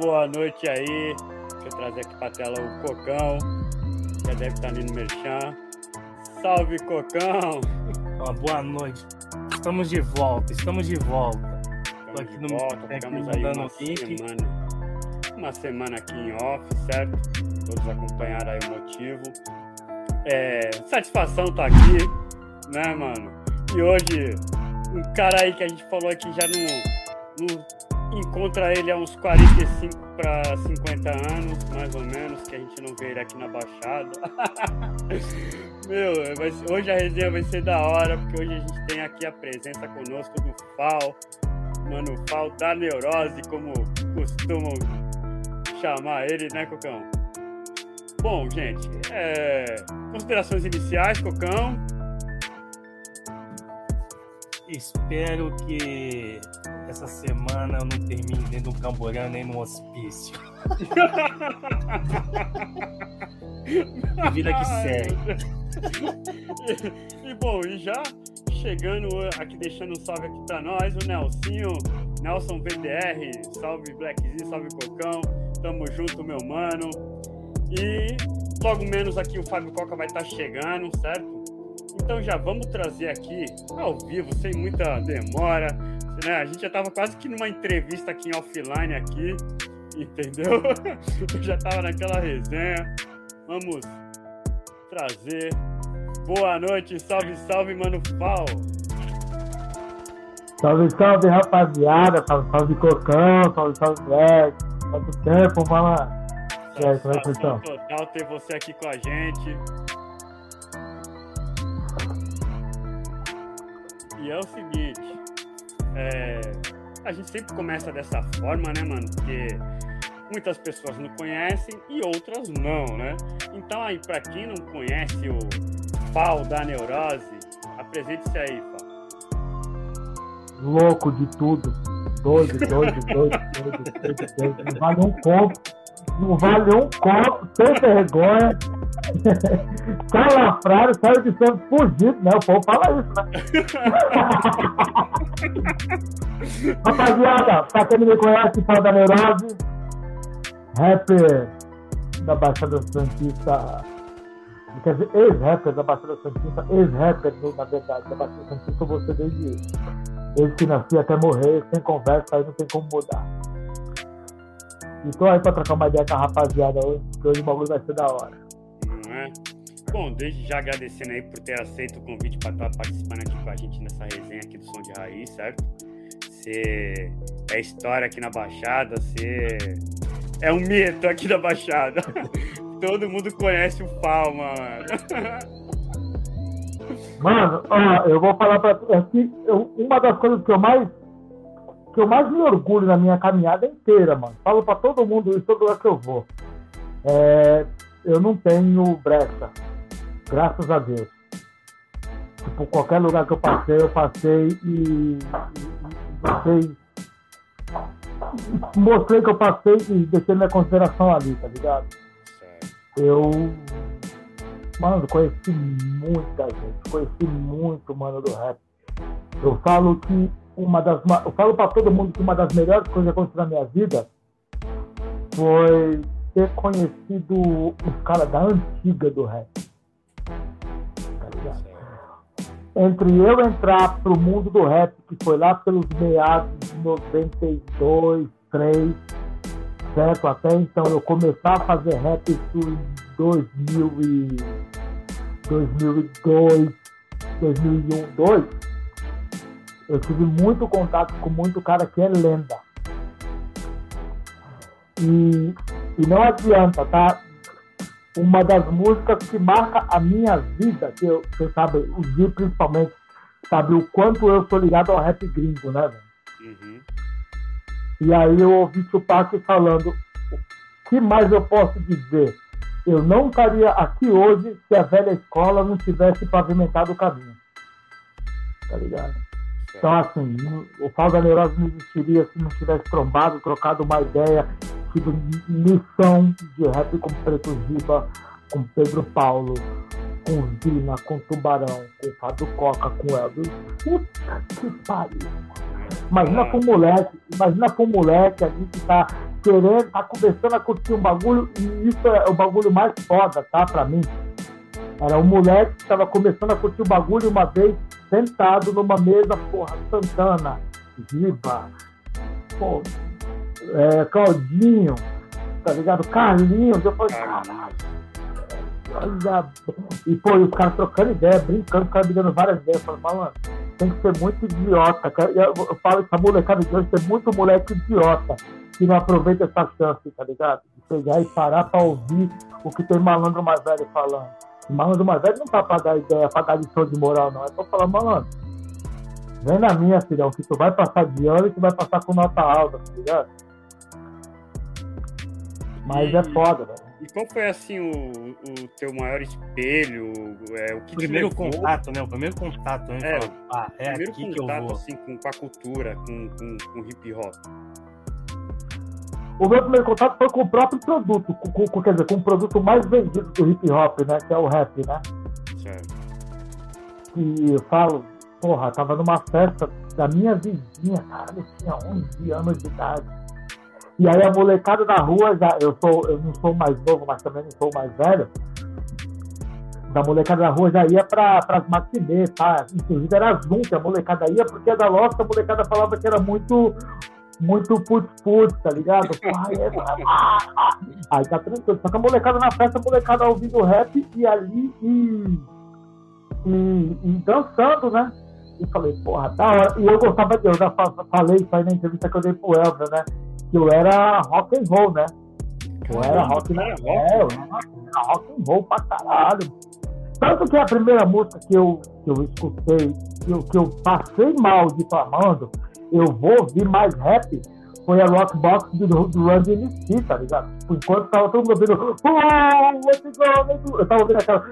Boa noite aí. Deixa eu trazer aqui pra tela o Cocão. Já deve estar ali no Merchan. Salve, Cocão! Uma boa noite. Estamos de volta, estamos de volta. Estamos aqui de no- volta, ficamos aí uma semana. Uma semana aqui em off, certo? Todos acompanharam aí o motivo. É, satisfação tá aqui, né, mano? E hoje, um cara aí que a gente falou aqui já não, não encontra ele há uns 45 para 50 anos, mais ou menos, que a gente não vê ele aqui na Baixada. Meu, ser- hoje a resenha vai ser da hora, porque hoje a gente tem aqui a presença conosco do Fal, Mano Fal da Neurose, como costumam chamar ele, né, Cocão? Bom, gente, é, considerações iniciais, Cocão. Espero que essa semana eu não termine dentro de um camborão nem no hospício. E vida que segue. e, e, bom, e já chegando aqui, deixando um salve aqui pra nós, o Nelsinho, Nelson VDR, salve Blackzinho, salve Cocão, tamo junto, meu mano. E logo menos aqui o Fábio Coca vai estar chegando, certo? Então já vamos trazer aqui ao vivo, sem muita demora. Né? A gente já tava quase que numa entrevista aqui em offline aqui, entendeu? Eu já tava naquela resenha. Vamos trazer. Boa noite, salve, salve, mano Fal. Salve, salve, rapaziada. Salve, salve, Cocão. Salve, salve, Black. Quanto tempo, mano? É Satisfação estão? total ter você aqui com a gente. E é o seguinte, é, a gente sempre começa dessa forma, né, mano? Porque muitas pessoas não conhecem e outras não, né? Então aí, pra quem não conhece o Fal da Neurose, apresente-se aí, Fal. Louco de tudo. Doido, doido, doido, doido, doido, doido. Não vale um copo. Não vale um copo, sem vergonha. Salafrário, saiu de sempre fugido, né? O povo fala isso, né? Rapaziada, pra quem não me conhece, fala da Neurose. Rapper da Baixada Santista. Quer dizer, ex-rapper da Baixada Santista, ex-rapper, na verdade, da Baixada Santista, eu vou ser desde desde que nasci até morrer, sem conversa, aí não tem como mudar. E tô aí pra trocar uma ideia com a rapaziada hoje, porque hoje o bagulho vai ser da hora. não é? Bom, desde já agradecendo aí por ter aceito o convite para estar participando aqui com a gente nessa resenha aqui do Som de Raiz, certo? Você é história aqui na Baixada, você é um mito aqui da Baixada. Todo mundo conhece o Fal, mano. Mano, ó, eu vou falar pra tu, é eu- uma das coisas que eu mais que eu mais me orgulho na minha caminhada inteira, mano. Falo pra todo mundo isso todo lugar que eu vou. É, eu não tenho brecha. Graças a Deus. Tipo, qualquer lugar que eu passei, eu passei e, e, e. Mostrei que eu passei e deixei minha consideração ali, tá ligado? eu mano, conheci muita gente, conheci muito mano do rap. Eu falo que uma das eu falo pra todo mundo que uma das melhores coisas que aconteceu na minha vida foi ter conhecido os caras da antiga do rap. Tá? Entre eu entrar pro mundo do rap, que foi lá pelos meados de 92, 3, certo? Até então eu começar a fazer rap isso em 2000 e 2002, 2001, 2. Eu tive muito contato com muito cara que é lenda. E, e não adianta, tá? Uma das músicas que marca a minha vida, que eu, você sabe, o Gui principalmente, sabe o quanto eu sou ligado ao rap gringo, né, velho? Uhum. E aí eu ouvi Tupac falando, o que mais eu posso dizer? Eu não estaria aqui hoje se a velha escola não tivesse pavimentado o caminho. Tá ligado? Então, assim, o Fal da Neurose não existiria se não tivesse trombado, trocado uma ideia, tido missão de rap com Preto Giba, com Pedro Paulo, com Zina, com Tubarão, com Fábio Coca, com Elvis. Puta que pariu. Imagina com um moleque, imagina com moleque ali que tá querendo, tá começando a curtir um bagulho, e isso é o bagulho mais foda, tá? Pra mim. Era um moleque que tava começando a curtir o bagulho uma vez, sentado numa mesa, porra, Santana, Viva, pô, é, Claudinho, tá ligado? Carlinhos, eu falei, caralho. E, pô, e os caras trocando ideia, brincando, os caras me dando várias ideias. Eu falei, mano, tem que ser muito idiota. Cara. Eu, eu falo essa molecada de hoje tem muito moleque idiota que não aproveita essa chance, tá ligado? De pegar e parar pra ouvir o que tem malandro mais velho falando. O malandro mais velho não tá pra dar ideia, pra dar lição de moral, não. É pra falar, malandro, vem na minha, filhão, que tu vai passar de ano e tu vai passar com nota alta, tá ligado? Mas e, é foda, velho. E qual foi, assim, o, o teu maior espelho? É, o que primeiro contato, né? O primeiro contato, né? É, ah, é primeiro aqui contato, que eu vou. assim, com, com a cultura, com, com, com hip hop. O meu primeiro contato foi com o próprio produto, com, com, quer dizer, com o produto mais vendido do hip hop, né? Que é o rap, né? Certo. E eu falo, porra, tava numa festa da minha vizinha, cara, eu tinha 11 anos de idade e aí a molecada da rua, já, eu, sou, eu não sou mais novo, mas também não sou mais velho. Da molecada da rua já ia para as matinês, tá? Inclusive era que a molecada ia, porque a da Losta a molecada falava que era muito muito putz-putz, tá ligado? É... Aí tá tranquilo. Só que a molecada na festa, a molecada ouvindo rap e ali e, e, e dançando, né? E falei, porra, da hora. E eu gostava de. Eu já falei isso aí na entrevista que eu dei pro Elvio, né? que eu era rock and roll, né? Eu era rock, né? É, eu era rock and roll pra caralho. Tanto que a primeira música que eu, que eu escutei, que eu, que eu passei mal de famando, eu vou ouvir mais rap, foi a Rockbox do, do Run DMC, tá ligado? Enquanto tava todo mundo ouvindo, let's go, let's go. Eu tava ouvindo aquela.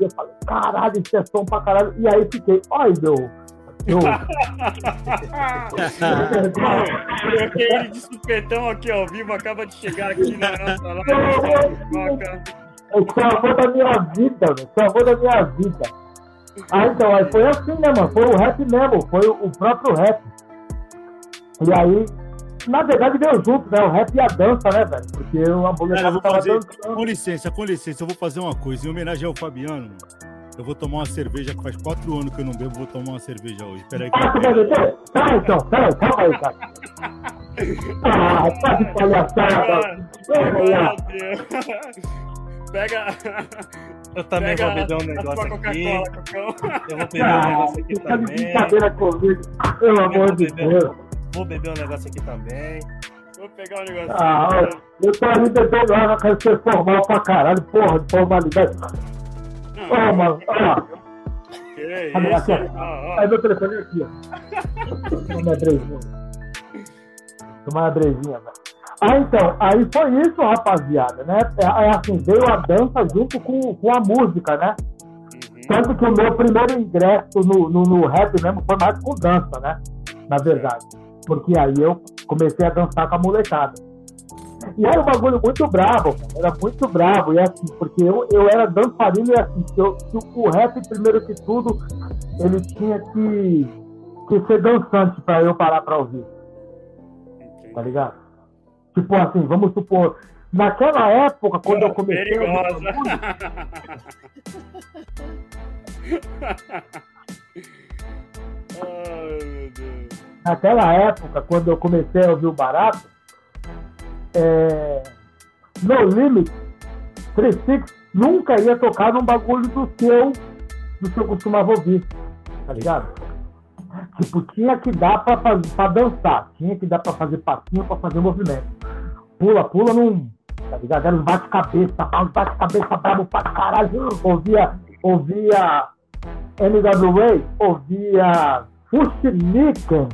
E eu falei, caralho, isso é som pra caralho. E aí fiquei, olha, meu eu... Ele de supetão aqui ao vivo, acaba de chegar aqui na nossa live. O amor da minha vida, esse é o amor da minha vida. Ah, então, aí foi assim, né, mano? Foi o rap mesmo, foi o próprio rap. E aí, na verdade, veio junto, né? O rap e a dança, né, velho? Porque a mulher tava fazer... dançando. Com licença, com licença, eu vou fazer uma coisa. Em homenagem ao Fabiano, mano. Eu vou tomar uma cerveja que faz quatro anos que eu não bebo, vou tomar uma cerveja hoje. Peraí. Ah, tu vai? Tá, então, peraí, calma aí, cara. Ah, tá de palhaçada. Pega. Eu também Pega vou beber um negócio aqui. Eu vou beber ah, um negócio aqui tá também. brincadeira comigo, pelo amor de Deus. Vou beber um negócio aqui também. Vou pegar um negócio ah, aqui. Eu tô ali bebendo água, quero ser formal pra caralho, porra, de formalidade. Ó, mano, ó. Que isso? Aqui, ó. Aí meu telefone é aqui, ó. Toma uma brezinha. Toma uma brezinha, velho. Ah, então, aí foi isso, rapaziada, né? É, é assim, veio a dança junto com, com a música, né? Uhum. Tanto que o meu primeiro ingresso no, no, no rap mesmo foi mais com dança, né? Na verdade. Porque aí eu comecei a dançar com a molecada. E era um bagulho muito bravo, era muito bravo. E assim, porque eu, eu era dançarino e assim, eu, o rap, primeiro que tudo, ele tinha que, que ser dançante para eu parar para ouvir. Tá ligado? Tipo assim, vamos supor, naquela época, quando eu comecei a ouvir Naquela época, quando eu comecei a ouvir o barato, é, No Limit, 36 nunca ia tocar num bagulho do seu, do que eu costumava ouvir, tá ligado? Tipo, tinha que dar pra dançar, tinha que dar pra fazer passinho, pra fazer movimento. Pula, pula num, tá ligado? Era um bate-cabeça, um bate-cabeça bravo pra caralho. Ouvia, ouvia NWA, ouvia Fushiniken,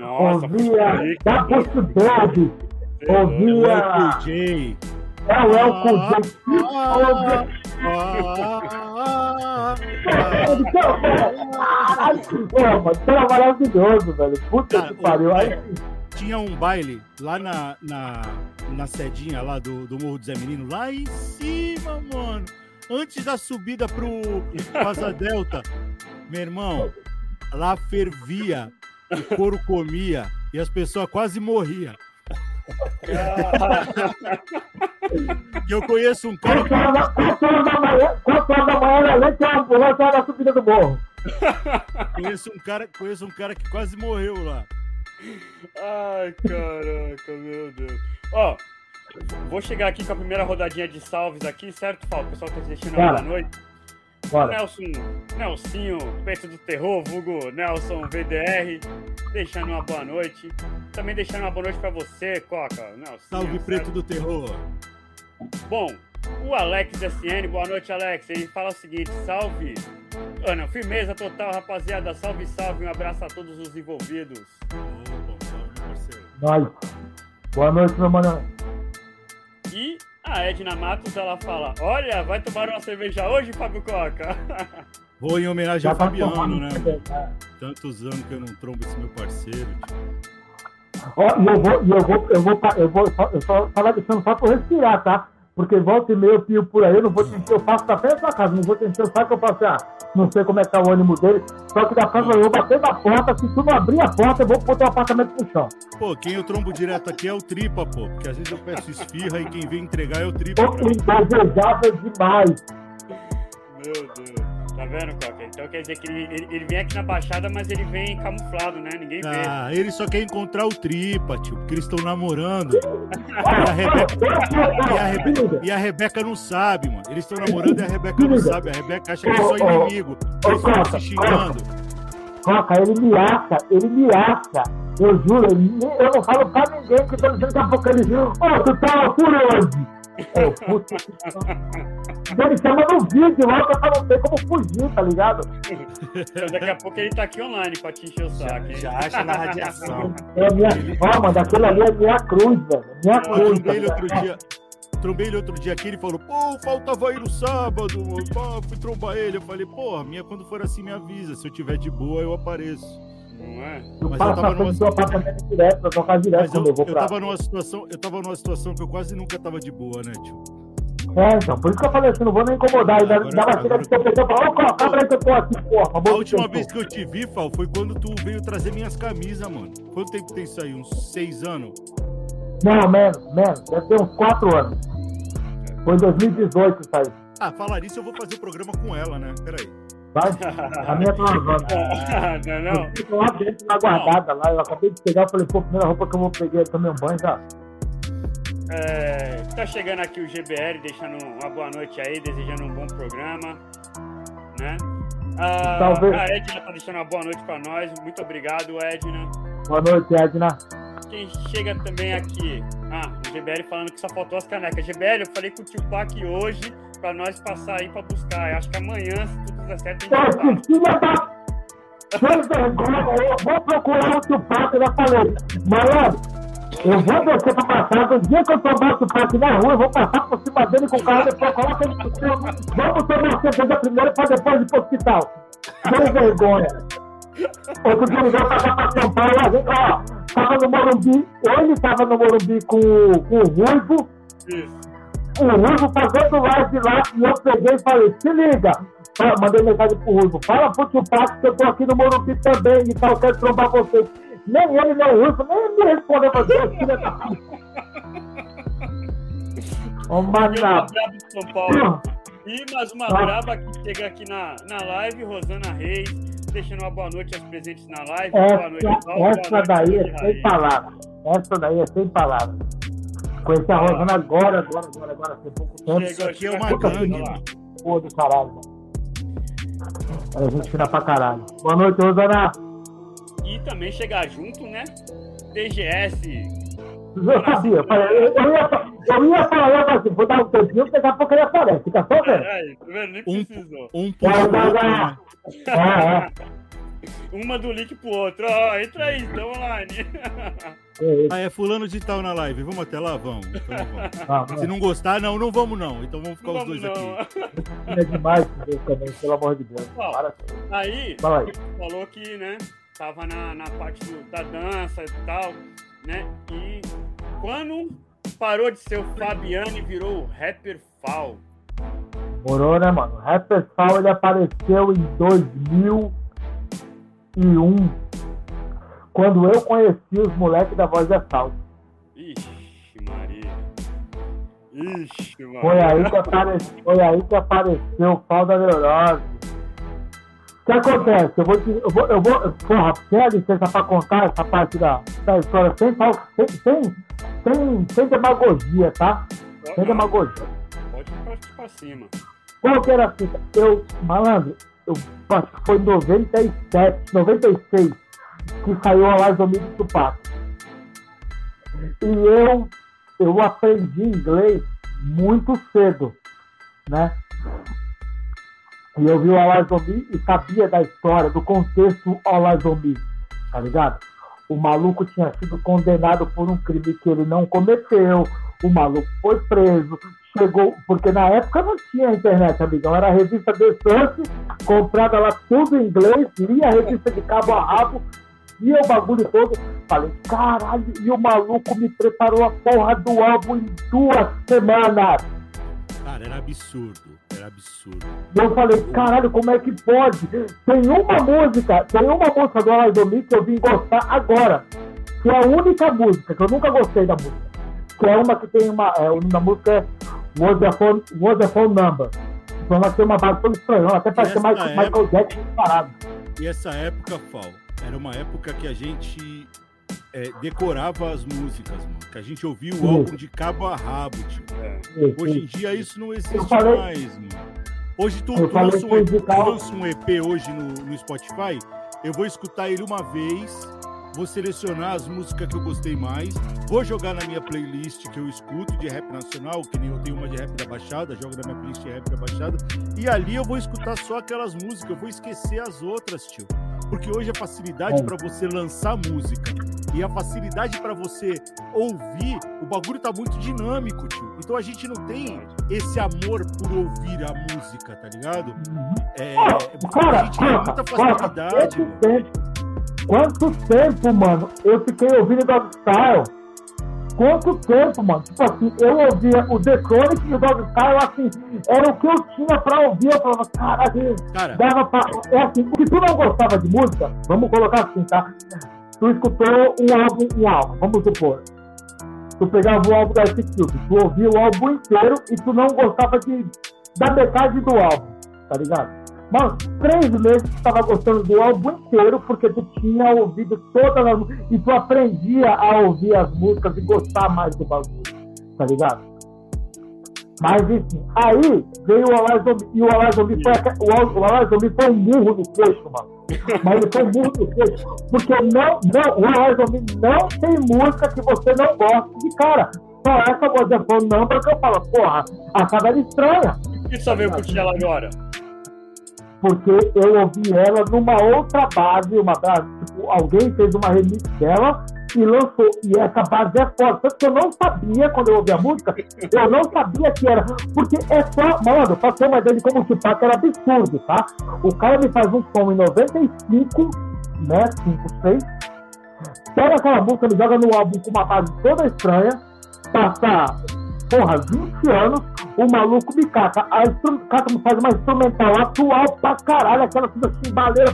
ouvia Da Possibility, ouvia. É o El J. Pô, mano, era maravilhoso, velho. Puta que pariu. Aí, tinha um baile lá na, na, na sedinha lá do, do Morro do Zé Menino, lá em cima, mano. Antes da subida pro Casa Delta. Meu irmão, lá fervia, o couro comia e as pessoas quase morriam. E eu conheço um cara. Quatro horas da manhã, quatro horas da manhã, além de uma ambulância na subida do morro. conheço um cara, conheço um cara que quase morreu lá. Ai, caraca, meu Deus. Ó, vou chegar aqui com a primeira rodadinha de salves aqui, certo, Paulo? O pessoal tá assistindo boa noite. Bora. Nelson, Nelsinho, peito do terror, vulgo Nelson VDR, deixando uma boa noite. Também deixando uma boa noite pra você, Coca. Nelson. Salve preto do terror. Bom, o Alex SN, boa noite, Alex. Ele fala o seguinte: salve. Ah, não, firmeza total, rapaziada. Salve, salve. Um abraço a todos os envolvidos. Salve, parceiro. Boa noite, meu mano. E a Edna Matos, ela fala: Olha, vai tomar uma cerveja hoje, Fábio Coca? Vou em homenagem ao tá Fabiano, né? tá? Tantos anos que eu não trombo esse meu parceiro. Ó, e eu vou, eu vou, eu vou, eu vou, só- eu só falar deixando só pra eu respirar, tá? Porque volta e meia eu pio por aí, eu não vou te encher, eu faço da frente da casa, não vou te encher o saco, eu assim, ah, não sei como é que tá o ânimo dele, só que da próxima eu vou bater na porta, se tu não abrir a porta, eu vou botar o apartamento no chão. Pô, quem eu trombo direto aqui é o Tripa, pô. Porque às vezes eu peço esfirra e quem vem entregar é o Tripa. Tô indesejável demais. Meu Deus. Tá vendo, Coca? Então quer dizer que ele, ele, ele vem aqui na Baixada, mas ele vem camuflado, né? Ninguém vê. Ah, ele só quer encontrar o Tripa, tio, porque eles estão namorando. E a, Rebeca, e, a Rebe- e a Rebeca não sabe, mano. Eles estão namorando e a Rebeca não sabe. A Rebeca acha que é só inimigo. Eles ficam se xingando. Coca, ele me acha, ele me acha. Eu juro, eu não falo pra ninguém que tô dizendo daqui a pouco ele Ô, tu tá por onde? É, puta. Ele chama no vídeo lá pra não ter como fugir, tá ligado? Então daqui a pouco ele tá aqui online pra te encher o saco, hein? Já acha na radiação. É minha. Ó, mano, aquilo ali é minha cruz, velho. Minha Eu cruz. trombei ele outro dia. Trombei ele outro dia aqui, ele falou, pô, faltava aí no sábado. Pô, fui trombar ele. Eu falei, porra, minha, quando for assim, me avisa. Se eu tiver de boa, eu apareço. Não é? Eu Mas eu passo tava numa- do apartamento direto, eu tocar direto Mas eu, quando eu vou eu pra. tava numa situação, eu tava numa situação que eu quase nunca tava de boa, né, tio? É, então, por isso que eu falei assim, não vou nem incomodar. Ainda Agora- dá uma chega de competição e fala, ô, Coca, abre aí que eu tô aqui, porra. A última vez que eu te vi, Fal, foi quando tu veio trazer minhas camisas, mano. Quanto tempo tem isso aí? Uns seis anos? Não, menos, menos. Deve ter uns 4 anos. Foi em 2018 isso aí. Ah, falar isso, eu vou fazer o programa com ela, né? Peraí. A minha tá lavando. não, é não. Eu fico lá dentro, na guardada lá. Eu acabei de pegar, eu falei, pô, a primeira roupa que eu vou pegar, eu tomei um banho já. É, tá chegando aqui o GBR, deixando uma boa noite aí, desejando um bom programa, né? Ah, Talvez. A Edna tá deixando uma boa noite pra nós, muito obrigado, Edna. Boa noite, Edna. Quem chega também aqui, ah, o GBR falando que só faltou as canecas. GBR, eu falei com o tio Pac hoje pra nós passar aí pra buscar. Eu acho que amanhã, se tudo Ô, vai. que filha da... Sem vergonha, eu vou procurar o Tupac, eu já falei. Malandro, eu vou descer pra passar, o dia que eu tomar o Tupac na rua, eu vou passar por cima dele com o carro, depois coloca ele no chão. Vamos tomar cerveja primeiro pra depois ir pro hospital. Sem vergonha. Outro dia veio passar pra São Paulo, a gente, ó, tava no Morumbi, ele tava no Morumbi com, com o Ruivo, Isso. O Ruivo fazendo live lá e eu peguei e falei, se liga. Fa- Mandei mensagem pro Ruivo, fala pro tio Paco que eu tô aqui no Morumbi também e tal, quero trombar você. Nem ele, nem o Ruivo, nem me respondeu pra Deus, filha da. Ô, E Maná. de São Paulo. E mais uma braba que chega aqui na, na live, Rosana Reis, deixando uma boa noite aos presentes na live. boa noite, Essa, Val, boa essa noite, daí é sem palavras. Essa daí é sem palavras. Conheci a Rosana agora, agora, agora, agora, tem pouco tempo. Chegou, aqui é uma gangue, mano. Pô, do caralho, mano. A gente fina pra caralho. Boa noite, Rosana. E também chegar junto, né? DGS. Eu sabia, eu, ia, eu ia falar, eu assim, vou dar um tempinho, porque daqui a pouco ele aparece. Fica só vendo. Aí, tá vendo? Nem Um, precisou. um puxa o outro, né? É, é. Uma do link pro outro. Ó, entra aí, tá online. Ah, é fulano de tal na live. Vamos até lá? Vamos. Então vamos. Se não gostar, não, não vamos não. Então vamos ficar os dois não. aqui. É demais Deus também, pelo amor de Deus. Para. Aí, Fala aí. falou que, né, tava na, na parte do- da dança e tal, né? E quando parou de ser o Fabiano e virou o rapper Fal. Morou, né, mano? O Rapper Fall, ele apareceu em 2000 2001, quando eu conheci os moleques da Voz de Assalto. Ixi, Maria. Ixi, Maria. Foi aí que apareceu, foi aí que apareceu o pau da neurose. O que acontece? Eu vou, eu vou, eu vou porra, tem a licença para contar essa parte da, da história sem, sem, sem, sem, sem demagogia, tá? Sem demagogia. Pode partir pra cima. Qual que era a fita? Eu, malandro, eu acho que foi em 97, 96 que saiu a Live do Tupac. E eu, eu aprendi inglês muito cedo, né? E eu vi o Alazomi e sabia da história, do contexto Alazomi, tá ligado? O maluco tinha sido condenado por um crime que ele não cometeu, o maluco foi preso, chegou, porque na época não tinha internet, amigão, era a revista The Surf, comprada lá tudo em inglês, lia a revista de cabo a rabo, via o bagulho todo, falei, caralho, e o maluco me preparou a porra do álbum em duas semanas. Cara, era absurdo, era absurdo. E eu falei, caralho, como é que pode? Tem uma música, tem uma música do Domi que eu vim gostar agora, que é a única música, que eu nunca gostei da música, que é uma que tem uma, é, o nome da música é phone Number. Então ela tem uma base toda estranha, até parece Michael, época, Michael Jackson parado. E essa época, Fal, era uma época que a gente é, decorava as músicas, mano. Que a gente ouvia o álbum de cabo a rabo, tio. É. Hoje em dia isso não existe falei, mais, mano. Hoje tu, tu lança, um, tu lança um EP hoje no, no Spotify, eu vou escutar ele uma vez vou selecionar as músicas que eu gostei mais, vou jogar na minha playlist que eu escuto de rap nacional, que nem eu tenho uma de rap da Baixada, jogo na minha playlist de rap da Baixada, e ali eu vou escutar só aquelas músicas, eu vou esquecer as outras, tio. Porque hoje a facilidade para você lançar música e a facilidade para você ouvir, o bagulho tá muito dinâmico, tio. Então a gente não tem esse amor por ouvir a música, tá ligado? É, cara, a gente tem muita facilidade. Cara, Quanto tempo, mano, eu fiquei ouvindo Dogstyle? Quanto tempo, mano? Tipo assim, eu ouvia o The Chronic e o Dogstyle, assim, era o que eu tinha pra ouvir. Eu falava, caralho, Cara. dava pra. É assim, porque tu não gostava de música, vamos colocar assim, tá? Tu escutou um álbum, um álbum, vamos supor. Tu pegava o álbum da Ice Cube, tu ouvia o álbum inteiro e tu não gostava de, da metade do álbum, tá ligado? Mano, três meses tu tava gostando do álbum inteiro porque tu tinha ouvido todas as e tu aprendia a ouvir as músicas e gostar mais do bagulho, tá ligado? Mas enfim, aí veio o Alaz e o Zombi foi, o, Zombi foi um burro no queixo, mano. Mas ele foi um burro no queixo. Porque não, não, o Zombi não tem música que você não gosta de cara. Só essa voz não, porque eu falo, porra, a cara era estranha. Por que só veio curtir ela agora? Porque eu ouvi ela numa outra base, uma base, tipo, alguém fez uma remix dela e lançou. E essa base é forte. Tanto que eu não sabia, quando eu ouvi a música, eu não sabia que era. Porque é só. Mano, pra ter uma ideia de como o Tupac era absurdo, tá? O cara me faz um som em 95, né? 5, 6. Pega aquela música, me joga no álbum com uma base toda estranha. Passa, porra, 20 anos o maluco me cata. A cata me faz uma instrumental atual pra caralho, aquela coisa assim, baleira,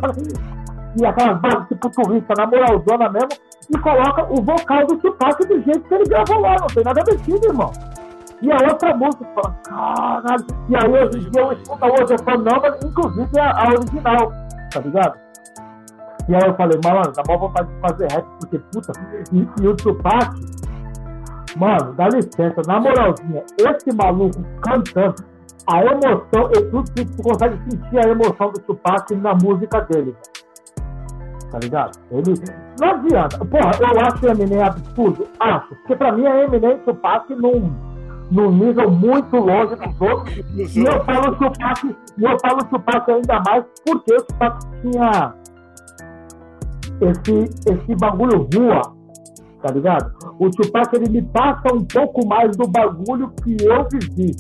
e aquelas bases tipo turista, na moralzona mesmo, e coloca o vocal do Tupac do jeito que ele gravou lá, não tem nada vestido, irmão. E a outra música, fala, caralho, e aí hoje dia eu escuto a outra falando, inclusive a, a original, tá ligado? E aí eu falei, mano, dá mó vontade de fazer rap, porque puta, e, e o Tupac, Mano, dá licença, na moralzinha, esse maluco cantando, a emoção, eu, tu, tu, tu consegue sentir a emoção do Tupac na música dele. Tá ligado? Ele. Não adianta. Porra, eu acho o Eminem absurdo. Acho. Porque pra mim é Eminem e Tupac num, num nível muito longe dos outros. E eu falo Tupac, e eu falo Tupac ainda mais porque o Tupac tinha esse, esse bagulho rua tá ligado? O Tupac, ele me passa um pouco mais do bagulho que eu vivi.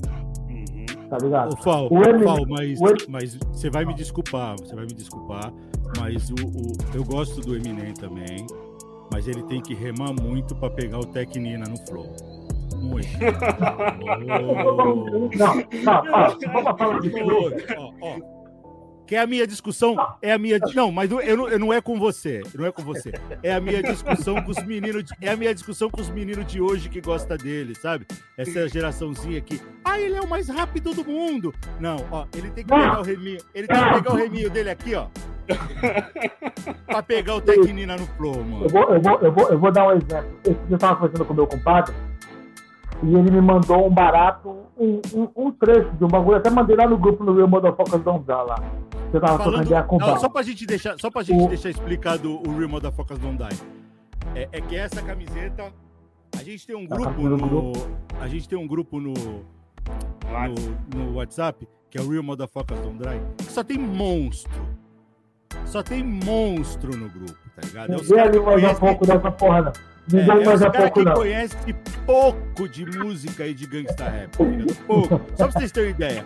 Uhum. Tá ligado? Ô, Fal, o Eminem, Fal, mas, o mas você vai me desculpar, você vai me desculpar, mas o, o, eu gosto do Eminem também, mas ele tem que remar muito pra pegar o Tecnina no flow. Muito. oh. Não, não, ó, vamos falar de flow. Ó, ó. Que é a minha discussão, é a minha. Não, mas não, eu, não, eu não é com você, não é com você. É a minha discussão com os meninos, de, é a minha discussão com os meninos de hoje que gosta dele, sabe? Essa geraçãozinha aqui. Ah, ele é o mais rápido do mundo. Não, ó, ele tem que pegar o reminho, ele tem que pegar o reminho dele aqui, ó. pra pegar o Tecnina no flow, mano. Eu vou, eu vou, eu vou, eu vou dar um exemplo. Esse eu tava fazendo com meu compadre e ele me mandou um barato, um, um, um trecho de um bagulho. Até mandei lá no grupo no Real Motherfuckers Don't Die lá. Você tava Falando, não, só pra gente deixar, só pra gente o... deixar explicado o Real Motherfuckers Don't Die. É, é, que essa camiseta. A gente tem um grupo no. A gente tem um grupo no, no, no WhatsApp, que é o Real Motherfuckers Don't Die, que só tem monstro. Só tem monstro no grupo, tá ligado? É ali mais um pouco dessa porra, não. Ninguém é, mais é pouco, que não. conhece pouco de música e de gangsta rap, tá Pouco. Só pra vocês terem ideia.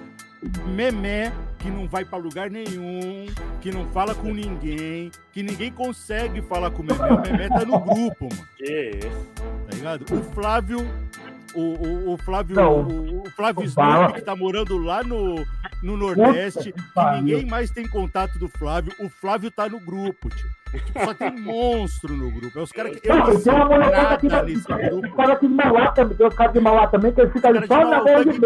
Memé que não vai para lugar nenhum, que não fala com ninguém, que ninguém consegue falar com o Memé. O Memé tá no grupo, mano. Que isso? Tá ligado? O Flávio, o, o, o Flávio, o, o, Flávio Snoop, que tá morando lá no, no Nordeste, que ninguém mais tem contato do Flávio. O Flávio tá no grupo, tio. Tipo, só tem monstro no grupo. É os caras que. Eu não sei nada nesse grupo. Os caras aqui de Mauá também, tem os caras de Mauá também, que eles ficam ali só na rua de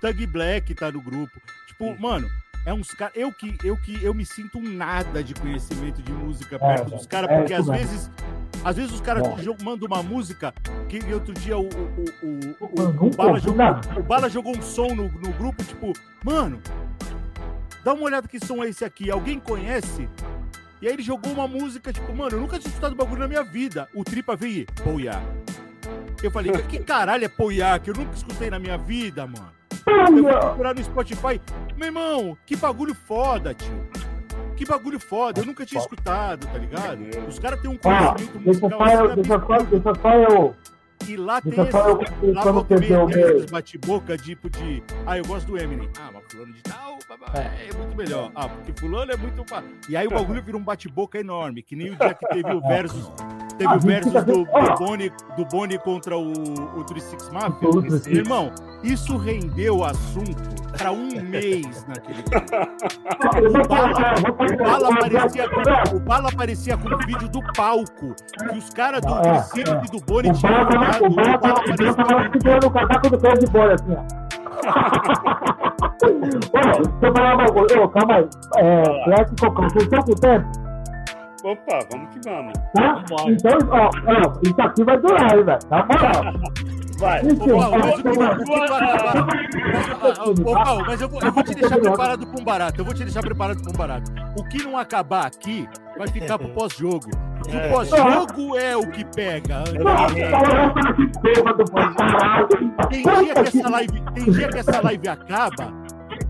Thug Black tá no grupo. Tipo, mano, é uns caras. Eu que, eu que eu me sinto nada de conhecimento de música é, perto é, dos caras, porque é, às vezes. Às vezes os caras mandam uma música que outro dia o, o, o, o, o Bala, jogou, o Bala jogou um som no, no grupo, tipo, mano, dá uma olhada que som é esse aqui. Alguém conhece? E aí ele jogou uma música, tipo, mano, eu nunca tinha escutado bagulho na minha vida. O Tripa veio, Poiá. Eu falei, que caralho é Poiá? Que eu nunca escutei na minha vida, mano. Eu vou procurar no Spotify. Meu irmão, que bagulho foda, tio. Que bagulho foda. Eu nunca tinha escutado, tá ligado? Os caras têm um conhecimento ah, musical. Deixa só, eu. E lá tem esse, eu, lá volta meia bate-boca, tipo de. Ah, eu gosto do Eminem. Ah, mas fulano de tal é. é muito melhor. Ah, porque fulano é muito. E aí o bagulho vira um bate-boca enorme, que nem o dia que teve o versus Teve o versus do, do, Boni, do Boni contra o, o 36 Mafia. Irmão, isso rendeu assunto para um mês naquele o Bala, o, Bala aparecia com, o Bala aparecia com o vídeo do palco que os caras do Triciclo é, e do Boni tinham jogado. O Bala aparecia no casaco do pé de bola, assim, ó. Ô, deixa eu falar uma coisa. Calma aí. É, Clássico Cocão, vocês estão com tempo? Opa, vamos que vamos. Tá? Então, ó, ó, isso aqui vai durar, hein, velho? Na moral. Vai. Ô, mas eu vou, eu vou te deixar preparado para um barato. Eu vou te deixar preparado para um barato. O que não acabar aqui vai ficar pro pós-jogo. O é. pós-jogo é o que pega. Tem dia que essa live, tem dia que essa live acaba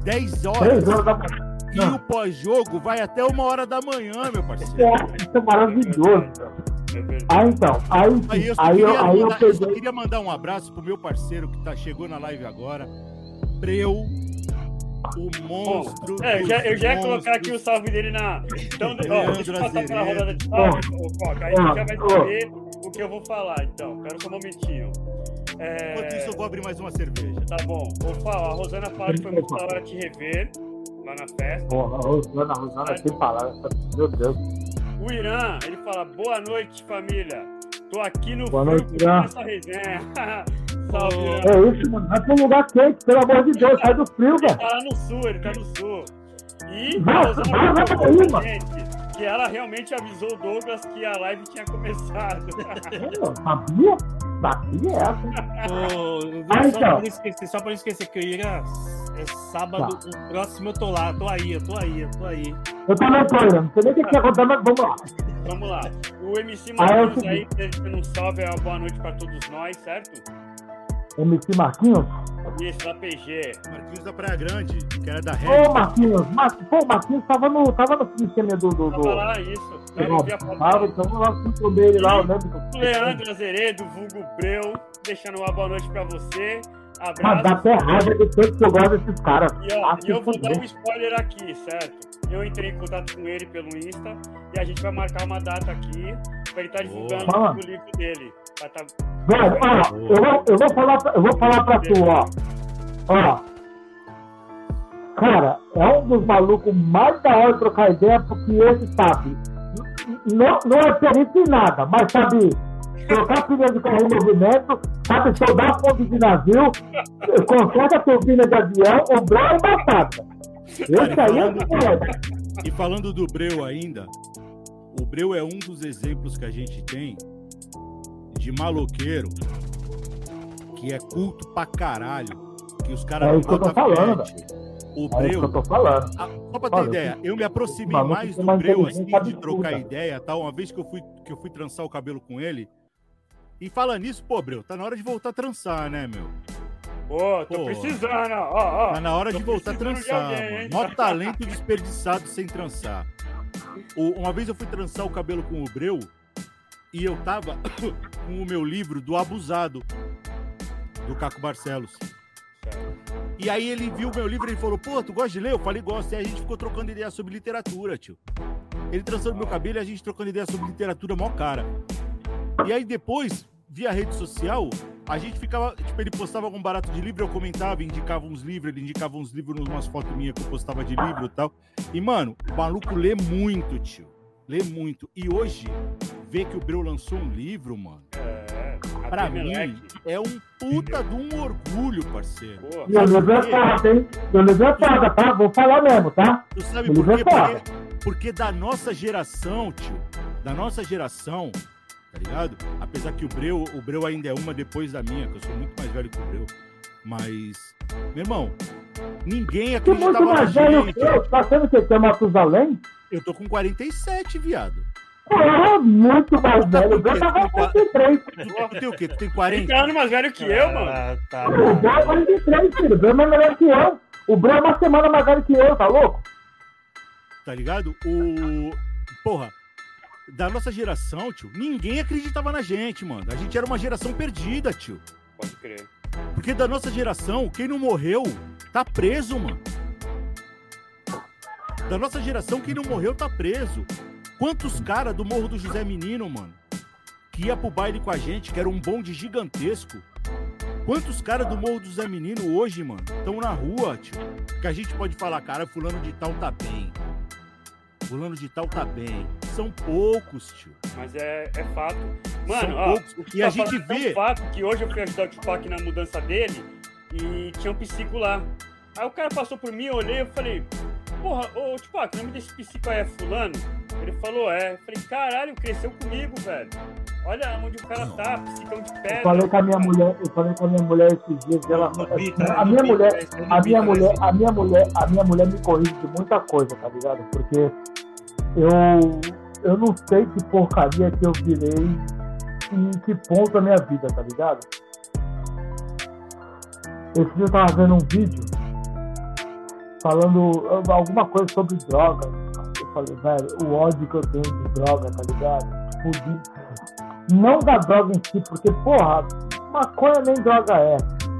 10 horas. 10 horas da E o pós-jogo vai até uma hora da manhã, meu parceiro. É, isso é maravilhoso. Ah, então. Aí, aí, eu, aí, eu, aí mandar, eu, peguei... eu queria mandar um abraço pro meu parceiro que tá, chegou na live agora. Breu, o monstro. É, eu já, eu já ia colocar aqui o salve dele na. Então, ó, deixa eu passar pela rodada de salve, Coca. Aí você já vai saber o que eu vou falar, então. Quero só um momentinho. É... Enquanto isso, eu vou abrir mais uma cerveja. Tá bom. Ô, a Rosana fala que foi muito da hora te rever lá na festa. Porra, a Rosana, a Rosana sem palavras, meu Deus. O Irã, ele fala, boa noite, família. Tô aqui no boa noite, Irã. nessa resenha. Salve, Irã. É isso, mano. Vai pra um lugar quente, pelo amor de Deus, sai do frio, velho. Ele tá lá no sul, ele tá no sul. E vai, vai, vai, vai, que ela realmente avisou o Douglas que a live tinha começado. Sabia? Sabia essa? Oh, ah, só, então. pra esquecer, só pra não esquecer que eu ia é sábado, tá. o próximo eu tô lá, tô aí, eu tô aí, eu tô aí. Eu também tô aí, não sei nem o que, que aconteceu, mas vamos lá. Vamos lá. O MC ah, aí, desejando um salve, uma boa noite pra todos nós, certo? MC Marquinhos? Isso, da PG. Marquinhos da Praia Grande, que era da Red. Ô, Marquinhos, Mar... pô, Marquinhos tava no, tava no esquema do... do, do... Tava lá, isso. Tava, tava lá com o dele lá, eu lembro. Leandro Azeredo, vulgo Breu, deixando uma boa noite pra você. Abraço. Mas dá até raiva do tanto que eu gosto desses caras. E, ó, e eu vou dar um spoiler aqui, certo? Eu entrei em contato com ele pelo Insta e a gente vai marcar uma data aqui pra ele estar tá divulgando oh. o livro dele. Tá... Velho, ó, eu vou, eu, vou falar, eu vou falar pra tu, ó. Ó. Cara, é um dos malucos mais da hora de trocar ideia, porque esse sabe. Não, não é perito em nada, mas sabe trocar pneu de carro em movimento, sabe soldar ponto de navio, conserta turbina de avião, ombrar e batata. Esse aí é E falando do Breu ainda, o Breu é um dos exemplos que a gente tem de maloqueiro que é culto pra caralho. Que os caras é isso que eu tô falando, O é Breu. É que eu tô falando. Ah, só pra ter Olha, ideia, eu me aproximei mais do Breu assim, de trocar ideia tal. Uma vez que eu, fui, que eu fui trançar o cabelo com ele. E falando nisso, pô, Breu, tá na hora de voltar a trançar, né, meu? Pô, tô pô, precisando, ó, ó. Tá na hora de voltar a trançar, de alguém, mano. Mó talento desperdiçado sem trançar. O, uma vez eu fui trançar o cabelo com o Breu e eu tava com o meu livro do Abusado, do Caco Barcelos. E aí ele viu o meu livro e falou, pô, tu gosta de ler? Eu falei, gosto. E aí a gente ficou trocando ideia sobre literatura, tio. Ele trançando meu cabelo e a gente trocando ideia sobre literatura mó cara. E aí depois, via rede social, a gente ficava, tipo, ele postava algum barato de livro, eu comentava, indicava uns livros, ele indicava uns livros numas fotos minhas que eu postava de livro e tal. E, mano, o maluco lê muito, tio. Lê muito. E hoje, ver que o Breu lançou um livro, mano. É, pra mim, é um puta de um orgulho, parceiro. O livro é foda, hein? O livro é foda, tá? Vou falar mesmo, tá? Tu sabe por quê? É porque, porque da nossa geração, tio, da nossa geração, tá ligado? Apesar que o Breu, o Breu ainda é uma depois da minha, que eu sou muito mais velho que o Breu. Mas, meu irmão, ninguém acreditava muito mais velho gente. que eu. Tá sendo que você é Matusalém? Eu tô com 47, viado. Ah, muito mais velho. Eu tava com 43. Tu tem o quê? Tu tem 40? 30 anos mais velho que eu, mano. Ah, tá. O Breu é 43, filho. O Breu é mais velho que eu. O Breu é uma semana mais velho que eu, tá louco? Tá ligado? O. Porra, da nossa geração, tio, ninguém acreditava na gente, mano. A gente era uma geração perdida, tio. Pode crer. Porque da nossa geração, quem não morreu tá preso, mano. Da nossa geração, quem não morreu tá preso. Quantos caras do Morro do José Menino, mano, que ia pro baile com a gente, que era um bonde gigantesco. Quantos caras do Morro do José Menino hoje, mano, estão na rua, tio? Que a gente pode falar, cara, fulano de tal tá bem. Fulano de tal tá bem. São poucos, tio. Mas é, é fato. Mano, São ó, poucos. e tá a gente vê. É um fato que hoje eu fui ajudar o Tupac na mudança dele e tinha um psico lá. Aí o cara passou por mim, eu olhei e falei, porra, ô Tupac, o nome desse psico aí é fulano? Ele falou, é. Eu falei, caralho, cresceu comigo, velho. Olha onde o cara tá, psicão de pedra. Eu falei com a minha mulher, eu falei com a minha mulher esses dias, ela, a minha mulher, a minha mulher, a minha mulher, a minha mulher me corrige de muita coisa, tá ligado? Porque eu, eu não sei que porcaria que eu virei em que ponto da minha vida, tá ligado? Esse dia eu tava vendo um vídeo falando alguma coisa sobre droga. Eu falei, velho, o ódio que eu tenho de droga, tá ligado? Não da droga em si, porque, porra, maconha nem droga é.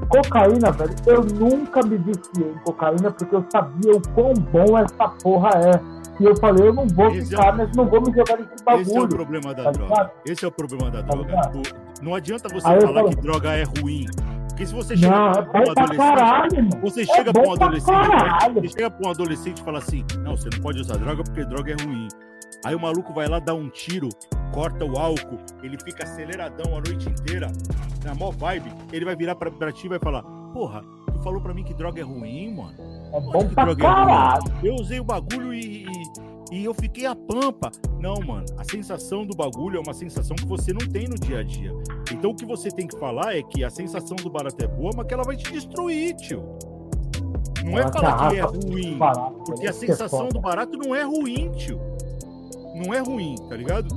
Cocaína, velho, eu nunca me viciei em cocaína porque eu sabia o quão bom essa porra é. E eu falei, eu não vou esse ficar, é... mas não vou me jogar nesse bagulho. Esse é o problema da tá droga. Ligado? Esse é o problema da tá droga. não adianta você Aí falar que droga é ruim. Porque se você chega não, pra um adolescente. Caralho, você chega é pra um adolescente. Você chega pra um adolescente e fala assim: Não, você não pode usar droga porque droga é ruim. Aí o maluco vai lá dar um tiro, corta o álcool, ele fica aceleradão a noite inteira, na mó vibe, ele vai virar pra, pra ti e vai falar: Porra, tu falou pra mim que droga é ruim, mano. É bom que pra droga caralho. É ruim? Eu usei o bagulho e, e, e, eu fiquei a pampa. Não, mano. A sensação do bagulho é uma sensação que você não tem no dia a dia. Então o que você tem que falar é que a sensação do barato é boa, mas que ela vai te destruir, tio. Não é falar que é ruim. Porque a sensação do barato não é ruim, tio. Não é ruim, tá ligado?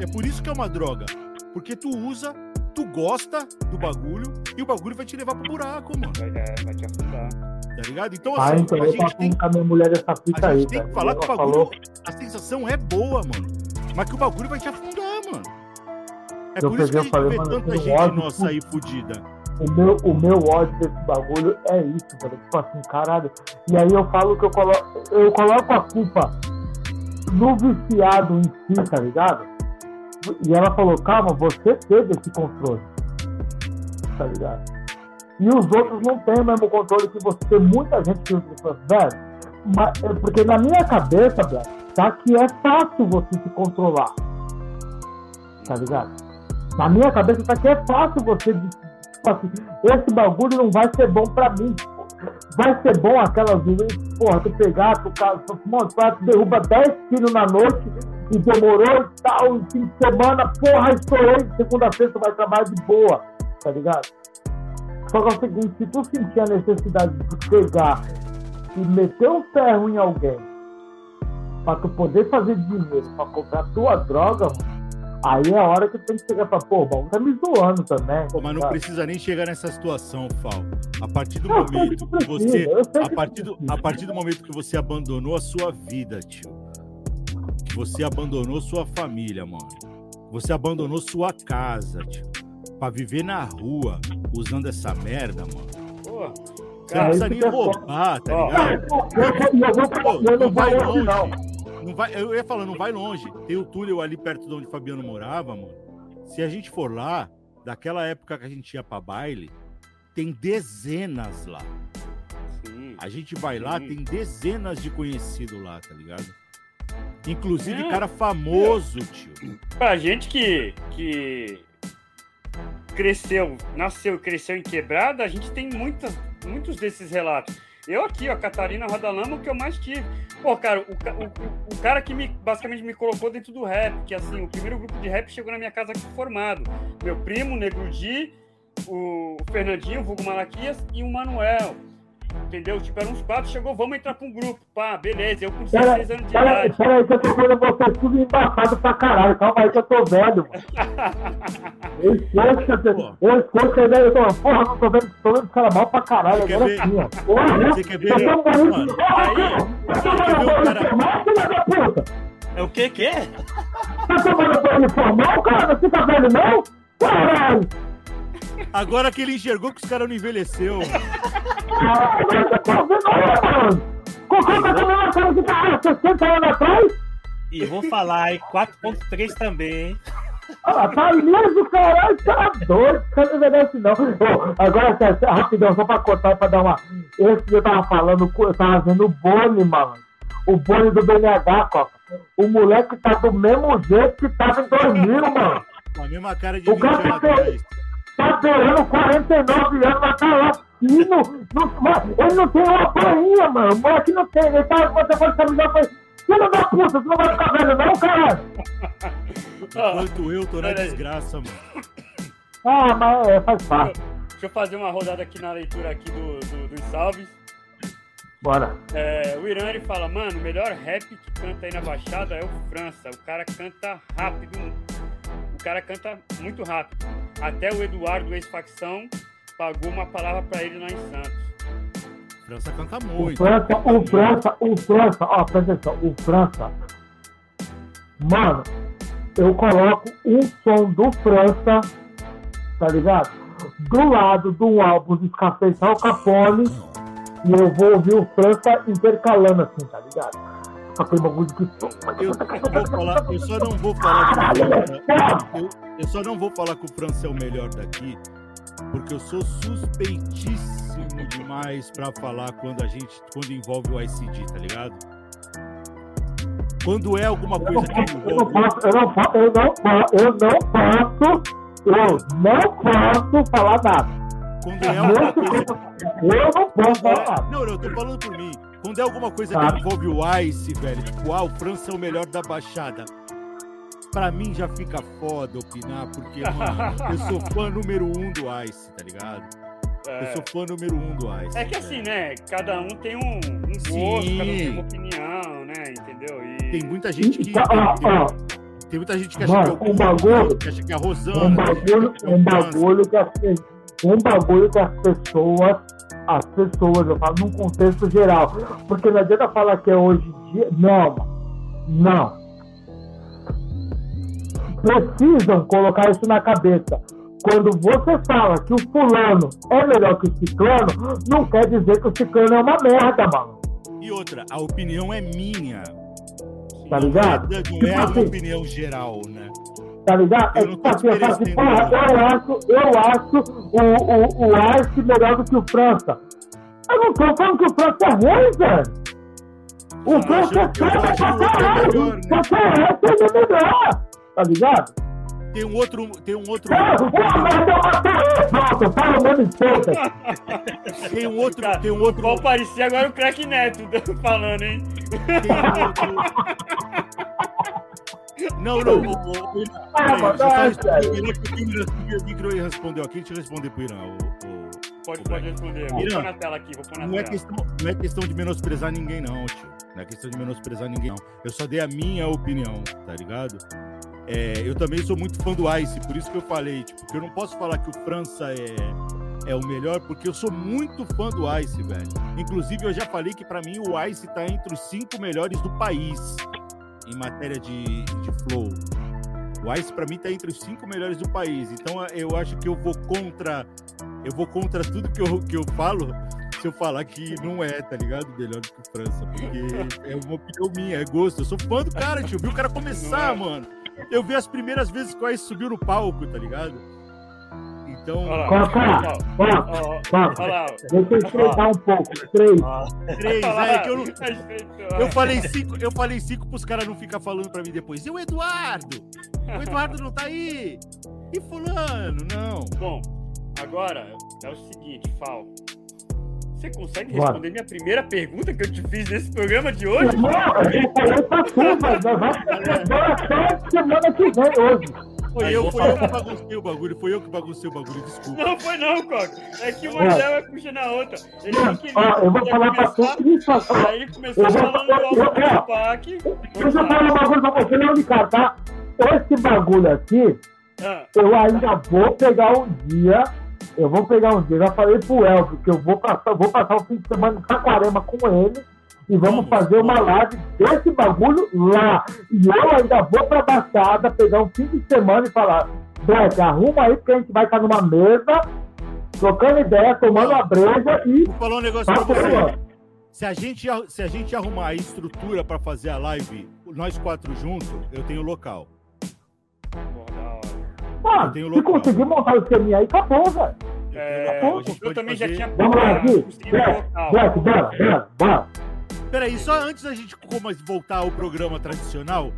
É por isso que é uma droga. Porque tu usa tu gosta do bagulho e o bagulho vai te levar pro buraco, mano. Vai, é, vai te afundar. Tá ligado? Então, ah, assim, então a gente tem com a minha mulher dessa fita a gente aí, tem que falar que o bagulho, falou... a sensação é boa, mano. Mas que o bagulho vai te afundar, mano. É eu por isso que a gente falei, vê mano, tanta gente ódio, nossa aí fudida. O meu, o meu ódio desse bagulho é isso, cara. Tipo assim, caralho. E aí eu falo que eu coloco, eu coloco a culpa no viciado em si, tá ligado? E ela falou, calma, você teve esse controle. Tá ligado? E os outros não têm o mesmo controle que você. Tem muita gente que usa velho. Mas, é porque na minha cabeça, velho, tá que é fácil você se controlar. Tá ligado? Na minha cabeça tá que é fácil você. Tipo assim, esse bagulho não vai ser bom pra mim. Vai ser bom aquelas vezes, porra, tu pegar, tu, tu mostrar, tu derruba 10 quilos na noite e demorou e tal, e fim de semana, porra, estourei, segunda-feira tu vai trabalhar de boa, tá ligado? Só que é o seguinte, se tu sentir a necessidade de pegar e meter um ferro em alguém pra tu poder fazer dinheiro pra comprar tua droga, mano, aí é a hora que tu tem que chegar pra, pô, bom, tá me zoando também. Pô, mas não sabe? precisa nem chegar nessa situação, Fal. A partir do momento que, que você. A partir do, a partir do momento que você abandonou a sua vida, tio. Que você abandonou sua família, mano. Você abandonou sua casa, tio. Pra viver na rua usando essa merda, mano. Você não precisa nem roubar, tá ligado? Não vai longe. Não vai, eu ia falar, não vai longe. Tem o túnel ali perto de onde o Fabiano morava, mano. Se a gente for lá, daquela época que a gente ia pra baile, tem dezenas lá. Sim, a gente vai sim. lá, tem dezenas de conhecidos lá, tá ligado? Inclusive é. cara famoso, tio. Pra gente que, que cresceu, nasceu e cresceu em quebrada, a gente tem muitas, muitos desses relatos. Eu aqui, ó, Catarina Roda Lama, o que eu mais tive. Pô, cara, o, o, o, cara que me, basicamente me colocou dentro do rap, que assim, o primeiro grupo de rap chegou na minha casa aqui formado. Meu primo, Negro Di, o Fernandinho, o Vulgo Malaquias e o Manuel. Entendeu? Tipo, eram uns quatro, chegou, vamos entrar pra um grupo. Pá, beleza, eu com 16 anos de pera, idade. Peraí, que eu tô vendo você tudo embaçado pra caralho. Calma aí que eu tô velho. eu esqueço, eu esqueço que eu tô. Porra, não tô vendo, tô vendo os caras mal pra caralho. Agora ver, sim, ó. Porra, você quer ver? Tá mano, aí, você quer ver o cara... É o que que é? Tá tomando banho formal, cara? Você tá velho não? Caralho! Agora que ele enxergou que os caras não envelheceu. Cocô tá comendo a cara de cara 60 anos atrás? E vou falar, hein? 4.3 também, hein? Ah, tá liso, caralho, tá doido, você não envelhece não. Oh, agora, rapidão, só pra cortar, pra dar uma... Esse que eu tava falando, eu tava vendo o Boni, mano. O Boni do BNH, Coca. O moleque tá do mesmo jeito que tava em 2000, mano. Com a mesma cara de o 20 anos. Tá beirando 49 anos, mas tá lá fino. Não, ele não tem uma painha, mano. O moleque não tem. Ele tá, você pode caminhar pra Filho da puta, você não vai ficar velho, não, cara? Enquanto eu tô na desgraça, mano. Ah, mas é, faz parte. Deixa eu fazer uma rodada aqui na leitura aqui do, do dos salves. Bora. É, o Irã ele fala, mano, o melhor rap que canta aí na Baixada é o França. O cara canta rápido. O cara canta muito rápido. Até o Eduardo, ex-facção, pagou uma palavra para ele lá em Santos. França canta muito. O França, o França, o França, ó, presta atenção, o França. Mano, eu coloco um som do França, tá ligado? Do lado do álbum de Scarface Al Capone, e eu vou ouvir o França intercalando assim, tá ligado? Aquele bagulho que. Eu, vou falar, eu só não vou falar que eu, eu só não vou falar que o França é o melhor daqui, porque eu sou suspeitíssimo demais para falar quando a gente quando envolve o ICD, tá ligado? Quando é alguma coisa que envolve. Eu não posso, eu não posso, eu não posso, eu não posso, eu não posso falar nada. Quando é alguma coisa. Eu não posso falar nada. Não, não, eu tô falando por mim. Quando é alguma coisa que tá. envolve o Ice, velho, tipo, ah, o França é o melhor da Baixada. Pra mim já fica foda opinar, porque, mano, eu sou fã número um do Ice, tá ligado? É. Eu sou fã número um do Ice. É que assim, né? Cada um tem um, um gosto, cada um tem uma opinião, né? Entendeu? E... Tem muita gente que. Ah, ah, tem muita gente que acha mano, que é o um bagulho, que acha que é a Rosana. Um bagulho, que, é um bagulho que, as, um bagulho que as pessoas as pessoas, eu falo num contexto geral. Porque não adianta falar que é hoje em dia. Não, não. Precisam colocar isso na cabeça. Quando você fala que o fulano é melhor que o ciclano, não quer dizer que o ciclano é uma merda, mano. E outra, a opinião é minha. Tá ligado? Não é, não é uma tipo assim, opinião geral, né? Tá ligado? É tipo assim, eu falo assim, porra, eu acho, eu acho o, o, o Arce melhor do que o França. Eu não tô falando que o França é ruim, velho. O França é foda pra caralho. Só que o Arce é melhor. Tá ligado? Tem um outro. Tem um outro. Pronto, fala o nome todo. Tem um outro. Tem um outro. Parecer agora o craque Neto falando, hein? Tem um outro. Não, não. O, o, o, Ah, é, Irã, que o Irã- o Irã respondeu aqui. Deixa eu responder pro Irã. o- o- Pode, pode responder. Vou pôr na tela aqui, vou pôr na Não é, tela. questão, não é questão de menosprezar ninguém, não, tio. Não é questão de menosprezar ninguém, não. Eu só dei a minha opinião, tá ligado? É, eu também sou muito fã do Ice, por isso que eu falei, tipo, que eu não posso falar que o França é, é o melhor, porque eu sou muito fã do Ice, velho. Inclusive, eu já falei que pra mim o Ice tá entre os cinco melhores do país em matéria de, de flow. O Ice pra mim tá entre os cinco melhores do país. Então eu acho que eu vou contra. Eu vou contra tudo que eu, que eu falo se eu falar que não é, tá ligado? Melhor do que o França. Porque é uma opinião minha, é gosto. Eu sou fã do cara, tio. Vi o cara começar, é. mano. Eu vi as primeiras vezes que o Ice subiu no palco, tá ligado? Então, Olha lá. deixa eu estreitar um pouco. Três. Ah, três, é que eu não. Eu falei cinco, eu falei cinco pros caras não ficar falando pra mim depois. E o Eduardo? O Eduardo não tá aí? E fulano? Não. Bom, agora é o seguinte, Fal. Você consegue Bora. responder minha primeira pergunta que eu te fiz nesse programa de hoje? Não, eu falei pra tu, mas nós vamos agora até semana que vem, hoje. Foi eu, foi eu que baguncei o bagulho, foi eu que baguncei o bagulho, desculpa. Não foi não, Coca. É que uma ideia vai puxando a outra. Ele não queria, Ó, eu vou falar pra tu isso, ó, Aí ele começou Eu vou- falando do eu- eu- do Parque. Deixa eu falar um bagulho pra você, não, Ricardo, tá? Esse bagulho aqui, Ah, eu ainda vou pegar um dia. Eu vou pegar um dia. Já falei pro Elvio que eu vou passar, vou passar o fim de semana em Saquarema com ele. E vamos fazer uma live desse bagulho lá. E eu ainda vou pra Baixada, pegar um fim de semana e falar: Black, arruma aí, porque a gente vai estar numa mesa, trocando ideia, tomando uma breja e. Vou falar um negócio pra você. Se a gente, se a gente arrumar a estrutura pra fazer a live, nós quatro juntos, eu tenho local. Mano, tenho se conseguir montar o esqueminha aí, acabou, velho. Eu É. A eu também já fazer- tinha Vamos lá, aqui. Black. Black, bora, bora, bora. Peraí, só antes da gente voltar ao programa tradicional,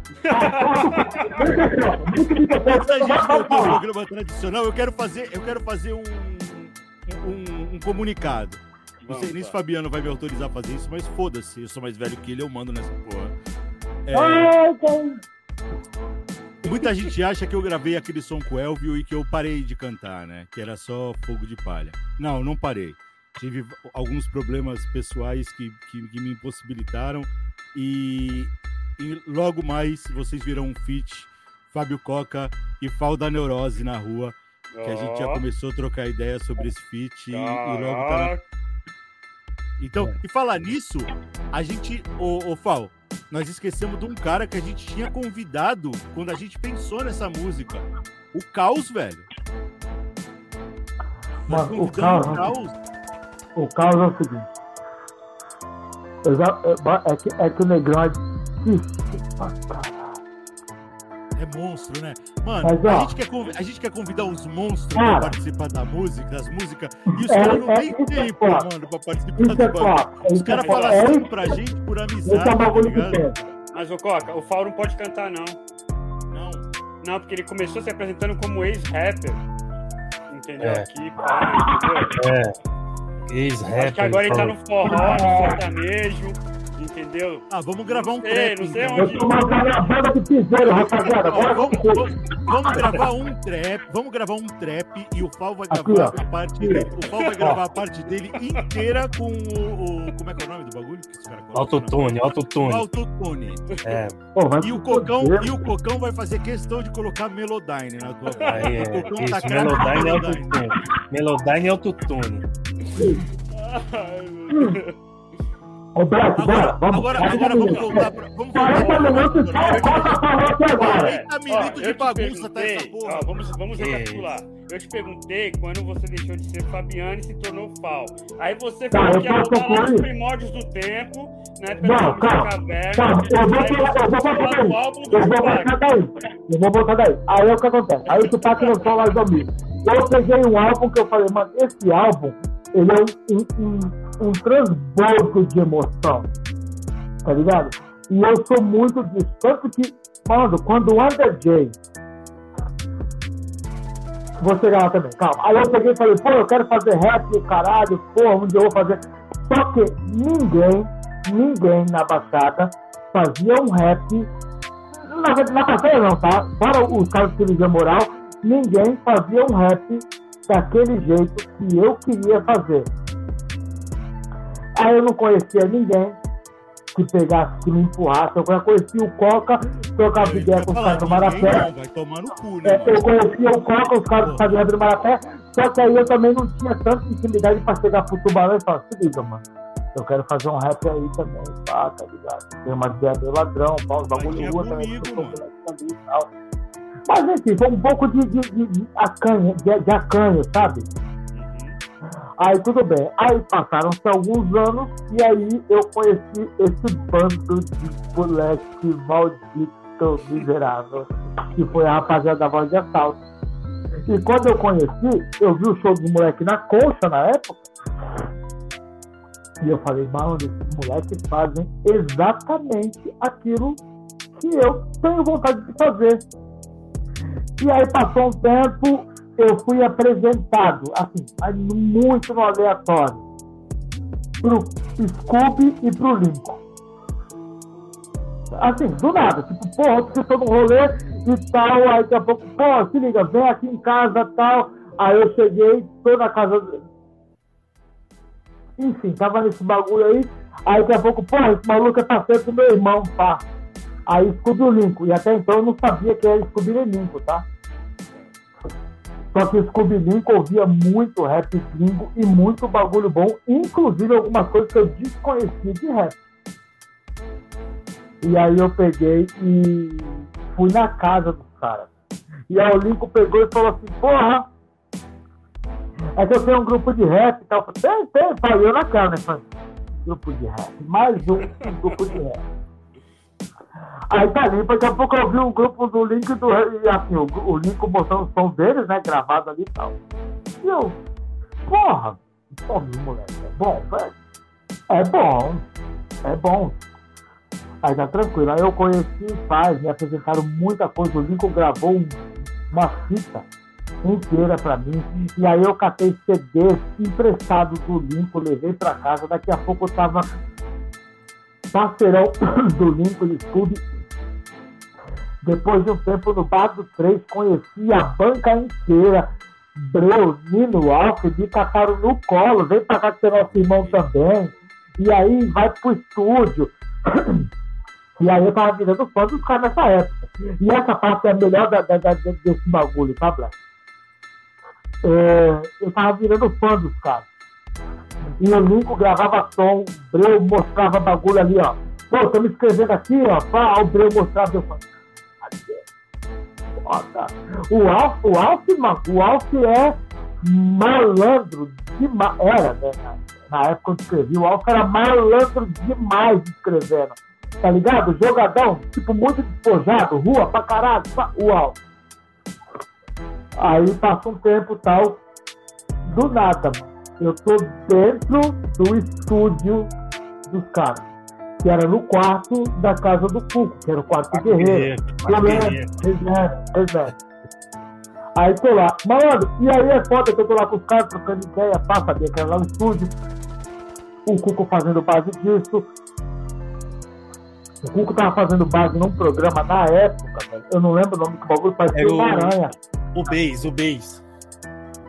antes da gente voltar ao programa tradicional, eu quero fazer, eu quero fazer um, um, um comunicado. Não sei nem se o. Fabiano vai me autorizar a fazer isso, mas foda-se, eu sou mais velho que ele, eu mando nessa porra. É, muita gente acha que eu gravei aquele som com o Elvio e que eu parei de cantar, né? Que era só fogo de palha. Não, não parei. Tive alguns problemas pessoais que, que, que me impossibilitaram e, e logo mais vocês viram um feat Fábio Coca e Falda Neurose na rua, que a gente já começou a trocar ideia sobre esse feat e, e logo tá na então, e falar nisso, a gente, ô, ô Fal, nós esquecemos de um cara que a gente tinha convidado quando a gente pensou nessa música. O Caos, velho. Nós Mano, o convidamos Caos- O caso é o seguinte. Eu já, é, é que, é que o Negrão é difícil pra caralho. É monstro, né? Mano, Mas, a, gente quer, conv- a gente quer convidar uns monstros Cara. pra participar da música, das músicas, e os É, caras não é, têm é tempo, foda. mano, pra participar Isso do é bagulho. Os Isso caras é falam É assim isso- pra gente por amizade, é tá. Mas, ô Coca, o Fal não pode cantar, não. Não. Não, porque ele começou se apresentando como ex-rapper. Entendeu? É. Aqui, pá, entendeu? é. Ex-rapper. Acho que agora ele tá no forró, no sertanejo, entendeu? Ah, vamos gravar um sei, trap. não sei então. Eu tô mandando a banda de piseiro, rapaziada. Bora vamos, vamos- vamos gravar um trap, vamos gravar um trap e o Fal vai Aqui, gravar ó. a parte dele. O Fal vai gravar a parte dele inteira com o, o- como é que é o nome do bagulho que? Autotune, autotune. Autotune. É, Pô, E o Cocão, e o Cocão vai fazer questão de colocar Melodyne na tua voz. aí é. O Cocão Isso, tá craque Melodyne Melodyne. é autotune. Melodyne é autotune. Ai, meu Deus. Ô, Black, bora, Agora, vamos. agora, agora vamos voltar pra, vamos voltar 40 pra- minutos só Coca falou até agora. 40 Ó, minutos de bagunça tá essa porra. ó, vamos, vamos recapitular. eu te perguntei quando você deixou de ser Fabiano e se tornou Fal. Aí você falou tá, que ia voltar lá nos primórdios do tempo, né? Não, calma, caverna. Calma, eu vou, eu vou voltar daí. Eu vou voltar daí. Eu vou voltar daí. Aí é o que acontece. Aí o Tupac lançou lá do domingo. Eu peguei um álbum que eu falei, mano, esse álbum, ele é um, um, um, transbordo de emoção. Tá ligado? E eu sou muito disso. Tanto que, mano, quando o Under J Vou chegar lá também, calma. Aí eu peguei e falei, pô, eu quero fazer rap, caralho, porra, onde eu vou fazer. Só que ninguém, ninguém na Baixada fazia um rap. Na, na Baixada não, tá? Fora os caras que liga moral, ninguém fazia um rap daquele jeito que eu queria fazer. Aí eu não conhecia ninguém, que pegasse, que me empurrasse. Eu já conheci o Coca, trocava ideia com os caras do Marapé. Vai tomar no cu, né? É, eu conhecia o Coca, os caras do Rap do Marapé. Só que aí eu também não tinha tanta intimidade pra chegar pro Tubarão e falar: se liga, mano. Eu quero fazer um rap aí também, pá, tá ligado? Tem uma ideia de ladrão, pá, os bagulho rua também. Mas enfim, foi um pouco de, de, de, de acanho, de, de acanho, sabe? Aí tudo bem. Aí passaram-se alguns anos e aí eu conheci esse bando de moleque maldito, miserável, que foi a rapaziada da voz de assalto. E quando eu conheci, eu vi o show dos moleques na concha na época. E eu falei, mano, esses moleques fazem exatamente aquilo que eu tenho vontade de fazer. E aí passou um tempo, eu fui apresentado, assim, muito no aleatório, pro Scooby e pro Lincoln. Assim, do nada, tipo, porra, você tô no rolê e tal, aí daqui a pouco, pô, se liga, vem aqui em casa tal. Aí eu cheguei, tô na casa. Enfim, tava nesse bagulho aí. Aí daqui a pouco, pô, esse maluco é parceiro do meu irmão, pá. Aí Scooby e Lincoln. E até então eu não sabia que era Scooby e Lincoln, tá? Só que o Scooby Link ouvia muito rap gringo e muito bagulho bom, inclusive algumas coisas que eu desconhecia de rap. E aí eu peguei e fui na casa dos caras. E aí o Lincoln pegou e falou assim, porra, é que eu tenho um grupo de rap e tal. Tem, tem, falei eu na cara, né? Grupo de rap, mais um grupo de rap. Aí tá ali, daqui a pouco eu vi um grupo do Link do. E assim, o, o Link mostrando o som deles, né? Gravado ali e tal. E eu, porra, porra, moleque, é bom, velho. É bom, é bom. Aí tá tranquilo. Aí eu conheci pais, me apresentaram muita coisa. O Lincoln gravou um, uma fita inteira pra mim. E aí eu catei CDs emprestados do Lincoln, levei pra casa. Daqui a pouco eu tava parceirão do Lincoln Scooby depois de um tempo no Bar do 3, conheci a banca inteira. Breu, Nino, Alf, me cataram no colo, vem pra cá com seu nosso irmão também. E aí vai pro estúdio. E aí eu tava virando fã dos caras nessa época. E essa parte é a melhor da, da, da desse bagulho, tá, Black? É, eu tava virando fã dos caras. E o Nico gravava som, o Breu mostrava bagulho ali, ó. Pô, tô me escrevendo aqui, ó. Pá, o Breu mostrava, eu falei, foda. O Alf, o Alf, o Alf é malandro demais. Era, né? Na, época eu escrevi, o Alf era malandro demais escrevendo. Tá ligado? Jogadão, tipo, muito despojado, rua pra caralho, o Alf. Aí passa um tempo tal, do nada, mano. Eu tô dentro do estúdio dos caras que era no quarto da casa do Cuco, que era o quarto do Guerreiro. Exato, Aí tô lá. Malandro, e aí é foda que eu tô lá com os caras trocando ideia, pá, sabia que era lá no estúdio. O Cuco fazendo base disso. O Cuco tava fazendo base num programa na época, velho. Eu não lembro o nome do bagulho, parecia o Aranha. O Beis, o Beis.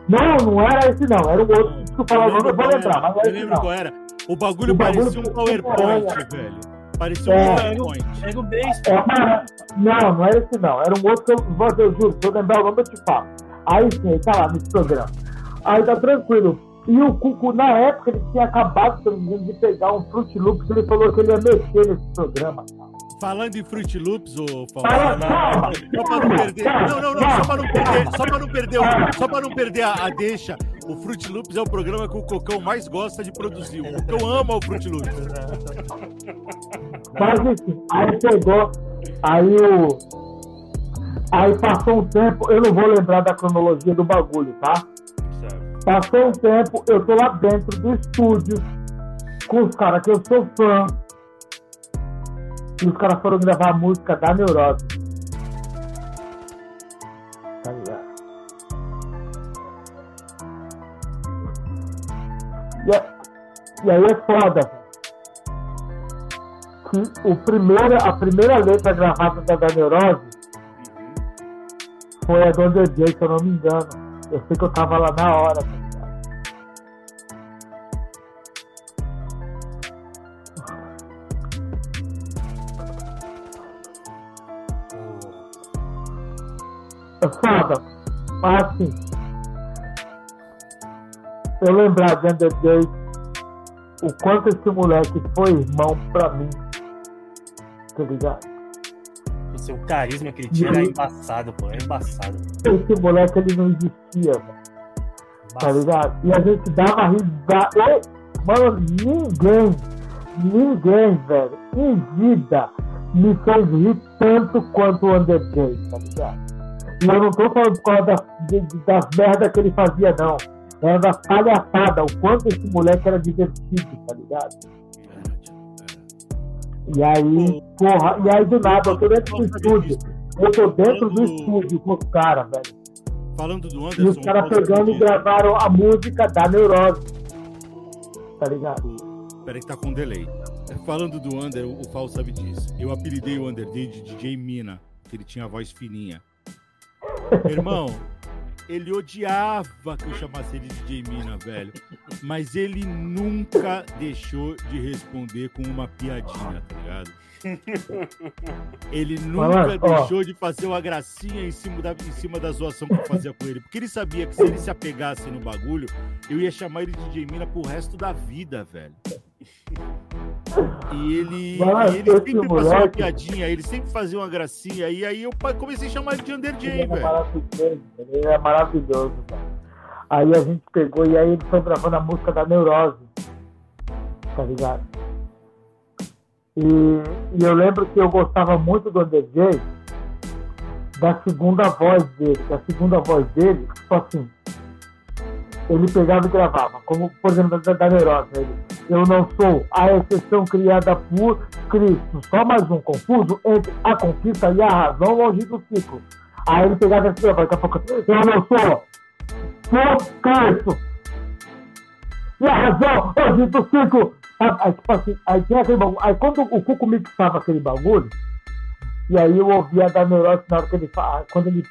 Não, não era esse não, era o outro. Desculpa falar o nome, eu vou lembrar, mas não era esse não. Qual era. O bagulho, o bagulho parecia um PowerPoint, velho. Parecia um é, PowerPoint. Era o base. É, não, não era esse não. Era um outro que eu, eu juro, se eu lembrar o nome eu te falo. Aí sim, ele tá lá nesse programa. Aí tá tranquilo. E o Cuco, na época, ele tinha acabado de pegar um Fruit Loops, ele falou que ele ia mexer nesse programa. Falando em Fruit Loops, ô Fausto, só para não perder. Não, não, não, só para não perder, só para não perder, só para não perder a, a, deixa. O Fruit Loops é o programa que o Cocão mais gosta de produzir. O Cocão ama o Fruit Loops. Aí pegou, aí o. Aí passou um tempo, eu não vou lembrar da cronologia do bagulho, tá? Passou um tempo, eu tô lá dentro do estúdio com os caras que eu sou fã. E os caras foram gravar a música da Neurose. Tá ligado? E, é, e aí é foda, que o primeiro, a primeira letra gravada da, da Neurose foi a do Under J, se eu não me engano. Eu sei que eu tava lá na hora. Foda. Mas assim, eu lembrar de Under Day, o quanto esse moleque foi irmão pra mim. Tá ligado? O seu carisma que ele tinha era embaçado, pô. É embaçado. Esse moleque ele não existia, mano. Tá ligado? E a gente dava risada. Mano, ninguém, ninguém, velho, em vida me fez rir tanto quanto o Under Day, tá ligado? E eu não tô falando por causa das, das merdas que ele fazia, não. Era da palhaçada, o quanto esse moleque era divertido, tá ligado? E aí, porra, e aí do nada, eu tô dentro do estúdio. Eu tô dentro do estúdio com os caras, velho. Falando do Anderson. E os caras pegando e gravaram a música da Neurose. Tá ligado? Peraí que tá com um delay. Falando do Under, o Paulo sabe disso. Eu apelidei o Under de DJ Mina, que ele tinha a voz fininha. Irmão, ele odiava que eu chamasse ele de DJ Mina, velho. Mas ele nunca deixou de responder com uma piadinha, tá ligado? Ele nunca deixou de fazer uma gracinha em cima, da, em cima da zoação que eu fazia com ele. Porque ele sabia que se ele se apegasse no bagulho, eu ia chamar ele de DJ Mina pro resto da vida, velho. E ele, Mas, ele sempre fazia uma piadinha, ele sempre fazia uma gracinha. E aí eu comecei a chamar ele de Under J, velho. Ele é maravilhoso, velho. Aí a gente pegou e aí ele foi gravando a música da Neurose. Tá ligado? E, e eu lembro que eu gostava muito do Under J da segunda voz dele. Que a segunda voz dele, tipo assim, ele pegava e gravava, como por exemplo da, da Neurose. Ele, eu não sou a exceção criada por Cristo, só mais um confuso entre a conquista e a razão longe do ciclo. Aí ele pegava e gravava, daqui a pouco, eu não sou, sou Cristo. E a razão longe do ciclo. Aí, tipo assim, aí tinha aquele bagulho. Aí quando o Cuco mixava aquele bagulho, e aí eu ouvia da neurose na hora que ele fala, quando ele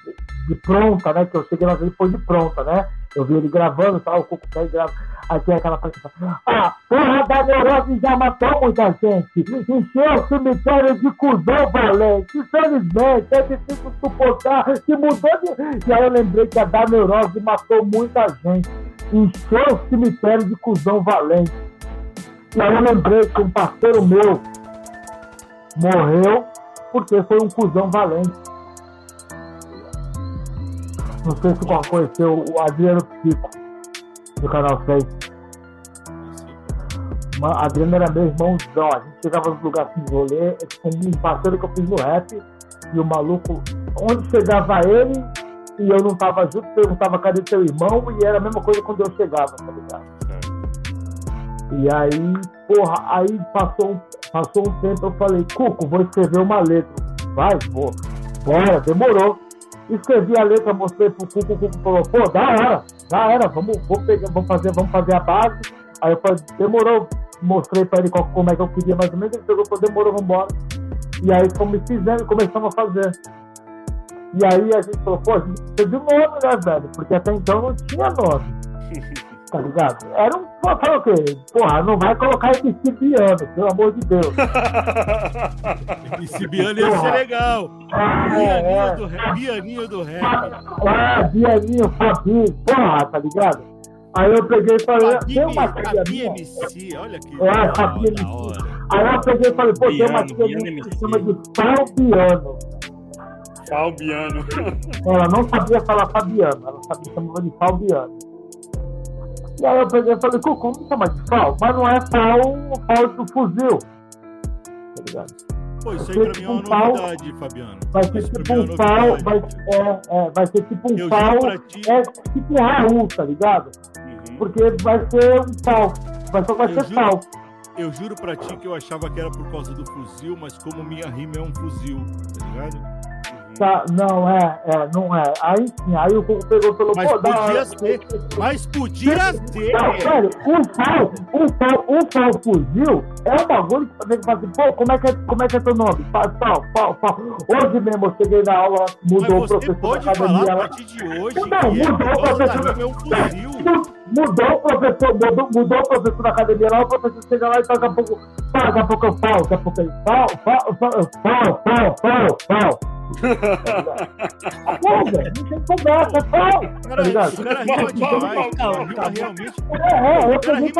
de pronta, né? Que eu cheguei lá, ele foi de pronta, né? Eu vi ele gravando, tal, o Cuco tá grava. Aí tem aquela parte que fala, ah, porra da neurose já matou muita gente. Encheu o cemitério de cuzão valente. Infelizmente, é difícil suportar. Se mudou de. E aí eu lembrei que a da neurose matou muita gente. Encheu o cemitério de cuzão valente. E aí eu lembrei que um parceiro meu morreu porque foi um cuzão valente. Não sei se conheceu o Adriano Pico, do canal 6. Adriano era meu irmãozão. A gente chegava nos lugares assim, rolê, com um parceiro que eu fiz no rap, e o maluco, onde chegava ele e eu não tava junto, perguntava cadê teu irmão, e era a mesma coisa quando eu chegava, tá ligado? E aí, porra, aí passou, passou um tempo, eu falei, Cuco, vou escrever uma letra. Vai, pô, bora, demorou. Escrevi a letra, mostrei pro Cuco, o Cuco falou, pô, da hora, da hora, vamos, vamos, pegar, vamos, fazer, vamos fazer a base. Aí eu falei, demorou, mostrei pra ele qual, como é que eu queria mais ou menos, ele pegou, falou, demorou, vambora. E aí fomos fizendo, começamos a fazer. E aí a gente falou, pô, a gente precisa de nome, né, velho? Porque até então não tinha nome. Tá ligado? Era um. Falou o quê? Porra, não vai colocar MC Biano, pelo amor de Deus. MC Biano ia ser legal. Bianinho, é, do rap, Bianinho do rap. É, Bianinho, Fabi, porra, tá ligado? Aí eu peguei e falei, Fabi, tem uma Fabi MC, olha que é, Fabi MC. Aí eu peguei e falei, pô, tem uma tia que se chama de Fabiano. Fabiano. Ela não sabia falar Fabiano, ela sabia chamava de Fabiano. E aí eu peguei e falei, como me chama de Fal? Mas não é Fal, Fal do fuzil. Tá ligado? Pô, isso aí pra mim é uma pau, novidade, Fabiano. Vai ser isso tipo é um pau, vai, é, é, vai ser tipo um eu pau, é tipo um Raul, tá ligado? Uhum. Porque vai ser um pau, vai, só vai eu ser juro, pau. Eu juro pra ti que eu achava que era por causa do fuzil, mas como minha rima é um fuzil, tá ligado? Tá, não, é, é, não é. Aí sim, aí o Google pegou pelo Mas podia ser, mas podia ser. Não, sério, um pau, um pau, um pau fuzil é um bagulho que você fala assim, pô, como é que é, como é, que é teu nome? Pau, pau, pau. Hoje mesmo eu cheguei na aula, mudou o professor pode da academia. Falar a partir de hoje não, mudou o professor. É um fuzil. Mudou o professor, mudou, mudou o professor da academia lá, o professor chega lá e daqui a pouco, daqui a pouco eu pau, daqui a pouco ele pau, pau, pau, pau, pau, pau, pau. Pô, velho, não tem conversa, é pau. Tá? O cara rima demais. Calma, realmente. É, é, eu peguei.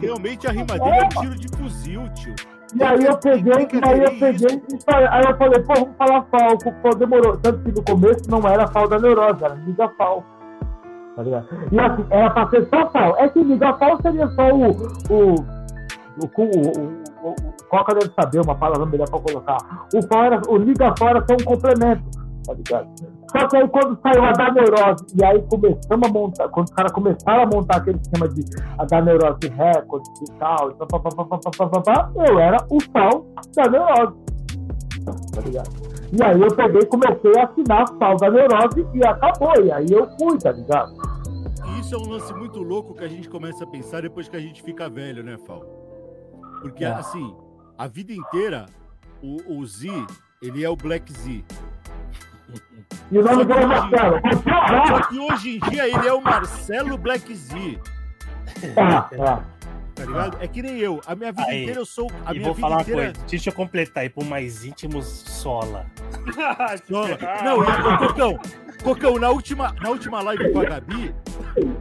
Realmente a rima dele é um tiro de fuzil, tio. E aí eu peguei, aí eu peguei e falei, aí eu falei, pô, vamos falar falco, pô, demorou. Tanto que no começo não era fal da neurose, era liga fal. Tá ligado? E assim, era pra ser só fal. É que liga fal seria só o, o, o, o o, Coca deve saber uma palavra melhor para colocar. O, fora, o liga fora são um complemento, tá ligado? Só que aí quando saiu a da neurose, e aí começamos a montar, quando os caras começaram a montar aquele esquema de a da neurose recorde e tal, pá, pá, pá, eu era o sal da neurose. Tá ligado? E aí eu peguei comecei a assinar sal da neurose e acabou. E aí eu fui, tá ligado? Isso é um lance muito louco que a gente começa a pensar depois que a gente fica velho, né, Fal? Porque, é. assim, a vida inteira, o, o Z, ele é o Black Z. E o nome dele é Marcelo. Só que hoje em dia ele é o Marcelo Black Z. Tá, tá. Tá ligado? É que nem eu. A minha vida aí, inteira eu sou. A e minha vou vida falar inteira... uma coisa. Deixa eu completar aí, por mais íntimos, sola. sola. Não, Cocão, Cocão, na última, na última live com a Gabi,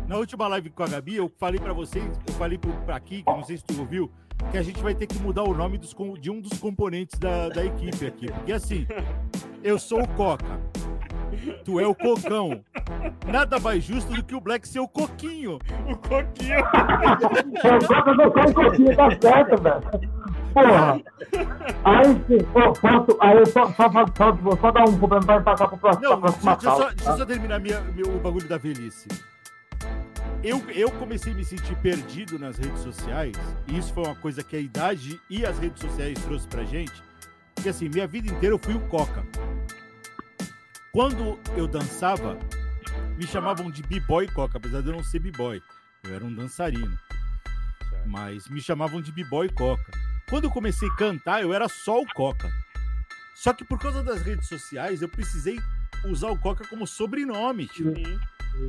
na última live com a Gabi, eu falei pra vocês, eu falei pra aqui, que não sei se tu ouviu, que a gente vai ter que mudar o nome dos, de um dos componentes da, da equipe aqui. Porque assim, eu sou o Coca, tu é o Cocão. Nada mais justo do que o Black ser o Coquinho. O Coquinho. o Coca não o Coquinho, tá certo, velho. Porra. Aí sim, posso, aí eu só, só, só, só dar um complementar e passar pro próximo. Não, deixa, só, deixa eu só terminar minha, meu, o bagulho da velhice eu, eu comecei a me sentir perdido nas redes sociais, e isso foi uma coisa que a idade e as redes sociais trouxe pra gente, porque assim, minha vida inteira eu fui o Coca. Quando eu dançava, me chamavam de B-Boy Coca, apesar de eu não ser B-Boy. Eu era um dançarino. Mas me chamavam de B-Boy Coca. Quando eu comecei a cantar, eu era só o Coca. Só que por causa das redes sociais, eu precisei usar o Coca como sobrenome. Tipo.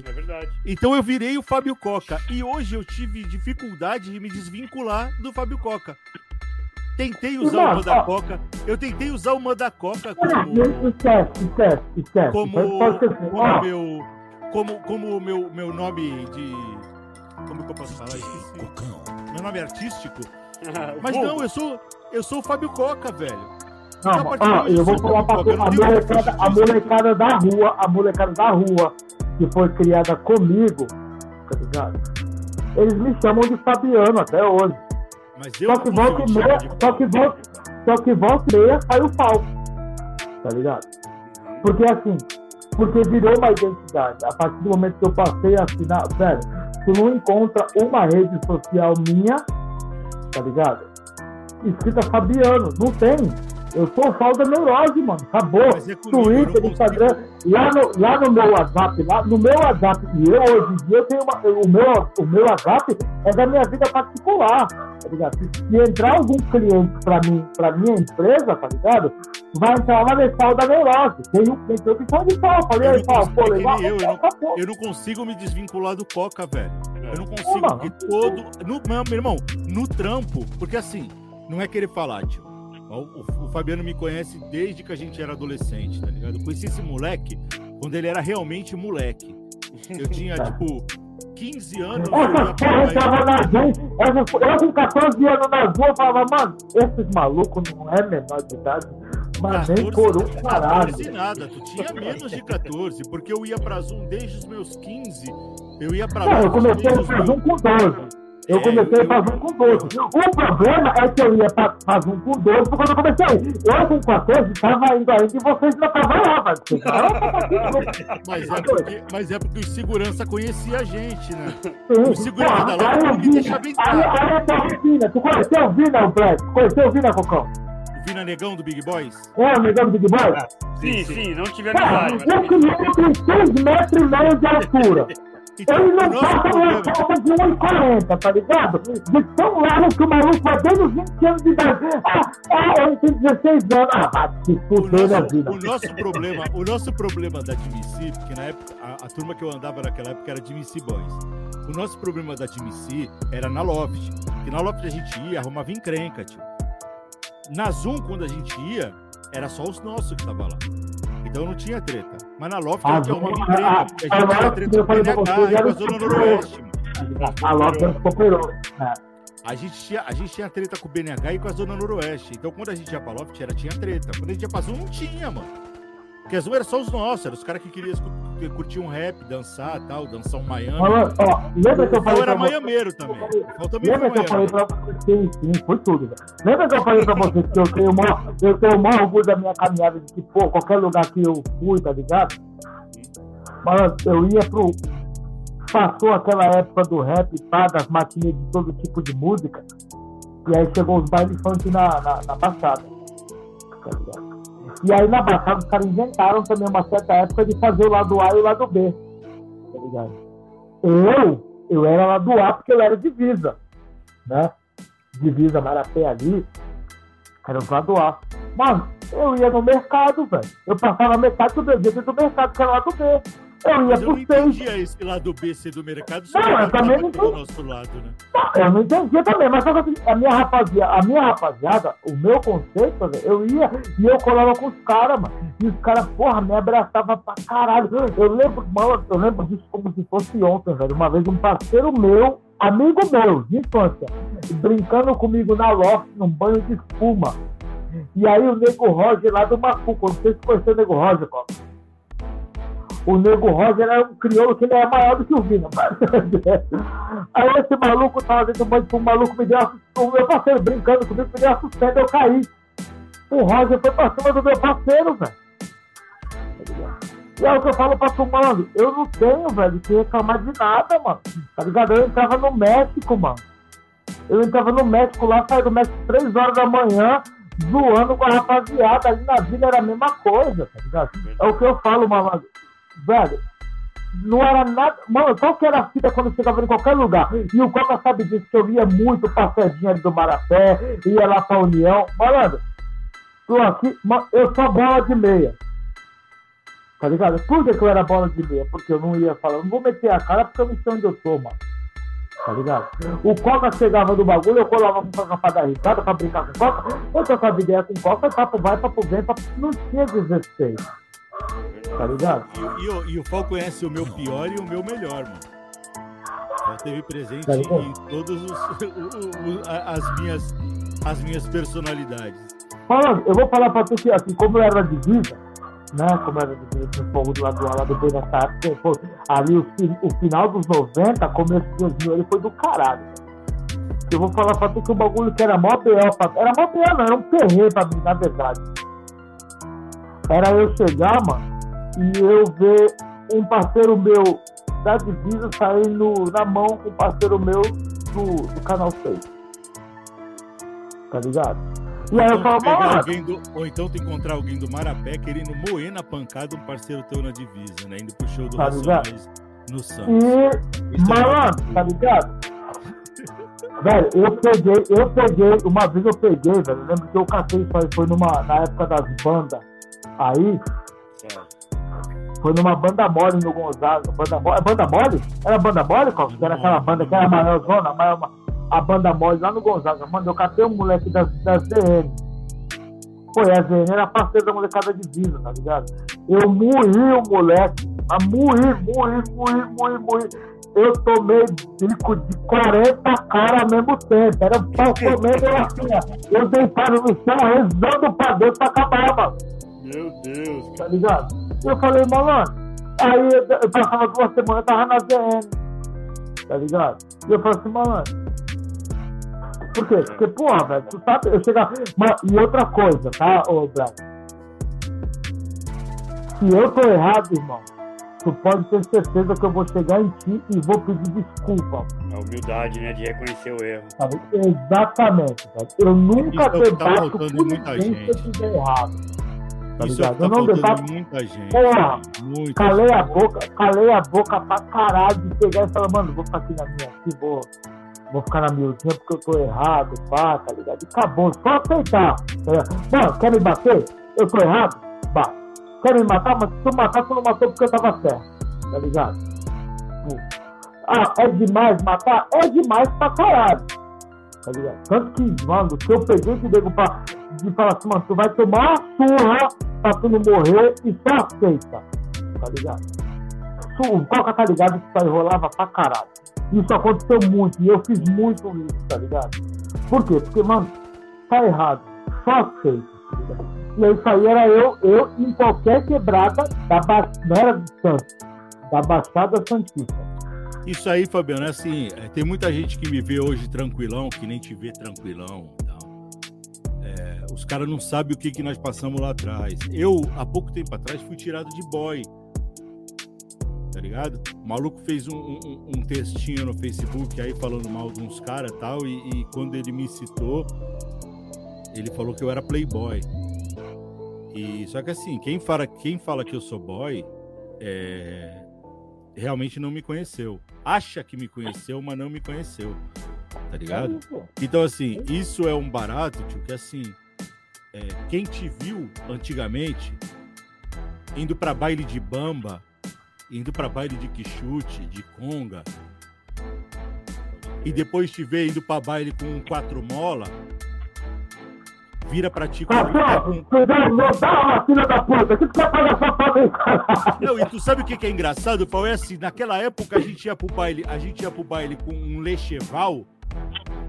É verdade. Então eu virei o Fábio Coca. E hoje eu tive dificuldade de me desvincular do Fábio Coca. Tentei usar Não, o Manda Coca. Eu tentei usar o Manda Coca como. Esquece, esquece, esquece. Como, como meu. Como, como meu, meu nome de. Como que eu posso falar? Esqueci. Meu nome é artístico. Mas não, eu sou. Eu sou o Fábio Coca, velho. Não, ah, eu vou falar pra tu, a molecada, a molecada da rua, a molecada da rua que foi criada comigo, tá ligado? Eles me chamam de Fabiano até hoje. Mas eu só que volta e meia, só que volta, só que volta e meia sai o falso. Tá ligado? Porque assim, porque virou uma identidade. A partir do momento que eu passei a assinar, velho, tu não encontra uma rede social minha, tá ligado? Escrita Fabiano, não tem. Eu sou o da neurose, mano. Acabou. É Twitter, Instagram. Lá no, lá no meu WhatsApp, lá no meu WhatsApp, e eu hoje em dia eu tenho uma, o, meu, o meu WhatsApp é da minha vida particular, tá ligado? Se, entrar algum cliente pra mim, pra minha empresa, tá ligado? Vai entrar lá nesse tal da neurose. Tem um cliente que fala de pau, falei aí, pau, pô, legal. Eu, eu, não, eu não consigo me desvincular do Coca, velho. Eu não consigo, porque todo. No, meu irmão, no trampo, porque assim, não é querer falar, tio o, o, Fabiano me conhece desde que a gente era adolescente, tá ligado? Eu conheci esse moleque quando ele era realmente moleque. Eu tinha, tipo, 15 anos. Essas porra entravam na rua. Eu com 14 anos na rua falava, mano, esses malucos não é menor de idade. Mas nem por um caralho. 14 nada, tu tinha menos de 14, porque eu ia pra Zoom desde os meus 15. Eu ia pra Não, eu comecei a fazer um com 12. Eu comecei a fazer um com 12. O problema é que eu ia fazer um com 12 porque eu comecei. Eu com 14 estava indo ainda e vocês não estavam lá, mas mas, é porque, mas é porque o segurança conhecia a gente, né? Sim. O segurança da loja me deixava entrar. Aí, aí é Vina. Tu conheceu o Vina, o Black? Conheceu o Vina, Cocão? O Vina Negão do Big Boys? É, o Negão do Big Boys? Ah, sim, sim, sim, não tive amizade. Esse menino tem 6 metros e meio de altura. Então, ele não passa uma falta de 1,40, tá ligado? De tão largo que o maluco vai os 20 anos de idade. Ah, ah ele tem 16 anos. Ah, vai se fuder na vida. O nosso problema, o nosso problema da DMC, porque na época, a, a, turma que eu andava naquela época era DMC Boys. O nosso problema da DMC era na Loft. Porque na Loft a gente ia, arrumava encrenca, tio. Na Zoom, quando a gente ia, era só os nossos que estavam lá. Então não tinha treta. Mas na Loft ah, tinha uma treta. A, a, gente tinha treta com o BNH e com a Zona Noroeste. A Loft cooperou. É. A gente, tinha, a gente tinha treta com o BNH e com a Zona Noroeste. Então quando a gente ia pra Loft, era, tinha treta. Quando a gente ia pra Zoom, não tinha, mano. Porque as era só os nossos, eram os caras que queriam curtir um rap, dançar tal, dançar um Miami. Olha, ó, lembra que eu falei. era maiameiro também. também lembra que eu falei pra vocês? Sim, sim, foi tudo. Lembra que eu falei pra vocês que eu tenho, uma, eu tenho o maior orgulho da minha caminhada de que, pô, qualquer lugar que eu fui, tá ligado? Mas eu ia pro. Passou aquela época do rap, pá, das matinhas de todo tipo de música. E aí chegou os bailes funk na, na, na Baixada. Tá ligado? E aí na Baixada os caras inventaram também uma certa época de fazer o lado A e o lado B. Tá ligado? Eu, eu era lado A porque eu era divisa. Né? Divisa Marapé ali, era o lado A. Mano, eu ia no mercado, velho. Eu passava metade do dia dentro do mercado, que era o lado B. Eu ia Mas eu não entendia esse lado B ser do mercado, não, eu também não do nosso lado, né? Não, eu não entendia também, mas a minha rapaziada, a minha rapaziada, o meu conceito, eu ia e eu colava com os caras, mano. E os caras, porra, me abraçavam pra caralho. Eu lembro, mano, eu lembro disso como se fosse ontem, velho. Uma vez um parceiro meu, amigo meu, de infância, brincando comigo na loft, num banho de espuma. E aí o nego Roger lá do Macuco, não sei se conheceu o nego Roger, Copa. O Nego Roger era um crioulo que ele era maior do que o Vina. Aí esse maluco tava dentro do banho, o maluco me deu o meu parceiro brincando comigo, me deu uma eu caí. O Roger foi pra cima do meu parceiro, velho. E é o que eu falo pra tu, mano, eu não tenho, velho, que reclamar de nada, mano. Tá ligado? Eu entrava no México, mano. Eu entrava no México lá, saía do México 3 horas da manhã, zoando com a rapaziada. Ali na vila era a mesma coisa, tá ligado? É o que eu falo, mano velho, não era nada. Mano, qual que era a fita quando chegava em qualquer lugar? E o Coca sabe disso, que eu ia muito pra Cedinha do Marapé, ia lá pra União. Malandro, tô aqui, eu sou bola de meia. Tá ligado? Por que, que eu era bola de meia? Porque eu não ia falar, não vou meter a cara porque eu não sei onde eu sou, mano. Tá ligado? O Coca chegava do bagulho, eu colava com o Coca pra dar risada, pra brincar com o Coca. Eu trocava ideia com o Coca, papo vai, papo vem, papo... não tinha 16. Tá ligado? E, e, e, o Fal conhece o meu pior e o meu melhor, mano. Já teve presente tá em todas as minhas, as minhas personalidades. Falando, eu vou falar pra tu que assim, como eu era divisa, né? Como era divisa no fogo do lado do lado do nessa época, pô, ali o, o final dos 90, começo dos 2000, ele foi do caralho. Eu vou falar pra tu que o bagulho que era mó B.O. Era mó B.O. não, era um terreno pra mim, na verdade. Era eu chegar, mano, e eu ver um parceiro meu da divisa saindo na mão com um parceiro meu do, do Canal 6. Tá ligado? E aí eu falo, mano. Ou então tu encontrar alguém do Marapé querendo moer na pancada um parceiro teu na divisa, né? Indo pro show do tá Racionais no Santos. E, malandro, tá ligado? velho, eu peguei, eu peguei, uma vez eu peguei, velho. Eu lembro que eu catei foi numa, na época das bandas aí. Foi numa banda mole no Gonzaga. Banda mole, é banda mole? Era banda mole? Que era aquela banda que era a maior zona, a, banda mole lá no Gonzaga. Mano, eu catei um moleque das, das ZN. Pô, a ZN era parceiro da molecada de vida, tá ligado? Eu moí o moleque. Mas moí, moí, moí, moí, moí. eu tomei bico de 40 caras ao mesmo tempo. Era um pau comendo assim. Eu deitado no chão, rezando pra Deus pra acabar, mano. Meu Deus. Tá ligado? E eu falei, malandro. Aí eu passava duas semanas, eu tava na VM. Tá ligado? E eu falei assim, malandro. Por quê? Porque, porra, velho, tu sabe, eu chegava. E outra coisa, tá, ô Black? Se eu tô errado, irmão, tu pode ter certeza que eu vou chegar em ti e vou pedir desculpa. A humildade, né, de reconhecer o erro. Sabe? Exatamente, velho. Eu nunca Isso é que tá por ninguém gente. se eu estiver errado. Tá Isso é ligado? que tá Eu não faltando muita gente. Porra, Muita Calei a gente. boca, calei a boca pra caralho de pegar e falar, mano, vou ficar aqui na minha aqui, vou, vou ficar na miudinha porque eu tô errado, pá, tá ligado? E acabou, só aceitar. Tá? Mano, quer me bater? Eu tô errado? Bate. Quer me matar? Mas se tu matar, tu não matou porque eu tava certo. Tá ligado? Ah, é demais matar? É demais pra caralho. Tá ligado? Tanto que, mano, se eu peguei esse nego pra de falar assim, mano, tu vai tomar uma surra pra tu não morrer e só aceita. Tá ligado? O Coca tá ligado que isso aí rolava pra caralho. Isso aconteceu muito e eu fiz muito isso, tá ligado? Por quê? Porque, mano, tá errado. Só aceita. Tá e aí isso aí era eu, eu em qualquer quebrada da ba... não era do Santos, da Baixada Santista. Isso aí, Fabiano, é assim, é, tem muita gente que me vê hoje tranquilão, que nem te vê tranquilão. e tal. É, os caras não sabem o que, que nós passamos lá atrás. Eu, há pouco tempo atrás, fui tirado de boy. Tá ligado? O maluco fez um, um- um textinho no Facebook aí falando mal de uns caras tal, e, e quando ele me citou, ele falou que eu era playboy. E só que assim, quem fala, quem fala que eu sou boy, é, realmente não me conheceu. Acha que me conheceu, mas não me conheceu. Tá ligado? Então, assim, isso é um barato, tio, que assim, é, quem te viu antigamente indo pra baile de bamba, indo pra baile de quichute, de conga, e depois te vê indo pra baile com quatro mola, vira pra ti com, cuidado, não dá uma filha da puta, que tu pagar caralho? Não, e tu sabe o que que é engraçado, Paulo? É assim, naquela época a gente ia pro baile, a gente ia pro baile com um lecheval,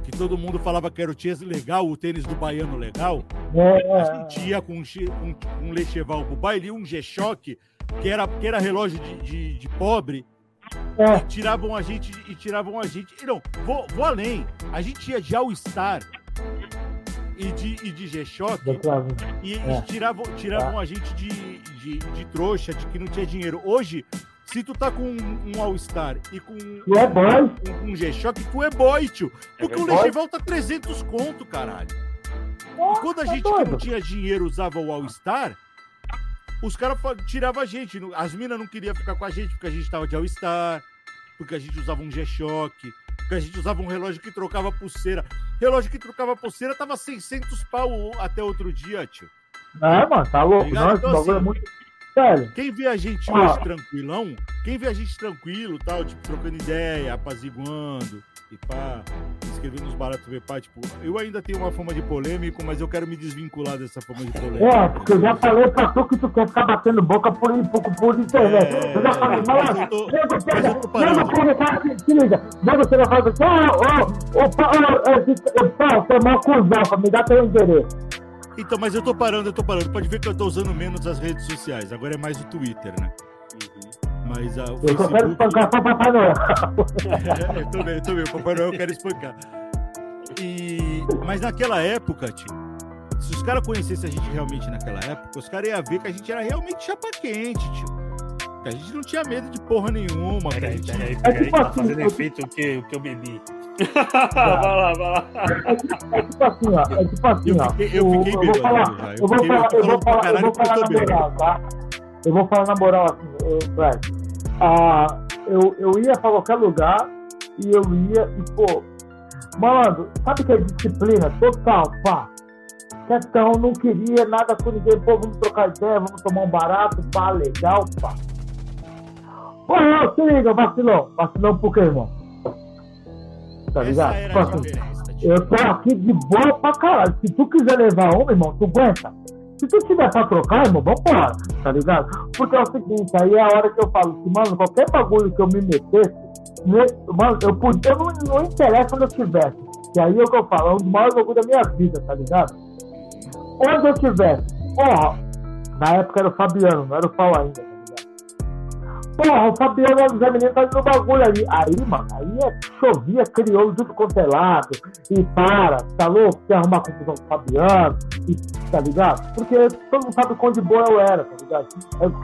que todo mundo falava que era o tênis legal, o tênis do baiano legal. A É, gente ia com um, um, um lecheval pro baile um G-Shock, que era, que era relógio de, de, de pobre, é, e tiravam a gente, e tiravam a gente. E não, vou, vou além. A gente ia de All-Star e de, e de G-Shock. E, É. e tiravam, tiravam a gente de, de, de trouxa, de que não tinha dinheiro. Hoje, se tu tá com um, um All-Star e com um, Tu é boy? um, um G-Shock, tu é boy, tio. Porque o verdade. Lecheval tá 300 conto, caralho. E quando a tá gente que não tinha dinheiro usava o All-Star, os caras tiravam a gente. As minas não queriam ficar com a gente porque a gente tava de All-Star, porque a gente usava um G-Shock, porque a gente usava um relógio que trocava pulseira. Relógio que trocava pulseira tava 600 pau até outro dia, tio. É, mano, tá louco. Não, esse Então, bagulho é assim, muito sério. Quem vê a gente Ah. hoje tranquilão, quem vê a gente tranquilo, tal, tipo, trocando ideia, apaziguando e pá, escrevendo uns baratos pá, tipo, eu ainda tenho uma fama de polêmico, mas eu quero me desvincular dessa fama de polêmico. É, porque eu já falei pra tu que tu quer ficar batendo boca por, por, por internet. É, eu já falei, mas malandro, eu tô- nego mas pega, eu tô parando. nego pega, cara, se se liga, nego chega e fala assim, ô, ô, ô, pá, ô, esse- ô, pá, você é mó cuzão, me dá teu endereço. Então, mas eu tô parando, eu tô parando. Pode ver que eu tô usando menos as redes sociais, agora é mais o Twitter, né? Mas a, o Eu só quero Facebook... espancar só Papai Noel. É, eu também, eu também. O Papai Noel eu quero espancar. E... Mas naquela época, tio, se os caras conhecessem a gente realmente naquela época, os caras iam ver que a gente era realmente chapa quente, tio. A gente não tinha medo de porra nenhuma. Peraí, gente... peraí, É peraí, tipo tá assim, fazendo eu- efeito o que, o que eu bebi. vai lá, vai lá. É tipo, é tipo assim, ó. É tipo assim, Eu ó. fiquei- eu fiquei vou bêbado falar, eu eu vou falar, eu eu vou falar, eu vou eu falar na moral, tá? Eu vou falar na moral assim, Fred. Ah, eu, eu ia pra qualquer lugar e eu ia e, pô, malandro, sabe que é disciplina total, pá. Questão, não queria nada com ninguém, pô, vamos trocar ideia, vamos tomar um barato, pá, legal, pá. Pô, não, se liga, vacilão. Vacilão por quê, irmão? Tá ligado? Tipo assim, tio. eu tô aqui de boa pra caralho. Se tu quiser levar uma, irmão, tu aguenta. Se tu tiver pra trocar, irmão, vambora, tá ligado? Porque é o seguinte, aí é a hora que eu falo que, mano, qualquer bagulho que eu me metesse, né, mano, eu, podia, não, não interessa onde eu estivesse. Que aí é o que eu falo, é um dos maiores bagulhos da minha vida, tá ligado? Onde eu estivesse, porra, na época era o Fabiano, não era o Paulo ainda. Porra, o Fabiano e Zé Menino tá no bagulho aí. Aí, mano, aí é, chovia crioulo tudo quanto é lado. E para, tá louco? Quer arrumar confusão com o Fabiano, e, tá ligado? Porque todo mundo sabe quão de boa eu era, tá ligado?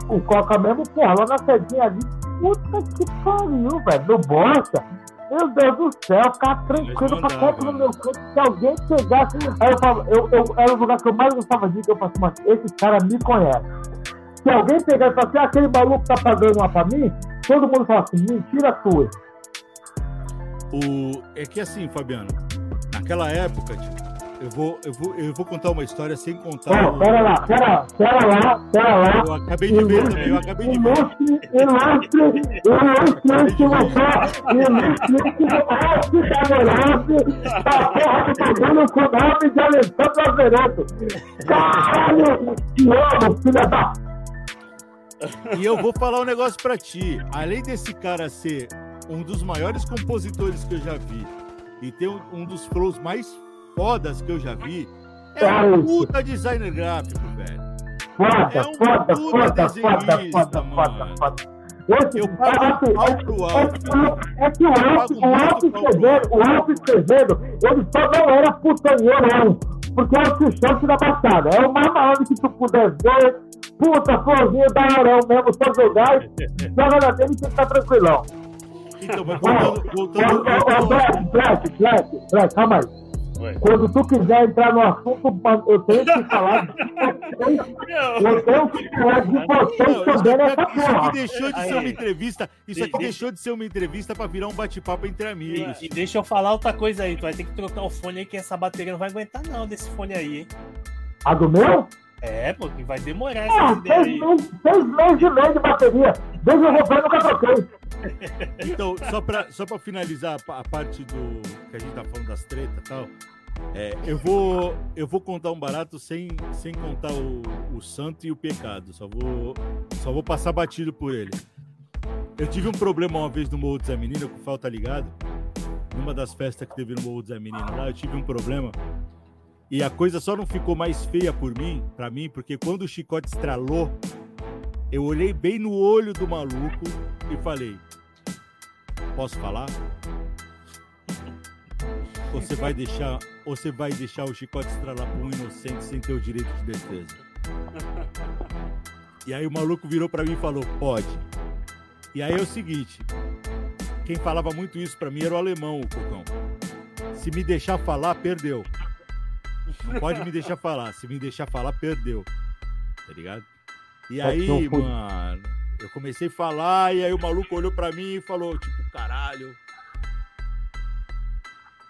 O Coca mesmo, porra, lá na sedinha ali, puta que pariu, velho, no bosta. Meu Deus do céu, ficar tranquilo pra quieto no meu canto. Se alguém chegasse. Aí eu falo, eu, eu, era o lugar que eu mais gostava de ir, que eu falei assim, mas esse cara me conhece. Se alguém pegar e falar assim, ah, aquele maluco tá pagando uma pra mim, todo mundo fala assim, mentira sua. O... É que assim, Fabiano, naquela época, tipo, eu vou, eu, vou, eu vou contar uma história sem contar. Oh, pera lá, pera, pera lá, pera lá. Eu acabei de ver também, eu acabei de ver. Ilustre, ilustre, ilustre, que ilustre, que tá da porra do pagando com o nome de Alessandro Averoto. Caralho, te amo, filha da e eu vou falar um negócio para ti. Além desse cara ser um dos maiores compositores que eu já vi e ter um, um dos flows mais fodas que eu já vi, é um puta designer gráfico, velho. Foda, é um foda, foda, foda, foda, foda, foda. Esse, eu pago é, pau pro Alf. É, que o Alf, o Alf escrevendo, o Alf escrevendo, ele só não era putanheiro, não. Porque é o t-shirt da passada. É o mais malandro que tu puder ver, puta, florzinha da Arão mesmo, só jogar joga na dele e fica tá tranquilão. Então, mas voltando, voltando... Black, Black, Black, Black, calma aí. Quando tu quiser entrar no assunto, eu tenho que falar. eu tenho que falar de vocês também nessa porra. Isso aqui deixou de ser uma entrevista. Isso aqui deixou de ser uma entrevista pra virar um bate-papo entre amigos. E, e, deixa eu falar outra coisa aí. Tu vai ter que trocar o fone aí, que essa bateria não vai aguentar, não, desse fone aí, hein? A do meu? É, porque vai demorar essa ah, ideia seis, meses, seis meses de meio de bateria. Desde eu vou nunca troquei. Então, só pra, só pra finalizar a, parte do que a gente tá falando das tretas e tal, é, eu, vou, eu vou contar um barato sem, sem contar o, o santo e o pecado. Só vou, só vou passar batido por ele. Eu tive um problema uma vez no Morro do Zé Menino, com falta ligado. Numa das festas que teve no Morro do Zé Menino lá, eu tive um problema e a coisa só não ficou mais feia por mim, para mim, porque quando o chicote estralou, eu olhei bem no olho do maluco e falei: Posso falar? Você vai deixar, você vai deixar o chicote estralar para um inocente sem ter o direito de defesa? E aí o maluco virou para mim e falou: "Pode". E aí é o seguinte, quem falava muito isso para mim era o alemão, o Cocão. Se me deixar falar, perdeu. Não pode me deixar falar. Se me deixar falar, perdeu. Tá ligado? E aí, mano, eu comecei a falar e aí o maluco olhou pra mim e falou, tipo, caralho.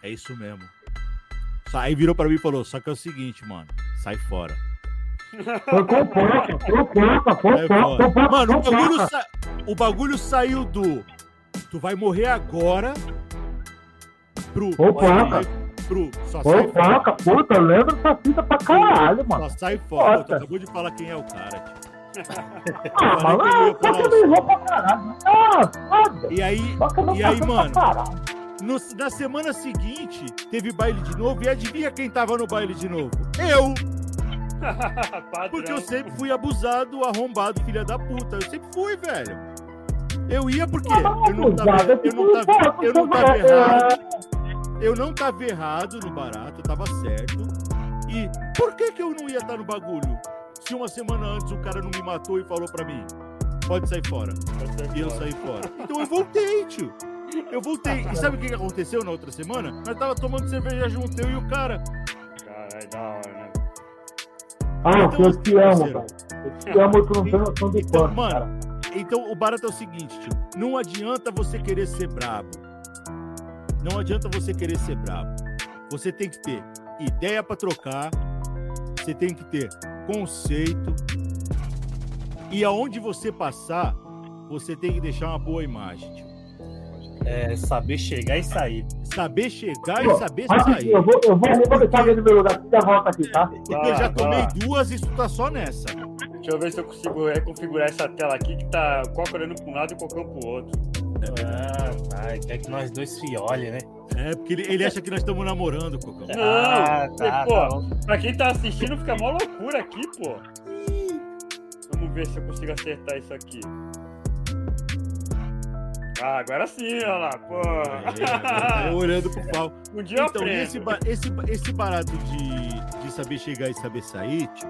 É isso mesmo. Aí virou pra mim e falou, só que é o seguinte, mano, sai fora. Mano, o bagulho, sa... o bagulho saiu do. Tu vai morrer agora. Pro. Opa, Só Pô, sai fora. puta, eu lembro dessa fita pra caralho, mano. Só sai fora. Tu acabou de falar quem é o cara, tio. Ah, mano, pra caralho. Ah, foda. E aí, e aí mano, no, na semana seguinte, teve baile de novo. E adivinha quem tava no baile de novo? Eu! Porque eu sempre fui abusado, arrombado, filha da puta. Eu sempre fui, velho. Eu ia porque eu não tava, eu não tava, eu não tava errado. Eu não tava errado no barato, eu tava certo. E por que que eu não ia estar no bagulho? Se uma semana antes o cara não me matou e falou pra mim, pode sair fora. Pode sair e eu saí fora. Então eu voltei, tio. Eu voltei. E sabe o que aconteceu na outra semana? Nós tava tomando cerveja junto, eu e o cara. Caralho, da hora, né? Ah, então, eu te amo, cara. Eu te amo, tu não tem noção de então, quanto, Mano, cara. então o barato é o seguinte, tio. Não adianta você querer ser brabo. Não adianta você querer ser brabo. Você tem que ter ideia para trocar, você tem que ter conceito. E aonde você passar, você tem que deixar uma boa imagem. Tio. É saber chegar e sair. Saber chegar Pô, e saber sair. Eu vou, eu vou, eu vou deixar ele no meu lugar, volta aqui, tá? Porque eu já tomei duas e isso tá só nessa. Deixa eu ver se eu consigo reconfigurar essa tela aqui que tá Coca olhando pra um lado e Cocão pro outro. Ah, tá. Quer que nós dois se olhem, né? É, porque ele, ele acha que nós estamos namorando, Cocão. Não, ah, tá, pô, tá pra quem tá assistindo fica mó loucura aqui, pô. Vamos ver se eu consigo acertar isso aqui. Ah, agora sim, olha lá, pô. É, olhando pro pau. Um dia então, eu esse, esse, esse barato de, de saber chegar e saber sair, tio,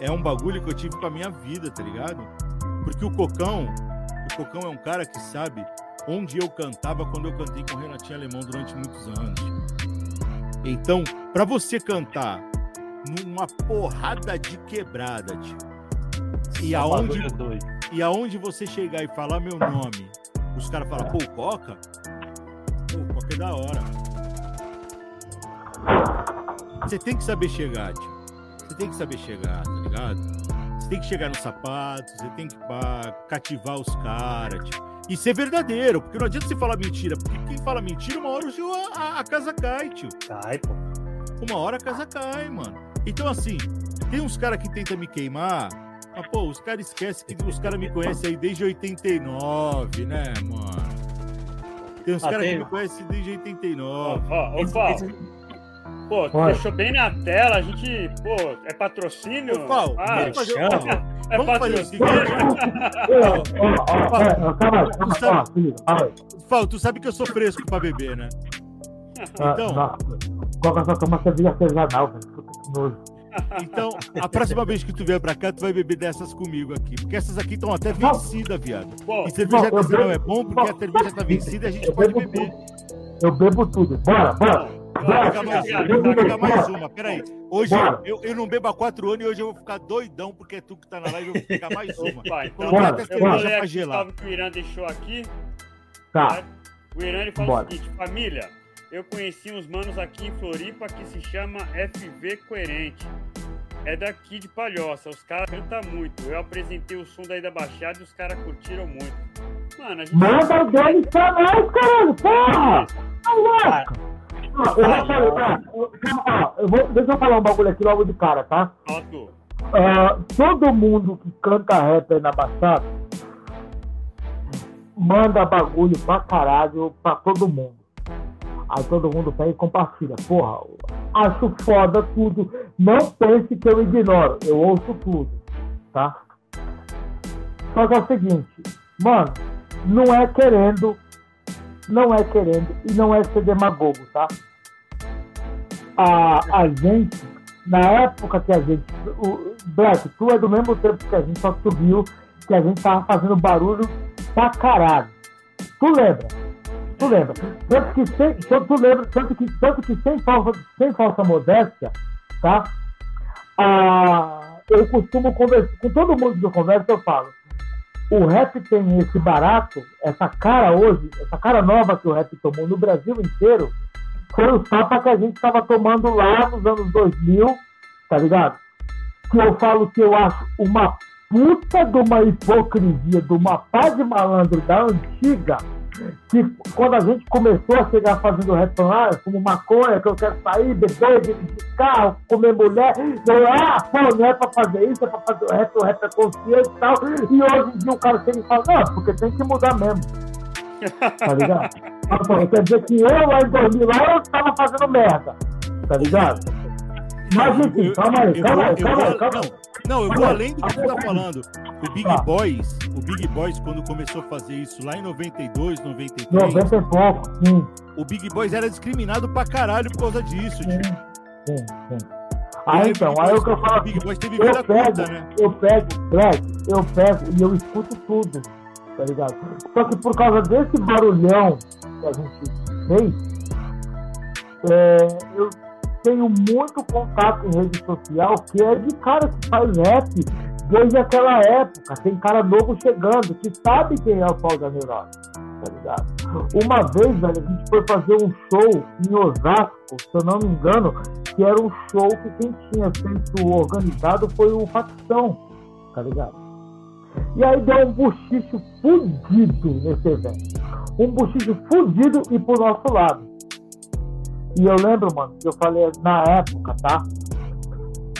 é um bagulho que eu tive com a minha vida, tá ligado? Porque o Cocão, o Cocão é um cara que sabe onde eu cantava quando eu cantei com o Renatinho Alemão durante muitos anos. Então, para você cantar numa porrada de quebrada, tio, e aonde, e aonde você chegar e falar meu nome os caras falam, pô, Coca? Pô, Coca é da hora. Você tem que saber chegar, tio. Você tem que saber chegar, tá ligado? Você tem que chegar nos sapatos, você tem que pá, cativar os caras, tio. E ser verdadeiro, porque não adianta você falar mentira, porque quem fala mentira, uma hora a, a, a casa cai, tio. Cai, pô. Uma hora a casa cai, mano. Então, assim, tem uns caras que tentam me queimar, mas, pô, os caras esquecem que os caras me conhecem aí desde 89, né, mano? Tem uns ah, caras que me conhecem desde 89. Ó, ó, Paulo. Pô, tu deixou bem na tela, a gente, pô, é patrocínio? Ô, Paulo, ah, vamos fazer, ó, é vamos patrocínio. Paulo, tu sabe que eu sou fresco pra beber, né? Ah, então... Qual que é a toma cerveja artesanal, velho? Então, a próxima vez que tu vier pra cá, tu vai beber dessas comigo aqui. Porque essas aqui estão até vencidas, viado. e cerveja artesanal é bom porque a cerveja tá vencida e a gente pode beber. Eu bebo tudo. Bora, bora. Pegar mais, mais uma. Peraí. Hoje eu, eu não bebo há quatro anos e hoje eu vou ficar doidão porque é tu que tá na live. Eu vou pegar mais uma. Vai, então, bora, até cerveja pra gelar. que o Irã deixou aqui. Tá. O Irã ele fala bora. o seguinte: família eu conheci uns manos aqui em Floripa que se chama FV Coerente. É daqui de Palhoça, os caras cantam muito. Eu apresentei o som daí da Baixada e os caras curtiram muito. Mano, a gente. Manda deles pra nós, caralho! Porra! Tá eu vou, deixa eu falar um bagulho aqui logo de cara, tá? Uh, todo mundo que canta rap aí na Baixada manda bagulho pra caralho pra todo mundo. Aí todo mundo pega e compartilha. Porra, acho foda tudo. Não pense que eu ignoro. Eu ouço tudo. Tá? Só que é o seguinte, mano, não é querendo, não é querendo e não é ser demagogo, tá? A, a gente, na época que a gente. O, Black, tu é do mesmo tempo que a gente, só que tu viu que a gente tava fazendo barulho pra caralho. Tu lembra? Tu lembra? Tanto que sem, tu lembra, tanto que, tanto que sem, falsa, sem falsa modéstia, tá? Ah, eu costumo conversar, com todo mundo que eu converso, eu falo, o rap tem esse barato, essa cara hoje, essa cara nova que o rap tomou no Brasil inteiro, foi o tapa que a gente estava tomando lá nos anos 2000, tá ligado? Que eu falo que eu acho uma puta de uma hipocrisia, de uma paz de malandro da antiga, que quando a gente começou a chegar fazendo rap lá, como maconha, que eu quero sair, beber, dirigir carro, comer mulher, eu, ah, pô, não é pra fazer isso, é pra fazer o rap, o rap é consciente e tal. E hoje em dia o cara chega e fala, não, porque tem que mudar mesmo. Tá ligado? quer dizer que eu lá em 2000 lá eu tava fazendo merda. Tá ligado? Mas enfim, calma aí, calma aí, calma aí, calma aí. Não, eu vou além do que você tá falando. O Big tá. Boys, o Big Boys, quando começou a fazer isso lá em 92, 93. 90 e pouco, sim. O Big Boys era discriminado pra caralho por causa disso, sim, sim, sim. Aí então, aí o que eu falo. O Big Boys teve vida pego, curta, né? Eu pego, Black, eu pego e eu escuto tudo, tá ligado? Só que por causa desse barulhão que a gente fez, é, eu tenho muito contato em rede social que é de cara que faz rap desde aquela época. Tem cara novo chegando que sabe quem é o Paulo da Neurose, tá ligado? Uma vez, velho, a gente foi fazer um show em Osasco, se eu não me engano, que era um show que quem tinha feito organizado foi o Facção, tá ligado? E aí deu um buchicho fudido nesse evento. Um buchicho fudido e pro nosso lado. E eu lembro, mano, que eu falei na época, tá?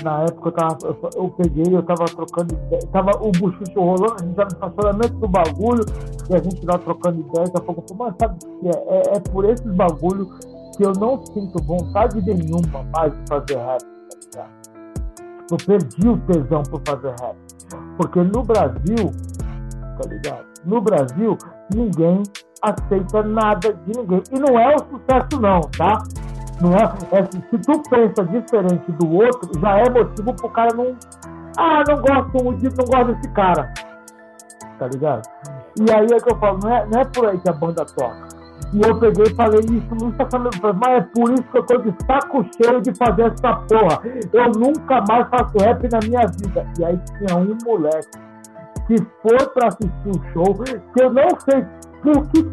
Na época eu, tava, eu, eu peguei, eu tava trocando ideia, tava o buchicho rolando, a gente tava no estacionamento do bagulho, e a gente lá trocando ideia, daqui a pouco eu falei, mas sabe o que é? é? É por esses bagulho que eu não sinto vontade nenhuma mais de fazer rap, tá Eu perdi o tesão por fazer rap. Porque no Brasil, tá ligado? No Brasil, ninguém aceita nada de ninguém. E não é o sucesso, não, tá? Não é, é, se tu pensa diferente do outro, já é motivo pro cara não. Ah, não gosto muito, não gosto desse cara. Tá ligado? E aí é que eu falo, não é, não é por aí que a banda toca. E eu peguei e falei isso no estacionamento. Mas é por isso que eu tô de saco cheio de fazer essa porra. Eu nunca mais faço rap na minha vida. E aí tinha um moleque que foi pra assistir o show, que eu não sei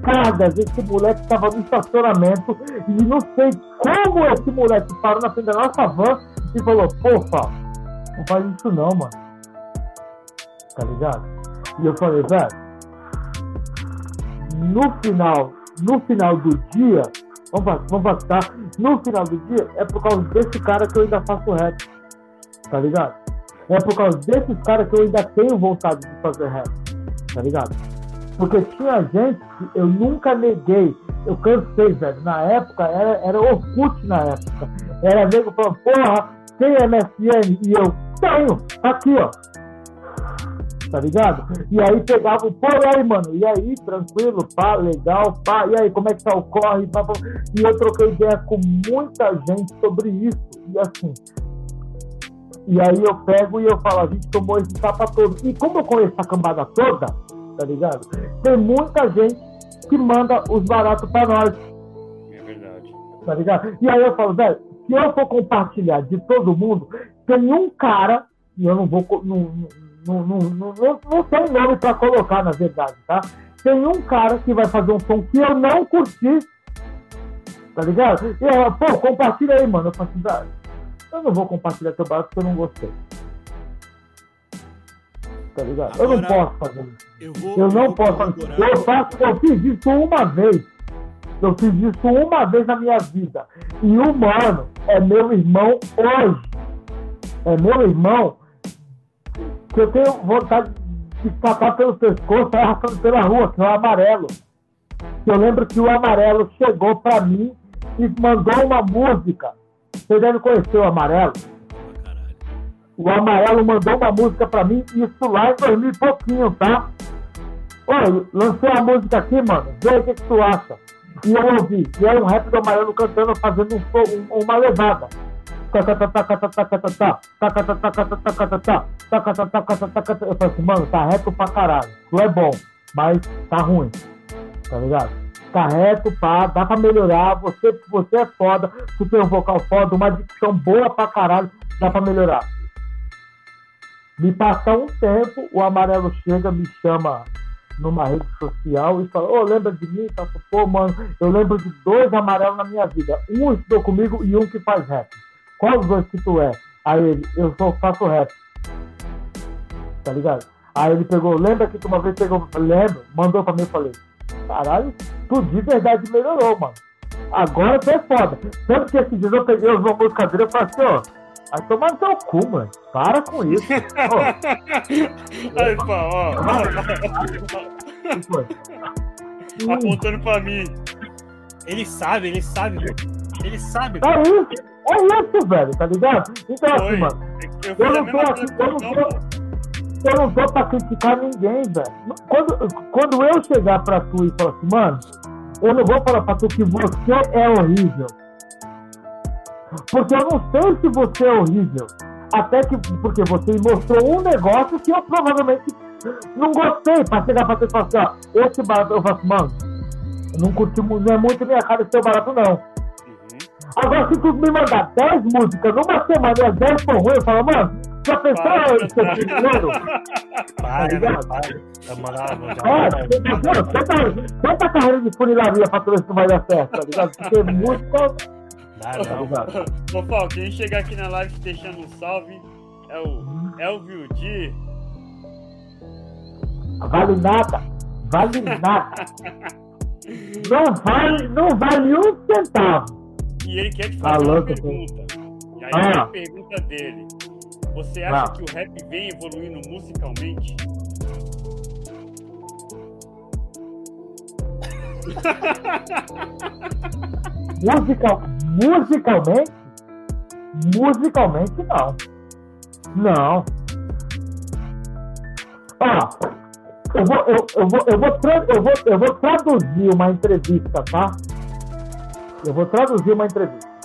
cargas esse moleque estava no estacionamento e não sei como esse moleque parou na frente da nossa van e falou, pô, não faz isso não, mano. Tá ligado? E eu falei, velho, no final no final do dia, vamos, vamos passar, no final do dia, é por causa desse cara que eu ainda faço rap. Tá ligado? É por causa desses caras que eu ainda tenho vontade de fazer rap. Tá ligado? Porque tinha gente que eu nunca neguei. Eu cansei, velho. Na época, era, era Orkut na época. Era nego falando, porra, tem MSN? E eu, tenho, tá aqui, ó tá ligado? E aí pegava, pô, e aí, mano, e aí, tranquilo, pá, legal, pá, e aí, como é que tá o corre, pá, pá. E eu troquei ideia com muita gente sobre isso, e assim. E aí eu pego e eu falo, a gente tomou esse tapa todo. E como eu conheço a cambada toda, tá ligado? Tem muita gente que manda os baratos pra nós. É verdade. Tá ligado? E aí eu falo, velho, se eu for compartilhar de todo mundo, tem um cara, e eu não vou. Não, não, não, não, não tem nome para colocar, na verdade, tá? Tem um cara que vai fazer um som que eu não curti, tá ligado? E eu, pô, compartilha aí, mano. Eu falo assim, eu não vou compartilhar teu barato porque eu não gostei. Tá ligado? Agora, eu não posso fazer isso. Eu, vou, eu não eu posso fazer isso. Eu, faço, eu fiz isso uma vez. Eu fiz isso uma vez na minha vida. E o mano é meu irmão hoje. É meu irmão que eu tenho vontade de escapar pelo pescoço e arrastando pela rua, que é o amarelo. Eu lembro que o amarelo chegou para mim e mandou uma música. Você deve conhecer o amarelo. O amarelo mandou uma música para mim, isso lá em 2000 e pouquinho, tá? Oi, lancei a música aqui, mano. Vê o que, que tu acha. E eu ouvi. E é um rap do amarelo cantando, fazendo um, uma levada. Eu falei assim, mano, tá reto pra caralho. Tu é bom, mas tá ruim. Tá ligado? Tá reto, pá, dá pra melhorar. Você, você é foda, tu tem um vocal foda, uma dicção boa pra caralho, dá pra melhorar. Me passa um tempo, o amarelo chega, me chama numa rede social e fala, ô, oh, lembra de mim? Tá, pô, mano, eu lembro de dois amarelos na minha vida. Um estudou comigo e um que faz rap. Qual dos dois que tu é? Aí ele, eu só faço rap. Tá ligado? Aí ele pegou, lembra que tu uma vez pegou, lembro, mandou pra mim e falei, caralho, tu de verdade melhorou, mano. Agora tu é foda. Tanto que esses dias eu peguei os músicas dele e falei assim, ó, vai tomar no teu cu, mano. Para com isso. Aí, pá, ó. Apontando pra mim. Ele sabe, ele sabe, ele sabe. É isso, é isso, velho, tá ligado? Então, Oi. assim, mano, eu, eu não tô aqui, eu não tô, eu não tô pra criticar ninguém, velho. Quando, quando eu chegar pra tu e falar assim, mano, eu não vou falar pra tu que você é horrível. Porque eu não sei se você é horrível. Até que, porque você mostrou um negócio que eu provavelmente não gostei. Pra chegar pra tu e falar assim, ó, esse barato, eu falo assim, mano, eu não curti, não é muito minha cara esse teu barato, não. Agora, se tu me mandar 10 músicas numa semana e as 10 for ruim, eu falo, mano, já pensou seu primeiro? Para, tá para. Tenta, tenta a carreira de funilaria pra tu ver se vai dar certo, tá ligado? Porque música. Dá, não. Ô, Paulo, quem chegar aqui na live deixando um salve é o Elvio D. Vale nada. Vale nada. Não vale, não vale um centavo. E ele quer te fazer uma pergunta. E aí ah. a pergunta dele. Você acha ah. que o rap vem evoluindo musicalmente? Musical, musicalmente? Musicalmente não. Não. Ó, eu vou, eu, eu, vou, eu, vou, eu, vou, eu vou traduzir uma entrevista, tá? Eu vou traduzir uma entrevista.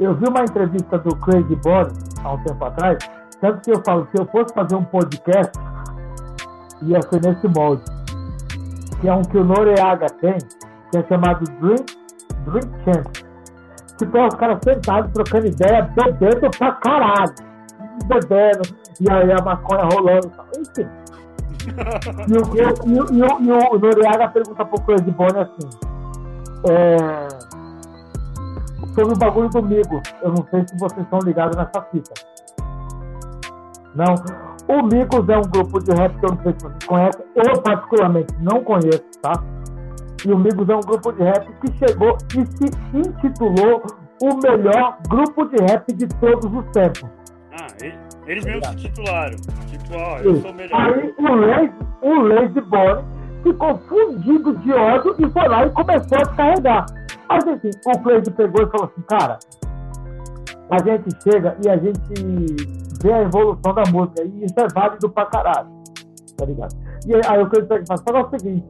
Eu vi uma entrevista do Craig Boris há um tempo atrás, tanto que eu falo, se eu fosse fazer um podcast, ia ser nesse molde. Que é um que o Noreaga tem, que é chamado Drink, Drink Champ. Que tem os caras sentados trocando ideia, bebendo pra caralho. Bebendo, e aí a maconha rolando. Enfim. e, o, e, e, e, o, o Noreaga pergunta pro Craig Boris assim é, sobre o bagulho do Migos. Eu não sei se vocês estão ligados nessa fita. Não. O Migos é um grupo de rap que eu não sei se vocês conhecem. Eu, particularmente, não conheço, tá? E o Migos é um grupo de rap que chegou e se intitulou o melhor grupo de rap de todos os tempos. Ah, eles mesmos se titularam. Tipo, ó, eu sou o melhor. Aí o Lazy, o Lazy Boy ficou fundido de ódio e foi lá e começou a descarregar. Mas assim, o Cleide pegou e falou assim, cara, a gente chega e a gente vê a evolução da música e isso é válido pra caralho. Tá ligado? E aí o Cleide pega e fala, o seguinte,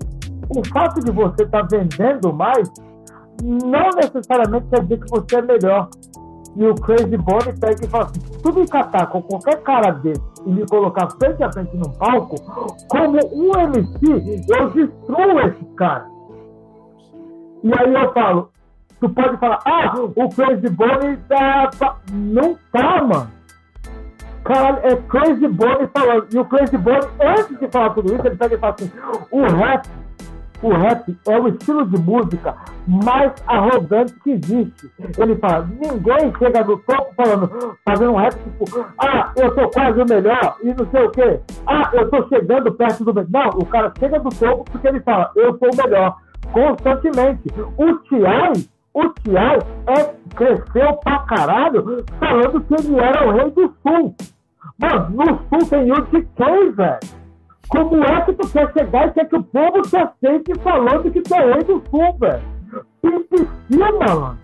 o fato de você estar tá vendendo mais não necessariamente quer dizer que você é melhor. E o Crazy Bonnie pega e fala assim: se tu me catar com qualquer cara desse e me colocar frente a frente num palco, como um MC, eu destruo esse cara. E aí eu falo, tu pode falar, ah, o Crazy Bonnie tá. Não tá, mano. Caralho, é Crazy Bonnie falando. E o Crazy Bonnie, antes de falar tudo isso, ele pega e fala assim: o rap o rap é o estilo de música mais arrogante que existe. Ele fala, ninguém chega no topo falando, fazendo um rap tipo, ah, eu sou quase o melhor e não sei o quê. Ah, eu tô chegando perto do melhor. Não, o cara chega do topo porque ele fala, eu sou o melhor. Constantemente. O Tiai, o Tiai é, cresceu pra caralho falando que ele era o rei do sul. Mano, no sul tem o de quem, velho? Como é que tu quer chegar e quer que o povo te aceite falando que tu é rei do sul, velho? Impossível, mano.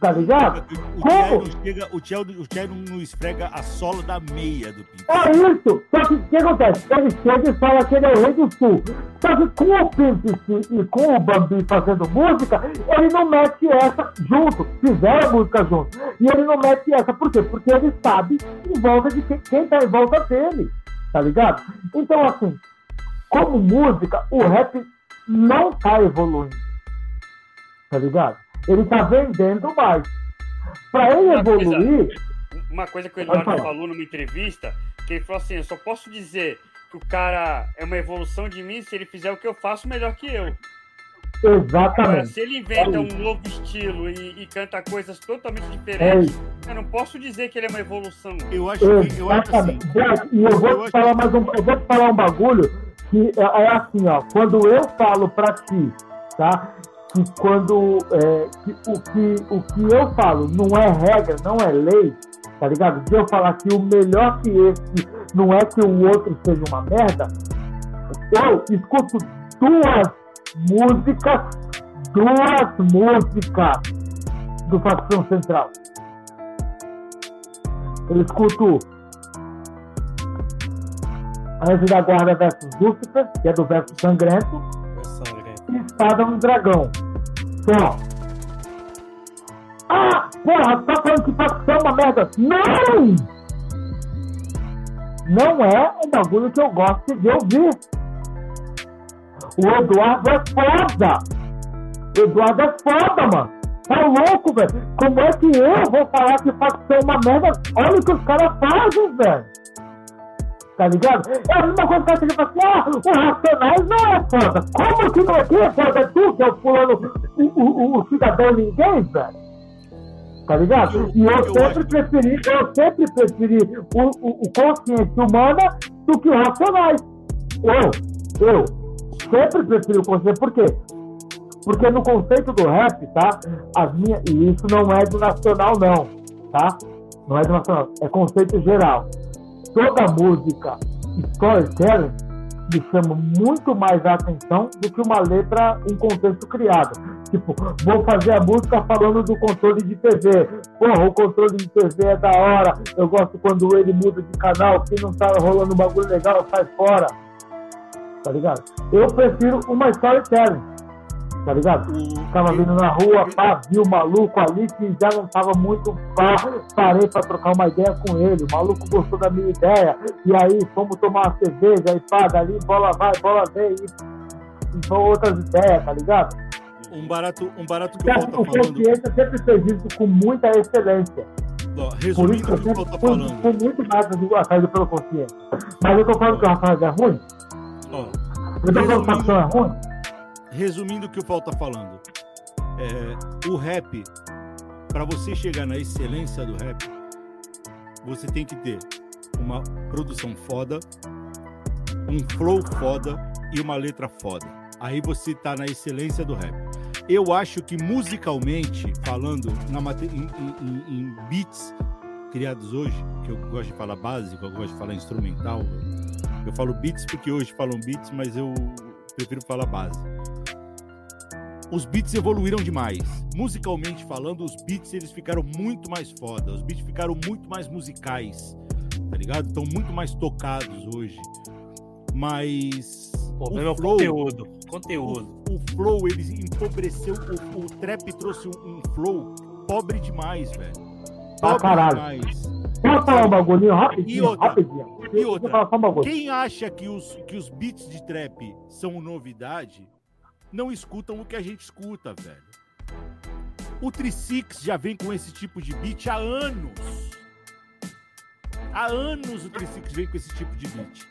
Tá ligado? O, Como? Não chega, o Thiago, não esfrega a sola da meia do Pimp. É isso! Só que o que acontece? Ele chega e fala que ele é o rei do sul. Só que com o Pimp e com o Bambi fazendo música, ele não mete essa junto. Fizeram música junto. E ele não mete essa. Por quê? Porque ele sabe em volta de quem, quem tá em volta dele tá ligado? Então, assim, como música, o rap não tá evoluindo, tá ligado? Ele tá vendendo mais. Pra ele uma evoluir. Coisa, uma coisa que o Eduardo falou numa entrevista, que ele falou assim: eu só posso dizer que o cara é uma evolução de mim se ele fizer o que eu faço melhor que eu. Exatamente. Agora, se ele inventa é um novo estilo e, e, canta coisas totalmente diferentes, é eu não posso dizer que ele é uma evolução. Eu acho que eu acho assim. E eu vou eu te falar mais um, eu vou te falar um bagulho que é, é assim, ó. Quando eu falo pra ti, tá? Que quando é, que, o, que, o que eu falo não é regra, não é lei, tá ligado? De eu falar que o melhor que esse não é que o outro seja uma merda, eu escuto duas músicas, duas músicas do Facção Central. Eu escuto Anjo da Guarda versus Lúcifer, que é do verso sangrento, e Espada no Dragão. Só. Ah, porra, tá falando que facção é uma merda. Não! Não é um bagulho que eu gosto de ouvir. O Eduardo é foda. O Eduardo é foda, mano. Tá louco, velho? Como é que eu vou falar que facção é uma merda? Olha o que os caras fazem, velho. Tá ligado? É a mesma coisa que gente fala assim, ah, o Racionais não é foda. Como que não é? Quem é foda? É tu, que é o fulano, o, o, o cidadão ninguém, velho. Tá ligado? E eu sempre preferi, eu sempre preferi o, o, o consciência humana do que o Racionais. Eu, eu, sempre prefiro o conceito. Por quê? Porque no conceito do rap, tá? As minhas, e isso não é do nacional, não, tá? Não é do nacional, é conceito geral. Toda música storytelling me chama muito mais a atenção do que uma letra, um contexto criado. Tipo, vou fazer a música falando do controle de TV. Porra, o controle de TV é da hora. Eu gosto quando ele muda de canal. Quem não tá rolando um bagulho legal, sai fora. Tá ligado? Eu prefiro uma storytelling. Tá ligado? Tava vindo na rua, pá, vi o maluco ali que já não tava muito pá. Parei pra trocar uma ideia com ele. O maluco gostou da minha ideia. E aí fomos tomar uma cerveja e pá, dali bola vai, bola vem. E, e são outras ideias, tá ligado? Um barato, um barato que o Paulo tá falando. O consciência sempre fez isso com muita excelência. Ó, resumindo o que o Paulo tá falando. Foi muito mais atraído pelo consciência. Mas eu tô falando que o Rafael é ruim? Ó? Resumindo o que o Paulo tá falando. É, o rap, para você chegar na excelência do rap, você tem que ter uma produção foda, um flow foda e uma letra foda. Aí você tá na excelência do rap. Eu acho que musicalmente, falando na, em, em, em, beats criados hoje, que eu gosto de falar básico, eu gosto de falar instrumental. Eu falo beats porque hoje falam beats, mas eu prefiro falar base. Os beats evoluíram demais. Musicalmente falando, os beats eles ficaram muito mais foda. Os beats ficaram muito mais musicais, tá ligado? Estão muito mais tocados hoje. Mas o problema é o conteúdo. Conteúdo. O, o flow, ele empobreceu. O, o trap trouxe um, um, flow pobre demais, velho. Pobre ah, caralho. demais. Posso falar um bagulhinho rapidinho? E outra, rapidinho. E outra quem acha que os, que os beats de trap são novidade, não escutam o que a gente escuta, velho. O Trisix já vem com esse tipo de beat há anos. Há anos o Trisix vem com esse tipo de beat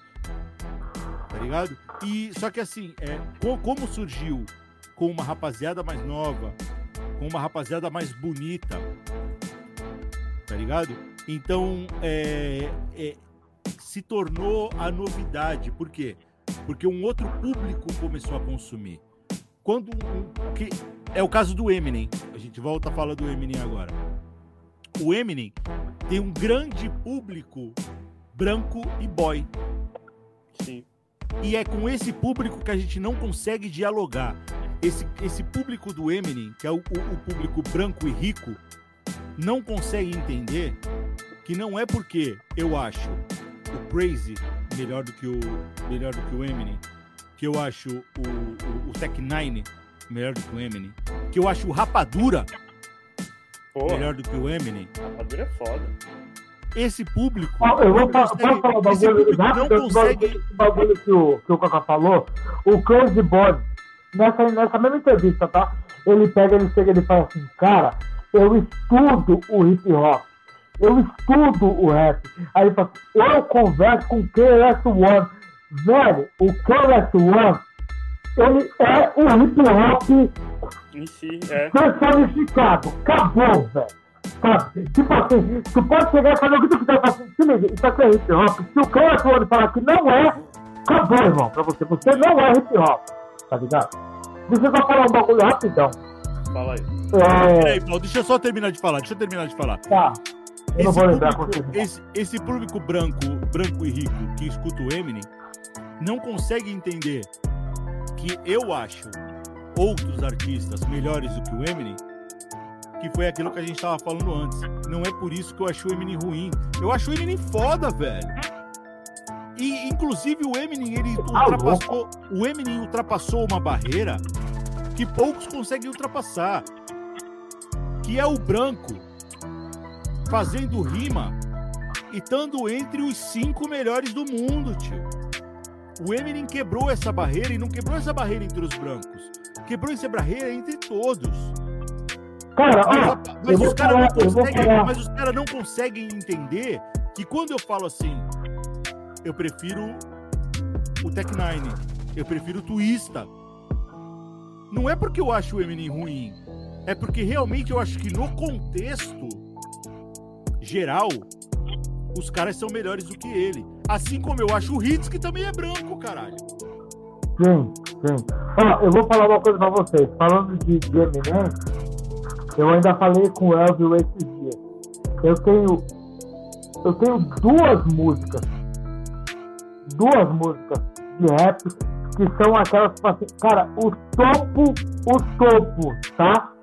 tá ligado? E só que assim, é, como surgiu com uma rapaziada mais nova, com uma rapaziada mais bonita, tá ligado? Então, é, é, se tornou a novidade. Por quê? Porque um outro público começou a consumir. Quando que é o caso do Eminem. A gente volta a falar do Eminem agora. O Eminem tem um grande público branco e boy. Sim. E é com esse público que a gente não consegue dialogar. Esse, esse público do Eminem, que é o, o, o público branco e rico, não consegue entender que não é porque eu acho o Crazy melhor do que o, melhor do que o Eminem, que eu acho o, o, o Tech Nine melhor do que o Eminem, que eu acho o Rapadura Porra. melhor do que o Eminem. Rapadura é foda esse público. Eu vou falar, consegue, falar um bagulho rápido, consegue... bagulho que o, que o Cacá falou. O Crazy Boy, nessa, nessa mesma entrevista, tá? Ele pega, ele chega e ele fala assim, cara, eu estudo o hip hop. Eu estudo o rap. Aí ele fala assim, eu converso com o KS1. Velho, o KS1, ele é o hip hop si, é. personificado. Acabou, velho. Sabe? Tipo assim, tu pode chegar e fazer o que tu quiser, assim, se liga, isso aqui é hip hop. Se o cara for falar que não é, acabou, irmão, pra você. Você não é hip hop, tá ligado? Deixa eu só falar um bagulho rapidão. Fala aí. É... Peraí, Paulo, deixa eu só terminar de falar, deixa eu terminar de falar. Tá. Eu não vou lembrar público, esse, esse público branco, branco e rico que escuta o Eminem não consegue entender que eu acho outros artistas melhores do que o Eminem que foi aquilo que a gente tava falando antes. Não é por isso que eu acho o Eminem ruim. Eu acho o Eminem foda, velho. E inclusive o Eminem ele ultrapassou, o Eminem ultrapassou uma barreira que poucos conseguem ultrapassar, que é o branco fazendo rima e estando entre os cinco melhores do mundo, tio. O Eminem quebrou essa barreira e não quebrou essa barreira entre os brancos, quebrou essa barreira entre todos. Cara, ó, mas, os caras não, não conseguem entender que quando eu falo assim, eu prefiro o Tech Nine, eu prefiro o Twista. Não é porque eu acho o Eminem ruim, é porque realmente eu acho que no contexto geral, os caras são melhores do que ele. Assim como eu acho o Hits que também é branco, caralho. Sim, sim. Ó, eu vou falar uma coisa pra vocês. Falando de, de Eminem, eu ainda falei com o Elvio esses dias. Eu tenho. Eu tenho duas músicas. Duas músicas de rap que são aquelas, tipo assim, cara, o topo, o topo, tá?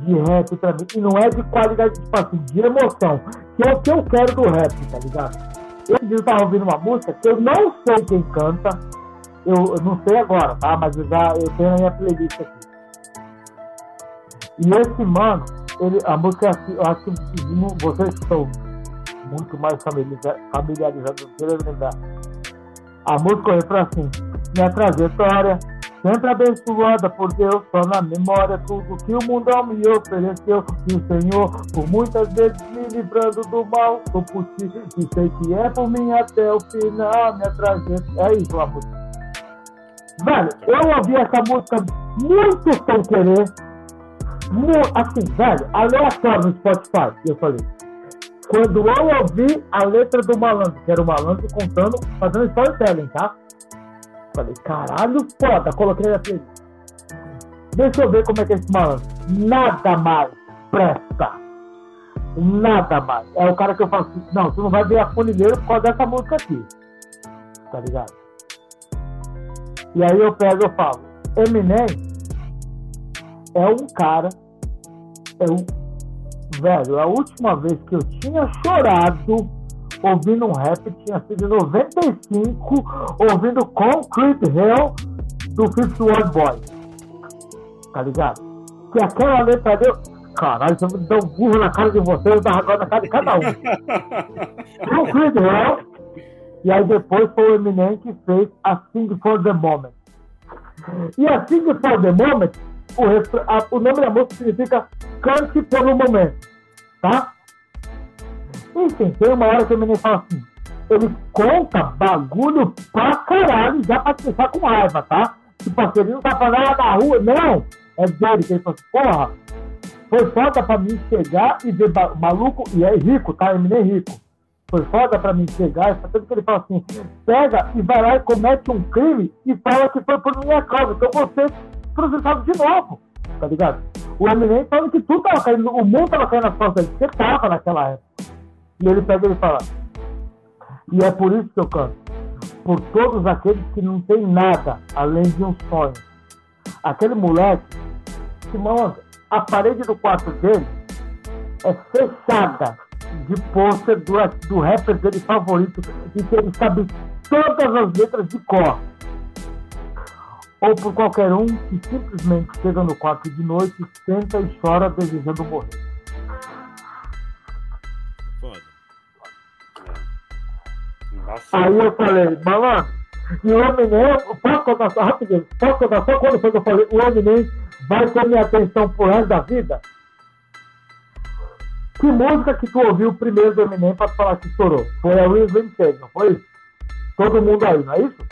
De rap pra mim. E não é de qualidade, tipo assim, de emoção. Que é o que eu quero do rap, tá ligado? Eu tava ouvindo uma música que eu não sei quem canta. Eu, eu não sei agora, tá? Mas eu já eu tenho na minha playlist aqui. E esse mano, ele, a música é assim, eu acho que vocês estão muito mais familiarizados eu lembrar. A música é assim, minha trajetória sempre abençoada por Deus, só na memória tudo que o mundo me ofereceu. E o Senhor, por muitas vezes me livrando do mal, sou por ti e sei que é por mim até o final, minha trajetória. É isso a música. Velho, eu ouvi essa música muito sem querer, muito, assim, velho, aleatório no Spotify. Eu falei, quando eu ouvi a letra do malandro, que era o malandro contando, fazendo storytelling, tá? Falei, caralho, foda, coloquei playlist. Deixa eu ver como é que é esse malandro. Nada mais presta. Nada mais. É o cara que eu falo assim, não, tu não vai ver a funileira por causa dessa música aqui. Tá ligado? E aí eu pego e falo, Eminem é um cara, é um velho, a última vez que eu tinha chorado ouvindo um rap tinha sido em 95, ouvindo Concrete Hell do Fifth World Boy. Tá ligado? Que aquela letra deu. Caralho, você me deu um burro na cara de você, eu tava agora na cara de cada um. Concrete Hell. E aí depois foi o Eminem que fez a Sing for the Moment. E a Sing for the Moment, o, o nome da música significa Cante pelo Momento. Tá? Enfim, tem uma hora que o menino fala assim, ele conta bagulho pra caralho, já pra te com raiva, tá? Tipo assim, ele não tá falando nada na rua, não. É dele, que ele fala assim, porra, foi foda pra mim chegar e ver maluco, e é rico, tá? Ele nem rico. Foi foda pra mim chegar, tanto que ele fala assim, pega e vai lá e comete um crime e fala que foi por minha causa, então você processado de novo, tá ligado? O Eminem fala que tudo tava caindo, o mundo tava caindo nas costas dele, você tava naquela época. E ele pega e fala: E é por isso que eu canto. Por todos aqueles que não têm nada além de um sonho. Aquele moleque que, mano, a parede do quarto dele é fechada de pôster do, do rapper dele favorito e que ele sabe todas as letras de cor. Ou por qualquer um que simplesmente chega no quarto de noite, senta e chora desejando morrer. Aí eu falei, malandro, e o Eminem, posso contar só rapidinho, posso contar só quando foi que eu falei, o Eminem vai ter minha atenção pro resto da vida? Que música que tu ouviu primeiro do Eminem pra falar que estourou? Foi a Will Vintage, não foi isso? Todo mundo aí, não é isso?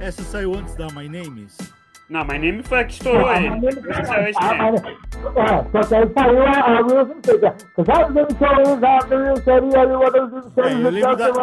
Essa saiu antes da My Name Is? Não, My Name foi a que estourou ele. É, só que aí saiu a, a Wilson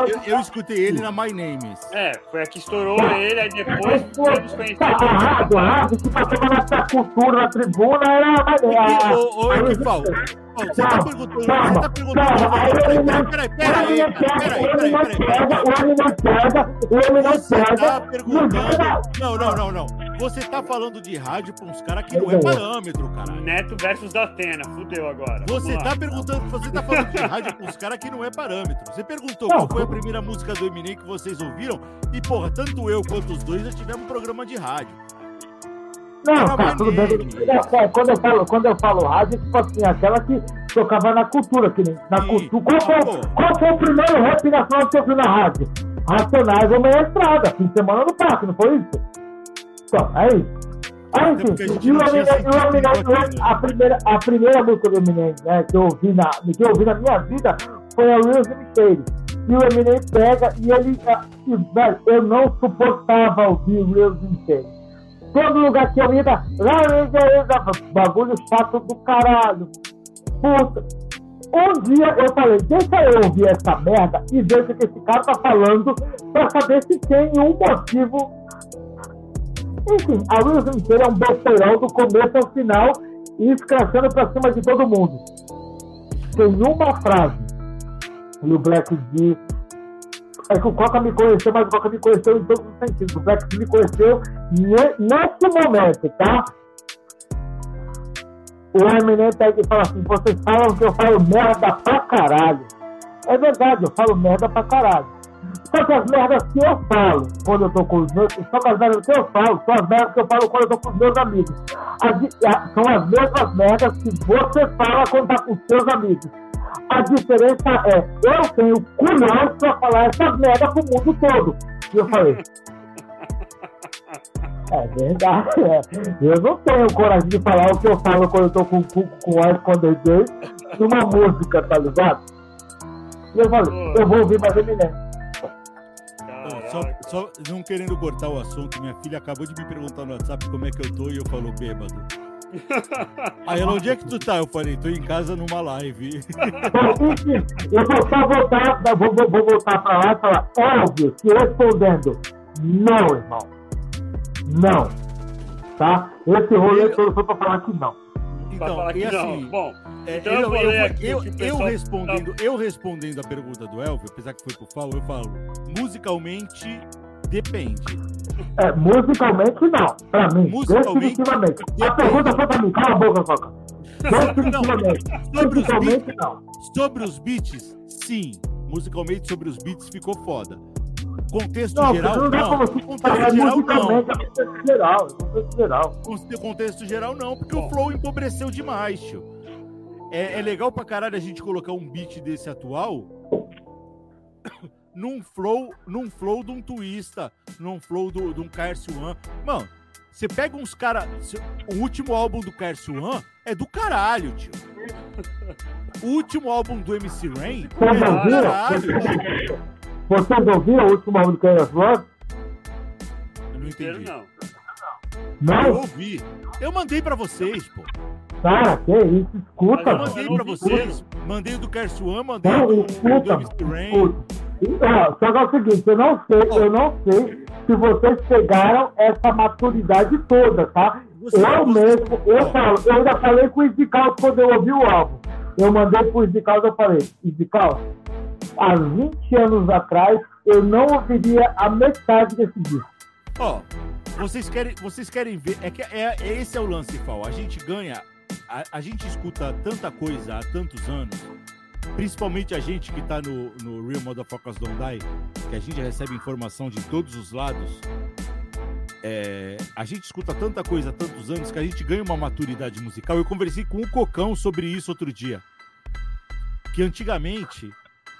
eu, eu escutei ele na My Name. É, foi a que estourou ele, aí depois eles conheceram. A rádio, a rádio que passava na cultura, na tribuna, era a. Ô, ô, Você tá perguntando, você tá perguntando. Peraí, peraí, peraí, peraí. O homem não pega, o homem não pega. Você tá perguntando. Não, não, não, não. Você tá falando de rádio pra uns caras que não é parâmetro, caralho. Neto versus da Atena, fudeu agora. Você tá perguntando, você tá falando de rádio pra uns caras que não é parâmetro. Você perguntou qual foi a primeira música do Eminem que vocês ouviram e, porra, tanto eu quanto os dois já tivemos um programa de rádio. Não, tá, tudo bem. É, quando, eu falo, quando eu falo rádio, tipo assim, aquela que tocava na cultura, que nem na cultura. Qual foi, qual foi o primeiro rap nacional que você ouviu na rádio? Racionais ou meia estrada, fim de semana no parque, não foi isso? Então, é isso. Aí, enfim, e o Eminem, a primeira, a primeira música do Eminem né, que, eu ouvi na, que eu ouvi na minha vida foi a Real Shade. E o Eminem pega e ele. E, velho, eu não suportava ouvir Real Shade. Todo lugar que eu ia, bagulho chato do caralho. Puta. Um dia eu falei, deixa eu ouvir essa merda e ver o que esse cara tá falando pra saber se tem um motivo. Enfim, a Wilson inteira é um besterol do começo ao final e escrachando pra cima de todo mundo. Tem uma frase e o Black D. É que o Coca me conheceu, mas o Coca me conheceu em todos os sentidos. O Black me conheceu nesse momento, tá? O Eminem pega e fala assim: vocês falam que eu falo merda pra caralho. É verdade, eu falo merda pra caralho. Só que as merdas que eu falo quando eu tô com os meus. Só que as merdas que eu falo são as merdas que eu falo quando eu tô com os meus amigos. As, são as mesmas merdas que você fala quando tá com os seus amigos. A diferença é, eu tenho culhão pra falar essas merdas pro mundo todo. E eu falei. É verdade. É. Eu não tenho coragem de falar o que eu falo quando eu tô com com, com Ice Condensate numa música, tá ligado? E eu falei, eu vou ouvir mais Eminem. Só, só não querendo cortar o assunto, minha filha acabou de me perguntar no WhatsApp como é que eu tô e eu falo bêbado. Aí ela, onde é que tu tá? Eu falei, tô em casa numa live. eu vou só voltar, vou, vou, vou voltar pra lá e falar, óbvio, se respondendo, não, irmão. Não. Tá? Esse rolê todo foi pra falar que não. Então, e assim, não. Bom, é, então eu, eu, eu, eu, respondendo, tá... eu respondendo a pergunta do Elvio, apesar que foi pro Paulo, eu falo, musicalmente depende. É, musicalmente não, pra mim. Musicalmente, definitivamente. A pergunta foi pra mim, cala a boca, Coca. Definitivamente. Sobre musicalmente beats, não. Sobre os beats, sim. Musicalmente sobre os beats ficou foda. Contexto não, geral, não. não. Contexto geral, não. Contexto geral, contexto geral. Contexto geral, não, porque Bom. o flow empobreceu demais, tio. É, é legal pra caralho a gente colocar um beat desse atual num flow, num flow de um twista, num flow do, de um KRS-One. Mano, você pega uns caras. O último álbum do KRS-One é do caralho, tio. O último álbum do MC Rain é do caralho, tio. Vocês ouviram o último álbum do Kanye West? Eu não entendi. Não. Não? Eu ouvi. Eu mandei pra vocês, pô. Tá, que isso, escuta. Eu mandei pra vocês. Mandei o do Kersuan, mandei não, do, escuta, do MC Rain. Escuta. Só que é o seguinte, eu não sei, eu não sei se vocês pegaram essa maturidade toda, tá? Eu mesmo, eu falo, eu ainda falei com o Isical quando eu ouvi o álbum. Eu mandei pro Isical e eu falei, Isical, há 20 anos atrás, eu não ouviria a metade desse disco. Ó, oh, vocês querem, vocês querem ver, é que é, é esse é o lance, Fal. A gente ganha, a, a, gente escuta tanta coisa há tantos anos, principalmente a gente que tá no, no Real Motherfuckers Don't Die, que a gente recebe informação de todos os lados. É, a gente escuta tanta coisa há tantos anos que a gente ganha uma maturidade musical. Eu conversei com o Cocão sobre isso outro dia. Que antigamente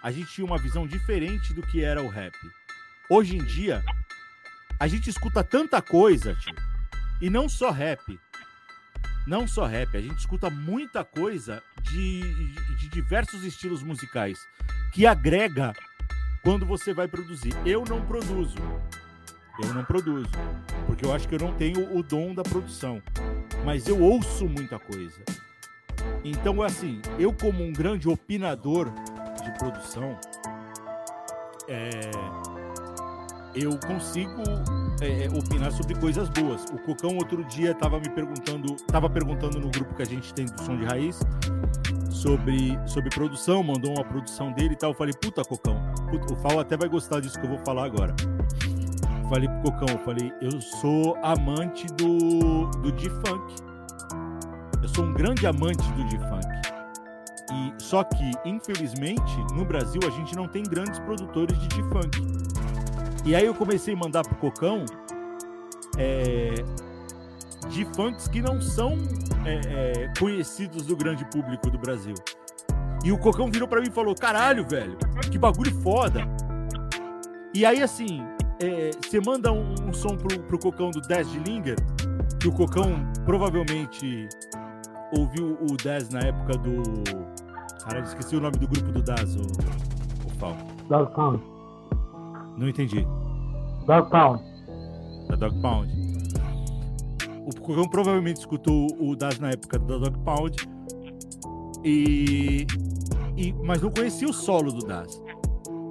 a gente tinha uma visão diferente do que era o rap. Hoje em dia, a gente escuta tanta coisa, tio, e não só rap. Não só rap, a gente escuta muita coisa de, de diversos estilos musicais que agrega quando você vai produzir. Eu não produzo. Eu não produzo, porque eu acho que eu não tenho o dom da produção. Mas eu ouço muita coisa. Então, assim, eu como um grande opinador de produção, é, eu consigo é, opinar sobre coisas boas. O Cocão outro dia estava me perguntando, estava perguntando no grupo que a gente tem do Som de Raiz sobre, sobre produção, mandou uma produção dele e tal. Eu falei, puta, Cocão, puta, o Fal até vai gostar disso que eu vou falar agora. Falei pro Cocão, eu falei, eu sou amante do, do G-Funk. Eu sou um grande amante do G-Funk. E só que, infelizmente, no Brasil a gente não tem grandes produtores de funk. E aí eu comecei a mandar pro Cocão é, de funks que não são é, é, conhecidos do grande público do Brasil. E o Cocão virou para mim e falou: caralho, velho, que bagulho foda. E aí, assim, é, você manda um, um, som pro, pro Cocão do Dez de Linger, que o Cocão provavelmente ouviu o Dez na época do Caralho, esqueci o nome do grupo do Daz, o, o Fal. Dog Pound. Não entendi. Dog Pound. Da Dog Pound. O Cocão provavelmente escutou o Daz na época da Dog Pound. E e, mas não conhecia o solo do Das.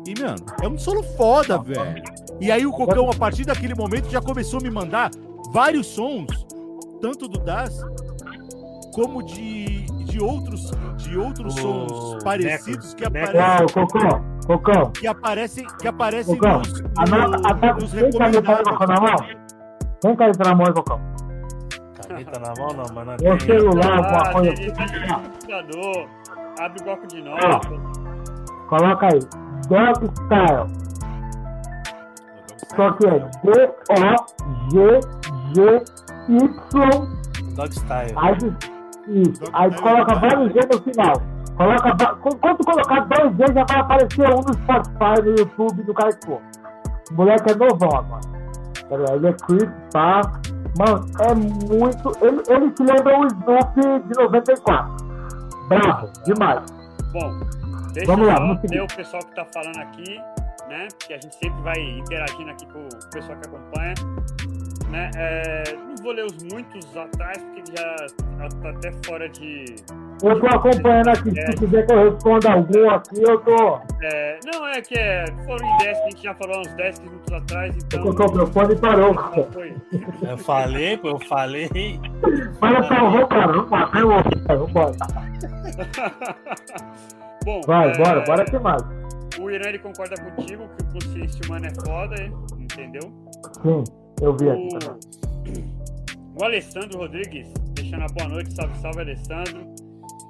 E, mano, é um solo foda, velho. E aí o Cocão, a partir daquele momento, já começou a me mandar vários sons, tanto do Das como de, de outros, de outros sons parecidos que aparecem. Cocão, Cocão. Que aparecem, que aparecem Cocão, nos, no- nos Tem caneta aí, Cocão, na mão? Tem caneta na mão, Cocão? Caneta na mão, não, mas não É o celular, Ah, alguma coisa computador, abre o bloco de notas. Coloca aí. Dog Style. Só que é D-O-G-G-Y. Dog Style. Aí, isso. Aí coloca vários G no final. Coloca, quando colocar dois G, já vai aparecer um no Spotify, no YouTube, do cara que for. O moleque é novão agora. Tá? Ele é tá? Mano, é muito. Ele, ele te lembra o Snoop de 94. Bravo, demais. Bom, deixa Vamos lá, vamos ver o pessoal que tá falando aqui, né? Que a gente sempre vai interagindo aqui com o pessoal que acompanha. Né? É, não vou ler os muitos atrás, porque já tá até fora de. Eu tô acompanhando aqui. Se tu quiser que eu responda algum aqui, eu tô. É, não, é que é, foram ideias que a gente já falou uns 10 minutos atrás, então. Eu o microfone e parou. foi. Eu falei, pô, eu falei. Fala pra eu, cara. Vamos vai, vamos embora. Bom, Vai, é, bora, bora que mais. O Irã ele concorda contigo que o consciência humana é foda, entendeu? Sim, eu vi aqui também. O, o Alessandro Rodrigues, deixando a boa noite, salve, salve, Alessandro.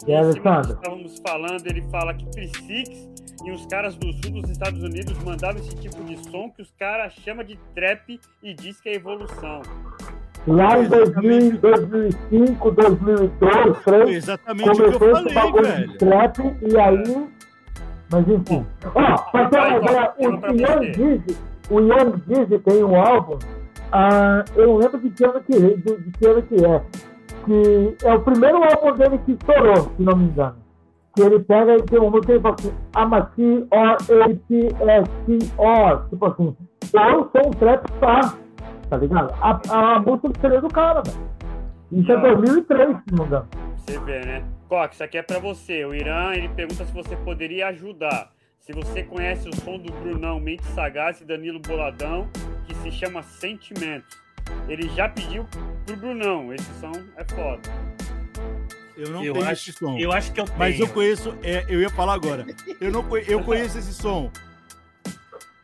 E Alessandro? Estávamos falando, ele fala que Prisix e os caras do sul dos Estados Unidos mandavam esse tipo de som que os caras chamam de trap e diz que é evolução. Lá em 2000, 2005, 2002, Foi 2003, exatamente o que eu começou esse bagulho de trap e aí. Mas enfim. Ó, pra ter uma ideia, o Young Dizzy tem um álbum, ah, eu lembro de que ano que, de, de que ano que é, que é o primeiro álbum dele que estourou, se não me engano. Que ele pega e tem uma música e fala assim, I'm a C-R-A-P-S-C-O, tipo assim, eu sou um trap star, tá ligado? A, a música seria do cara, velho. Isso é Ah. 2003, se não me engano. Você vê, né? Cox, isso aqui é pra você. O Irã, ele pergunta se você poderia ajudar. Se você conhece o som do Brunão Mente Sagaz e Danilo Boladão, que se chama Sentimentos. Ele já pediu pro Brunão. Esse som é foda. Eu não Eu tenho acho, esse som. eu acho que eu tenho. Mas eu conheço, é, eu ia falar agora. Eu, não eu conheço esse som.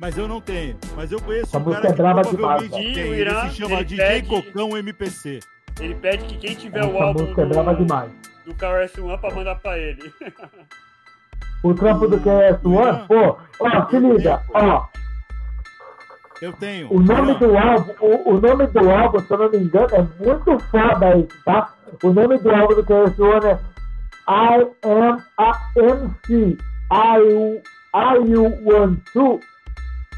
Mas eu não tenho. Mas eu conheço Essa um cara é que provavelmente demais, tem. Ele o Irã, se chama ele DJ pede- Cocão MPC. Ele pede que quem tiver o Essa álbum é braba do, demais. do KRS-One pra mandar pra ele. O trampo do KS1, pô, ó, se liga, ó, Eu tenho. o nome do álbum, o, o nome do álbum, se eu não me engano, é muito foda isso, tá? O nome do álbum do KS1 é I Am a MC, I, I Want To,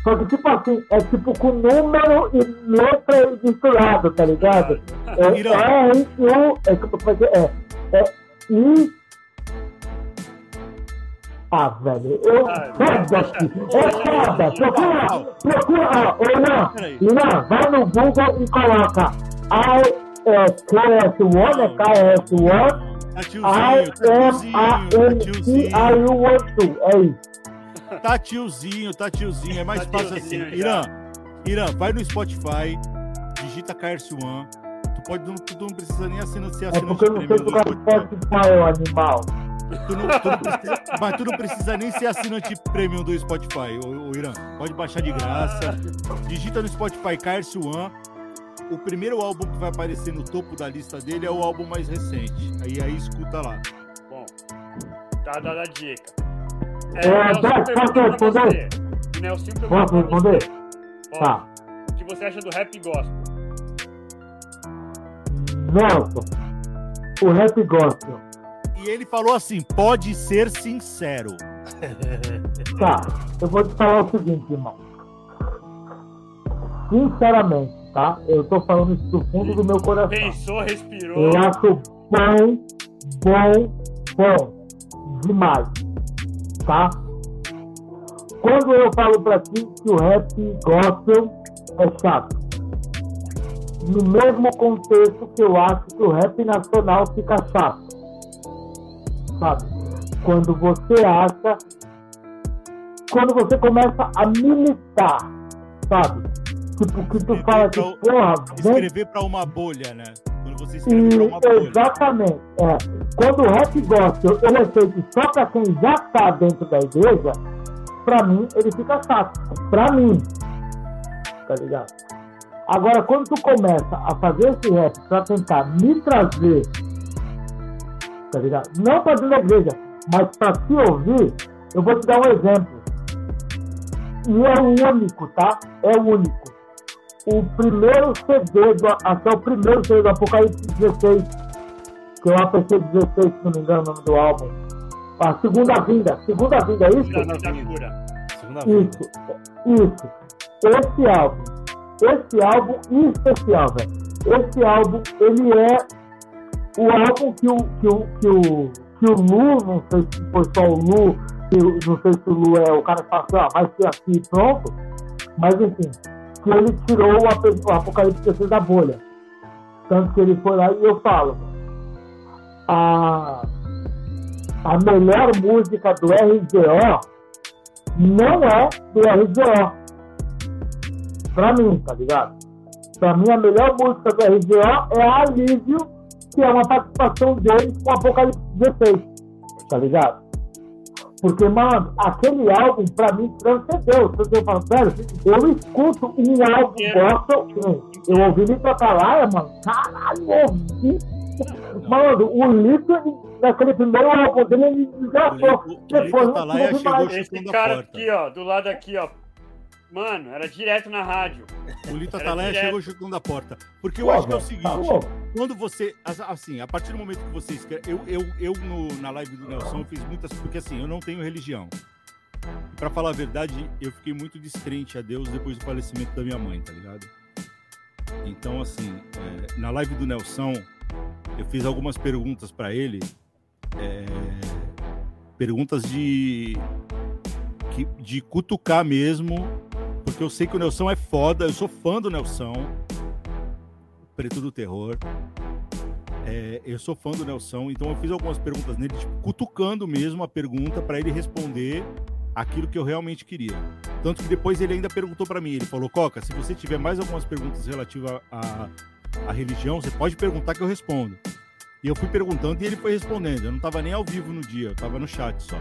só que tipo assim, é tipo com número e letra misturado, tá ligado? É Irã. R, U, é como é que é? É I. Ah, velho, eu. Ah, Foda aqui. É foda. Procura, procura. Ó, ô, Ilan, vai no Google e coloca I, é, KS1, é KS1. Tá I tiozinho, tá am a tiozinho, tá MC, tiozinho. I you want to. É isso. Tá tiozinho, tá tiozinho. É mais Tá fácil assim. Irã, Irã, vai no Spotify, digita KRS-One. Tu, pode, não, tu não precisa nem assinar, ser É assinante porque eu não sei tocar Spotify. Animal. Tu não, tu não precisa, mas tu não precisa nem ser assinante premium do Spotify, ô, ô Irã. Pode baixar de graça. Digita no Spotify KRS-One. O primeiro álbum que vai aparecer no topo da lista dele é o álbum mais recente. Aí, aí escuta lá. Bom, tá dada a dica. É, Dé, pergunta posso responder? Nelson Posso responder? Tá. O que você acha do rap gospel? Nelson, o rap gospel. E ele falou assim: pode ser sincero. Tá, eu vou te falar o seguinte, irmão. Sinceramente, tá? Eu tô falando isso do fundo do meu coração. Pensou, respirou. Eu acho bom, bom, bom. Demais. Tá? Quando eu falo pra ti que o rap gospel é chato. No mesmo contexto que eu acho que o rap nacional fica chato. Sabe? quando você acha. Quando você começa a militar, sabe? Tipo, que tu fala que, porra. Escrever pra uma bolha, né? Quando você escreve e, pra uma bolha. Exatamente. É. Quando o rap gospel ele é feito só pra quem já tá dentro da igreja, pra mim ele fica chato. Pra mim. Tá ligado? Agora, quando tu começa a fazer esse rap pra tentar me trazer, tá ligado? Não pra dentro da igreja, mas pra te ouvir, eu vou te dar um exemplo. E é o único, tá? É o único. O primeiro CD, do, até o primeiro CD do Apocalipse 16, que é o APC 16, se não me engano, o nome do álbum. A segunda vinda, segunda vinda, é isso? Segunda vinda. Segunda vinda. Isso, isso. Esse álbum esse álbum especial, velho. Esse álbum, ele é o álbum que o, que o, que o, que o Lu, não sei se foi só o Lu, que, não sei se o Lu é o cara que fala assim, ah, vai ser aqui pronto, mas enfim, que ele tirou o, Apocalipse 16 da bolha. Tanto que ele foi lá e eu falo, a, a melhor música do RZO não é do RZO, Pra mim, tá ligado? Pra mim, a melhor música do RGO é Alívio, que é uma participação dele com Apocalipse 16, tá ligado? Porque, mano, aquele álbum, pra mim, transcendeu. Se eu falo, sério, eu escuto um álbum gospel, eu ouvi Lito Atalaia, mano, caralho, ouvi. Mano, o Lito, naquele primeiro álbum dele, ele desgastou. Depois, Esse cara aqui, ó, do lado aqui, ó, Mano, era direto na rádio. O Lito Atalaia chegou chutando a porta. Porque eu Pô, acho que é o seguinte: tá quando você. Assim, a partir do momento que você escreve. Eu, eu, eu no, na live do Nelson, eu fiz muitas. Porque assim, eu não tenho religião. Para falar a verdade, eu fiquei muito descrente a Deus depois do falecimento da minha mãe, tá ligado? Então, assim, é, na live do Nelson, eu fiz algumas perguntas para ele. É, perguntas de, de cutucar mesmo porque eu sei que o Nelson é foda, eu sou fã do Nelson, preto do terror. É, eu sou fã do Nelson, então eu fiz algumas perguntas nele, tipo, cutucando mesmo a pergunta para ele responder aquilo que eu realmente queria. Tanto que depois ele ainda perguntou para mim, ele falou: "Coca, se você tiver mais algumas perguntas relativas à, à religião, você pode perguntar que eu respondo". E eu fui perguntando e ele foi respondendo. Eu não estava nem ao vivo no dia, eu estava no chat só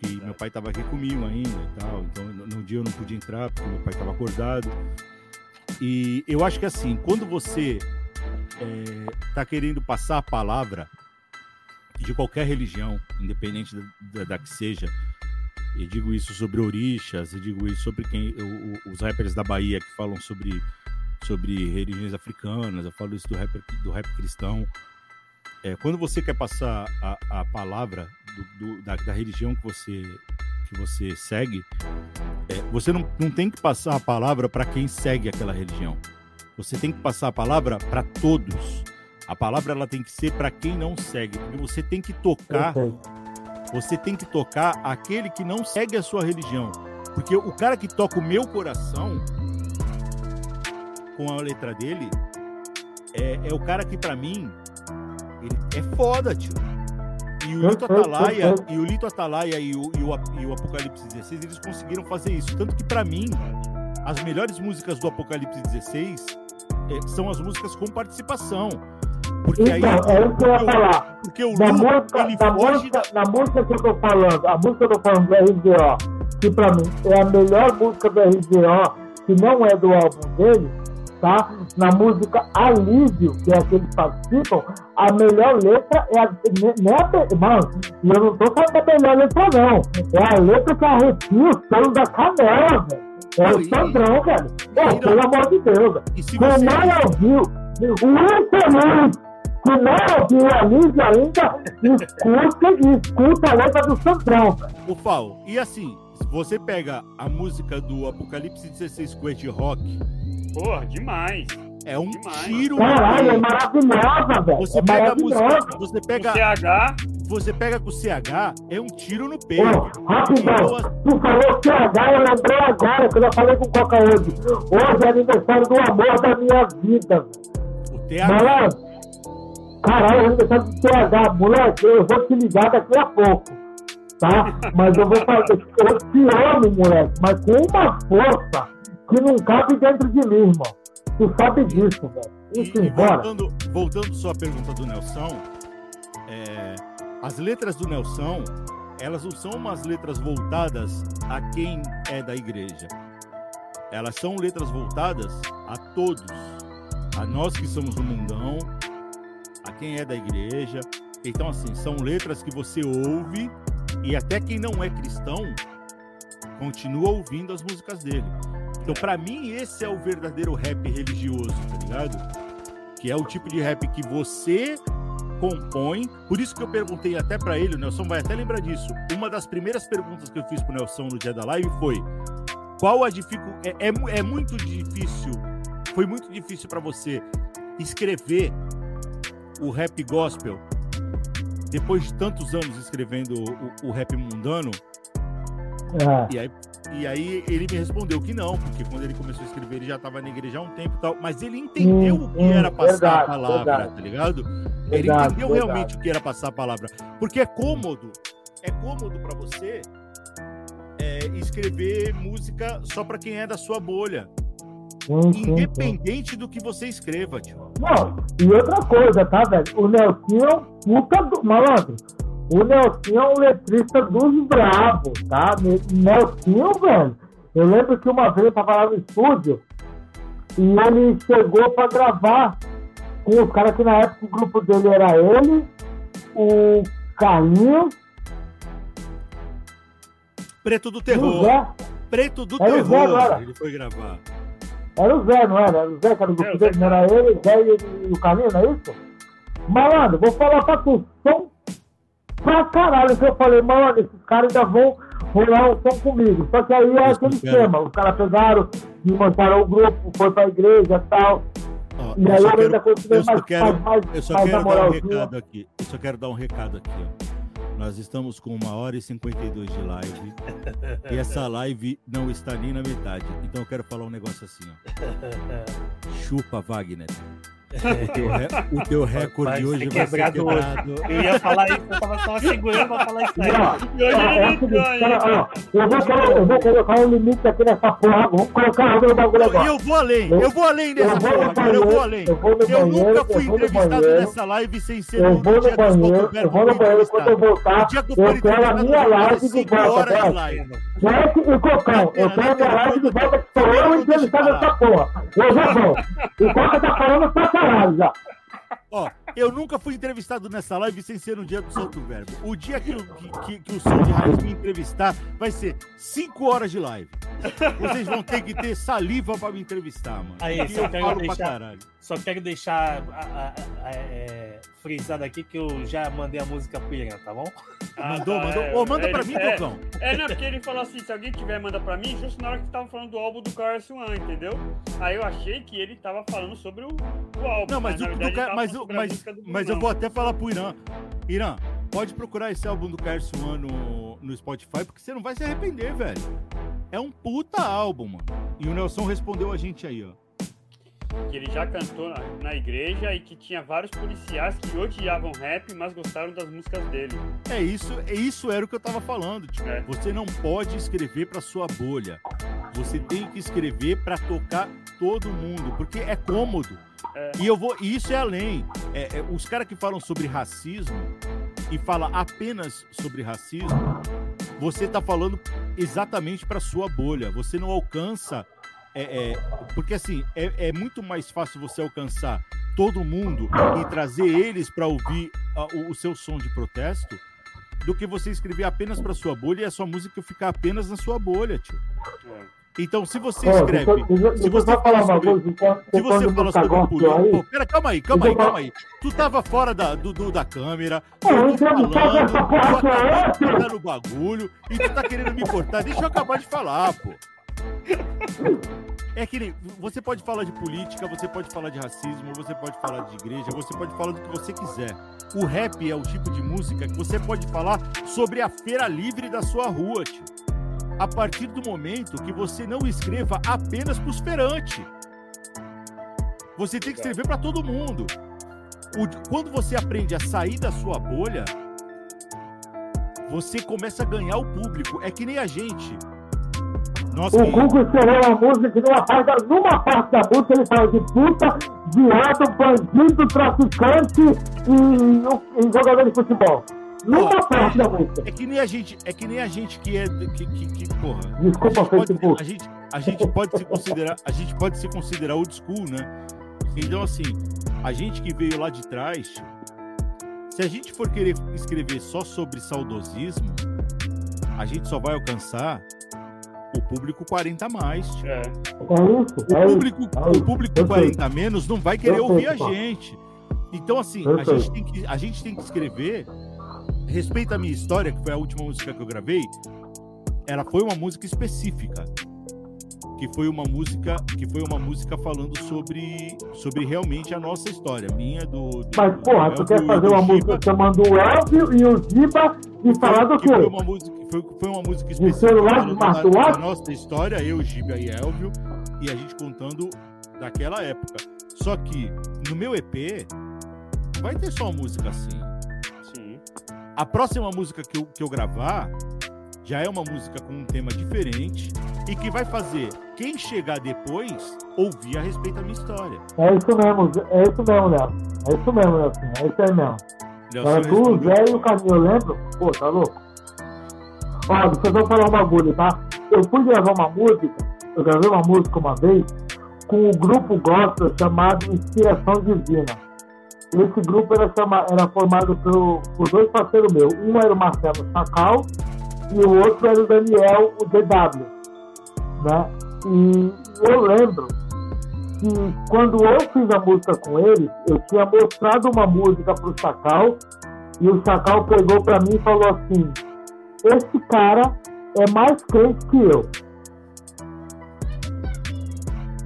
que meu pai estava aqui comigo ainda e tal. Então, no dia eu não podia entrar porque meu pai estava acordado. E eu acho que assim, quando você está é, querendo passar a palavra de qualquer religião, independente da, da, que seja, eu digo isso sobre orixas, eu digo isso sobre quem os rappers da Bahia que falam sobre sobre religiões africanas, eu falo isso do rap, do rap cristão. É, quando você quer passar a, a palavra do, do, da, da, religião que você, que você segue, é, você não, não tem que passar a palavra para quem segue aquela religião. Você tem que passar a palavra para todos. A palavra ela tem que ser para quem não segue, porque você tem que tocar. Você tem que tocar aquele que não segue a sua religião, porque o cara que toca o meu coração com a letra dele é, é o cara que para mim ele é foda, tio. E o Lito Atalaia, e o Lito Atalaia e o, e o, e o Apocalipse 16, eles conseguiram fazer isso. Tanto que, para mim, as melhores músicas do Apocalipse 16 é, são as músicas com participação. Porque então, aí, é isso que eu ia falar. Porque o da Lu, música, ele da foge... Música, da... Na música que eu tô falando, a música que eu tô falando do RZO, que pra mim é a melhor música do RZO, que não é do álbum dele, tá? Na música Alívio, que é a que eles participam, a melhor letra é a. É a mano, e eu não tô falando da melhor letra, não. É a letra que arrepia os pelos da canela, velho. É o Sandrão, velho. Pô, pelo amor de Deus. Quem não ouviu, o infeliz que não ouviu a Alívio ainda, escuta, escuta a letra do Sandrão. O Fal, e assim, você pega a música do Apocalipse 16 com Ed Rock Porra, demais. É um demais. tiro. Caralho, é maravilhosa, velho. Você é pega a música, você pega. O CH. Você pega com o CH, é um tiro no peito. Oh, rapidão, então, tu falou CH, eu lembrei agora, que eu já falei com o Coca hoje. Hoje é aniversário do amor da minha vida. O TH. Caralho, eu deixar de TH, moleque, eu vou te ligar daqui a pouco. Tá? Mas eu vou fazer. Eu te amo, moleque, mas com uma força que não cabe dentro de mim, irmão. Tu sabe disso, velho. Enfim, e, voltando, voltando só à pergunta do Nelson, é, as letras do Nelson, elas não são umas letras voltadas a quem é da igreja. Elas são letras voltadas a todos, a nós que somos do mundão, a quem é da igreja. Então, assim, são letras que você ouve e até quem não é cristão continua ouvindo as músicas dele. Então, para mim, esse é o verdadeiro rap religioso, tá ligado? Que é o tipo de rap que você compõe. Por isso que eu perguntei até para ele, o Nelson vai até lembrar disso. Uma das primeiras perguntas que eu fiz pro Nelson no dia da live foi: qual a dificuldade? É, é, é muito difícil, foi muito difícil para você escrever o rap gospel depois de tantos anos escrevendo o, o rap mundano? É. E aí e aí ele me respondeu que não, porque quando ele começou a escrever, ele já estava na igreja há um tempo e tal. Mas ele entendeu hum, o que era passar verdade, a palavra, verdade. tá ligado? Verdade, ele entendeu realmente o que era passar a palavra. Porque é cômodo, é cômodo para você é, escrever música só para quem é da sua bolha. Sim, Independente sim, sim. do que você escreva, tio. Não, e outra coisa, tá, velho? O Nelson é um puta do. Malandro, o Nelson é um letrista dos bravos, tá? Nelson, velho. Eu lembro que uma vez eu tava lá no estúdio e ele chegou para gravar com os caras que na época o grupo dele era ele, o Carlinhos. Preto do Terror. Preto do era Terror. Zé, ele foi gravar. Era o Zé, não era? Era o Zé que era o grupo dele, não era ele, o Zé e, o Carlinhos, não é isso? Malandro, vou falar pra tu, são pra caralho que eu falei, mano, esses caras ainda vão rolar um som comigo. Só que aí é aquele esquema, os caras pegaram, desmontaram o grupo, foi pra igreja e tal. Oh, e aí eu, ainda continuei mais, quero, mais, Eu só mais quero dar um recado aqui. Eu só quero dar um recado aqui, ó. Nós estamos com uma hora e 52 de live. e essa live não está nem na metade. Então eu quero falar um negócio assim, ó. Chupa, Wagner. O teu, re... o teu recorde hoje vai ser quebrado. Eu ia falar isso, eu tava só segurando pra falar isso aí. E hoje Eu vou, colocar, eu vou colocar um limite aqui nessa porra. Vamos colocar o bagulho agora. Eu vou além, eu vou além dessa porra, eu vou além. Eu, vou eu nunca fui entrevistado nessa live sem ser eu vou no banheiro, eu vou no banheiro quando eu voltar. Eu quero a minha live de volta, Jack e Cocão, eu quero a minha live de volta que sou eu entrevistado nessa porra. Eu já vou. O Coca tá falando pra caralho já. Eu nunca fui entrevistado nessa live sem ser no dia do Santo Verbo. O dia que, que, que, que o de Raiz me entrevistar vai ser 5 horas de live. Vocês vão ter que ter saliva pra me entrevistar, mano. Aí, só eu quero, deixar, só quero deixar a, a, a, é, frisado aqui que eu já mandei a música pro Irã, tá bom? Ah, mandou, mandou. É, oh, manda é, pra mim, é, Cocão. É, não, porque ele falou assim: se alguém tiver, manda pra mim, justo na hora que tava falando do álbum do Carlos One, entendeu? Aí eu achei que ele tava falando sobre o, o álbum. Não, mas, mas, o, verdade, mas, o, mas, mas eu vou até falar pro Irã. Irã, pode procurar esse álbum do Carlos One no, no Spotify, porque você não vai se arrepender, velho. É um puta álbum, mano. E o Nelson respondeu a gente aí, ó. Que ele já cantou na, na igreja e que tinha vários policiais que odiavam rap, mas gostaram das músicas dele. É isso, é isso era o que eu tava falando. Tipo, é. Você não pode escrever pra sua bolha. Você tem que escrever para tocar todo mundo, porque é cômodo. É. E eu vou, e isso é além. É, é, os caras que falam sobre racismo e fala apenas sobre racismo, você está falando exatamente para sua bolha. Você não alcança. É, é, porque assim, é, muito mais fácil você alcançar todo mundo e trazer eles para ouvir a, o, o, seu som de protesto do que você escrever apenas para sua bolha e a sua música ficar apenas na sua bolha, tio. É. Então, se você escreve. Deixa, deixa, se você fala sobre, coisa, então, se você fala sobre político. Pera, calma aí, calma aí, calma aí. Tu tava fora da, do, do da câmera. Eu tô falando, tu acabou de no bagulho e tu tá querendo me cortar. Deixa eu acabar de falar, pô. É que você pode falar de política, você pode falar de racismo, você pode falar de igreja, você pode falar do que você quiser. O rap é o tipo de música que você pode falar sobre a feira livre da sua rua, tio a partir do momento que você não escreva apenas para os ferantes. Você tem que escrever para todo mundo. o, quando você aprende a sair da sua bolha, você começa a ganhar o público. É que nem a gente. Nossa, o Google escreveu uma música numa parte, numa parte da música ele fala de puta, viado, bandido, traficante e, e jogador de futebol. Numa oh, parte da música. É que nem a gente, é que nem a gente que é que, que, que porra. Desculpa, a gente, pode, a gente, a gente pode se considerar, a gente pode se considerar old school, né? Então assim, a gente que veio lá de trás, se a gente for querer escrever só sobre saudosismo, a gente só vai alcançar o público 40 mais. É. O público, o público 40 menos não vai querer ouvir a gente. Então, assim, a gente, tem que, a gente tem que escrever. Respeita a minha história, que foi a última música que eu gravei. Ela foi uma música específica que foi uma música que foi uma música falando sobre sobre realmente a nossa história, minha do. do Mas porra, do tu quer fazer uma música chamando o Elvio e o Giba e falar do quê? Foi uma música, foi, foi uma música específica celular, da, da nossa história, eu, Giba e Elvio, e a gente contando daquela época. Só que no meu EP vai ter só uma música assim. A próxima música que eu, que eu gravar já é uma música com um tema diferente e que vai fazer quem chegar depois ouvir a respeito da minha história. É isso mesmo, é isso mesmo, Léo. É isso mesmo, Léo. É isso aí mesmo. Era tu, o Zé e o Caminho, eu lembro? Pô, tá louco? Ó, vocês vão falar um bagulho, tá? Eu fui gravar uma música, eu gravei uma música uma vez com o um grupo gospel chamado Inspiração Divina. Esse grupo era, era formado por, por dois parceiros meus. Um era o Marcelo Sacal e o outro era o Daniel, o DW. Né? E eu lembro que quando eu fiz a música com eles, eu tinha mostrado uma música para o Chacal e o Chacal pegou para mim e falou assim: Esse cara é mais crente que eu.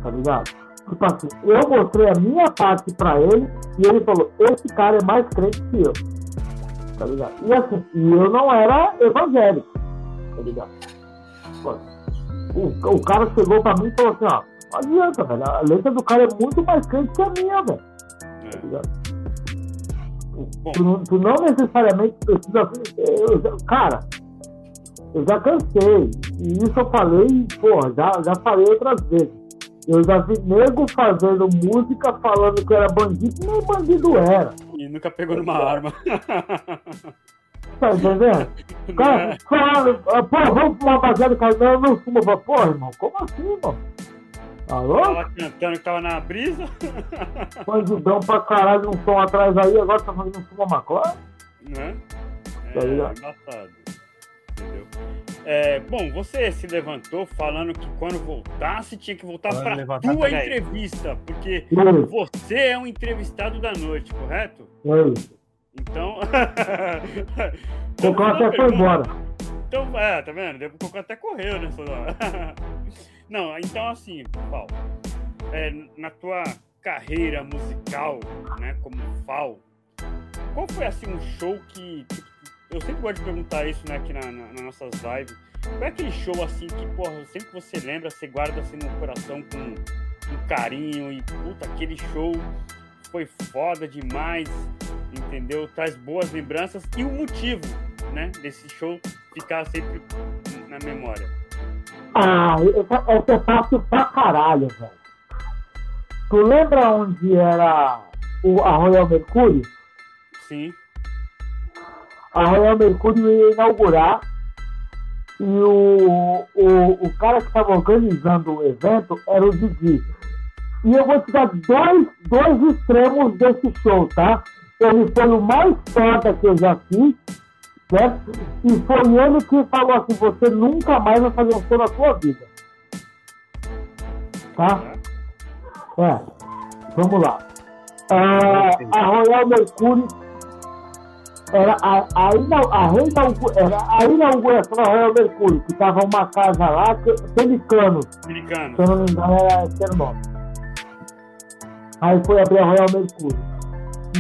Tá ligado? Tipo assim, eu mostrei a minha parte para ele e ele falou: Esse cara é mais crente que eu. Tá ligado? E assim, e eu não era evangélico. Tá ligado? O, o cara chegou pra mim e falou assim, ó, não adianta, velho. A letra do cara é muito mais quente que a minha, velho. É. Tá ligado? Tu, tu, não necessariamente precisa. Eu, cara, eu já cansei. E isso eu falei, porra, já, já falei outras vezes. Eu já vi nego fazendo música falando que era bandido, nem bandido era. E nunca pegou numa arma. Tá entendendo? O cara fala, pô, vamos fumar baseado, cara, não, não fuma. Pô, irmão, como assim, irmão? Alô? Tava cantando que tava na brisa. Bandidão pra caralho, um som atrás aí, agora tá fazendo fuma maconha? Né? Tá é, é engraçado. Entendeu? É, bom, você se levantou falando que quando voltasse tinha que voltar para tua entrevista, porque você é um entrevistado da noite, correto? É então. o Cocó até foi embora. Então, é, tá vendo? O Cocó até correu, né? Não, então assim, Paulo, é, na tua carreira musical, né, como Fal, qual foi assim um show que. Tipo, eu sempre gosto de perguntar isso né, aqui na, na, nas nossas lives. Qual é aquele show assim que, porra, sempre que você lembra, você guarda assim no coração com um carinho e puta, aquele show foi foda demais, entendeu? Traz boas lembranças e o motivo, né, desse show ficar sempre na memória. Ah, essa é fácil pra caralho, velho. Tu lembra onde era o, a Royal Mercury? Sim. A Royal Mercury ia inaugurar e o, o, o cara que estava organizando o evento era o Didi. E eu vou te dar dois, dois extremos desse show, tá? Ele foi o mais foda que eu já fiz, certo? E foi ele que falou assim: você nunca mais vai fazer um show na sua vida. Tá? É. Vamos lá. É, a Royal Mercury era a, a, a, a, era a inauguração da Royal Mercury, que tava uma casa lá, Pelicano. Pelicano. Se eu não me engano, era, era o nome. Aí foi abrir a Royal Mercury.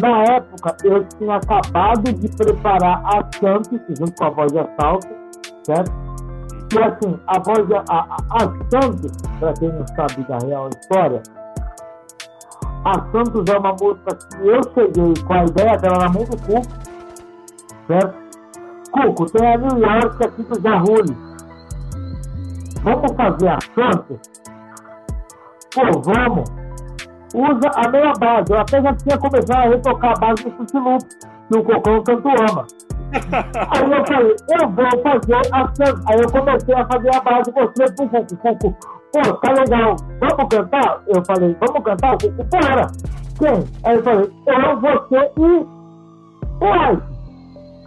Na época, eu tinha acabado de preparar a Santos, junto com a voz de assalto, certo? E assim, a voz de, a, a, a Santos, para quem não sabe da real história, A Santos é uma música que eu cheguei com a ideia dela na mão do Cuco, certo? Cuco, tem a New York aqui do Jarulli. Vamos fazer a Santos? Pô, vamos. Usa a meia base. Eu até já tinha começado a retocar a base do Loop, que o Cocão tanto ama. Aí eu falei, eu vou fazer a Santos. Aí eu comecei a fazer a base, mostrei pro Cuco. Cuco, pô, tá legal, vamos cantar? Eu falei, vamos cantar? O Cuco, bora. Quem? Aí eu falei, eu, você e o Ice.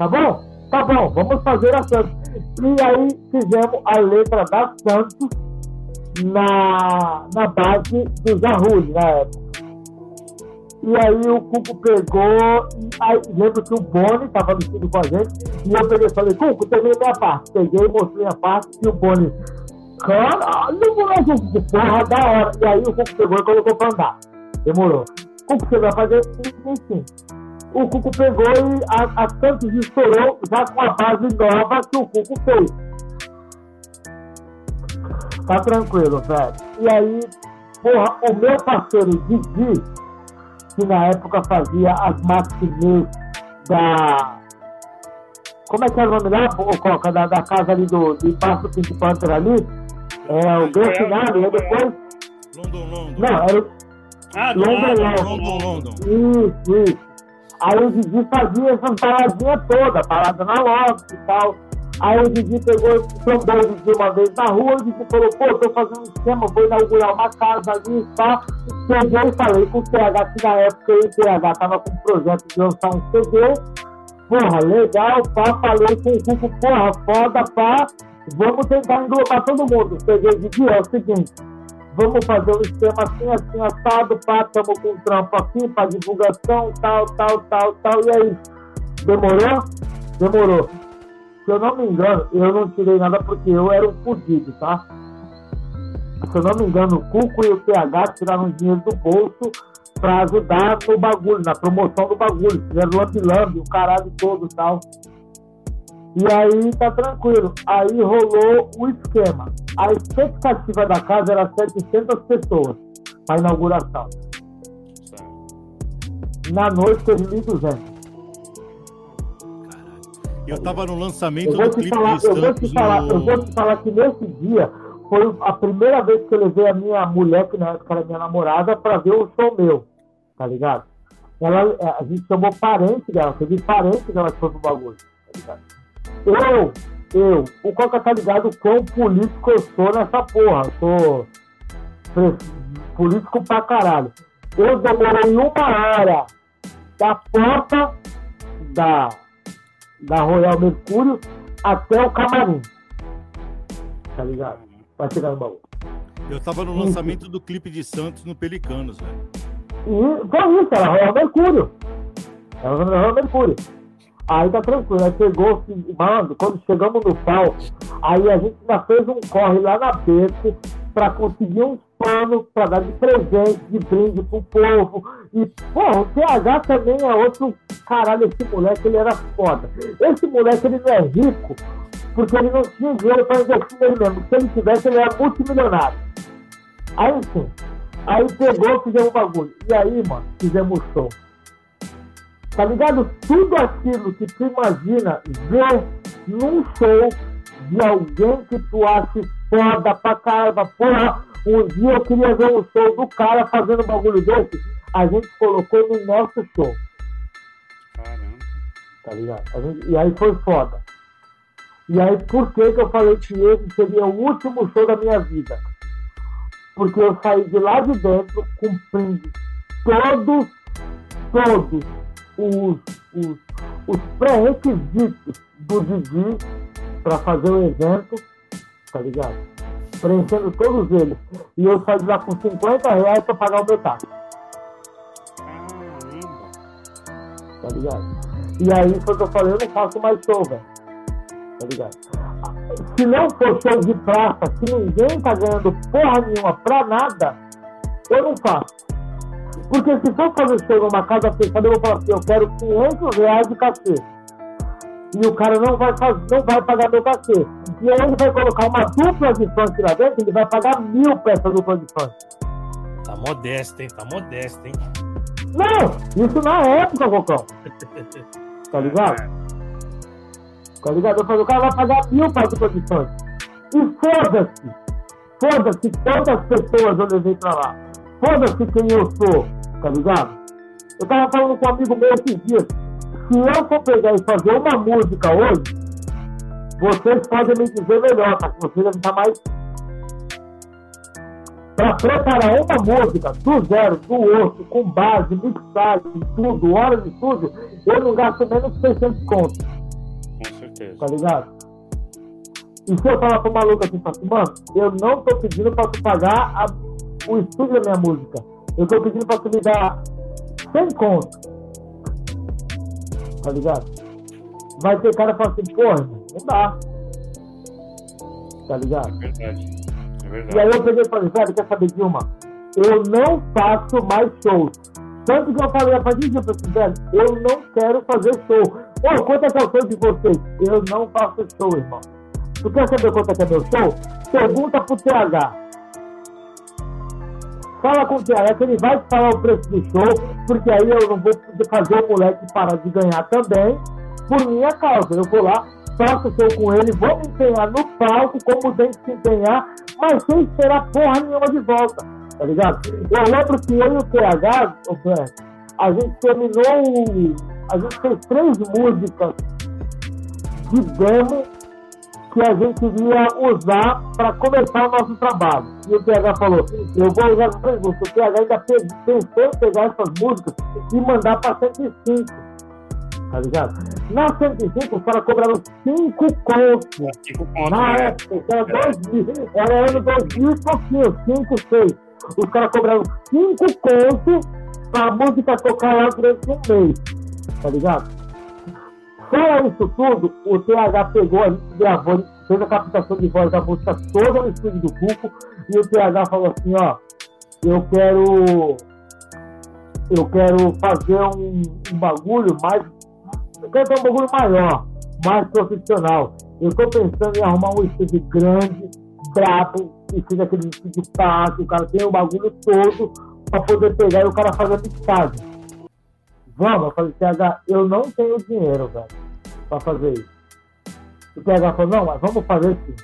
Tá bom? Tá bom, vamos fazer a Santos. E aí fizemos a letra da Santos na, na base do Zarrulli na época. E aí o Cuco pegou, aí, lembro que o Boni estava no estúdio com a gente, e eu peguei e falei, Cuco, terminei minha parte. Peguei, mostrei a parte, e o Boni, caralho, moleque, porra, da hora. E aí o Cuco pegou e colocou pra andar. Demorou. Cuco, você vai fazer enfim. O Cuco pegou e a, a Santos estourou já com a base nova que o Cuco fez. Tá tranquilo, velho. E aí, porra, o meu parceiro Didi, que na época fazia as matinês da. Como é que é o nome lá, o Coca? Da, da casa ali do, de do Pink Panther ali? É o Gran Finale, e depois. London, London. Não, era. Ah, do London. London. London, London. Isso, isso. Aí o Didi fazia essas paradinhas todas, parada na loja e tal. Aí o Didi pegou, trombou o Didi uma vez na rua, o Didi falou, pô, tô fazendo um esquema, vou inaugurar uma casa ali e tal. Peguei e falei com o TH, que na época o TH tava com um projeto de lançar um CD. Porra, legal, pá, falei com o Cuco, porra, foda, pá. Vamos tentar englobar todo mundo. Peguei Didi, é o seguinte, vamos fazer um esquema assim, assim, assado, pá, tamo com um trampo aqui pra divulgação, tal, tal, tal, tal, e isso. Demorou? Demorou. Se eu não me engano, eu não tirei nada porque eu era um fudido, tá? Se eu não me engano, o Cuco e o PH tiraram dinheiro do bolso pra ajudar no bagulho, na promoção do bagulho. Fizeram lambi-lambi, o caralho todo e tal. E aí tá tranquilo. Aí rolou o esquema. A expectativa da casa era 700 pessoas pra inauguração. Na noite teve 1.200. Eu tava no lançamento Eu vou do te clipe falar, de eu vou te falar, no... eu vou te falar que nesse dia foi a primeira vez que eu levei a minha mulher, que na época era minha namorada, pra ver o show meu, tá ligado? Ela, a gente chamou parente dela, teve parente dela que foi pro bagulho, tá ligado? Eu, eu, o Coca tá ligado o quão político eu sou nessa porra, eu sou político pra caralho. Eu demorei uma hora da porta da, da Royal Mercúrio até o camarim. Tá ligado? Vai chegar no baú. Eu tava no lançamento do clipe de Santos no Pelicanos, velho. E foi isso, era Royal Mercúrio. Era Royal Mercúrio. Aí tá tranquilo, aí chegou, mano, quando chegamos no palco, aí a gente já fez um corre lá na Beco pra conseguir uns panos pra dar de presente, de brinde pro povo. E, pô, o TH também é outro caralho, esse moleque, ele era foda. Esse moleque, ele não é rico, porque ele não tinha dinheiro pra investir nele mesmo. Se ele tivesse, ele era multimilionário. Aí, enfim, aí pegou, fizemos um bagulho. E aí, mano, fizemos show. Tá ligado? Tudo aquilo que tu imagina ver num show de alguém que tu acha foda pra caramba. Porra, um dia eu queria ver um show do cara fazendo um bagulho desse. A gente colocou no nosso show, Caramba. tá ligado? Gente- e aí foi foda. E aí, por que, que eu falei que esse seria o último show da minha vida? Porque eu saí de lá de dentro cumprindo todos, todos os, os, os pré-requisitos do Didi para fazer o evento, tá ligado? Preenchendo todos eles. E eu saí lá com 50 reais para pagar o meu táxi, tá ligado? E aí foi o que eu falei, eu não faço mais show, velho. Tá ligado? Se não for show de praça, se ninguém tá ganhando porra nenhuma pra nada, eu não faço. Porque se for fazer show numa casa fechada, eu vou falar assim, eu quero 500 reais de cachê. E o cara não vai, fazer, não vai pagar meu cachê. E aí ele vai colocar uma dupla de funk lá dentro, ele vai pagar mil peças dupla de funk. Tá modesto, hein? Tá modesto, hein? Não, isso na época, Cocão. Tá ligado? Tá ligado? Eu falei, o cara vai pagar mil para as condições. E foda-se. Foda-se quantas pessoas eu levei pra lá. Foda-se quem eu sou. Tá ligado? Eu tava falando com um amigo meu esses dias. Se eu for pegar e fazer uma música hoje, vocês podem me dizer melhor, tá? Vocês devem estar mais para preparar uma música do zero, do osso, com base, mixagem, tudo, horas de estúdio, eu não gasto menos de 600 contos. Com certeza. Tá ligado? E se eu falar pro maluco assim, assim, mano, eu não tô pedindo pra tu pagar a, o estúdio da minha música. Eu tô pedindo pra tu me dar 100 contos. Tá ligado? Vai ter cara que fala assim, porra, não dá. Tá ligado? É verdade. E aí eu peguei e falei, velho, quer saber de uma? Eu não faço mais shows. Tanto que eu falei eu falei, velho, eu não quero fazer show. Pô, quanto é que é o show de vocês? Eu não faço show, irmão. Tu quer saber quanto é que é meu show? Pergunta pro TH. Fala com o que ele vai te falar o preço do show, porque aí eu não vou fazer o moleque parar de ganhar também, por minha causa. Eu vou lá, faço show com ele, vou me empenhar no palco, como tem que se empenhar, mas sem esperar porra nenhuma de volta, tá ligado? Eu lembro que eu e o TH, a gente terminou, a gente fez três músicas de demo que a gente iria usar para começar o nosso trabalho. E o TH falou, eu vou usar as três músicas. O TH ainda pensou em pegar essas músicas e mandar para 105 tá ligado? Na 105, os caras cobraram 5 contos. 5 contos. Na né? época, era 2 mil. Era ano 2000 e pouquinho, 5, 6. Os caras cobraram 5 contos pra música tocar lá durante um mês, tá ligado? Fora isso tudo, o TH pegou, gravou, fez a captação de voz da música toda no estúdio do Cuco, e o TH falou assim, ó, eu quero eu quero fazer um, um bagulho mais eu quero ter um bagulho maior, mais profissional. Eu estou pensando em arrumar um estúdio grande, brabo, e seja aquele estúdio fácil, o cara tem o bagulho todo para poder pegar e o cara fazer a mixagem. Vamos, eu falei, TH, eu não tenho dinheiro, velho, para fazer isso. O TH falou, não, mas vamos fazer sim.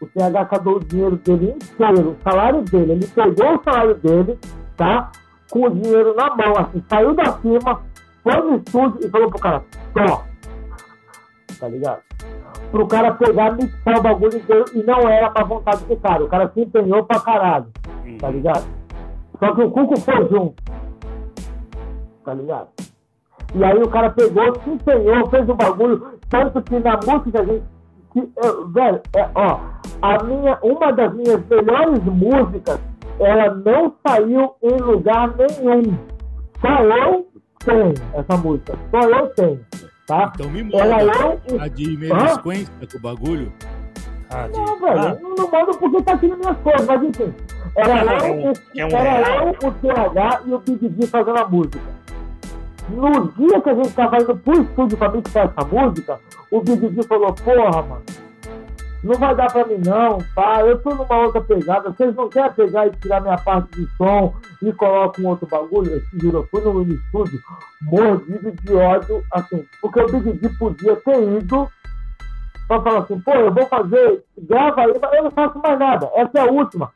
O TH cadou o dinheiro dele inteiro, o salário dele. Ele pegou o salário dele, tá? Com o dinheiro na mão, assim, saiu da firma, foi no estúdio e falou pro cara, só. Tá ligado? Pro cara pegar, mixar o bagulho inteiro e não era pra vontade do cara. O cara se empenhou pra caralho. Tá ligado? Só que o Cuco foi junto. Tá ligado? E aí o cara pegou, se empenhou, fez o bagulho. Tanto que na música a gente. Que, eu, velho, é, ó, a minha, uma das minhas melhores músicas, ela não saiu em lugar nenhum. Só eu tenho essa música. Só eu tenho. Tá? Então me manda. Ela é a de melisquência com o bagulho. Ah, de... Não, velho, ah. não mando porque tá aqui nas minhas coisas, mas enfim. Era eu, o, é um era eu, o TH e o Big D fazendo a música. No dia que a gente tava indo pro estúdio pra mixar essa música, o Big falou, porra, mano, não vai dar pra mim não, tá? Eu tô numa outra pegada. Vocês não querem pegar e tirar minha parte de som e colocar um outro bagulho? Eu te juro, eu fui no estúdio mordido de ódio, assim, porque o Big D podia ter ido pra falar assim, pô, eu vou fazer, grava aí, eu não faço mais nada. Essa é a última.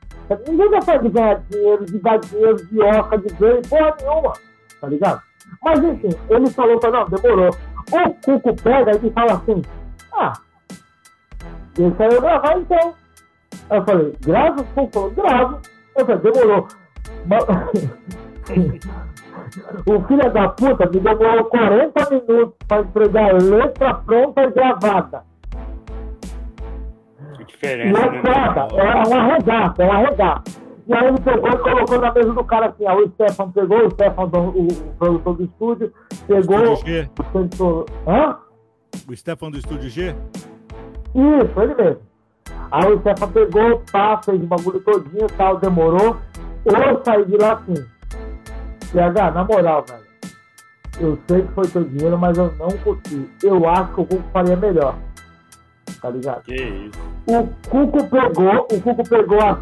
Ninguém de ganhar dinheiro, de dar dinheiro, de oca, de ganho, porra nenhuma, tá ligado? Mas enfim, ele falou pra não, demorou. O Cuco pega e fala assim, ah, ele saiu gravar então. Aí eu falei, grava? Pô, falou, gravo. Eu falei, demorou. o filho da puta me demorou 40 minutos para entregar a letra pronta e gravada. Que diferença. E é né? foda, é uma regata, é uma regata. E aí ele pegou e colocou na mesa do cara assim, ó, o Stefan pegou, o Stefan, o, o produtor do estúdio, pegou. Estúdio G. O, Hã? O Stefan do Estúdio G? Isso, ele mesmo. Aí o Stefan pegou, pá, fez o bagulho todinho tal, demorou. Eu saí de lá assim. PH, na moral, velho. Eu sei que foi teu dinheiro, mas eu não curti. Eu acho que o faria melhor. Tá ligado? Que isso. O Cuco pegou, o Cuco pegou as,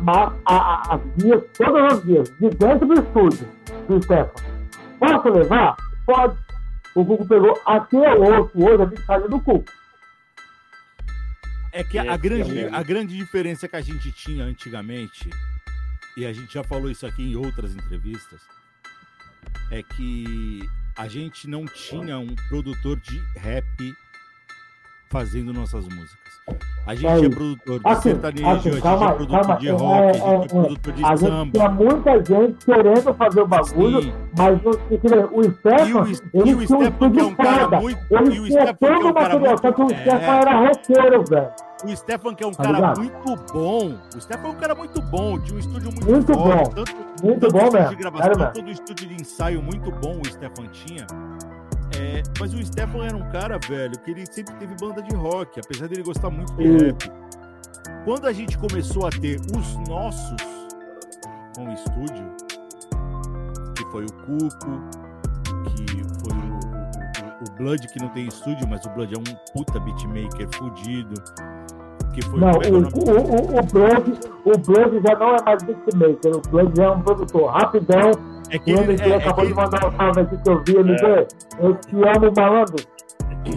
as guias, todas as guias, de dentro do estúdio do Stefan. Posso levar? Pode. O Cuco pegou aqui é o osso, hoje a mixagem do Cuco. É que a grande, a grande diferença que a gente tinha antigamente, e a gente já falou isso aqui em outras entrevistas, é que a gente não tinha um produtor de rap fazendo nossas músicas. A gente é, é produtor de assim, sertanejo, assim, a gente calma, é produtor calma, de rock, é, a gente é, é produtor de a samba. tinha muita gente querendo fazer o bagulho, Sim. mas o, o Stefan, o, ele o Stefan, que é um cara muito... Ele o é um cara muito... Só que o Stefan era roqueiro, velho. O Stefan, que é um tá cara ligado? muito bom. O Stefan é um cara muito bom, tinha um estúdio muito, muito forte. Bom. Tanto, muito tanto bom, mesmo. de gravação, todo o estúdio de ensaio muito bom o Stefan tinha. É, mas o Stefan era um cara, velho, que ele sempre teve banda de rock, apesar dele gostar muito de rap. Quando a gente começou a ter os nossos com o estúdio, que foi o Cuco, que foi o, o, o, Blood, que não tem estúdio, mas o Blood é um puta beatmaker fudido. Que foi não, o, o, o, o, Blood, o Blood já não é mais beatmaker, o Blood já é um produtor rapidão é que ele, é, acabou é que... de mandar um salve aqui que eu vi, ele é. Eu te amo, malandro.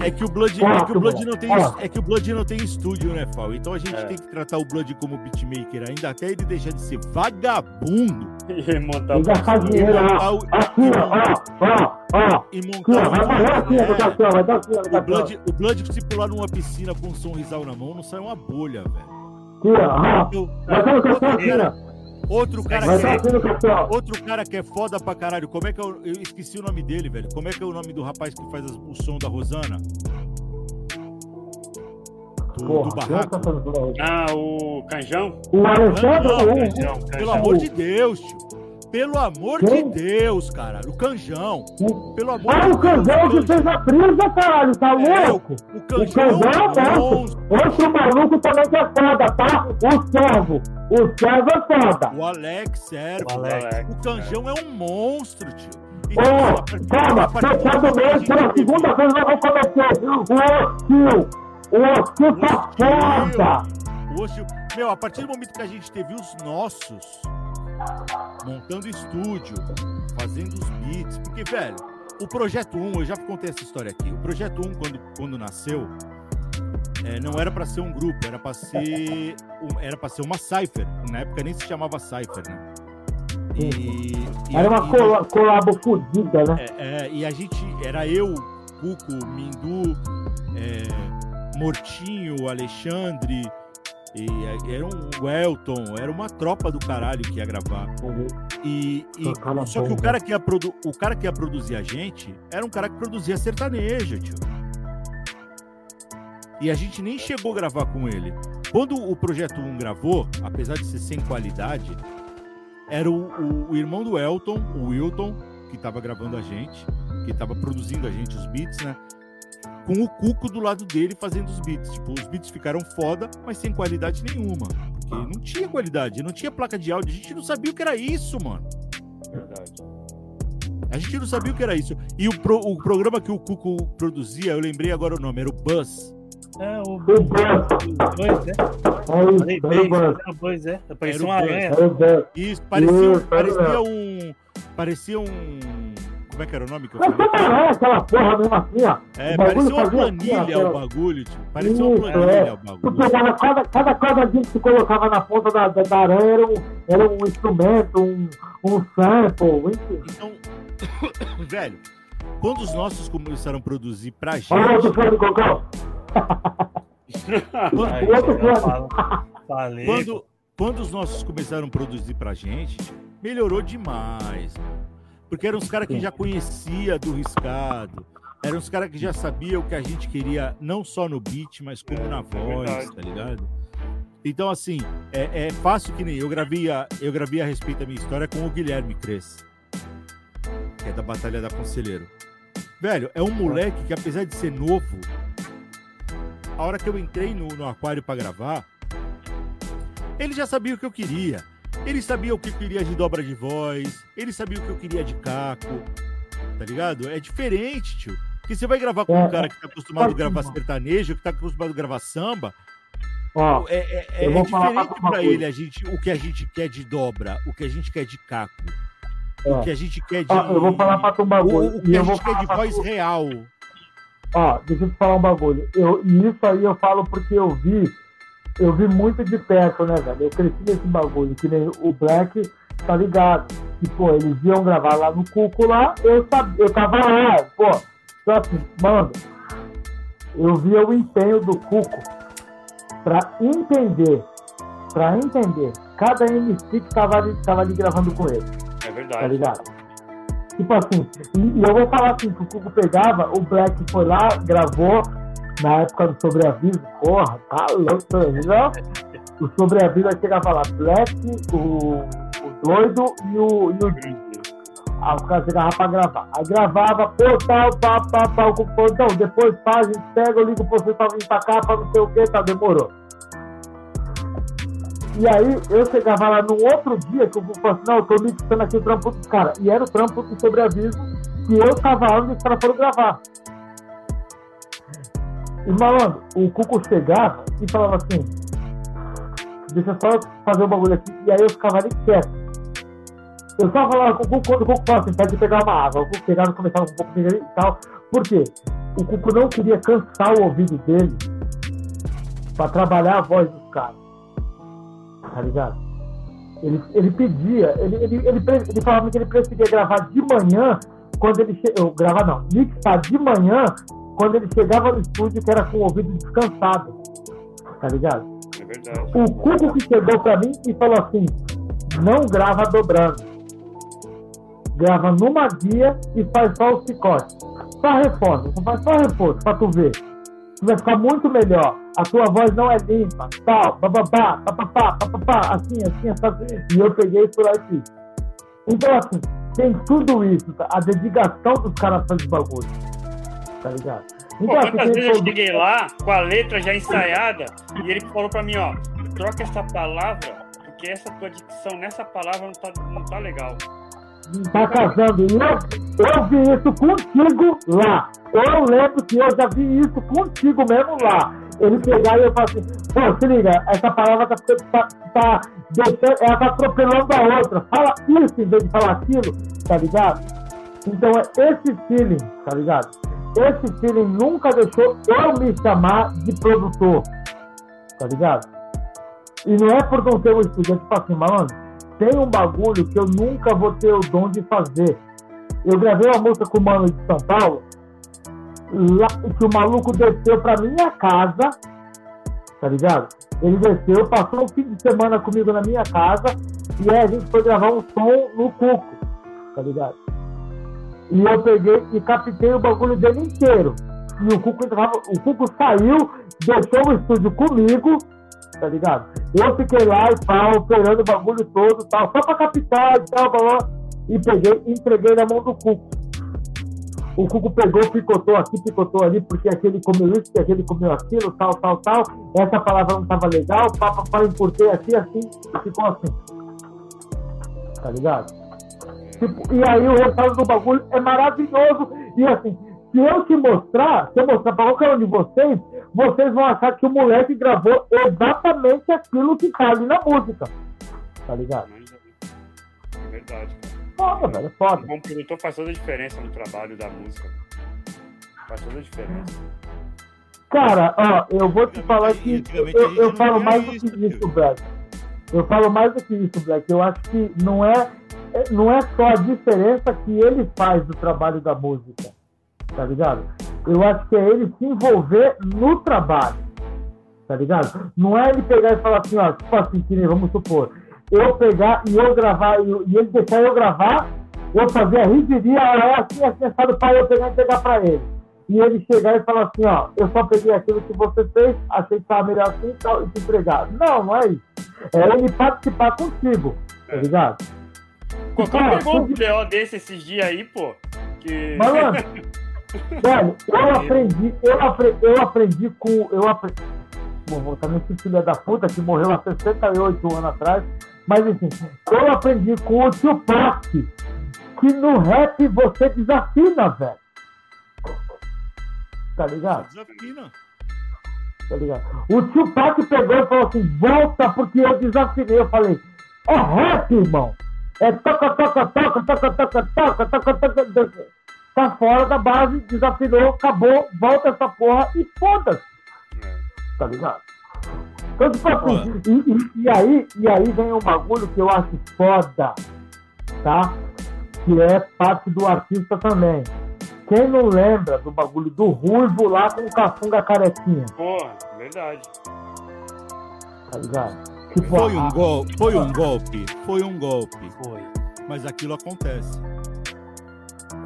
É que o Blood, é que o Blood não tem, é que o Blood não tem estúdio, né, Fal? Então a gente é. tem que tratar o Blood como beatmaker ainda até ele deixar de ser vagabundo. E montar o gastar dinheiro, ó. Aqui, ó, ó, ó. E montar vai morrer é. vai dar assim, o Blood, o Blood se pular numa piscina com um sorrisal na mão, não sai uma bolha, velho. Aqui, ó. Vai dar o aqui, ó. Outro cara, que é, outro cara que é foda pra caralho. Como é que eu, eu esqueci o nome dele, velho? Como é que é o nome do rapaz que faz o som da Rosana? Do, Porra, do barraco. Ah, o Canjão? O Alexandre? Não, não, Canjão, Pelo amor de Deus, tio. Pelo amor Quem? de Deus, cara. O Canjão. Pelo amor ah, de o Canjão que fez a brisa, caralho. Tá é, louco? O, o Canjão, o Canjão é monstro. Outro maluco também que é foda, tá? O Servo. O Servo é foda. O Alex Servo. O, Alex, o Canjão é. é um monstro, tio. Ô, oh, calma, fechado mesmo, pela segunda vez nós vamos cometer. O Ossil. O Ossil tá foda. O. Meu, a partir do momento que a gente teve os nossos montando estúdio, fazendo os beats. Porque, velho, o Projeto 1, eu já contei essa história aqui. O Projeto 1, quando, quando nasceu, é, não era para ser um grupo, era para ser era ser uma cipher. Na época nem se chamava cipher, né? E, e era uma e, colabo fodida, né? É, é, e a gente era eu, Cuco, Mindu, é, Mortinho, Alexandre, e era um Elton, era uma tropa do caralho que ia gravar. Uhum. E, e só que o cara que, ia produ, o cara que ia produzir a gente era um cara que produzia sertanejo, tio. E a gente nem chegou a gravar com ele. Quando o Projeto 1 gravou, apesar de ser sem qualidade, era o, o, o irmão do Elton, o Wilton, que estava gravando a gente, que estava produzindo a gente os beats, né? Com o Cuco do lado dele fazendo os beats. Tipo, os beats ficaram foda, mas sem qualidade nenhuma. Porque não tinha qualidade, não tinha placa de áudio. A gente não sabia o que era isso, mano. Verdade. A gente não sabia o que era isso. E o, pro, o programa que o Cuco produzia, eu lembrei agora o nome, era o Buzz. É, o Buzz, né? O Buzz, é. Parecia uma aranha. Isso, parecia, parecia um... Parecia um como é que era o nome que eu falei? É aquela porra mesmo assim, ó. É, parecia uma planilha assim, o bagulho, tio. Parecia Isso, uma planilha é. o bagulho. Tu pegava cada, cada quadradinho que tu colocava na ponta da, da, da aranha era um, era um instrumento, um, um sample, enfim. Então, velho, quando os nossos começaram a produzir pra gente. Olha outro fone, Cocão. quando, quando, quando os nossos começaram a produzir pra gente, melhorou demais. Porque eram os caras que já conhecia do riscado. Eram os caras que já sabiam o que a gente queria, não só no beat, mas como na é voz, é tá ligado? Então, assim, é, é, fácil que nem eu gravei, a, eu gravei a respeito da minha história com o Guilherme Cres, que é da Batalha da Conselheiro. Velho, é um moleque que, apesar de ser novo, a hora que eu entrei no, no aquário para gravar, ele já sabia o que eu queria. Ele sabia o que eu queria de dobra de voz, ele sabia o que eu queria de caco, tá ligado? É diferente, tio. Porque você vai gravar com um é, cara que tá acostumado a gravar sertanejo, que tá acostumado a gravar samba, Ó, é, é, é, é diferente para ele a gente, o que a gente quer de dobra, o que a gente quer de caco. O que a gente quer de. Ó, eu vou falar pra tu um bagulho. O, o que a gente quer de voz tu... real. Ó, deixa eu te falar um bagulho. Eu, e isso aí eu falo porque eu vi. Eu vi muito de perto, né, velho? Eu cresci nesse bagulho, que nem o Black, tá ligado? Que, pô, eles iam gravar lá no Cuco lá, eu, sabia, eu tava lá, pô. Então assim, mano, eu via o empenho do Cuco para entender, para entender cada MC que estava ali, tava ali gravando com ele. É verdade. Tá ligado? Tipo assim, e, e eu vou falar assim, que o Cuco pegava, o Black foi lá, gravou, na época do sobreaviso, porra, tá louco, não? O sobreaviso aí chegava lá, Black, o, o doido e o, e o Aí o cara chegava pra gravar. Aí gravava, pô, tal, pá, pá, pá, pô, então, depois pá, a gente pega, eu ligo pra você pra vir pra cá, pra não sei o que, tá, demorou. E aí eu chegava lá no outro dia que eu falei assim, não, eu tô mixando aqui o trampo dos caras. E era o trampo do sobreaviso que eu tava onde os caras foram gravar. E malandro, o Cuco chegava e falava assim, deixa eu só fazer um bagulho aqui. E aí eu ficava ali quieto. Eu só falava com o Cuco quando o Cuco falava assim, pode pegar uma água. O Cuco pegava e começava um pouco dele e tal. Por quê? O Cuco não queria cansar o ouvido dele para trabalhar a voz dos caras. Tá ligado? Ele, ele pedia, ele, ele, ele, ele falava que ele preferia gravar de manhã, quando ele chegava. Gravar não, mixar de manhã, quando ele chegava no estúdio, que era com o ouvido descansado. Tá ligado? É verdade. O Cuco que chegou pra mim e falou assim: não grava dobrando grava numa guia e faz só o chicote. Só reforço, faz só reforço pra tu ver. Tu vai ficar muito melhor. A tua voz não é limpa, tal, bababá, papapá, papapá, assim, assim, assim. E eu peguei por aqui. Então, assim, tem tudo isso, tá? a dedicação dos caras faz bagulho. Tá ligado? Então, Pô, quantas vezes eu cheguei lá com a letra já ensaiada e ele falou pra mim, ó, troca essa palavra, porque essa tua dicção nessa palavra não tá, não tá legal tá casando. Eu, eu vi isso contigo lá. Eu lembro que eu já vi isso contigo mesmo lá. Ele pegar e eu falar assim, pô, se liga, essa palavra tá, tá, tá deixando, ela tá atropelando a outra. Fala isso em vez de falar aquilo, tá ligado? Então é esse feeling, tá ligado? Esse feeling nunca deixou eu me chamar de produtor, tá ligado? E não é por não ter um estúdio, é tipo assim, malandro tem um bagulho que eu nunca vou ter o dom de fazer. Eu gravei uma música com o mano de São Paulo, lá, que o maluco desceu pra minha casa, tá ligado? Ele desceu, passou um fim de semana comigo na minha casa, e aí a gente foi gravar um som no Cuco, tá ligado? E eu peguei e captei o bagulho dele inteiro. E o Cuco, entrava, o Cuco saiu, deixou o estúdio comigo, tá ligado? Eu fiquei lá e tal, operando o bagulho todo tal, só pra captar e tal, blá, e peguei e entreguei na mão do Cuco. O Cuco pegou, picotou aqui, picotou ali, porque aquele comeu isso, porque aquele comeu aquilo, tal, tal, tal. Essa palavra não tava legal, pá, pá, encurtei aqui, assim, ficou assim. Tá ligado? Tipo, e aí o resultado do bagulho é maravilhoso. E assim, se eu te mostrar, se eu mostrar para qualquer um de vocês, vocês vão achar que o moleque gravou exatamente aquilo que tá ali na música. Tá ligado? É verdade. Foda, velho, foda. Um bom produtor faz toda a diferença no trabalho da música. Faz toda a diferença. Cara, ó, eu vou te falar que eu, eu falo mais do que isso, Black. Eu falo mais do que isso, Black. Eu acho que não é, não é só a diferença que ele faz do trabalho da música tá ligado? Eu acho que é ele se envolver no trabalho, tá ligado? Não é ele pegar e falar assim, ó, tipo assim, que nem, vamos supor, eu pegar e eu gravar, e, e ele deixar eu gravar, eu fazer a rigeria, é assim, assim, assado para eu pegar e pegar pra ele. E ele chegar e falar assim, ó, eu só peguei aquilo que você fez, achei que tava melhor assim e tal, e te entregar. Não, não é isso. É ele participar contigo, tá é. Ligado? Qualquer pegou um BO desse esses dias aí, pô. Que... Malandro, Velho, eu aprendi, eu aprendi, eu aprendi com. Eu aprendi. Vou voltar nesse filho da puta que morreu há 68 anos atrás. Mas enfim, eu aprendi com o Tupac que no rap você desafina, velho. Tá ligado? Desafina. Tá ligado? O tio Pac pegou e falou assim: volta porque eu desafinei. Eu falei: é rap, irmão. É toca, toca, toca, toca, toca, toca, toca, toca, toca. Tá fora da base, desafinou, acabou, volta essa porra e foda-se. Tá ligado? Então, tipo assim, e, e, e, aí, e aí vem um bagulho que eu acho foda, tá? Que é parte do artista também. Quem não lembra do bagulho do Ruivo lá com o Cafunga carequinha? Porra, verdade. Tá ligado? Tipo, foi um, golpe, foi um golpe, foi um golpe. Foi. Mas aquilo acontece.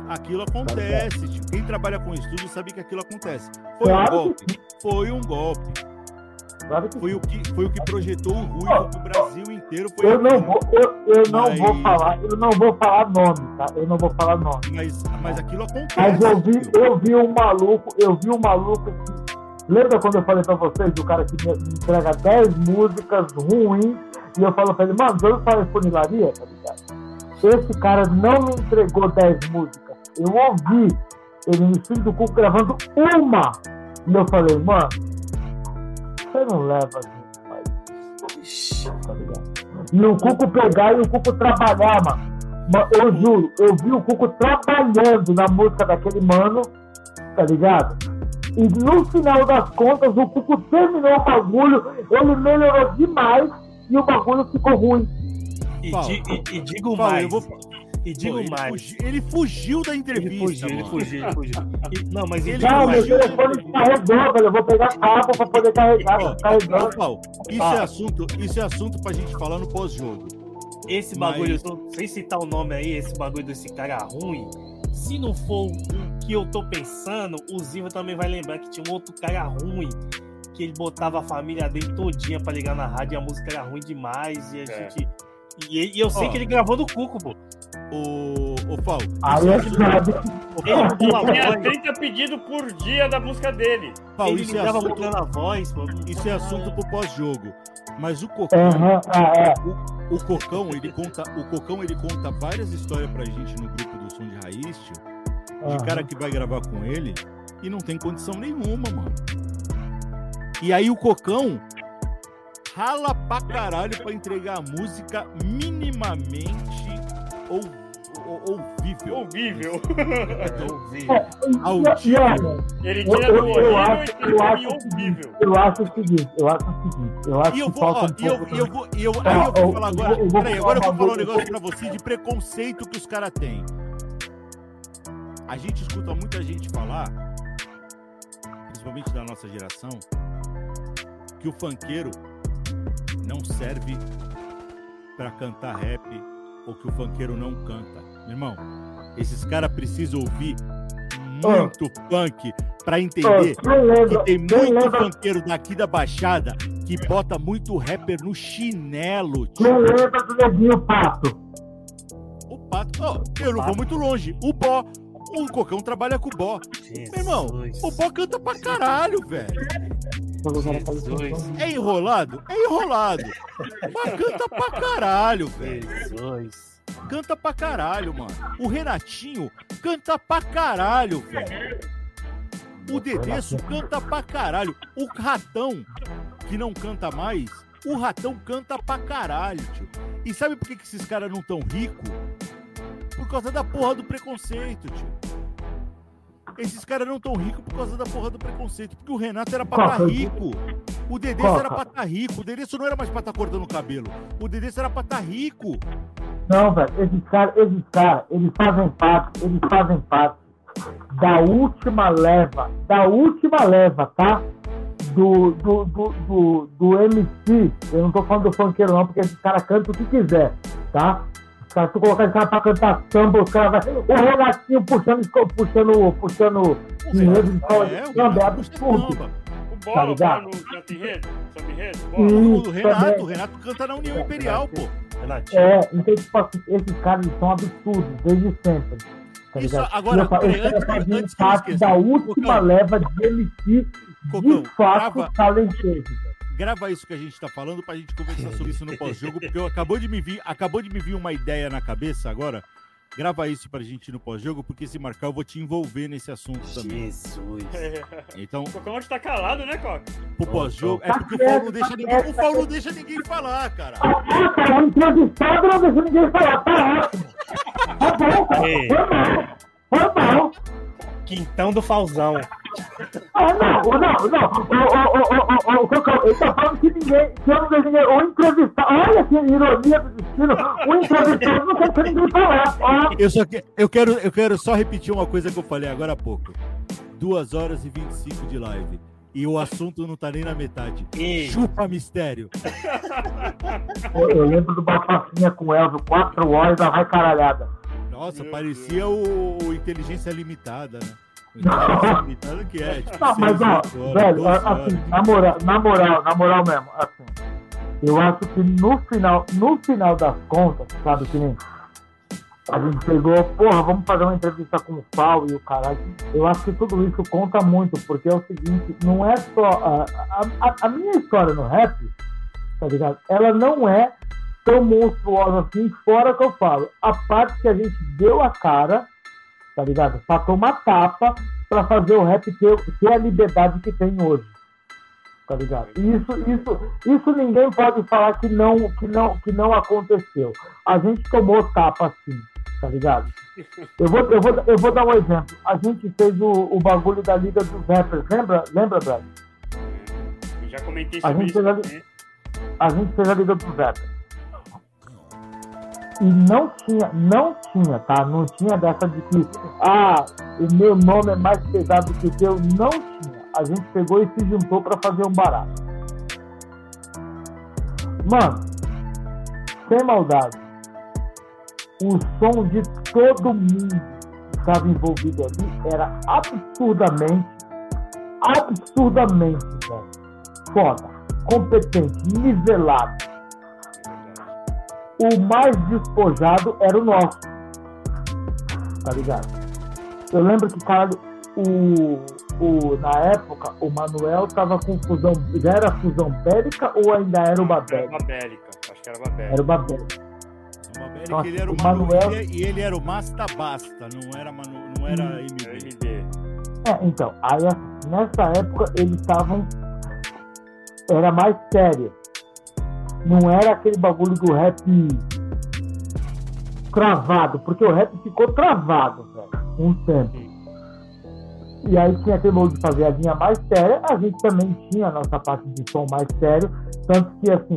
Aquilo acontece. Tipo, quem trabalha com estúdio sabe que aquilo acontece. Foi um golpe. Foi um golpe. Foi, o que, foi o que projetou o Rui pro Brasil inteiro. eu não, vou, eu, eu não mas... vou falar, eu não vou falar nome, tá? Eu não vou falar nome. Mas, mas aquilo acontece. Mas eu vi, eu vi um maluco, eu vi um maluco que Lembra quando eu falei pra vocês do cara que me entrega 10 músicas ruins e eu falo pra ele, mano, eu falei funilaria, tá ligado? Esse cara não me entregou 10 músicas. Eu ouvi ele no estúdio do Cuco gravando uma. E eu falei, mano, você não leva gente mais. Tá ligado? E o Cuco pegar e o Cuco trabalhar, mano. Eu juro, eu vi o Cuco trabalhando na música daquele mano, tá ligado? E no final das contas, o Cuco terminou o bagulho, ele melhorou demais e o bagulho ficou ruim. E, di, e, e digo Paulo, mais. Vou... E digo Pô, ele mais. Fugiu, ele fugiu da entrevista. Ele fugiu, ele fugiu, ele fugiu. não, mas ele Não, meu telefone carregou, velho. Eu vou pegar cabo pra poder carregar. carregar. Paulo, isso, ah. é assunto, isso é assunto pra gente falar no pós-jogo. Esse bagulho, mas... sem citar o nome aí, esse bagulho desse cara ruim, se não for o que eu tô pensando, o Ziva também vai lembrar que tinha um outro cara ruim que ele botava a família dele todinha pra ligar na rádio e a música era ruim demais e a é. gente. E, e eu sei oh. que ele gravou no Cuco, pô. O, o Paulo. É sabe. Ele tinha 30 pedidos por dia da música dele. Paulo, ele isso é assunto, muito na voz, pô. Isso é assunto pro pós-jogo. Mas o Cocão, uhum, é, o, o, Cocão, ele conta, o Cocão, ele conta várias histórias pra gente no grupo do Som de uhum. cara que vai gravar com ele e não tem condição nenhuma, mano. E aí o Cocão rala pra caralho pra entregar a música minimamente ou, ou, ouvível. Ouvível. ouvível. Ele tira do ouvido e acho, ouvível. Eu acho o seguinte, eu acho o seguinte, eu acho e eu vou, ó, um e eu, eu vou, eu, aí eu vou falar agora, peraí, agora eu vou falar um negócio pra você de preconceito que os caras têm. A gente escuta muita gente falar, principalmente da nossa geração, que o funkeiro não serve para cantar rap ou que o funkeiro não canta. Meu irmão, esses caras precisam ouvir muito oh. funk para entender oh, que tem muito funkeiro daqui da Baixada que bota muito rapper no chinelo. Não lembra do neguinho Pato? O Pato, oh, eu não vou muito longe. O Bó, o Cocão trabalha com o Bó. Jesus. Meu irmão, o Bó canta pra caralho, velho. É enrolado? É enrolado. Mas canta pra caralho, velho. Canta pra caralho, mano. O Renatinho canta pra caralho, velho. O Dedeço canta pra caralho. O Ratão, que não canta mais, o Ratão canta pra caralho, tio. E sabe por que, que esses caras não tão ricos? Por causa da porra do preconceito, tio. Esses caras não tão ricos por causa da porra do preconceito. Porque o Renato era pra estar tá rico. O Dedê era pra estar tá rico. O Dedê não era mais pra estar tá cortando o cabelo. O Dedê era pra estar tá rico. Não, velho. Esses caras, esses cara, eles fazem parte, eles fazem parte da última leva, da última leva, tá? Do, do, do, do, do MC. Eu não tô falando do funkeiro não, porque esse cara canta o que quiser, tá? Cara, se tu colocar esse cara pra cantar samba, os caras vai. O Renatinho puxando, puxando, puxando enredo de escola de samba, é absurdo. O Bola tá enredo, O Renato, o Renato canta na União Imperial, pô. Renatinho. É, então, tipo assim, esses caras são absurdos, desde sempre. Tá Isso, agora, eu fazia antes parte da última leva de MC de fato talentoso grava isso que a gente tá falando pra gente conversar sobre isso no pós-jogo, porque eu acabou de me vir, acabou de me vir uma ideia na cabeça agora grava isso pra gente no pós-jogo, porque se marcar eu vou te envolver nesse assunto também. Jesus. Então, O Cocão tá calado, né, Coca? pro pós-jogo. É porque o Paulo não deixa ninguém. O Paulo não deixa ninguém falar, cara. Ah, cara, o entrevistado não deixa ninguém falar. Tá ótimo. Tá bom. Quintão do Falzão. Ah, não, não, não. O, o, o, o, ele tá falando que ninguém, que eu não. O entrevistado, olha que ironia do destino. O entrevistado não quer que ninguém falar. Ó, Eu só que, eu quero, eu quero só repetir uma coisa que eu falei agora há pouco. 2 horas e 25 de live. E o assunto não tá nem na metade. Ei. Chupa mistério. eu, eu lembro do Bafacinha com o Elvio, 4 horas, da vai caralhada. Nossa, Meu parecia o, o Inteligência Limitada, né? O Inteligência Limitada que é, tipo, Não, mas ó, velho, 12 horas. assim, na moral, na moral, na moral mesmo, assim, eu acho que no final, no final das contas, sabe, que nem a gente pegou, porra, vamos fazer uma entrevista com o Pau e o caralho. Eu acho que tudo isso conta muito, porque é o seguinte, não é só. A, a, a- a minha história no rap, tá ligado? Ela não é tão monstruosa assim, fora que eu falo. A parte que a gente deu a cara, tá ligado? Pra tomar tapa pra fazer o rap ter, ter a liberdade que tem hoje. Tá ligado? Isso, isso, isso ninguém pode falar que não, que não, que não aconteceu. A gente tomou tapa assim, tá ligado? Eu vou, eu vou, eu vou dar um exemplo. A gente fez o, o bagulho da Liga dos Rappers, lembra, lembra, Brad? Eu já comentei A sobre gente isso já- também. a gente fez a Liga dos Rappers. E não tinha, não tinha, tá? Não tinha dessa de que, ah, o meu nome é mais pesado que o teu. Não tinha. A gente pegou e se juntou pra fazer um barato. Mano, sem maldade, o som de todo mundo que estava envolvido ali era absurdamente, absurdamente, velho. Foda, competente, nivelado. O mais despojado era o nosso. Tá ligado? Eu lembro que, caralho, o, o, na época, o Manuel tava com fusão. Já era fusão bélica ou ainda era uma Era bélica? Babélica. Acho que era Babélica. Era. O Mabel, Nossa, que ele era o o Manu, Manuel- e ele era o Masta Basta, não era, Manu, não era Era. É, então, aí nessa época eles estavam. Era mais sério. Não era aquele bagulho do rap travado, porque o rap ficou travado, velho, um tempo. E aí tinha aquele bagulho de fazer a linha mais séria, a gente também tinha a nossa parte de som mais sério, tanto que assim,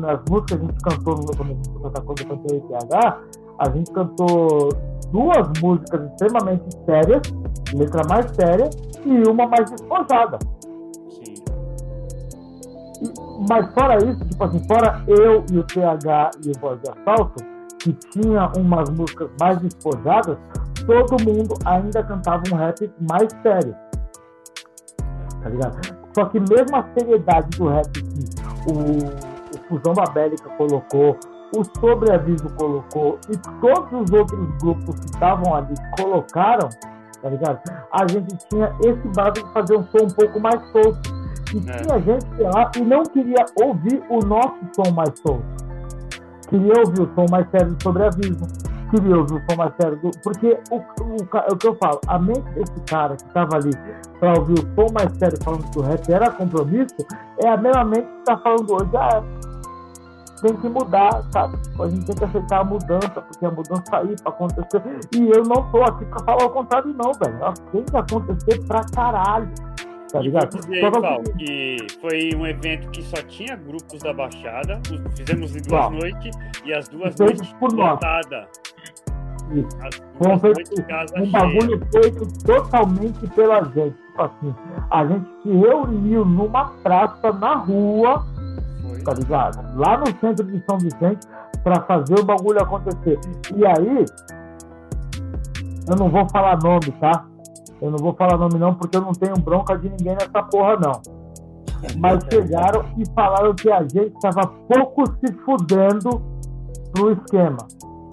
nas músicas que a gente cantou no quando cantou o ETH, a gente cantou duas músicas extremamente sérias, letra mais séria, e uma mais despojada. Mas fora isso, tipo assim, fora eu e o TH e o Voz de Assalto, que tinha umas músicas mais despojadas, todo mundo ainda cantava um rap mais sério. Tá ligado? Só que mesmo a seriedade do rap que o, o Fusão Babélica colocou, o Sobreaviso colocou e todos os outros grupos que estavam ali colocaram, tá ligado? A gente tinha esse base de fazer um som um pouco mais solto. E É. tinha gente lá e não queria ouvir o nosso som mais solto. Queria ouvir o som mais sério do sobreaviso. Queria ouvir o som mais sério do. Porque o, o, é o que eu falo, a mente desse cara que tava ali pra ouvir o som mais sério falando que o rap era compromisso, é a mesma mente que tá falando hoje, ah, tem que mudar, sabe? A gente tem que aceitar a mudança, porque a mudança tá aí pra acontecer. E eu não tô aqui pra falar o contrário, não, velho. Ela tem que acontecer pra caralho. Tá ligado? dizer, Paulo, que foi um evento que só tinha grupos da Baixada. Fizemos em duas Qual? noites e as duas Feitos noites por. As Foi um, feito, um cheia. bagulho feito totalmente pela gente. Tipo assim, a gente se reuniu numa praça na rua, Foi. tá ligado? Lá no centro de São Vicente, pra fazer o bagulho acontecer. E aí, eu não vou falar nome, tá? Eu não vou falar nome não, porque eu não tenho bronca de ninguém nessa porra, não. Mas chegaram e falaram que a gente tava pouco se fudendo pro esquema.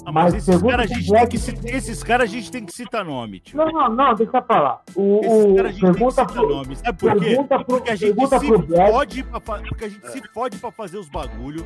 Ah, Mas mas esses caras a gente tem que citar, esses caras a gente tem que citar nome, tio. Não, não, não, deixa pra lá. O, Esses o- caras a gente tem que pergunta citar pro, nome. Sabe por quê? pro, Porque a gente se fode pra, porque a gente se fode pra fazer os bagulho.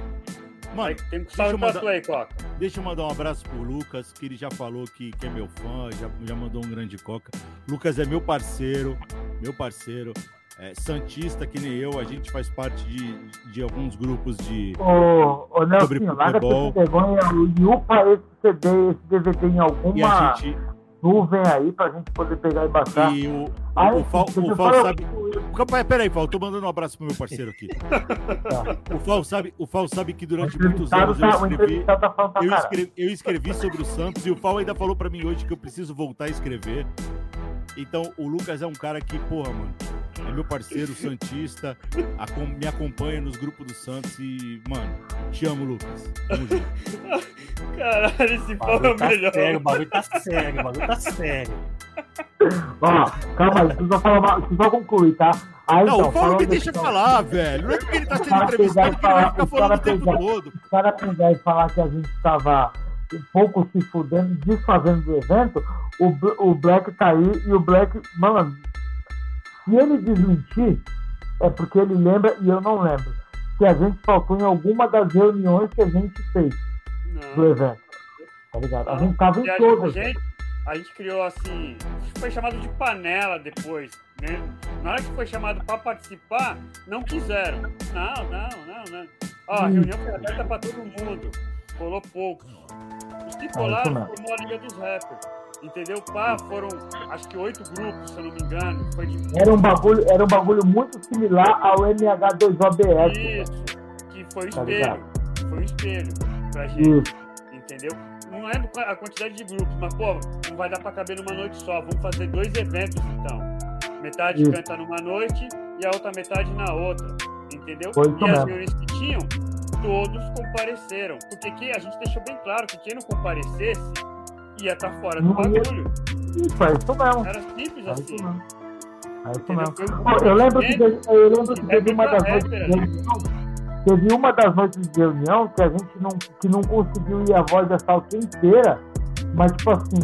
Mano, tem que deixa eu, mandar, aí, Coca. deixa eu mandar um abraço pro Lucas, que ele já falou que, que é meu fã, já, já mandou um grande Coca. Lucas é meu parceiro, meu parceiro. É, Santista, que nem eu, a gente faz parte de, de alguns grupos de. Ô, ô Nelson, sobre futebol. vergonha e upa esse CD, esse DVD em alguma gente... nuvem aí pra gente poder pegar e baixar. E o, o, o, Fal, o Fal sabe. O, peraí, Fal, tô mandando um abraço pro meu parceiro aqui. tá. O Fal sabe, o Fal sabe que durante muitos anos eu tá- escrevi, tá eu escrevi, eu escrevi sobre o Santos e o Fal ainda falou pra mim hoje que eu preciso voltar a escrever. Então, o Lucas é um cara que, porra, mano, é meu parceiro Santista, me acompanha nos grupos do Santos e, mano, te amo, Lucas. Tamo junto. Caralho, esse pau é o tá melhor. Sério, o bagulho tá sério, o bagulho tá sério. Ó, calma aí, preciso só, só concluir, tá? Aí, não, então, o Paulo me deixa então, falar, velho. Não é porque ele tá sendo entrevistado que ele vai ficar falando o tempo todo. O cara pegar e falar que a gente tava um pouco se fudendo, desfazendo do evento, o, o Black tá aí e o Black, mano, se ele desmentir, é porque ele lembra e eu não lembro. Que a gente faltou em alguma das reuniões que a gente fez não. do evento. Tá ligado? A gente tava em todas. A gente, a gente criou assim. Foi chamado de panela depois. Né? Na hora que foi chamado para participar, não quiseram. Não, não, não, não. Ó, a reunião foi aberta para todo mundo. Colou pouco. Os que colaram formou a Liga dos Rappers. Entendeu? Pá, foram acho que oito grupos, se eu não me engano. De... era, um bagulho, era um bagulho muito similar ao MH2OBS. Isso, que foi o tá espelho. Tá foi o espelho pra gente. Isso. Entendeu? Não lembro a quantidade de grupos, mas, pô, não vai dar pra caber numa noite só. Vamos fazer dois eventos então. Metade Isso. canta numa noite e a outra metade na outra. Entendeu? Foi e as reuniões que tinham, todos compareceram. Porque que a gente deixou bem claro que quem não comparecesse ia estar tá fora do bagulho. Isso, é isso mesmo. Era simples é assim. É isso mesmo. eu lembro que, eu lembro que teve uma das noites de reunião, teve uma das noites de reunião que a gente não, que não conseguiu ir a voz da salta inteira, mas tipo assim,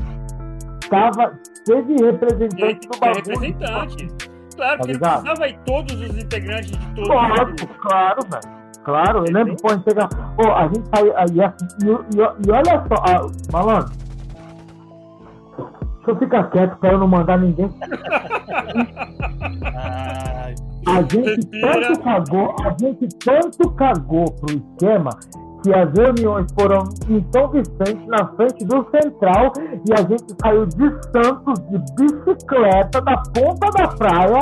tava, teve representante do bagulho. Representante. Claro, tá porque precisava ir todos os integrantes de todos claro, os Claro, velho. Claro, eu lembro, pô, a gente, pô, a gente sai, e, assim, e, e, e olha só, ah, malandro, Deixa eu ficar quieto para eu não mandar ninguém. a gente tanto cagou, a gente tanto cagou pro esquema que as reuniões foram em São Vicente, na frente do Central, e a gente saiu de Santos de bicicleta da ponta da praia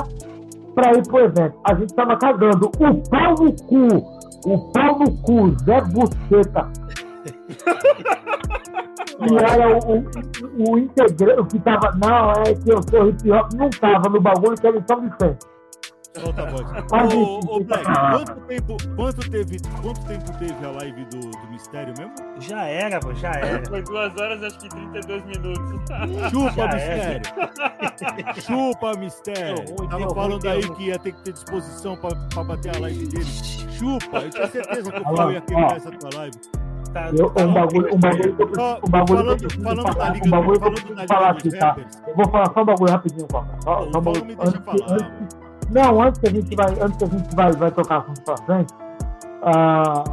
para ir pro evento. A gente tava cagando o pau no cu, o pau no cu, Zé Buceta. E era o, o, o integrante que tava. Não, é que eu sou hip hop, não tava no bagulho que era São Vicente. Solta a voz. Ô, ô, Black, quanto tempo, quanto, teve, quanto tempo teve a live do, do Mistério mesmo? Já era, pô, já era. Foi duas horas, acho que 32 minutos. Chupa, já Mistério. Chupa, Mistério. Tava falando aí que ia ter que ter disposição pra, pra bater a live dele. Chupa, eu tinha certeza que o Paulo ia quebrar essa tua live. Tá, eu, tá um bagulho, um bagulho que eu preciso, um bagulho falando, que eu preciso falando falar, liga, um bagulho que eu preciso falar aqui, tá? Eu vou falar só um bagulho rapidinho, Coca. Só, só um bagulho. Me deixa antes, falar, antes, não, antes que a gente vai, antes que a gente vai, vai tocar assunto pra frente, uh,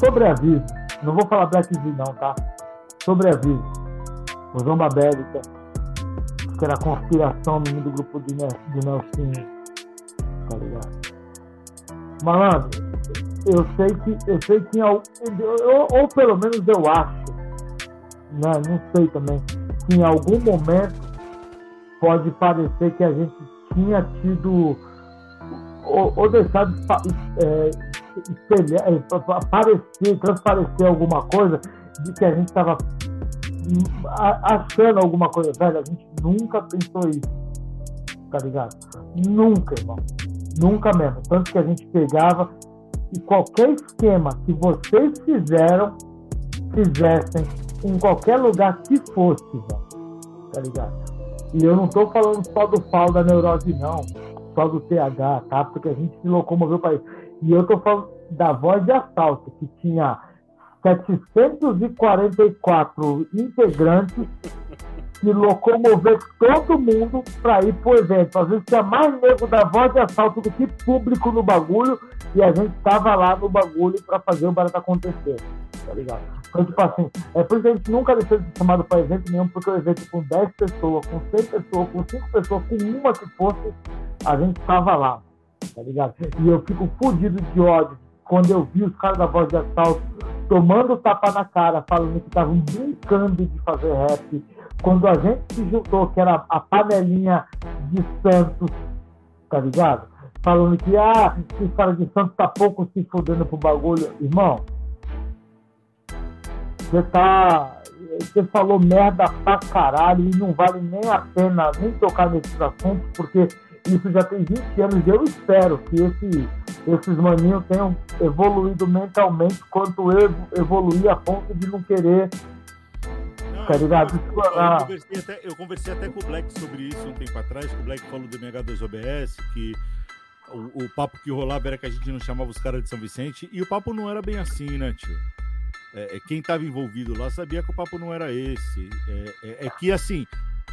sobre aviso, não vou falar Black Z não, tá? Sobre aviso, o Zomba Bélica, que era a conspiração do grupo de, de Nelson, tá ligado? Malandro, eu sei que eu sei que ou, ou pelo menos eu acho, né, não sei também, que em algum momento pode parecer que a gente tinha tido ou, ou deixado é, espelhar, é, transparecer alguma coisa de que a gente estava achando alguma coisa velha, a gente nunca pensou isso, tá ligado? Nunca, irmão. Nunca mesmo. Tanto que a gente pegava que qualquer esquema que vocês fizeram, fizessem em qualquer lugar que fosse, tá ligado? E eu não tô falando só do pau da neurose, não, só do TH, tá? Porque a gente se locomoveu para isso. E eu tô falando da voz de assalto, que tinha 744 integrantes que locomover todo mundo para ir pro evento. Às vezes tinha mais nego da voz de assalto do que público no bagulho e a gente tava lá no bagulho para fazer o barato acontecer, tá ligado? Então, tipo assim, é por isso que a gente nunca deixou de ser chamado para evento nenhum, porque o evento com 10 pessoas, com 100 pessoas, com 5 pessoas, com uma que fosse, a gente tava lá, tá ligado? E eu fico fudido de ódio quando eu vi os caras da voz de assalto tomando tapa na cara, falando que estavam brincando de fazer rap, quando a gente se juntou, que era a panelinha de Santos, tá ligado? Falando que, ah, esse cara de Santos tá pouco se fudendo pro bagulho. Irmão, você tá. Você falou merda pra caralho e não vale nem a pena nem tocar nesses assuntos, porque isso já tem 20 anos e eu espero que esse, esses maninhos tenham evoluído mentalmente quanto eu evoluí a ponto de não querer tá ligado? Eu, eu, conversei até, eu conversei até com o Black sobre isso um tempo atrás, que o Black falou do MH2OBS, que o, o, papo que rolava era que a gente não chamava os caras de São Vicente, e o papo não era bem assim, né, tio? É, é quem estava envolvido lá sabia que o papo não era esse. É, é, é, que, assim,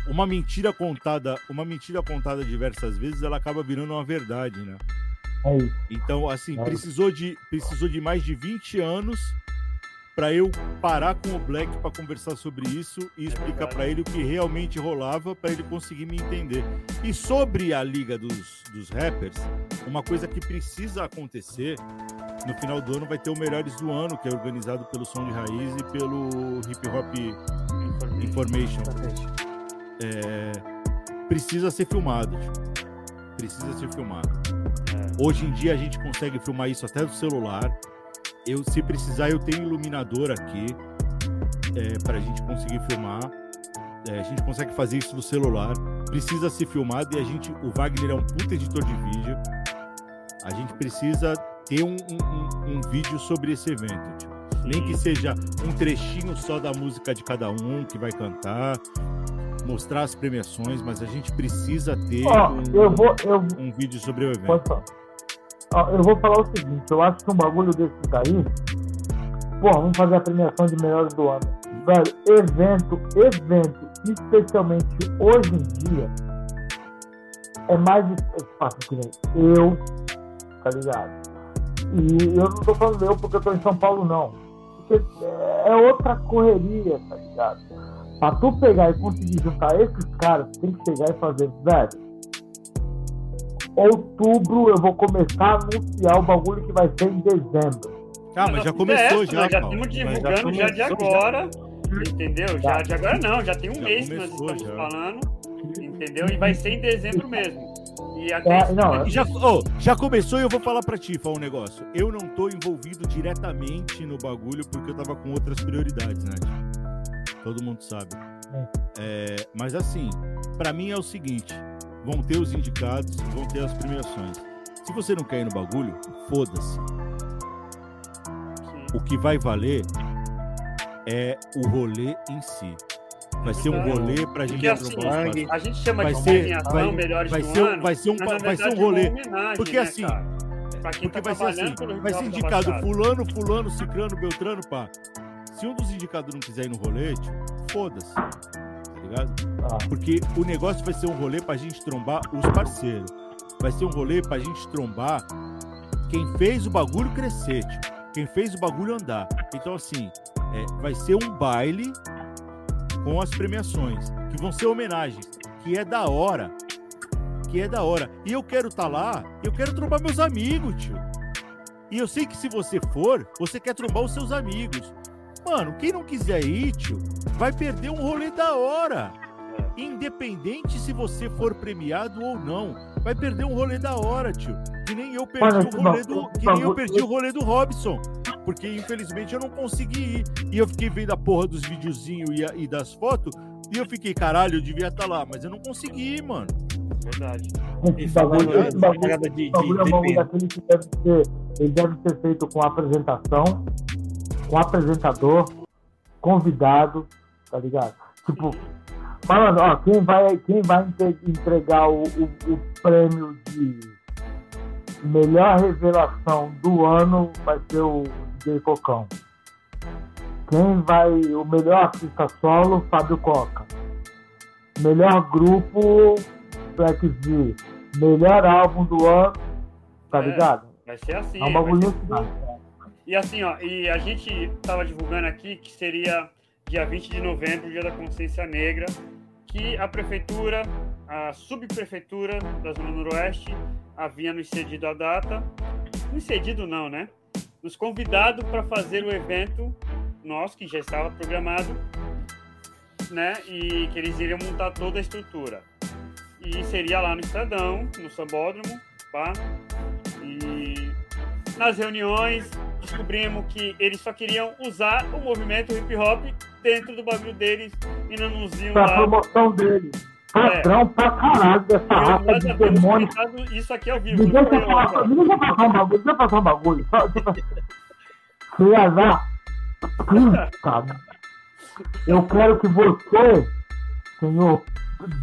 uma mentira contada, uma mentira contada diversas vezes, ela acaba virando uma verdade, né? É então, assim, precisou de, precisou de mais de 20 anos para eu parar com o Black para conversar sobre isso e é explicar para ele o que realmente rolava para ele conseguir me entender. E sobre a liga dos, dos rappers, uma coisa que precisa acontecer no final do ano vai ter o Melhores do Ano, que é organizado pelo Som de Raiz e pelo Hip Hop Information. É, precisa ser filmado. Precisa ser filmado. É. Hoje em dia a gente consegue filmar isso até do celular eu, se precisar, eu tenho iluminador aqui é, para a gente conseguir filmar. É, a gente consegue fazer isso no celular. Precisa ser filmado e a gente, o Wagner é um puta editor de vídeo. A gente precisa ter um, um, um vídeo sobre esse evento. Tipo. Nem que seja um trechinho só da música de cada um que vai cantar, mostrar as premiações, mas a gente precisa ter oh, um, eu vou, eu... um vídeo sobre o evento eu vou falar o seguinte, eu acho que um bagulho desse daí, pô, vamos fazer a premiação de melhores do ano. Velho, evento, evento, especialmente hoje em dia, é mais fácil que nem eu, tá ligado? E eu não tô falando eu porque eu tô em São Paulo, não. Porque é outra correria, tá ligado? Pra tu pegar e conseguir juntar esses caras, tem que chegar e fazer, velho outubro eu vou começar a anunciar o bagulho que vai ser em dezembro. Ah, mas já começou, é, já. já estamos divulgando já, já, de agora. Já. Entendeu? Já de agora não, já tem um mês que nós estamos falando. Entendeu? E vai ser em dezembro mesmo. E até é, não, já, oh, já começou e eu vou falar pra ti, falar um negócio. Eu não tô envolvido diretamente no bagulho porque eu tava com outras prioridades, né? Todo mundo sabe. É. É, mas assim, para mim é o seguinte: vão ter os indicados, vão ter as premiações. Se você não quer ir no bagulho, foda-se. O que vai valer é o rolê em si. Vai ser um rolê pra gente assim, A gente chama vai de ser, vai, melhores vai ser, ano, vai ser um, vai ser um rolê. É porque né, assim, porque tá vai ser assim, vai ser indicado fulano, fulano, ciclano, beltrano, pá. Se um dos indicados não quiser ir no rolê, foda-se ligado? Ah. Porque o negócio vai ser um rolê pra gente trombar os parceiros. Vai ser um rolê pra gente trombar quem fez o bagulho crescer, tipo, quem fez o bagulho andar. Então, assim, é, vai ser um baile com as premiações, que vão ser homenagens, que é da hora. Que é da hora. E eu quero estar tá lá, eu quero trombar meus amigos, tio. E eu sei que se você for, você quer trombar os seus amigos. Mano, quem não quiser ir, tio, vai perder um rolê da hora. Independente se você for premiado ou não, vai perder um rolê da hora, tio. Que nem eu perdi Mano, o rolê do, que nem eu perdi o rolê do Robson, porque infelizmente eu não consegui ir. E eu fiquei vendo a porra dos videozinhos e, e das fotos, e eu fiquei, caralho, eu devia estar tá lá, mas eu não consegui ir, mano. Verdade. Esse bagulho, esse bagulho, de, de, bagulho é um daquele que deve ser, ele deve ser feito com apresentação, com apresentador, convidado, tá ligado? Tipo, falando, ó, quem vai, quem vai entregar o, o, o prêmio de melhor revelação do ano vai ser o DJ Cocão. Quem vai, o melhor artista solo, Fábio Coca. melhor grupo, Black Z, melhor álbum do ano, tá é, ligado? Vai ser assim. É um bagulho assim. E assim, ó, e a gente tava divulgando aqui que seria dia 20 de novembro, dia da consciência negra, que a prefeitura, a subprefeitura da Zona Noroeste havia nos cedido a data. Nos cedido não, né? Nos convidado para fazer o evento nosso, que já estava programado, né? E que eles iriam montar toda a estrutura. E seria lá no Estadão, no Sambódromo, pá. E nas reuniões descobrimos que eles só queriam usar o movimento hip hop dentro do bagulho deles e não nos iam pra lá. promoção deles. Patrão é. pra caralho dessa raça de demônio. Isso aqui é ao vivo. Deixa eu passar um bagulho, deixa eu passar um bagulho. Você ia dar. Puta. Eu quero que você, senhor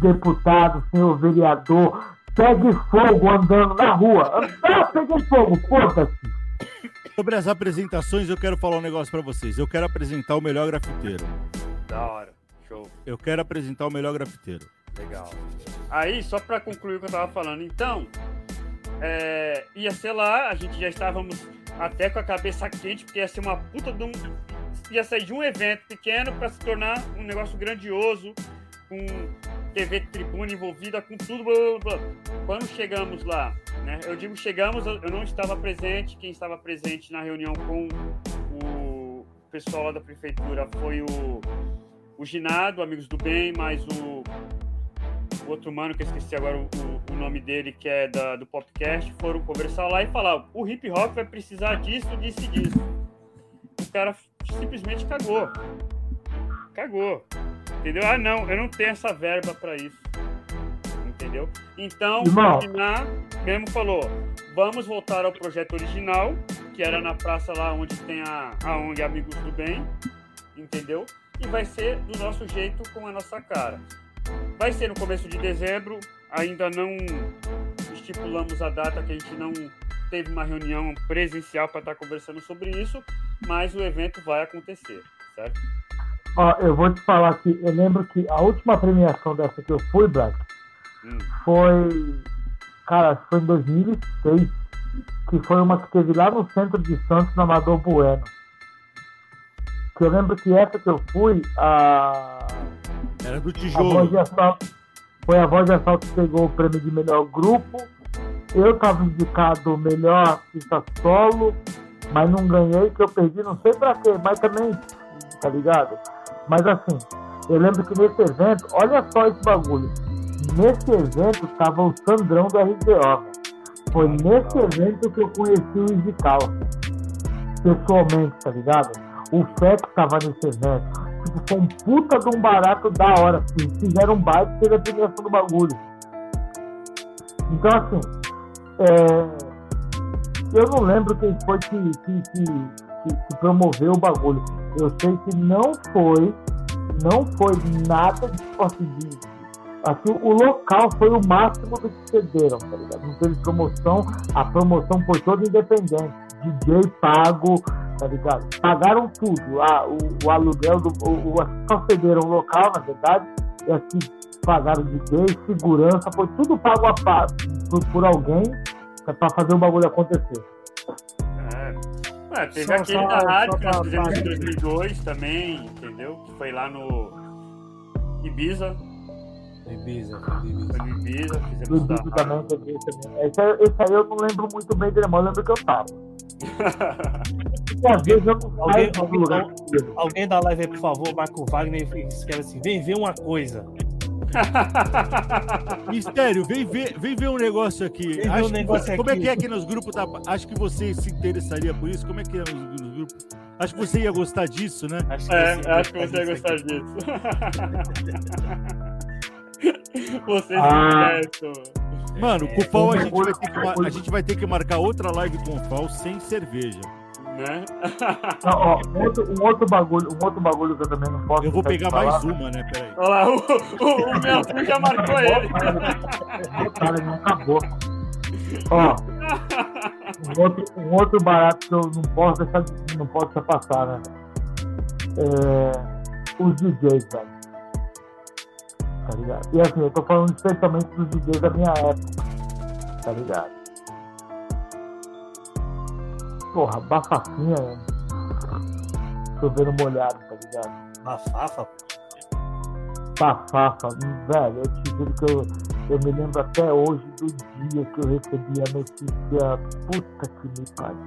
deputado, senhor vereador, pegue fogo andando na rua. Ah, pegue fogo, foda-se. Sobre as apresentações, eu quero falar um negócio para vocês. Eu quero apresentar o melhor grafiteiro. Da hora. Show. Eu quero apresentar o melhor grafiteiro. Legal. Aí, só para concluir o que eu tava falando, então, é, ia ser lá, a gente já estávamos até com a cabeça quente, porque ia ser uma puta de um. ia sair de um evento pequeno para se tornar um negócio grandioso, com TV Tribuna envolvida, com tudo. Blá, blá, blá. Quando chegamos lá, né? Eu digo chegamos, eu não estava presente. Quem estava presente na reunião com o pessoal lá da prefeitura foi o, o Ginado, Amigos do Bem, mais o, o outro mano, que eu esqueci agora o, o nome dele, que é da, do podcast, foram conversar lá e falar: o hip hop vai precisar disso, disso e disso. O cara simplesmente cagou. Cagou. Entendeu? Ah, não, eu não tenho essa verba para isso. Entendeu? Então, o mesmo falou: vamos voltar ao projeto original, que era na praça lá onde tem a, a ONG Amigos do Bem, entendeu? E vai ser do nosso jeito, com a nossa cara. Vai ser no começo de dezembro, ainda não estipulamos a data que a gente não teve uma reunião presencial para estar tá conversando sobre isso, mas o evento vai acontecer, certo? Ó, eu vou te falar que eu lembro que a última premiação dessa que eu fui, Black, hum. foi. Cara, foi em 2006, que foi uma que teve lá no centro de Santos, na Amador Bueno. Que eu lembro que essa que eu fui, a. Era do tijolo. A voz de assalto, foi a voz de assalto que pegou o prêmio de melhor grupo. Eu estava indicado melhor artista solo, mas não ganhei, que eu perdi, não sei pra quê, mas também, tá ligado? Mas assim, eu lembro que nesse evento, olha só esse bagulho. Nesse evento estava o Sandrão do RDO. Foi nesse evento que eu conheci o Isical. Pessoalmente, tá ligado? O FEC estava nesse evento. Tipo, foi um puta de um barato da hora. Assim. Fizeram um baile e teve a premiação do bagulho. Então, assim, é... eu não lembro quem foi que, que, que, que promoveu o bagulho. Eu sei que não foi, não foi nada de conseguir. Assim, o local foi o máximo do que cederam, tá ligado? Não teve promoção, a promoção foi toda independente. DJ pago, tá ligado? Pagaram tudo. Ah, o, o aluguel do. O, o, só cederam o local, na verdade, e assim, pagaram DJ, segurança, foi tudo pago a, por, por alguém para fazer o bagulho acontecer. É, teve só, aquele só, da rádio que nós fizemos em 2002 também, entendeu? Que foi lá no Ibiza. Ibiza, Ibiza. Foi no Ibiza, fizemos Ibiza da também, também. Esse, esse aí eu não lembro muito bem dele, mas eu lembro que eu tava. alguém, alguém, lugar. alguém da live aí, por favor, Marco Wagner, escreve assim, vem ver uma coisa. Mistério, vem ver, vem ver um negócio aqui. Um negócio como aqui. é que é aqui nos grupos? Da, acho que você se interessaria por isso. Como é que é nos, nos grupos? Acho que você ia gostar disso, né? Acho é, acho que você ia gostar disso. você ah. Mano, com o Fal a gente, vai ter que, a gente vai ter que marcar outra live com o Fal sem cerveja né? Não, ó, um, outro, um, outro bagulho, um outro bagulho que eu também não posso. Eu vou pegar mais uma, né? Peraí. Olha lá, o, o, o meu filho já marcou ele. Cara, não acabou. Ó, um outro, um outro barato que eu não posso deixar, não posso deixar passar, né? É, os DJs, velho. Tá ligado? E assim, eu tô falando especialmente dos DJs da minha época. Tá ligado? Porra, bafafinha, né? Chovendo molhado, tá ligado? Bafafa? Bafafa, velho, eu te juro que eu, eu me lembro até hoje do dia que eu recebi a notícia. Puta que me pariu.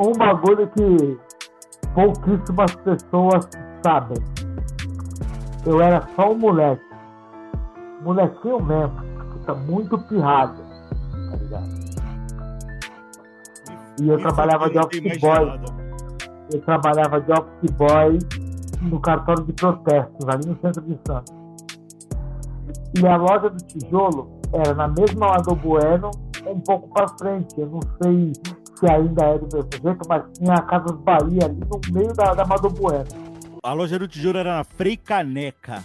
Um bagulho que pouquíssimas pessoas sabem. Eu era só um moleque. Molequinho mesmo. Puta, muito pirrado. Tá ligado? E eu trabalhava de office boy. Eu trabalhava de office boy no cartório de protestos, ali no centro de Santos. E a loja do tijolo era na mesma lá do Bueno, um pouco para frente. Eu não sei se ainda é do mesmo jeito, mas tinha a Casa Bahia ali no meio da, da Mado Bueno. A loja do tijolo era na Frei Caneca.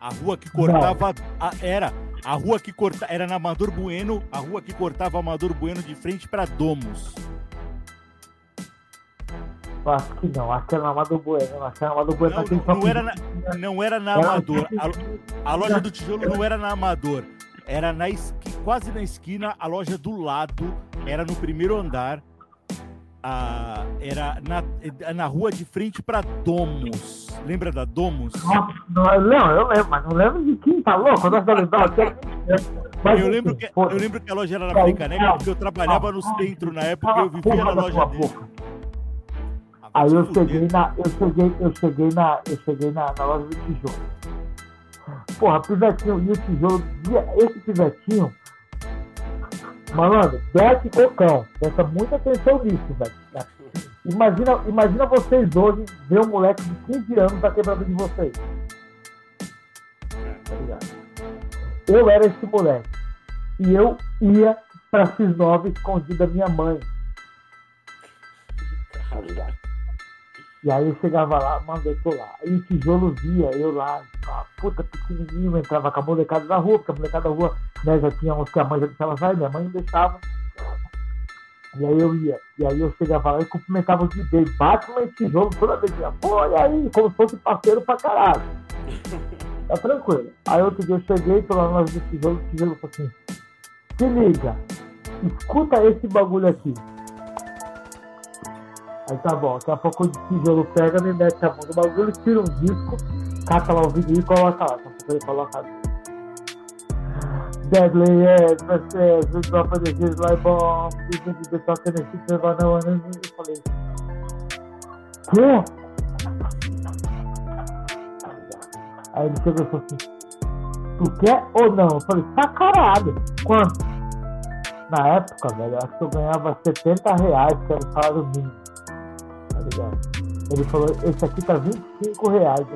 A rua que cortava. A, era. A rua que cortava. Era na Amador Bueno, a rua que cortava Amador Bueno de frente para Domos. Acho que não, acho que era na Amador Bueno. Acho que era na Amador Bueno. Não, não, não, era na, não era na Amador. A, a loja do tijolo não era na Amador. Era na esqui, quase na esquina, a loja do lado era no primeiro andar. A, era na, na rua de frente para Domos. Lembra da Domos? Não, não, eu lembro, mas não lembro de quem tá louco. Eu, mas, eu, lembro que, eu lembro que a loja era na Fricaneca porque eu trabalhava no centro na época e eu vivia na loja dele. Aí eu cheguei na, eu cheguei, eu cheguei na, eu cheguei na, na loja do tijolo. Porra, pivetinho e o tijolo, esse pivetinho, malandro, desce cocão. Presta muita atenção nisso, velho. Imagina, imagina vocês hoje ver um moleque de 15 anos da quebrada de vocês. Ligado? Eu era esse moleque. E eu ia pra X9 escondido da minha mãe. Ligado? E aí eu chegava lá, tô lá. Aí o tijolo via eu lá, uma puta pequenininho, entrava com a molecada da rua, porque a molecada da rua né, já tinha uns que a mãe já deixava sair, minha mãe não deixava. E aí eu ia, e aí eu chegava lá e cumprimentava os DJs, Batman e tijolo toda vez. Pô, e aí, como se fosse parceiro pra caralho. Tá tranquilo. Aí outro dia eu cheguei, tô lá no do tijolo, o tijolo falou assim: se liga, escuta esse bagulho aqui. Aí tá bom, daqui a pouco o tijolo pega, me mete a mão no bagulho, tira um disco, cata lá o vídeo e coloca lá. Daqui a pouco Deadly Yes, Mercedes, o Tropa de Gis, Lai Bom, Dizem de The Talk nesse tema, não, eu falei. Quê? Aí ele chegou e falou assim: Tu quer ou não? Eu falei: Pra caralho. Quanto? Na época, velho, acho que eu ganhava 70 reais, que era o salário mínimo tá ligado? Ele falou, esse aqui tá 25 reais.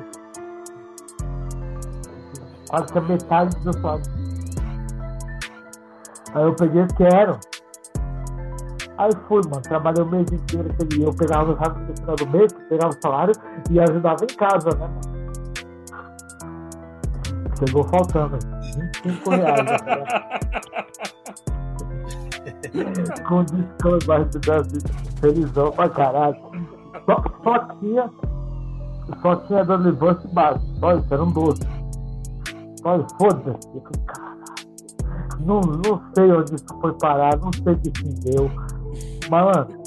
Quase que a metade do salário. Aí eu peguei, quero. Aí fui, mano, trabalhei o mês inteiro, eu pegava o salário no final do mês, pegava o salário e ajudava em casa, né, mano? Chegou faltando 25 reais. Né? Com desconto, mas felizão pra caralho. Só, só tinha. Só tinha Dona Levante básico. Só isso, era um doce. Olha, foda-se. Eu falei, caralho. Não, não sei onde isso foi parar, não sei o que se deu. Malandro.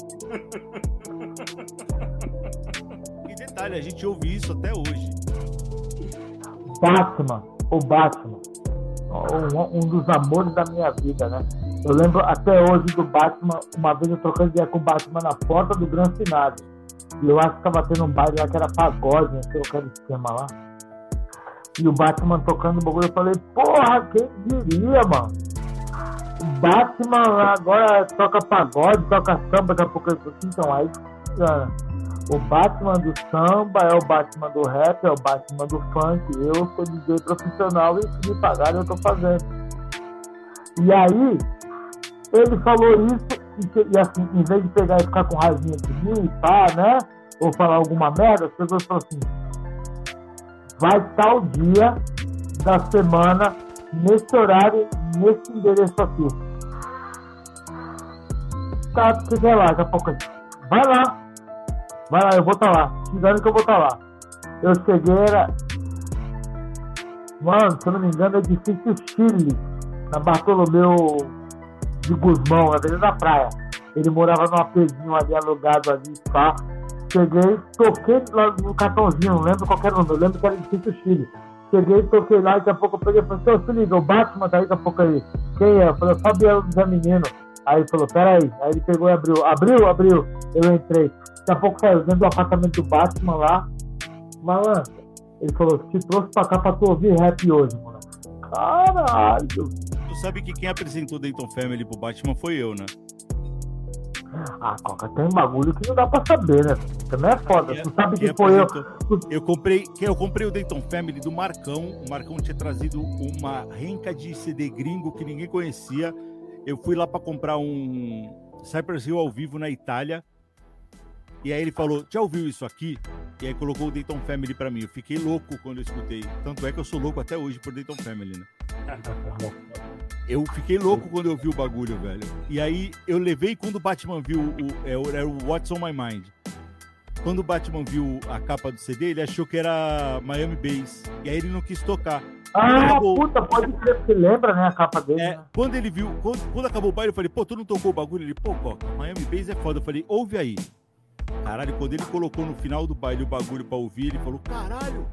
E detalhe, a gente ouve isso até hoje. Batman, o Batman. Um, um dos amores da minha vida, né? Eu lembro até hoje do Batman, uma vez eu trocando ideia com o Batman na porta do Gran Finale. E eu acho que tava tendo um baile lá que era pagode, não sei aquele esquema lá. E o Batman tocando o bagulho, eu falei, porra, quem diria, mano? O Batman agora toca pagode, toca samba, daqui a pouco eu assim, então aí funciona. O Batman do samba é o Batman do rap, é o Batman do funk. Eu sou DJ profissional e se me pagar eu tô fazendo. E aí, ele falou isso e, assim, em vez de pegar e ficar com raivinha de mim, pá, né? Ou falar alguma merda, as pessoas falam assim: vai tal dia da semana, nesse horário, nesse endereço aqui. Tá, você lá, daqui a pouco. Vai lá. Vai lá, eu vou estar tá lá. Engano que eu vou estar tá lá. Eu cheguei, era. Mano, se eu não me engano, é difícil Chile, na Bartolomeu de Guzmão, na Avenida da Praia. Ele morava num apezinho ali, alugado ali, pá. Cheguei, toquei lá no cartãozinho, não lembro qual era o número, lembro que era difícil Chile. Cheguei, toquei lá, daqui a pouco eu peguei e falei, se liga, o Batman tá aí daqui a pouco aí. Quem é? Eu falei, Fabiano Zé Menino. Aí ele falou, peraí. Aí ele pegou e abriu. Abriu, abriu. Eu entrei. Daqui a pouco saiu dentro do apartamento do Batman lá. Malandro, ele falou, te trouxe pra cá pra tu ouvir rap hoje, mano. Caralho. Tu sabe que quem apresentou Dayton Family pro Batman foi eu, né? Ah, Coca, tem bagulho que não dá pra saber, né? Também é foda. Tu sabe que foi eu. Eu comprei, eu comprei o Dayton Family do Marcão. O Marcão tinha trazido uma renca de CD gringo que ninguém conhecia. Eu fui lá para comprar um Cypress Hill ao vivo na Itália. E aí ele falou: Já ouviu isso aqui? E aí colocou o Dayton Family para mim. Eu fiquei louco quando eu escutei. Tanto é que eu sou louco até hoje por Dayton Family, né? Eu fiquei louco quando eu vi o bagulho, velho. E aí eu levei quando o Batman viu o, é, era o What's on My Mind. Quando o Batman viu a capa do CD, ele achou que era Miami Bass. E aí ele não quis tocar. Ah, acabou... puta, pode ser que lembra, né, a capa dele. É, né? Quando ele viu, quando, quando, acabou o baile, eu falei, pô, tu não tocou o bagulho? Ele, pô, Coca, Miami Bass é foda. Eu falei, ouve aí. Caralho, quando ele colocou no final do baile o bagulho pra ouvir, ele falou, caralho,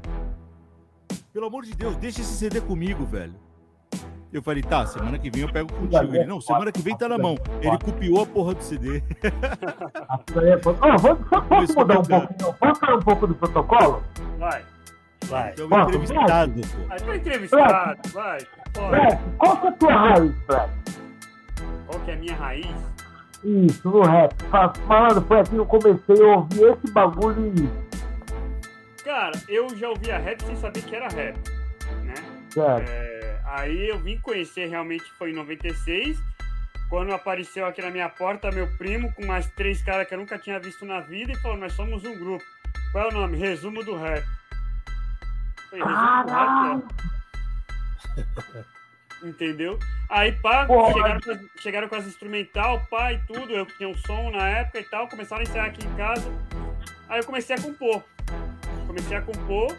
pelo amor de Deus, deixa esse CD comigo, velho. Eu falei, tá, semana que vem eu pego contigo. Ele, não, semana que vem tá na mão. Ele copiou a porra do CD. oh, posso mudar um pouquinho? Posso falar um pouco do protocolo? Vai. Vai. Então, Posso, entrevistado. Vai, vai entrevistado, vai. Qual que é a tua raiz, Black? Qual que é a minha raiz? Isso, no rap. Falando, foi assim que eu comecei a ouvir esse bagulho e... Cara, eu já ouvia rap sem saber que era rap, né? Certo. É Aí eu vim conhecer realmente foi em 96, quando apareceu aqui na minha porta meu primo com mais três caras que eu nunca tinha visto na vida e falou: Nós somos um grupo. Qual é o nome? Resumo do rap. Falei, Resumo do rap, é. Entendeu? Aí, pá, chegaram com, as, chegaram com as instrumental, pá, e tudo. Eu tinha um som na época e tal. Começaram a ensaiar aqui em casa. Aí eu comecei a compor. Comecei a compor.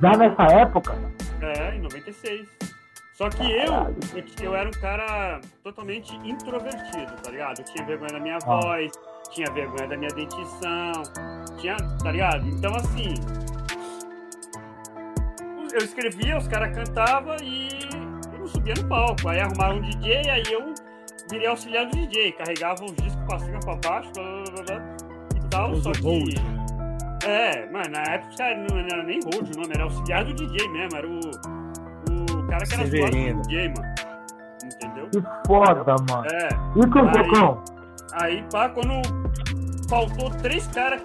Já nessa época? É, em 96. Só que eu, eu, eu, era um cara totalmente introvertido, tá ligado? Eu tinha vergonha da minha ah. voz, tinha vergonha da minha dentição, tinha, tá ligado? Então, assim, eu escrevia, os caras cantavam e subia no palco. Aí arrumaram um DJ, aí eu virei auxiliar do DJ, carregava os discos pra cima, pra baixo, blá, blá, blá, e tal, só que... É, mano, na época não era nem hold o nome, era auxiliar do DJ mesmo, era o cara que era Severino. do game, mano. Entendeu? Que foda, mano. É. E com o Bocão? Aí, pá, quando faltou três caras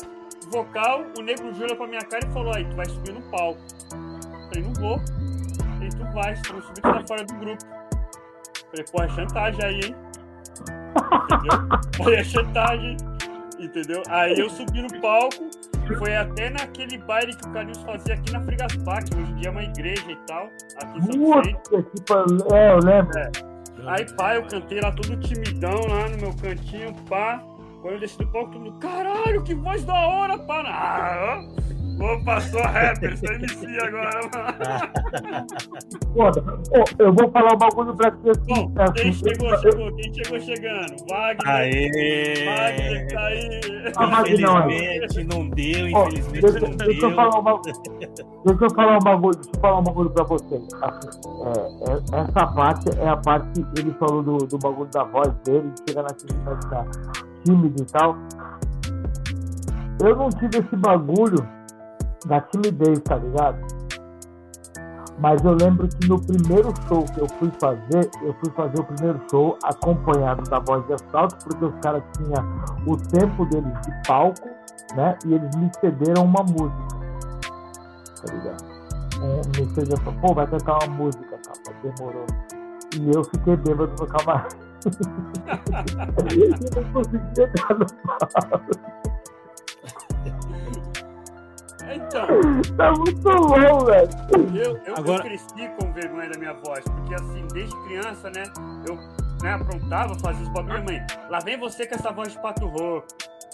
vocal, o negro olhou pra minha cara e falou: aí, tu vai subir no palco. Eu falei, não vou. Falei, tu vai, se tu não subir, tu tá fora do grupo. Falei, pô, é chantagem aí, hein? Entendeu? Falei, é chantagem, entendeu? Aí eu subi no palco, foi até naquele baile que o Carlinhos fazia aqui na Frigaspá, que hoje em dia é uma igreja e tal, aqui em São Vicente. É, eu lembro. É. Aí, pá, eu cantei lá todo timidão, lá no meu cantinho, pá. Quando eu desci do palco, todo mundo, caralho, que voz da hora, pá. Ah, Opa, sou rapper, sou MC agora, mano. Oh, eu vou falar um bagulho pra ti assim. Bom, é quem assim, chegou, eu... chegou. Quem chegou chegando? Wagner. Aê! Wagner tá aí. Ah, infelizmente não deu, infelizmente oh, deixa, não deixa deu. Eu falar um bagulho, deixa eu falar um bagulho, deixa eu falar um bagulho pra você. Assim, é, é, essa parte é a parte que ele falou do, do bagulho da voz dele, chega na questão de tá tímido e tal. Eu não tive esse bagulho da timidez, tá ligado? Mas eu lembro que no primeiro show que eu fui fazer, eu fui fazer o primeiro show acompanhado da voz de assalto, porque os caras tinham o tempo deles de palco, né? E eles me cederam uma música. Tá ligado? Um, me cederam, pô, vai cantar uma música, capa, demorou. E eu fiquei bêbado no camarim. e não consegui entrar no palco. Então. Tá muito bom, velho. Eu, eu, Agora... eu cresci com vergonha da minha voz, porque assim, desde criança, né? Eu né, aprontava, fazia os bagulho, mãe, lá vem você com essa voz de pato rouco,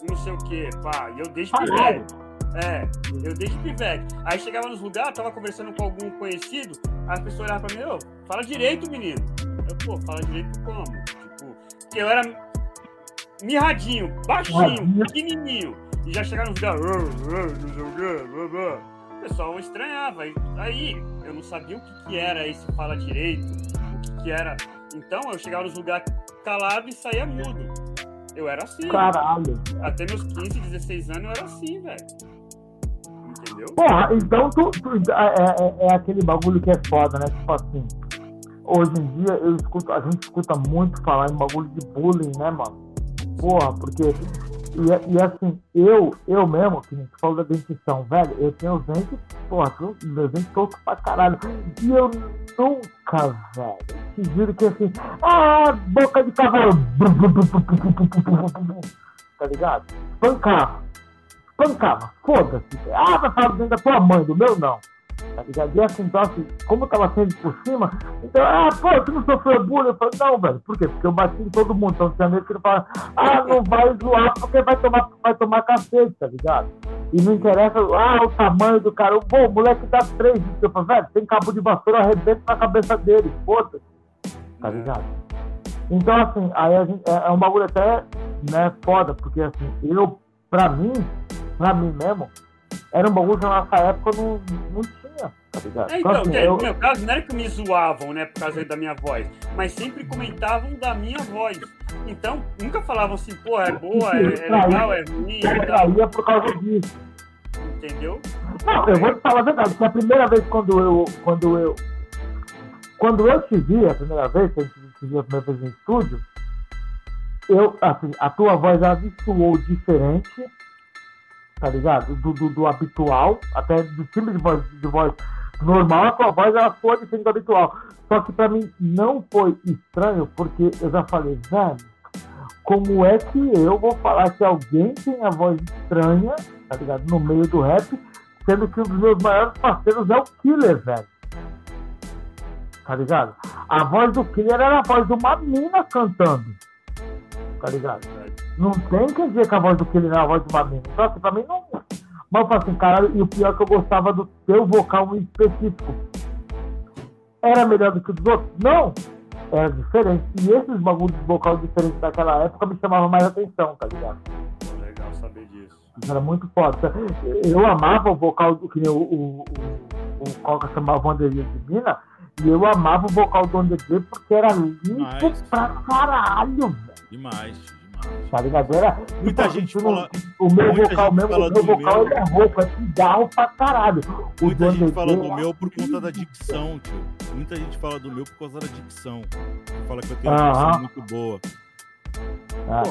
não sei o que, pá, e eu desde pivete. É, eu desde pivete. Aí chegava nos lugares, tava conversando com algum conhecido, aí a pessoa olhava pra mim, ô, fala direito, menino. Eu, pô, fala direito como? Tipo, que eu era mirradinho, baixinho, pequenininho, e já lugares, não sei o pessoal estranhava. Aí eu não sabia o que, que era esse fala direito, o que, que era. Então eu chegava nos lugares calado e saía mudo. Eu era assim. Caralho. Até meus 15, 16 anos eu era assim, velho. Entendeu? Porra, então tu, tu é, é, é, aquele bagulho que é foda, né? Tipo assim, hoje em dia eu escuto, a gente escuta muito falar em bagulho de bullying, né, mano? Porra, porque. E, e assim, eu, eu mesmo, que nem falou da dentição, velho, eu tenho os dentes, porra, meus dentes todos pra caralho. E eu nunca, velho, te juro que assim, ah, boca de cavalo, tá ligado? Espancava, espancava, foda-se. Ah, vai falar dentro da tua mãe, do meu não tá ligado? E assim, então, assim, como eu tava sendo por cima, então, ah, pô, tu não sofreu bullying? Eu falei, não, velho, por quê? Porque eu bati em todo mundo, então tinha medo que ele fala, ah, não vai zoar porque vai tomar, vai tomar cacete, tá ligado? E não interessa, ah, o tamanho do cara, pô, o moleque dá três, eu falo, velho, tem cabo de vassoura, arrebenta na cabeça dele, foda tá ligado? Então, assim, aí a gente, é, é um bagulho até, né, foda, porque assim, eu, pra mim, pra mim mesmo, era um bagulho que na nossa época não, não tinha, tá ligado? É, então, então assim, eu... no meu caso, não era que me zoavam, né, por causa da minha voz, mas sempre comentavam da minha voz. Então, nunca falavam assim, pô, é boa, é, é legal, é ruim. Eu traía por causa disso. Entendeu? Não, eu vou te falar a verdade, que a primeira vez quando eu. Quando eu, quando eu te vi a primeira vez, que a gente te viu a primeira vez no estúdio, eu, assim, a tua voz ela diferente tá ligado? Do, do, do, habitual, até do timbre de voz, de voz normal, a sua voz ela foi diferente do habitual. Só que pra mim não foi estranho, porque eu já falei, velho, como é que eu vou falar que alguém tem a voz estranha, tá ligado? No meio do rap, sendo que um dos meus maiores parceiros é o Killer, velho. Tá ligado? A voz do Killer era a voz de uma mina cantando. Tá ligado? Não tem que dizer que a voz do não é a voz do Mamino. Só que pra mim não. Mas eu falo assim, caralho, e o pior é que eu gostava do seu vocal específico. Era melhor do que o dos outros? Não! Era diferente. E esses bagulhos de vocal diferentes daquela época me chamavam mais atenção, tá ligado? Legal saber disso. Era muito foda. Eu amava o vocal do que o, o, o, o Coca chamava Vanderia de Mina, e eu amava o vocal do Vanderia porque era limpo Demais. pra caralho, velho. Demais. Tá ligado? Era, muita tipo, gente fala, o meu vocal mesmo, o meu vocal meu. é roupa, é cigarro pra caralho. O muita gente fala do meu por conta da dicção, tio. Muita gente fala do meu por causa da dicção. Fala que eu tenho uma dicção muito boa. Ah,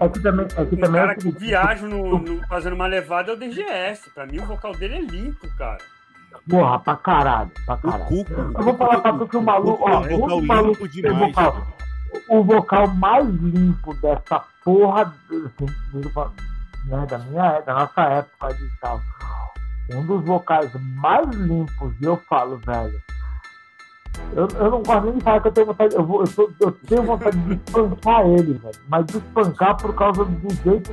é. é. que também, é que um também cara é que viaja no, no, fazendo uma levada é o DGS. Pra mim, o vocal dele é limpo, cara. Porra, pra caralho, pra caralho. Cuco, eu vou falar pra tu que o maluco, ó, o maluco tem vocal, o vocal mais limpo dessa porra né, da minha da nossa época de tal. Um dos vocais mais limpos, e eu falo, velho. Eu, eu não gosto nem de falar que eu tenho vontade. Eu, vou, eu, tô, eu tenho vontade de espancar ele, velho. Mas de espancar por causa do jeito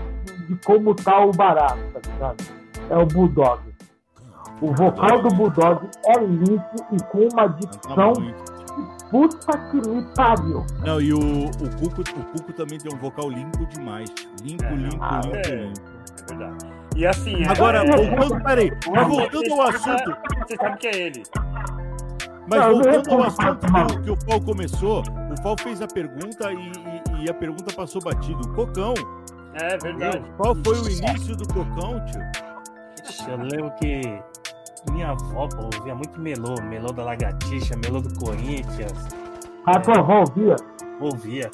de, como tá o barato, tá ligado? É o Bulldog. O vocal do Bulldog é limpo e com uma dicção puta que me pariu. Não, e o, o, Cuco, o Cuco também tem um vocal limpo demais. Limpo, é, limpo, ah, limpo, é, limpo. É verdade. E assim. Agora, é, voltando, peraí, mas voltando ao assunto. Você sabe que é ele. Mas não, voltando ao assunto que, que, o Paulo começou, o Paulo fez a pergunta e, e, e a pergunta passou batido. Cocão. É verdade. Qual foi o início do Cocão, tio? Eu lembro que minha avó pô, ouvia muito melô, melô da Lagartixa, melô do Corinthians. A tua avó ouvia? Ouvia.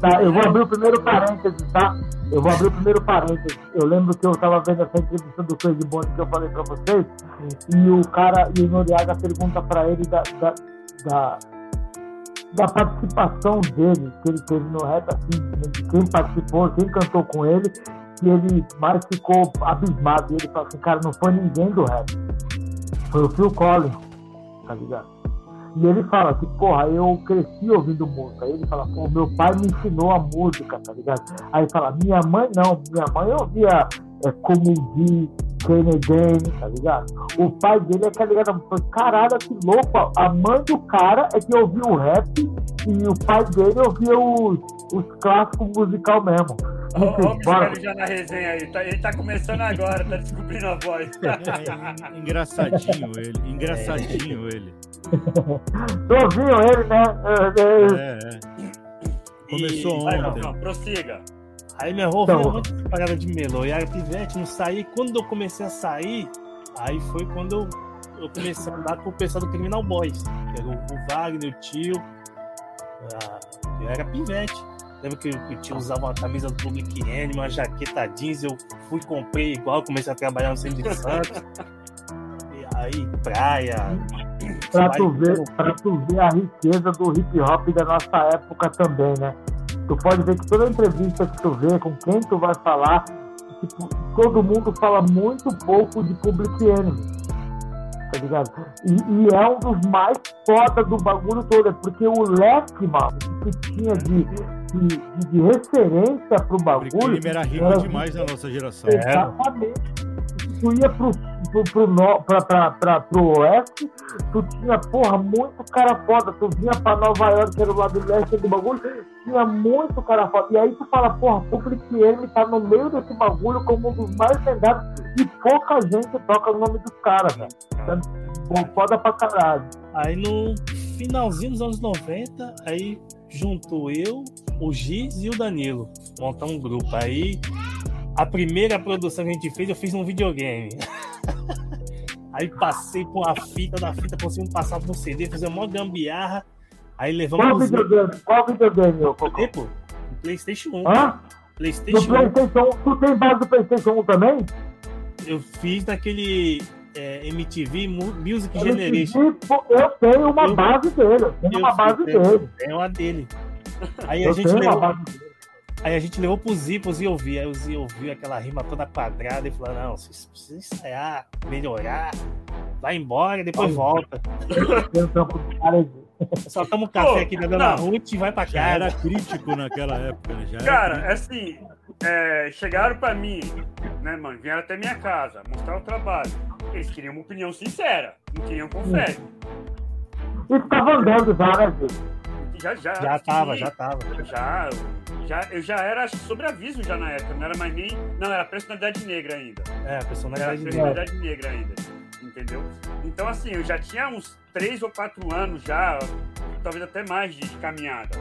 Tá, eu vou abrir o primeiro parênteses, tá? Eu vou abrir o primeiro parênteses. Eu lembro que eu estava vendo essa entrevista do Crazy Bond que eu falei para vocês, e o cara, e o Noriaga pergunta para ele da, da, da, da, participação dele, que ele teve no rap, assim, de quem participou, quem cantou com ele, que ele mais ficou abismado. Ele falou assim, cara, não foi ninguém do rap. Foi o Phil Collins, tá ligado? E ele fala que, porra, eu cresci ouvindo música. Aí ele fala, pô, meu pai me ensinou a música, tá ligado? Aí fala, minha mãe não, minha mãe ouvia é, Comedy, Kennedy, tá ligado? O pai dele é, tá ligado? Caralho, que louco. A mãe do cara é que ouvia o rap e o pai dele ouvia os, os clássicos musical mesmo. O já na resenha aí. Tá, ele tá começando agora, tá descobrindo a voz. engraçadinho ele, engraçadinho é. ele. Ouviu ele, né? É, é. Começou e... ontem. Não, não, prossiga. Aí minha avó então, muito parada de melô. E a pivete não saí. Quando eu comecei a sair, aí foi quando eu, eu comecei a andar com o pessoal do Criminal Boys. Que era o, o Wagner, o tio. Ah, eu era pivete. Lembro que o tio usava uma camisa do Public Enemy, uma jaqueta jeans. Eu fui, comprei igual, comecei a trabalhar no centro de Santos. e aí, praia. Pra tu, ver, pra tu ver a riqueza do hip hop da nossa época também, né? Tu pode ver que toda entrevista que tu vê, com quem tu vai falar, tipo, todo mundo fala muito pouco de Public Enemy. Tá ligado? E, e, é um dos mais foda do bagulho todo, é porque o leque, mano, que tinha de, de, de, referência pro bagulho. Public Enemy era rico era, demais na nossa geração. Exatamente. Tu ia pro pro, pro, no, pra, pra, pra, pro oeste, tu tinha, porra, muito cara foda. Tu vinha pra Nova York, que era o lado leste do bagulho, tinha muito cara foda. E aí tu fala, porra, Public Enemy tá no meio desse bagulho como um dos mais vendados e pouca gente toca o nome dos caras, velho. Bom, foda pra caralho. Aí no finalzinho dos anos 90, aí junto eu, o Giz e o Danilo. Montar um grupo. Aí a primeira produção que a gente fez, eu fiz num videogame. Aí passei por uma fita, da fita conseguimos passar por um CD, fazer uma gambiarra. Aí levamos. Qual videogame? Qual videogame, meu? Tipo, PlayStation 1. Hã? PlayStation, no PlayStation 1. Tu tem base do PlayStation 1 também? Eu fiz naquele é, MTV Music Generation. Eu tenho uma eu, base dele. Eu tenho uma base dele. Tenho uma dele. Aí a gente levou. Aí a gente levou pro Zi, pro Zi ouvir. Aí o Zi ouviu aquela rima toda quadrada e falou: não, vocês precisam ensaiar, melhorar, vai embora e depois volta. Só toma um café Pô, aqui da Dona não, Ruth e vai pra casa. Já era crítico naquela época, né? Já Cara, assim, é, chegaram pra mim, né, mano? Vieram até minha casa, mostrar o trabalho. Eles queriam uma opinião sincera, não queriam confete. E tava andando já, né, Já, já. Já tava, já tava. Já, já, eu já era sobre aviso já na época, não era mais nem. Não, era personalidade negra ainda. É, personalidade, era personalidade negra. ainda. Entendeu? Então, assim, eu já tinha uns 3 ou 4 anos já, talvez até mais de caminhada.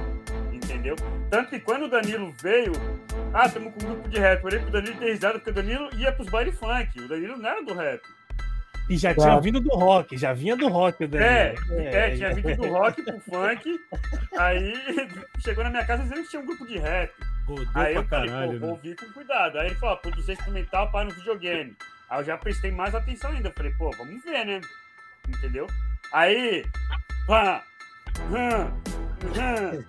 Entendeu? Tanto que quando o Danilo veio, ah, estamos com um grupo de rap. Eu olhei pro Danilo ter risada, porque o Danilo ia pros baile funk. O Danilo não era do rap. E já claro. tinha vindo do rock, já vinha do rock. É, é, é, tinha vindo do rock pro funk. Aí chegou na minha casa dizendo que tinha um grupo de rap. Rodou aí eu falei, caralho, pô, né? ouvir com cuidado. Aí ele falou, produzir instrumental para no videogame. Aí eu já prestei mais atenção ainda. Eu falei, pô, vamos ver, né? Entendeu? Aí, pá, hum, hum,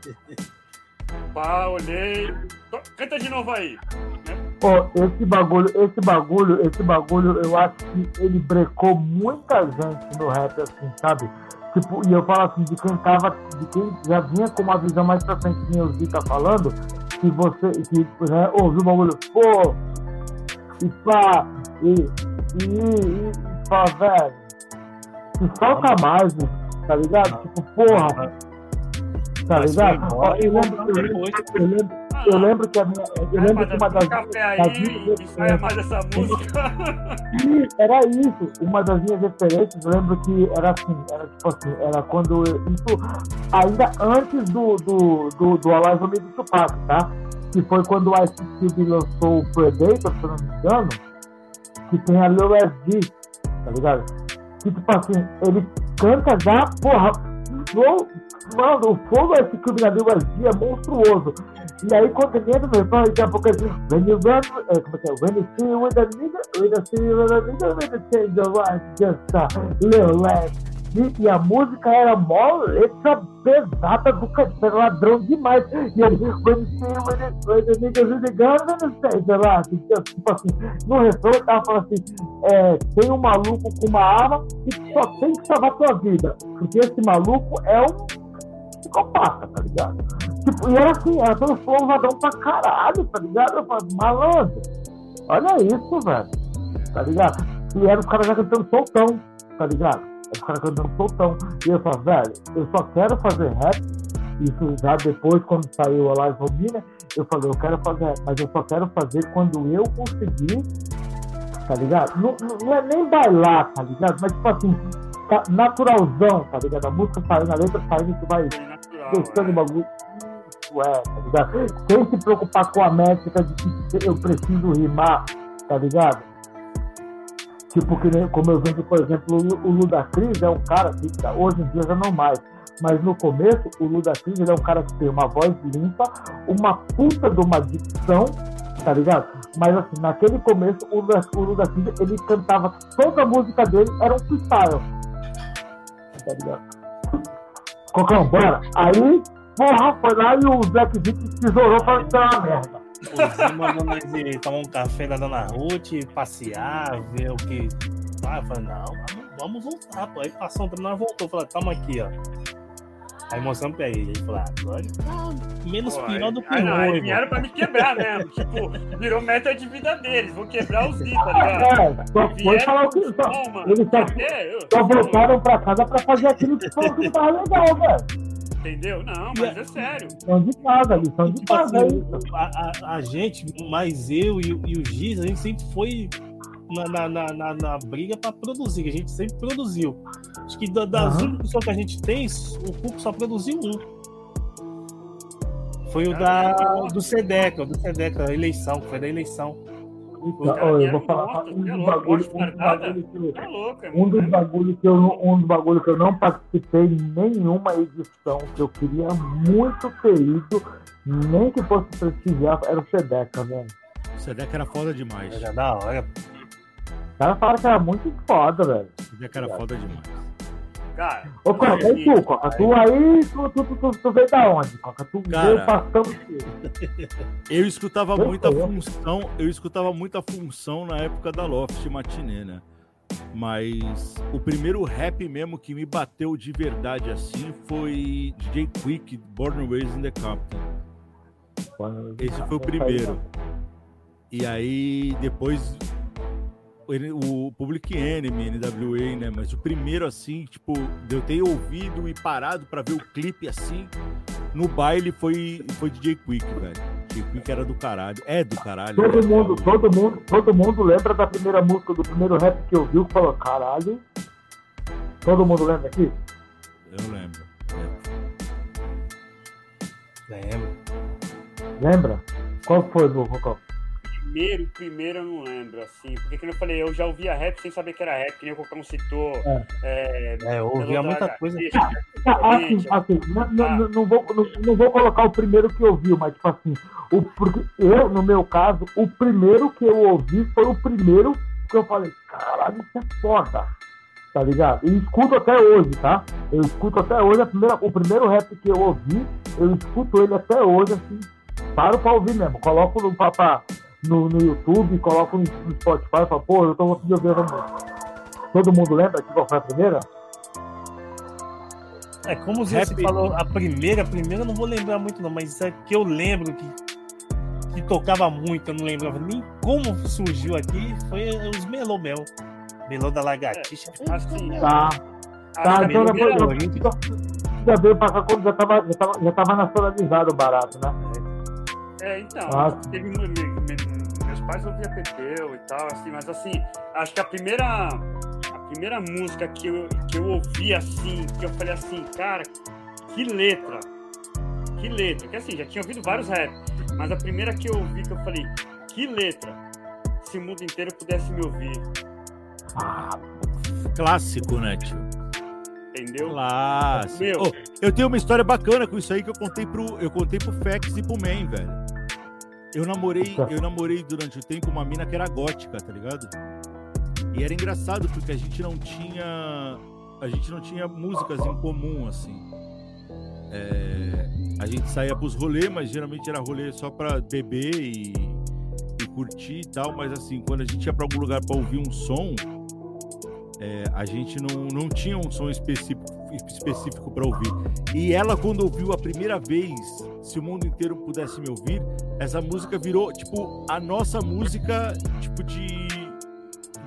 pá, olhei. Canta de novo aí. Né? Pô, esse bagulho, esse bagulho, esse bagulho, eu acho que ele brecou muita gente no rap, assim, sabe? Tipo, e eu falo assim, de quem tava, de quem já vinha com uma visão mais pra frente que o Zi tá falando, que você, que, né, ouviu o bagulho, pô, e pá, e, e, e, e pá, velho, se solta mais, tá ligado? Tipo, porra, tá ligado? Eu lembro, eu lembro, eu lembro, eu lembro que a minha. Eu lembro que uma das. Café aí, das mais essa música. Era isso. Uma das minhas referências, eu lembro que era assim, era tipo assim, era quando. Isso ainda antes do, do, do, do Alive Me do Tupac, tá? Que foi quando o Ice Cube lançou o Predator, se eu não me engano, que tem a Lil SD, tá ligado? Que tipo assim, ele canta já, porra, Mano, o fogo Ice Cube na Lil SD é monstruoso. E aí, quando entra no refrão, daqui a pouco assim, when you run, é, como é que é? When you see with a nigga, when you see with a nigga, with a change of life, just a little less, ouvi e a música era mó letra pesada do cachorro, ladrão demais. E ele, quando niggas ligando, não sei, sei lá, tipo assim, no refrão ele tava falando assim, é, tem um maluco com uma arma e só tem que salvar tua vida. Porque esse maluco é um psicopata, tá ligado? Tipo, e era assim, era todo ladrão pra caralho, tá ligado? Eu falei, malandro, olha isso, velho, tá ligado? E era os caras já cantando soltão, tá ligado? Os caras cantando soltão. E eu falei, velho, eu só quero fazer rap. Isso já depois, quando saiu a Live Robi, né? Eu falei, eu quero fazer mas eu só quero fazer quando eu conseguir, tá ligado? Não, não é nem bailar, tá ligado? Mas tipo assim, naturalzão, tá ligado? A música saindo, a letra saindo, que vai gostando é. o bagulho. Ué, tá ligado? Sem se preocupar com a métrica de que eu preciso rimar, tá ligado? Tipo, que nem, como eu vejo, por exemplo, o, o Ludacris é um cara que tá, hoje em dia já não mais. Mas no começo, o Ludacris ele é um cara que tem uma voz limpa, uma puta de uma dicção, tá ligado? Mas assim, naquele começo, o, o Ludacris ele cantava toda a música dele, era um freestyle. Tá ligado? Cocão, bora. Aí, porra, foi lá e o Black Vic tesourou pra entrar uma merda. O mandou nós ir tomar um café da Dona Ruth, passear, ver o que. Ah, eu falei, não, vamos, voltar, pô. Aí passou um tempo, nós voltou. Falei, toma aqui, ó. Aí mostramos pra ele. Ele falou, ah, agora tá menos Pô, pior do que o ruim. Vieram pra me quebrar mesmo. tipo, virou meta de vida deles. Vou quebrar os Zita, tá ligado? É, só foi falar o que. Só, eles só, só voltaram pra casa pra fazer aquilo que falou que não tava legal, velho. Entendeu? Não, mas é sério. Lição de casa, lição de tipo casa. Assim, é a, a, a, gente, mais eu e, e o Giz, a gente sempre foi na, na, na, na briga para produzir, a gente sempre produziu. Acho que das uhum. únicas que a gente tem, o Cuco só produziu um. Foi o da, do Sedeca, do Sedeca, a eleição, foi da eleição. Então, eu vou falar um dos bagulhos um que, um dos bagulhos que eu um dos bagulhos que eu não participei em nenhuma edição que eu queria muito ter ido, nem que fosse prestigiar, era o Sedeca, velho. O Sedeca era foda demais. Era da hora. Os caras falaram que era muito foda, velho. O Sedeca era foda demais. Cara. Ô, Coca, e tu, Coca? Tu aí, tu, tu, tu, tu, veio da onde, Coca? Tu Cara, veio passando. Eu escutava muita função, eu escutava muita função na época da Loft Matinê, né? Mas o primeiro rap mesmo que me bateu de verdade assim foi DJ Quick, Born and Raised in the Capital. Esse foi o primeiro. E aí depois o Public Enemy, NWA, né? Mas o primeiro, assim, tipo, eu ter ouvido e parado para ver o clipe assim, no baile foi, foi DJ Quick, velho. DJ Quick era do caralho. É do caralho. Todo né? mundo, todo mundo, todo mundo lembra da primeira música, do primeiro rap que ouviu, que falou, caralho. Todo mundo lembra aqui? Eu lembro. Lembro. Lembra? Qual foi, do Rocão? Primeiro, primeiro eu não lembro, assim. Porque, como eu falei, eu já ouvia rap sem saber que era rap, que nem o Cocão citou. É, é, é eu ouvia muita coisa. Assim, assim, não, não, não, vou, não, não, vou colocar o primeiro que eu ouvi, mas, tipo assim, o, porque eu, no meu caso, o primeiro que eu ouvi foi o primeiro que eu falei, caralho, isso é foda. Tá ligado? E escuto até hoje, tá? Eu escuto até hoje, a primeira, o primeiro rap que eu ouvi, eu escuto ele até hoje, assim, paro pra ouvir mesmo. Coloco no, pra, no, no YouTube, coloco no, no Spotify e falo, pô, eu tô conseguindo ouvir essa música. Todo mundo lembra que qual foi a primeira? É, como você falou, a primeira, a primeira eu não vou lembrar muito não, mas é que eu lembro que, que tocava muito, eu não lembrava nem como surgiu aqui, foi os Melô Mel. Melô da Lagartixa. É, assim, tá. Tá, então depois já veio pra cá quando já tava, já tava, já tava nacionalizado o barato, né? É, então, ah. teve pais ouvia Pepeu e tal, assim, mas assim, acho que a primeira a primeira música que eu, que eu ouvi assim, que eu falei assim, cara, que letra, que letra, que assim, já tinha ouvido vários rap, mas a primeira que eu ouvi que eu falei, que letra, se o mundo inteiro pudesse me ouvir. Ah, clássico, né, tio? Entendeu? Clássico. Meu. Oh, eu tenho uma história bacana com isso aí que eu contei pro, eu contei pro Fex e pro Man, velho. Eu namorei, eu namorei durante o tempo uma mina que era gótica, tá ligado? E era engraçado porque a gente não tinha. a gente não tinha músicas em comum, assim. É, a gente saía pros rolês, mas geralmente era rolê só pra beber e, e curtir e tal. Mas assim, quando a gente ia pra algum lugar pra ouvir um som, é, a gente não, não tinha um som específico, específico para ouvir. E ela, quando ouviu a primeira vez, se o mundo inteiro pudesse me ouvir, essa música virou, tipo, a nossa música, tipo, de,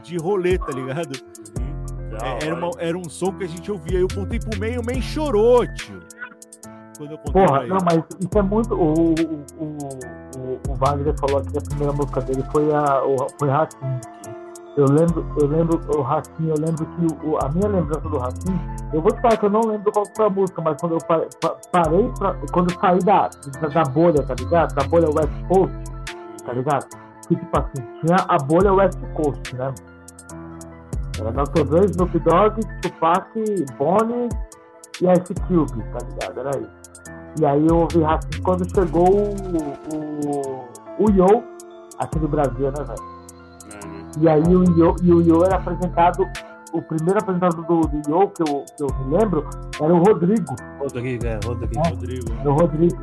de rolê, tá ligado? Uhum. É, era, uma, era um som que a gente ouvia. Eu contei pro meio, o meio chorou, tio. Quando eu contei Porra, não, mas isso é muito. O, o, o, o, Wagner falou que a primeira música dele foi a o, foi Ratinho. Eu lembro, eu lembro o Ratinho, eu lembro que o, a minha lembrança do Ratinho, eu vou te falar que eu não lembro qual foi a música, mas quando eu parei, pra, quando eu saí da, da, da, bolha, tá ligado? Da bolha West Coast, tá ligado? Que tipo assim, tinha a bolha West Coast, né? Era Dr. Dre, Snoop Dogg, Tupac, Bonnie e Ice Cube, tá ligado? Era isso. E aí eu ouvi Ratinho quando chegou o, o, o Yo aqui no Brasil, né, velho? E aí o Yo, e o Yo era apresentado, o primeiro apresentador do, do Yo, que eu, que eu me lembro, era o Rodrigo. Rodrigo, é, Rodrigo. É, Rodrigo. O Rodrigo.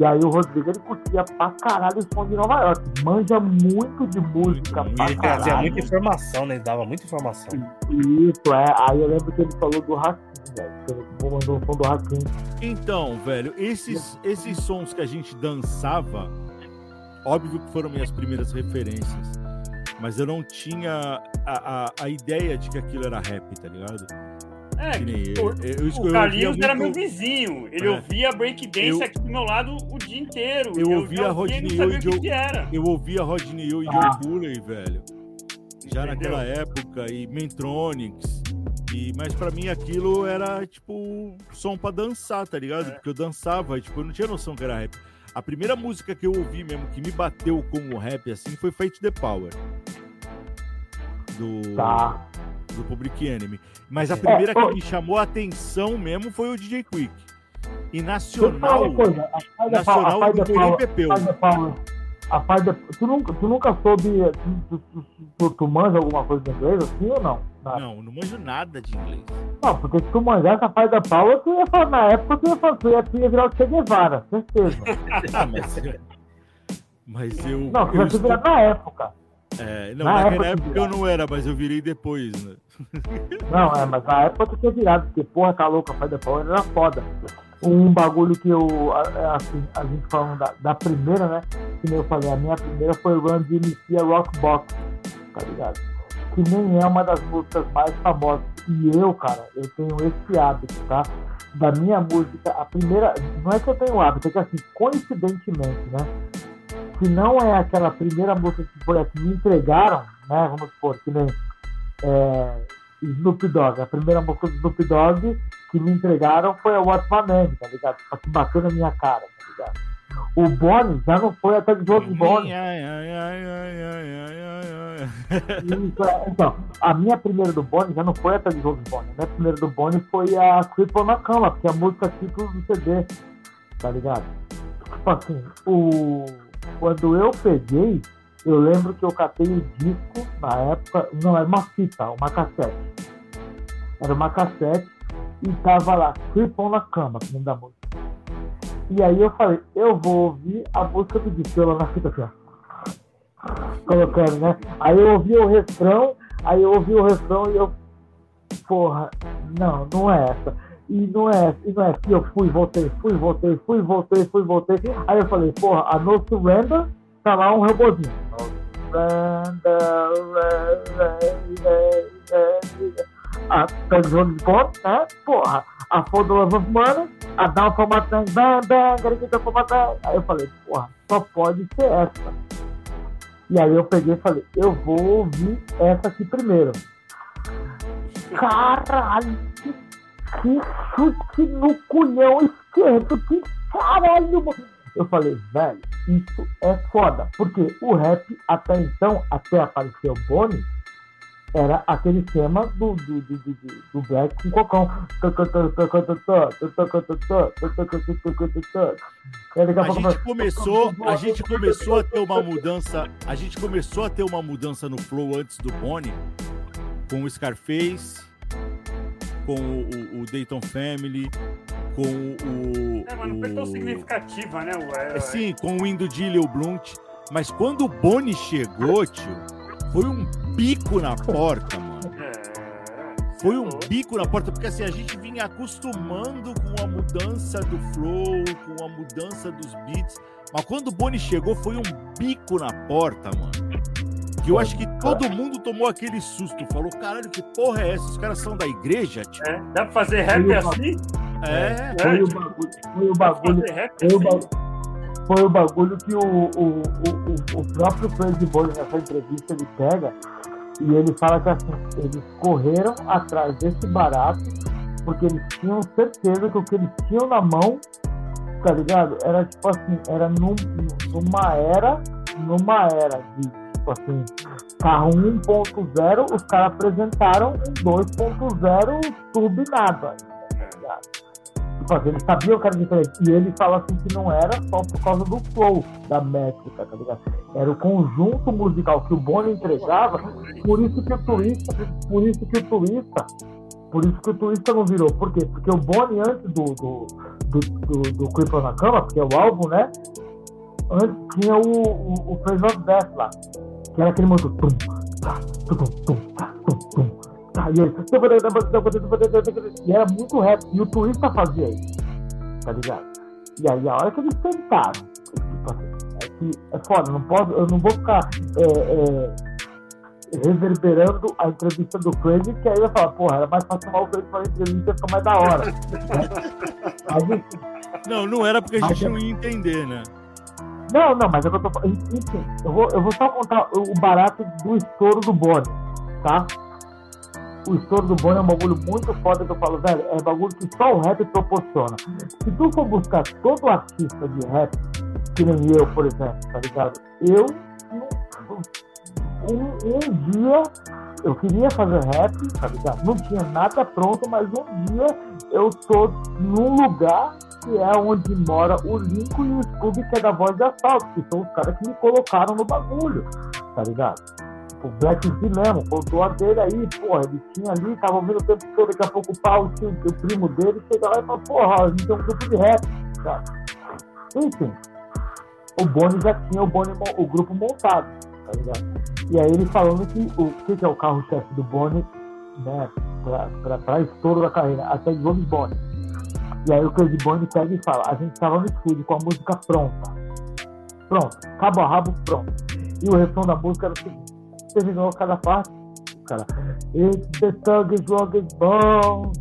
E aí o Rodrigo ele curtia pra caralho o som de Nova York. Manja muito de música muito, pra ele caralho. trazia muita informação, né? Ele dava muita informação. Isso, é. Aí eu lembro que ele falou do. Ele mandou o som do Racinho. Então, velho, esses, esses sons que a gente dançava, óbvio que foram minhas primeiras referências mas eu não tinha a, a, a ideia de que aquilo era rap, tá ligado? É, eu, eu, eu, o Carlinhos era meu vizinho. Ele é. ouvia breakdance aqui do meu lado o dia inteiro. Eu, ouvia Rodney e Joe. Eu ouvia Rodney e Joe ah. Bully, velho. Já Entendeu? naquela época, e Mentronics. E, mas pra mim aquilo era tipo som pra dançar, tá ligado? É. Porque eu dançava, tipo, eu não tinha noção que era rap. A primeira música que eu ouvi mesmo que me bateu como rap assim foi Fate the Power. Do, tá. do Public Enemy. Mas a primeira é, que me chamou a atenção mesmo foi o DJ Quick. E nacional. Coisa, a nacional a do Pepeu. A parte tu, nunca, tu nunca soube. Tu, tu, tu, tu manja alguma coisa de inglês assim ou não? Nada. Não, não manjo nada de inglês. Não, porque se tu manjasse a parte da Paula, tu ia falar, na época tu ia, falar, tu ia, tu ia virar o Che Guevara, certeza. ah, mas, mas eu. Não, você ia virar na época. É, não, na naquela época, época eu não era, mas eu virei depois, né? Não, é, mas na época tu tinha virado, porque porra, tá louca, parte da Paula era foda um bagulho que eu, assim, a gente falando da, da, primeira, né? Que nem eu falei, a minha primeira foi Run DMC a Rock Box, tá ligado? Que nem é uma das músicas mais famosas. E eu, cara, eu tenho esse hábito, tá? Da minha música, a primeira. Não é que eu tenho hábito, é que assim, coincidentemente, né? Se não é aquela primeira música que foi a que me entregaram, né? Vamos supor, que nem. É, Snoop Dogg. A primeira música do Snoop Dogg que me entregaram foi a What's My Name, tá ligado? Só que bateu na minha cara, tá ligado? O Bonnie já não foi até de outro Bonnie. então, a minha primeira do Bonnie já não foi até de jogo Bonnie. A minha primeira do Bonnie foi a Cripple na Cama, que é a música título do CD, tá ligado? Tipo assim, o... quando eu peguei, eu lembro que eu catei o disco na época, não, era uma fita, uma cassete. Era uma cassete e tava lá, Creep na cama, nome da música. E aí eu falei, eu vou ouvir a música do disco, lá na fita assim, ó. Colocando, né? Aí eu ouvi o refrão, aí eu ouvi o refrão e eu, porra, não, não é essa. E não é, e não é assim, eu fui, voltei, fui, voltei, fui, voltei, fui, voltei. Aí eu falei, porra, a No Surrender tá lá um robôzinho. A Pedro Ponto, né? Porra, a the Love of Money, a Down for Thing, Bam Bam, Garantida for. Aí eu falei, porra, só pode ser essa. E aí eu peguei e falei, eu vou ouvir essa aqui primeiro. Caralho, que, chute no culhão esquerdo, que caralho. Eu falei, velho, isso é foda. Porque o rap, até então, até aparecer o Bonnie, era aquele tema do, do, do, do, do Black com cocão. A gente começou, a gente começou a ter uma mudança, a gente começou a ter uma mudança no flow antes do Bonnie, com o Scarface, com o, o Dayton Family, com o. É, mas não foi tão significativa, né? É, sim, com o Indo e o Blunt. Mas quando o Boni chegou, tio, foi um bico na porta, mano. É, foi um bico na porta, porque assim, a gente vinha acostumando com a mudança do flow, com a mudança dos beats. Mas quando o Boni chegou, foi um bico na porta, mano. Que eu acho que todo mundo tomou aquele susto. Falou, caralho, que porra é essa? Os caras são da igreja, tio. É, dá pra fazer rap assim? É, foi, o bagulho. Foi o bagulho. Foi o bagulho, foi o bagulho que o, o, o, o próprio Crazy Boy nessa entrevista ele pega e ele fala que assim, eles correram atrás desse barato porque eles tinham certeza que o que eles tinham na mão, tá ligado? Era tipo assim, era num, numa era, numa era de tipo assim, carro 1.0, os caras apresentaram um 2.0 turbinado, tá ligado? Tipo assim, ele sabia o que era diferente. E ele fala assim que não era só por causa do flow da métrica, tá ligado? Era o conjunto musical que o Bono entregava, por isso que o turista, por isso que o turista, por isso que o turista não virou. Por quê? Porque o Bonnie, antes do, do, do, do, do Cripple na Cama, porque é o álbum, né? Antes tinha o, o, o Praise of Death lá, que era aquele motor. Tum, tá, tum, tum, tá, tum, tum, Tá, e, ele, e era muito rap. E o turista fazia isso. Tá ligado? E aí a hora que eles tentaram, tipo assim, é que é foda, não posso, eu não vou ficar é, é, reverberando a entrevista do Crazy, que aí vai falar, porra, era mais fácil chamar o Crazy para a entrevista ficar mais da hora. gente, não, não era porque a gente não ia entender, né? Não, não, mas é eu tô. Enfim, eu vou, eu vou só contar o barato do estouro do Boni, tá? o estouro do Bono é um bagulho muito foda que eu falo, velho, é um bagulho que só o rap proporciona. Se tu for buscar todo artista de rap, que nem eu, por exemplo, tá ligado? Eu, um, um dia, eu queria fazer rap, tá ligado? Não tinha nada pronto, mas um dia eu tô num lugar que é onde mora o Lincoln e o Scooby, que é da voz de assalto, que são os caras que me colocaram no bagulho, tá ligado? o Black Z mesmo, contou a dele aí, porra, ele tinha ali, tava ouvindo o tempo todo, daqui a pouco o pau, tinha o primo dele, chega lá e fala, porra, a gente tem um grupo de rap, tá? Enfim, o Boni já tinha o, Boni, o grupo montado, tá ligado? E aí ele falando que o que, que é o carro-chefe do Boni, né, pra, pra, pra estouro da carreira, até James Boni. E aí o Crazy Boni pega e fala, a gente tava no estúdio com a música pronta. Pronto, cabo a rabo, pronto. E o refrão da música era seguinte, terminou cada parte. Cara, it's the thug is bom.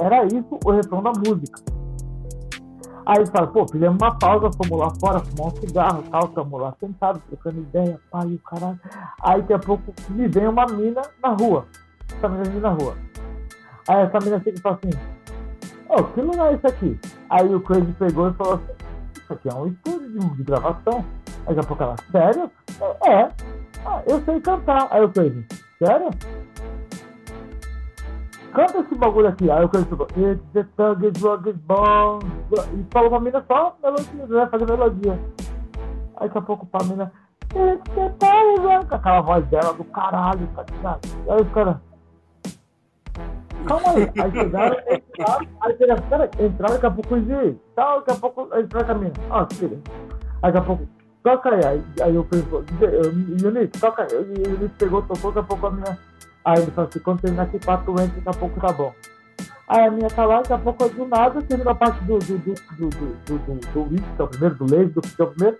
Era isso o refrão da música. Aí fala, pô, fizemos uma pausa, fomos lá fora, fumar um cigarro tal, estamos lá sentados, trocando ideia, pai, o caralho. Aí daqui a pouco me vem uma mina na rua. Essa mina na rua. Aí essa mina chega e fala assim, ô, oh, que lugar é isso aqui? Aí o Crazy pegou e falou assim, isso aqui é um estúdio de, de gravação. Aí daqui a pouco ela, sério? É. Ah, eu sei cantar. Aí eu falei, sério? Canta esse bagulho aqui. Aí eu falei, it's the thug is rock is bom. E falou pra mina só melodia, né? Fazer melodia. Aí daqui a pouco pra mina, it's the thug rock. Aquela voz dela do caralho, tá ligado? Aí os caras. Calma aí. Aí chegaram, aí chegaram, cara, entraram, daqui a pouco eu tal, daqui a pouco entraram a mina. Ó, filha. Aí daqui a pouco, toca aí. Aí, aí eu pensei, Yunit, toca aí. E ele pegou, tocou, daqui a pouco a minha. Aí ele falou assim, quando terminar aqui quatro entra, daqui a pouco tá bom. Aí a minha tá lá, daqui a pouco do nada, termina a parte do do do do do do, do, do que é o primeiro, do leite, do que é o primeiro.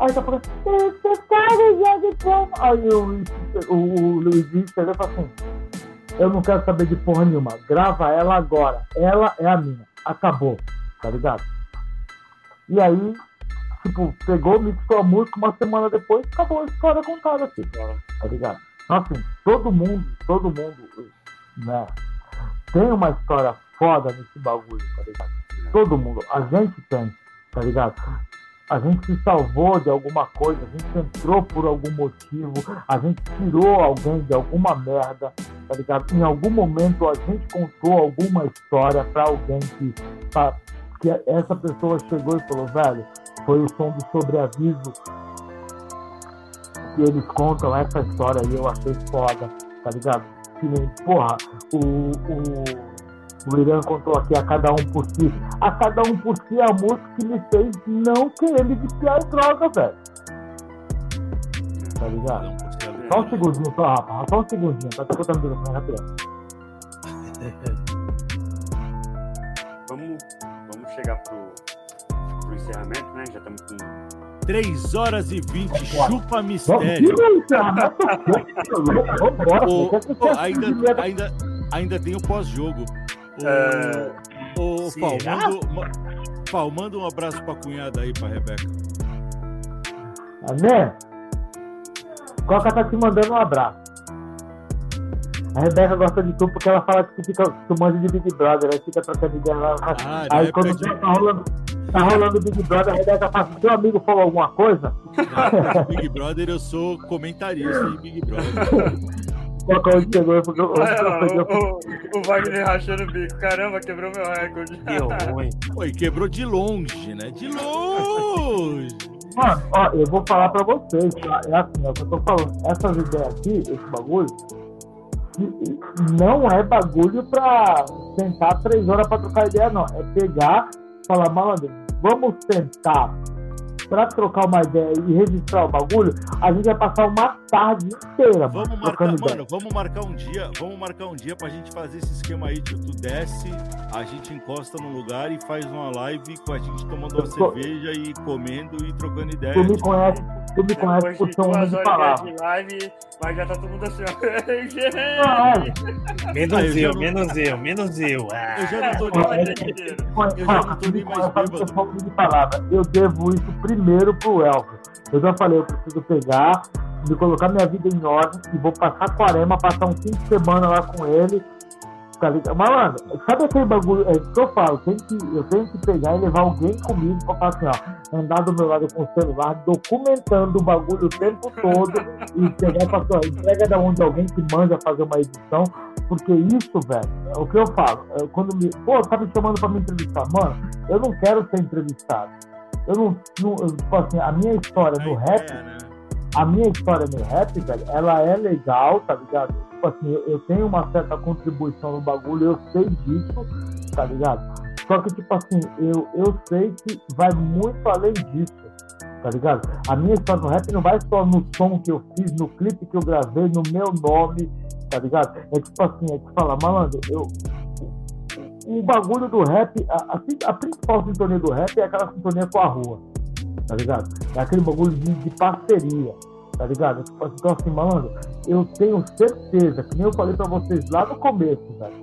Aí daqui a pouco, esse cara joga como? Aí o, o, o Luizinho chegou e falou assim, eu não quero saber de porra nenhuma, grava ela agora, ela é a minha, acabou, tá ligado? E aí tipo, pegou, mixou a música, uma semana depois, acabou a história contada, assim, tá ligado? Então, assim, todo mundo, todo mundo, né, tem uma história foda nesse bagulho, tá ligado? Todo mundo, a gente tem, tá ligado? A gente se salvou de alguma coisa, a gente entrou por algum motivo, a gente tirou alguém de alguma merda, tá ligado? Em algum momento a gente contou alguma história pra alguém que, pra, que essa pessoa chegou e falou, velho, foi o som do sobreaviso que eles contam essa história aí, eu achei foda, tá ligado? que nem, porra, o, o, o Irã contou aqui a cada um por si. A cada um por si é a música que me fez não querer me viciar em droga, velho. Tá ligado? Só um segundinho, só, rapaz. Só um segundinho, tá escutando o telefone rapidão. vamos, vamos chegar pro, pro encerramento, né? Já estamos com 3 horas e 20, chupa mistério. o, ainda, ainda, ainda tem o pós-jogo. O, é... o Pau, manda, Pau, manda um abraço pra cunhada aí, pra Rebeca. Amém? Coca tá te mandando um abraço. A Rebeca gosta de tu porque ela fala que tu, fica, tu manja de Big Brother, aí fica trocando ideia lá. Ah, aí quando de... tá rolando, tá rolando Big Brother, a Rebeca fala, seu amigo falou alguma coisa? Não, Big Brother, eu sou comentarista em Big Brother. Qual onde chegou? Porque eu, o, o, Wagner rachando o bico. Caramba, quebrou meu recorde. Que ruim. Oi, quebrou de longe, né? De longe. Mano, ó, eu vou falar pra vocês, tá? É assim, é o que eu tô falando. Essas ideias aqui, esse bagulho, não é bagulho pra sentar três horas pra trocar ideia, não. É pegar, falar, malandro, vamos sentar para trocar uma ideia e registrar o bagulho, a gente vai passar uma tarde inteira. Vamos marcar, mano, vamos marcar um dia, vamos marcar um dia pra gente fazer esse esquema aí, tio. Tu desce, a gente encosta no lugar e faz uma live com a gente tomando uma tô... cerveja e comendo e trocando ideia. Tu me conhece, tu me conhece por ser um homem de palavra. live, mas já tá todo mundo assim, ó. menos eu, menos eu, menos eu. Eu já não tô nem mais Eu já não tô nem mais bêbado. Eu devo isso primeiro primeiro pro Elvis. Eu já falei, eu preciso pegar, me colocar minha vida em ordem e vou passar Quarema, passar um fim de semana lá com ele. Tá ligado? Malandro, sabe aquele bagulho é, que eu falo? Tem que, eu tenho que pegar e levar alguém comigo pra falar assim, ó, andar do meu lado com o celular, documentando o bagulho o tempo todo e pegar pra sua entrega da onde alguém que manda fazer uma edição. Porque isso, velho, é o que eu falo, é, quando me. Pô, tá me chamando pra me entrevistar. Mano, eu não quero ser entrevistado eu não, não tipo assim, a minha história no rap, né? a minha história no rap, velho, ela é legal, tá ligado? Tipo assim, eu, eu tenho uma certa contribuição no bagulho, eu sei disso, tá ligado? Só que, tipo assim, eu, eu sei que vai muito além disso, tá ligado? A minha história no rap não vai só no som que eu fiz, no clipe que eu gravei, no meu nome, tá ligado? É tipo assim, é que fala, malandro, eu, o bagulho do rap, a, a, a, principal sintonia do rap é aquela sintonia com a rua, tá ligado? É aquele bagulho de, de parceria, tá ligado? Tipo assim, então, assim, malandro, eu tenho certeza, que nem eu falei pra vocês lá no começo, velho,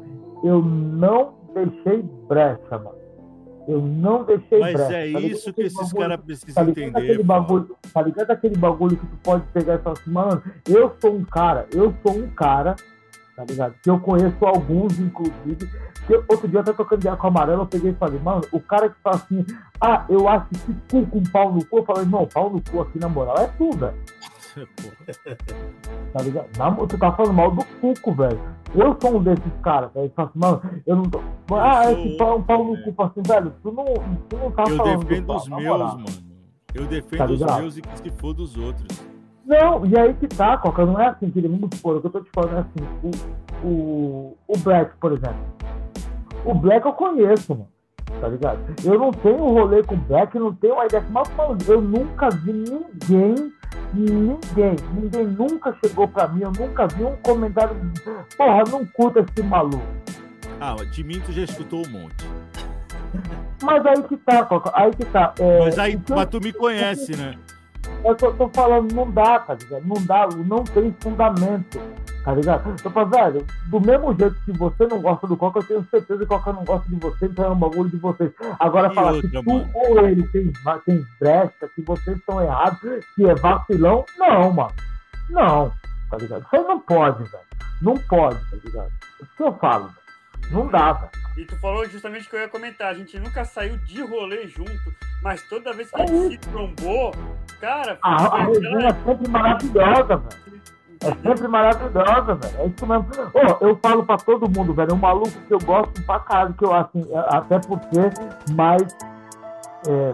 eu não deixei brecha, mano. Eu não deixei Mas brecha. é tá isso que esses caras precisam tá entender. Aquele bagulho, tá ligado aquele bagulho que tu pode pegar e falar assim, mano, eu sou um cara, eu sou um cara tá ligado? Que eu conheço alguns, inclusive. Que outro dia eu até tocando de com amarelo, eu peguei e falei, mano, o cara que fala assim, ah, eu acho que cu com pau no cu, eu falei, não, pau no cu aqui na moral é tudo, velho. tá ligado? Não, tu tá falando mal do cuco, velho. Eu sou um desses caras, velho. Fala assim, mano, eu não tô. Ah, eu esse pau, um pau no cu, assim, velho, tu não, tu não tá eu falando. Eu defendo os meus, mano. Eu defendo tá os meus e que se for dos outros. Não, e aí que tá, Coca, não é assim, que ele muito supor, o que eu tô te falando é assim, o, o, o Black, por exemplo. O Black eu conheço, mano, tá ligado? Eu não tenho rolê com o Black, não tenho ideia, mas mano, eu nunca vi ninguém, ninguém, ninguém nunca chegou pra mim, eu nunca vi um comentário, porra, não curta esse maluco. Ah, de mim tu já escutou um monte. Mas aí que tá, Coca, aí que tá. É, mas aí, mas tu me conhece, né? Eu tô, tô, falando, não dá, tá ligado? Não dá, não tem fundamento, tá ligado? Eu falo, velho, do mesmo jeito que você não gosta do Coca, eu tenho certeza que o Coca não gosta de você, então é um bagulho de vocês. Agora, e falar outra, que tu mano. ou ele tem, tem brecha, que vocês estão errados, que é vacilão, não, mano. Não, tá ligado? Isso aí não pode, velho. Não pode, tá ligado? É isso que eu falo, velho. Não dá, velho. E tu falou justamente o que eu ia comentar. A gente nunca saiu de rolê junto, mas toda vez que a gente se trombou, cara. A, a resenha é sempre maravilhosa, velho. É sempre maravilhosa, velho. É isso mesmo. Oh, eu falo pra todo mundo, velho. É um maluco que eu gosto pra caralho, que eu, assim, é, até porque, mas. É,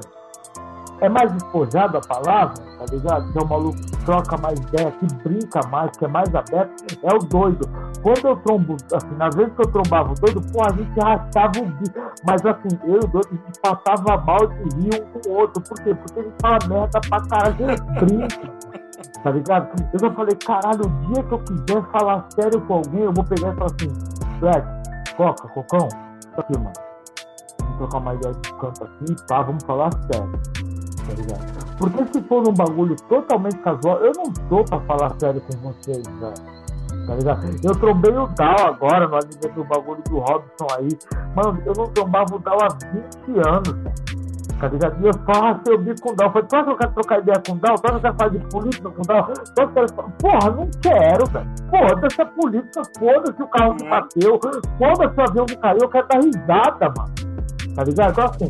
é mais despojado a palavra, tá ligado? Que é o maluco que troca mais ideia, que brinca mais, que é mais aberto, é o doido. Quando eu trombo, assim, nas vezes que eu trombava o doido, pô, a gente arrastava o bico. Mas assim, eu e o doido, a gente passava mal de rir um com o outro. Por quê? Porque a gente fala merda pra caralho, brinca. Tá ligado? Eu já falei, caralho, o dia que eu quiser falar sério com alguém, eu vou pegar e falar assim, Black, Coca, Cocão, tá aqui, mano. Vamos trocar uma ideia de canto aqui, pá, vamos falar sério. Tá ligado? Porque se for um bagulho totalmente casual, eu não tô pra falar sério com vocês, velho. Tá ligado? Eu trombei o Dal agora no anime do bagulho do Robson aí. Mano, eu não trombava o Dal há 20 anos, velho tá ligado? E eu faço eu bico com o Dal. Falei, acha que eu quero trocar ideia com o Dal? Acha que eu quero fazer política com o Dal? Tu acha que eu quero... Porra, não quero, velho. Foda-se a política, foda-se o carro que bateu, foda-se o avião que caiu, eu quero dar risada, mano. Tá ligado? Então assim,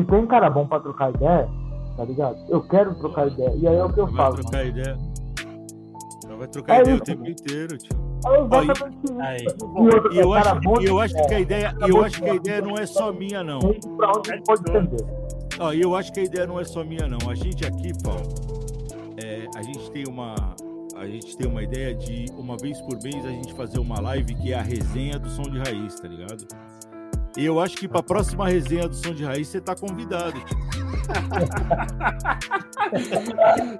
se tem cara bom pra trocar ideia, tá ligado? Eu quero trocar ideia. E aí é o que eu vai falo. Trocar mano. ideia. Vai trocar É ideia isso, o tempo mano. inteiro, tio. É exatamente isso. Aí. E eu acho, bom eu acho que a ideia, e eu acho que a ideia não é só minha, não. pra onde pode entender. Ó, e eu acho que a ideia não é só minha, não. A gente aqui, Paulo, é, a gente tem uma. A gente tem uma ideia de uma vez por mês a gente fazer uma live que é a resenha do som de raiz, tá ligado? E eu acho que pra próxima resenha do som de raiz você tá convidado. tio.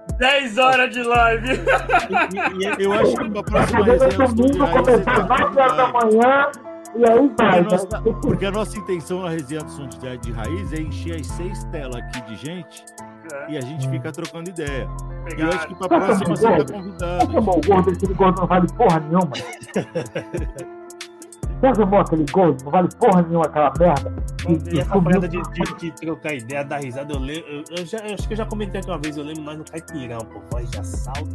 10 horas de live. E- e- e- Eu acho que pra próxima Chegando resenha do som de raiz você começar tá às 9 horas da convidado. e aí Porque vai. a, nossa, né? porque a nossa intenção na resenha do som de, raiz é encher as seis telas aqui de gente É, e a gente fica trocando ideia. E pegar- eu acho que pra próxima você tá convidado. Chamou o gordo, aquele gordo não vale porra nenhuma. Você chamou aquele gordo, não vale porra nenhuma aquela merda. E E, essa parada de, de, de trocar ideia, dar risada, eu lembro. Eu, eu já, eu acho que eu já comentei aqui uma vez, eu lembro nós no Caipirão, pô, voz de assalto,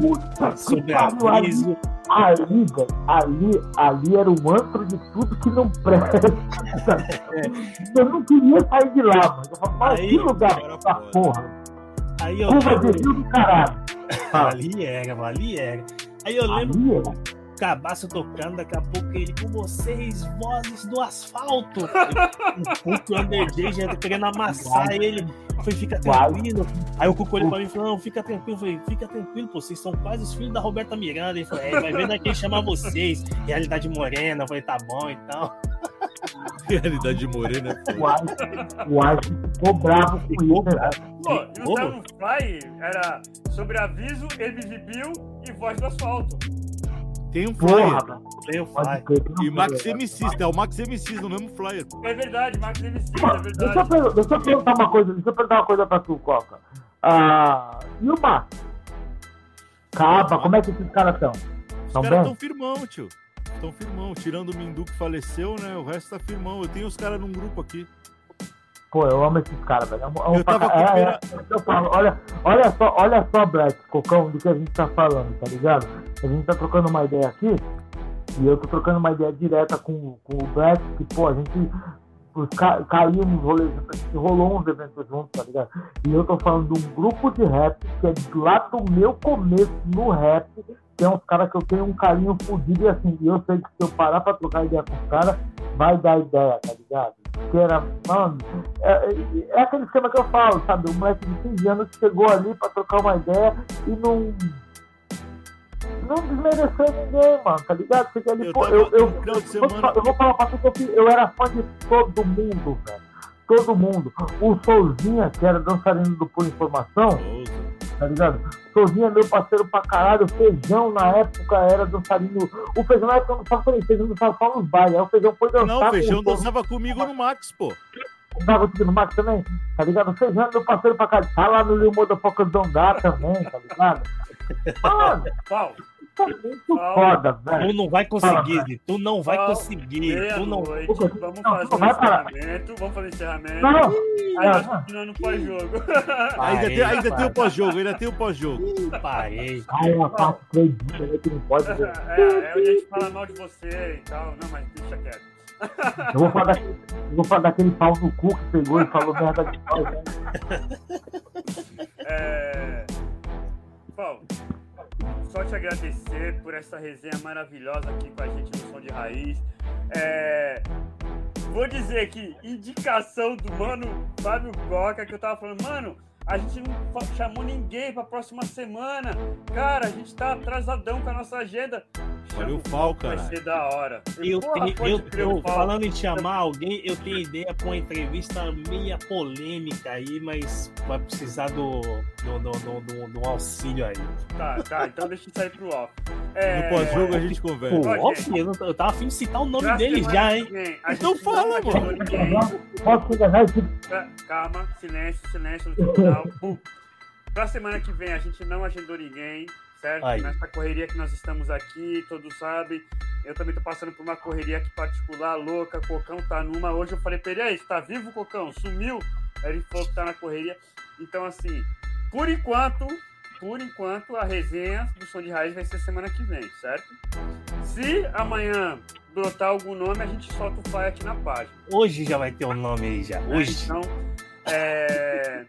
Puta que sobre ali, aviso. ali, velho, ali, ali era o antro de tudo que não presta. Eu não queria sair de lá, mano. Eu falava, mas Aí, que lugar era essa foda. porra? Aí eu Curva de rio do caralho. Ali era, ali era. Aí eu lembro Ali era. Cabaço tocando, daqui a pouco ele com vocês, vozes do asfalto. O Cuco Underday já querendo amassar ele. Foi, fica tranquilo. Aí o Cuco olhou pra mim e falou: Não, fica tranquilo. Eu falei: Fica tranquilo, pô, vocês são quase os filhos da Roberta Miranda. Ele falou: É, vai vendo quem chama vocês. Realidade morena. Eu falei: Tá bom então. Realidade morena O Einstein ficou bravo com Ficou isso. né? bravo. Pô, e o Fly era sobre aviso, MV Bill e voz do asfalto. Tem um Porra, flyer. falei: crer que não E Max. MCs, é o Max MCs no mesmo flyer. É verdade, Max MC, é Mano, Deixa eu, verdade. per- deixa eu perguntar uma coisa, deixa eu perguntar uma coisa pra tu, Coca. Ah, e o Max? Caba, como é que esses caras estão? Os caras bem? tão firmão, tio. Tão firmão. Tirando o Mindu que faleceu, né? O resto tá firmão. Eu tenho os caras num grupo aqui. Pô, eu amo esses caras, velho. Eu tava é, é, eu falo. Olha, olha só, olha só, Black, Cocão, do que a gente tá falando, tá ligado? A gente tá trocando uma ideia aqui, e eu tô trocando uma ideia direta com, com o Black, que, pô, a gente os ca, caiu nos rolês, a gente rolou uns eventos juntos, tá ligado? E eu tô falando de um grupo de rap que é lá do meu começo no rap, tem uns caras que eu tenho um carinho fodido e assim, e eu sei que se eu parar pra trocar ideia com os caras, vai dar ideia, tá ligado? Que era, mano, é, é- é aquele esquema que eu falo, sabe? Um moleque de 15 anos que chegou ali pra trocar uma ideia e não. Não desmereceu ninguém, mano, tá ligado? Cheguei ali, Eu pô, eu, eu, eu, semana- eu vou falar pra tu que eu era fã de todo mundo, velho. Todo mundo. O Souzinha, que era dançarino do Por Informação, Souza. Tá ligado? Souzinha é meu parceiro pra caralho. O Feijão, na época, era dançarino. O Feijão, na época, eu não tava falando, Feijão dançava só nos bailes. Aí o Feijão foi dançar. Não, com o Feijão dançava comigo no Max, pô. Tava aqui no Max também, tá ligado? O Feijão é meu parceiro pra caralho. Tá lá no Lil Motherfucker Dongá também, tá ligado? Mano, Qual? É muito foda, velho. Tu não vai conseguir, Zé. tu não vai Fala. conseguir. Tu não. Não, vamos não, fazer não um encerramento. Vamos fazer encerramento. Não, Aí não, nós não. continuamos no pós-jogo. Ainda, Parei, tem, ainda tem o pós-jogo, ainda tem o pós-jogo. Parei. Ai, uma parte proibida, né? Que não pode ver. É, é onde a gente fala mal de você e tal. Não, mas deixa quieto. Eu vou falar daquele, eu vou falar daquele pau no cu que pegou e falou merda de né? É... Paulo, só te agradecer por essa resenha maravilhosa aqui com a gente no Som de Raiz. É... vou dizer aqui, indicação do mano Fábio Coca, que eu tava falando, mano, a gente não chamou ninguém pra próxima semana. Cara, a gente tá atrasadão com a nossa agenda. Olha o Fal, cara. Vai ser da hora. Eu, Porra, tenho, eu, eu falando em chamar alguém, eu tenho ideia pra uma entrevista meia polêmica aí, mas vai precisar do, do, do, do, do auxílio aí. Tá, tá, então deixa eu sair pro off. É... No pós-jogo a gente conversa. Pô, off, eu, eu tava afim de citar o nome dele já, hein? Então fala, mano. Calma, silêncio, silêncio no final. Pra semana que vem a gente não agendou ninguém certo? Aí. Nessa correria que nós estamos aqui, todos sabem. Eu também tô passando por uma correria aqui particular, louca. Cocão tá numa. Hoje eu falei pra ele, aí, você tá vivo, Cocão? Sumiu? Aí ele falou que tá na correria. Então, assim, por enquanto, por enquanto, a resenha do Som de Raiz vai ser semana que vem, certo? Se amanhã brotar algum nome, a gente solta o flyer aqui na página. Hoje já vai ter um nome aí já. Hoje. Então, é.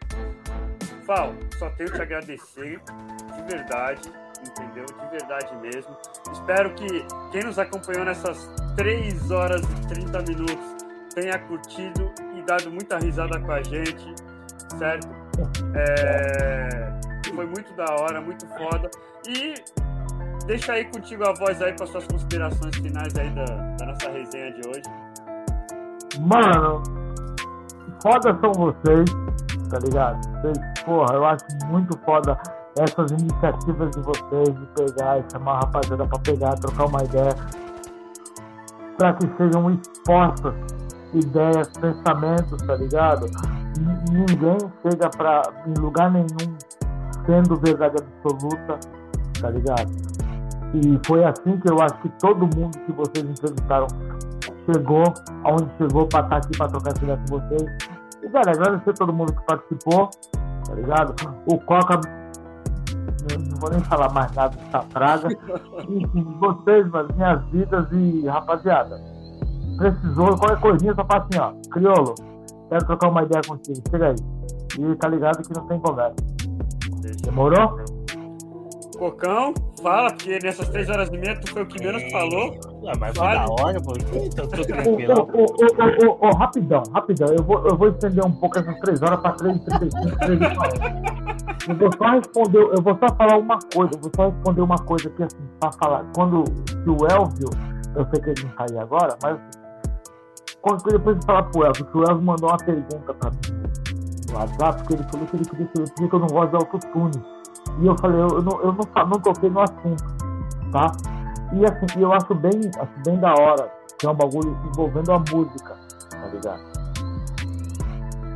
Só tenho que agradecer de verdade entendeu? De verdade mesmo. Espero que quem nos acompanhou nessas 3 horas e 30 minutos tenha curtido e dado muita risada com a gente, certo? É... Foi muito da hora, muito foda. E deixa aí contigo a voz aí para suas considerações finais aí da, da nossa resenha de hoje. Mano, foda são vocês, tá ligado? Porra, eu acho muito foda essas iniciativas de vocês de pegar e chamar a rapaziada para pegar, trocar uma ideia, para que sejam expostas ideias, pensamentos, tá ligado? Ninguém chega para em lugar nenhum sendo verdade absoluta, tá ligado? E foi assim que eu acho que todo mundo que vocês entrevistaram chegou aonde chegou para estar tá aqui para trocar ideia com vocês. Galera, agradecer todo mundo que participou, tá ligado? O Coca não vou nem falar mais nada dessa praga. Enfim, vocês, mano, minhas vidas e rapaziada. Precisou, qualquer coisinha, só fala assim, ó, criolo, quero trocar uma ideia contigo, chega aí. E tá ligado que não tem conversa. Demorou? Cocão, fala, porque nessas três horas e meia tu foi o que menos falou. Ah, mas foi da hora, pô. Então, tô tranquilo. Ô, ô, ô, rapidão, rapidão. Eu vou, eu vou estender um pouco essas três horas pra 3h35, 3h40. Eu vou só responder, eu vou só falar uma coisa, eu vou só responder uma coisa aqui, assim, pra falar. Quando o Elvio, eu sei que ele não sair agora, mas quando depois de falar pro Elvio, que o Elvio mandou uma pergunta pra mim no WhatsApp, porque ele falou que ele queria saber que eu não gosto de autotune. E eu falei, eu não, eu não, não toquei no assunto, tá? E assim, eu acho bem, acho bem da hora, que é um bagulho envolvendo a música, tá ligado?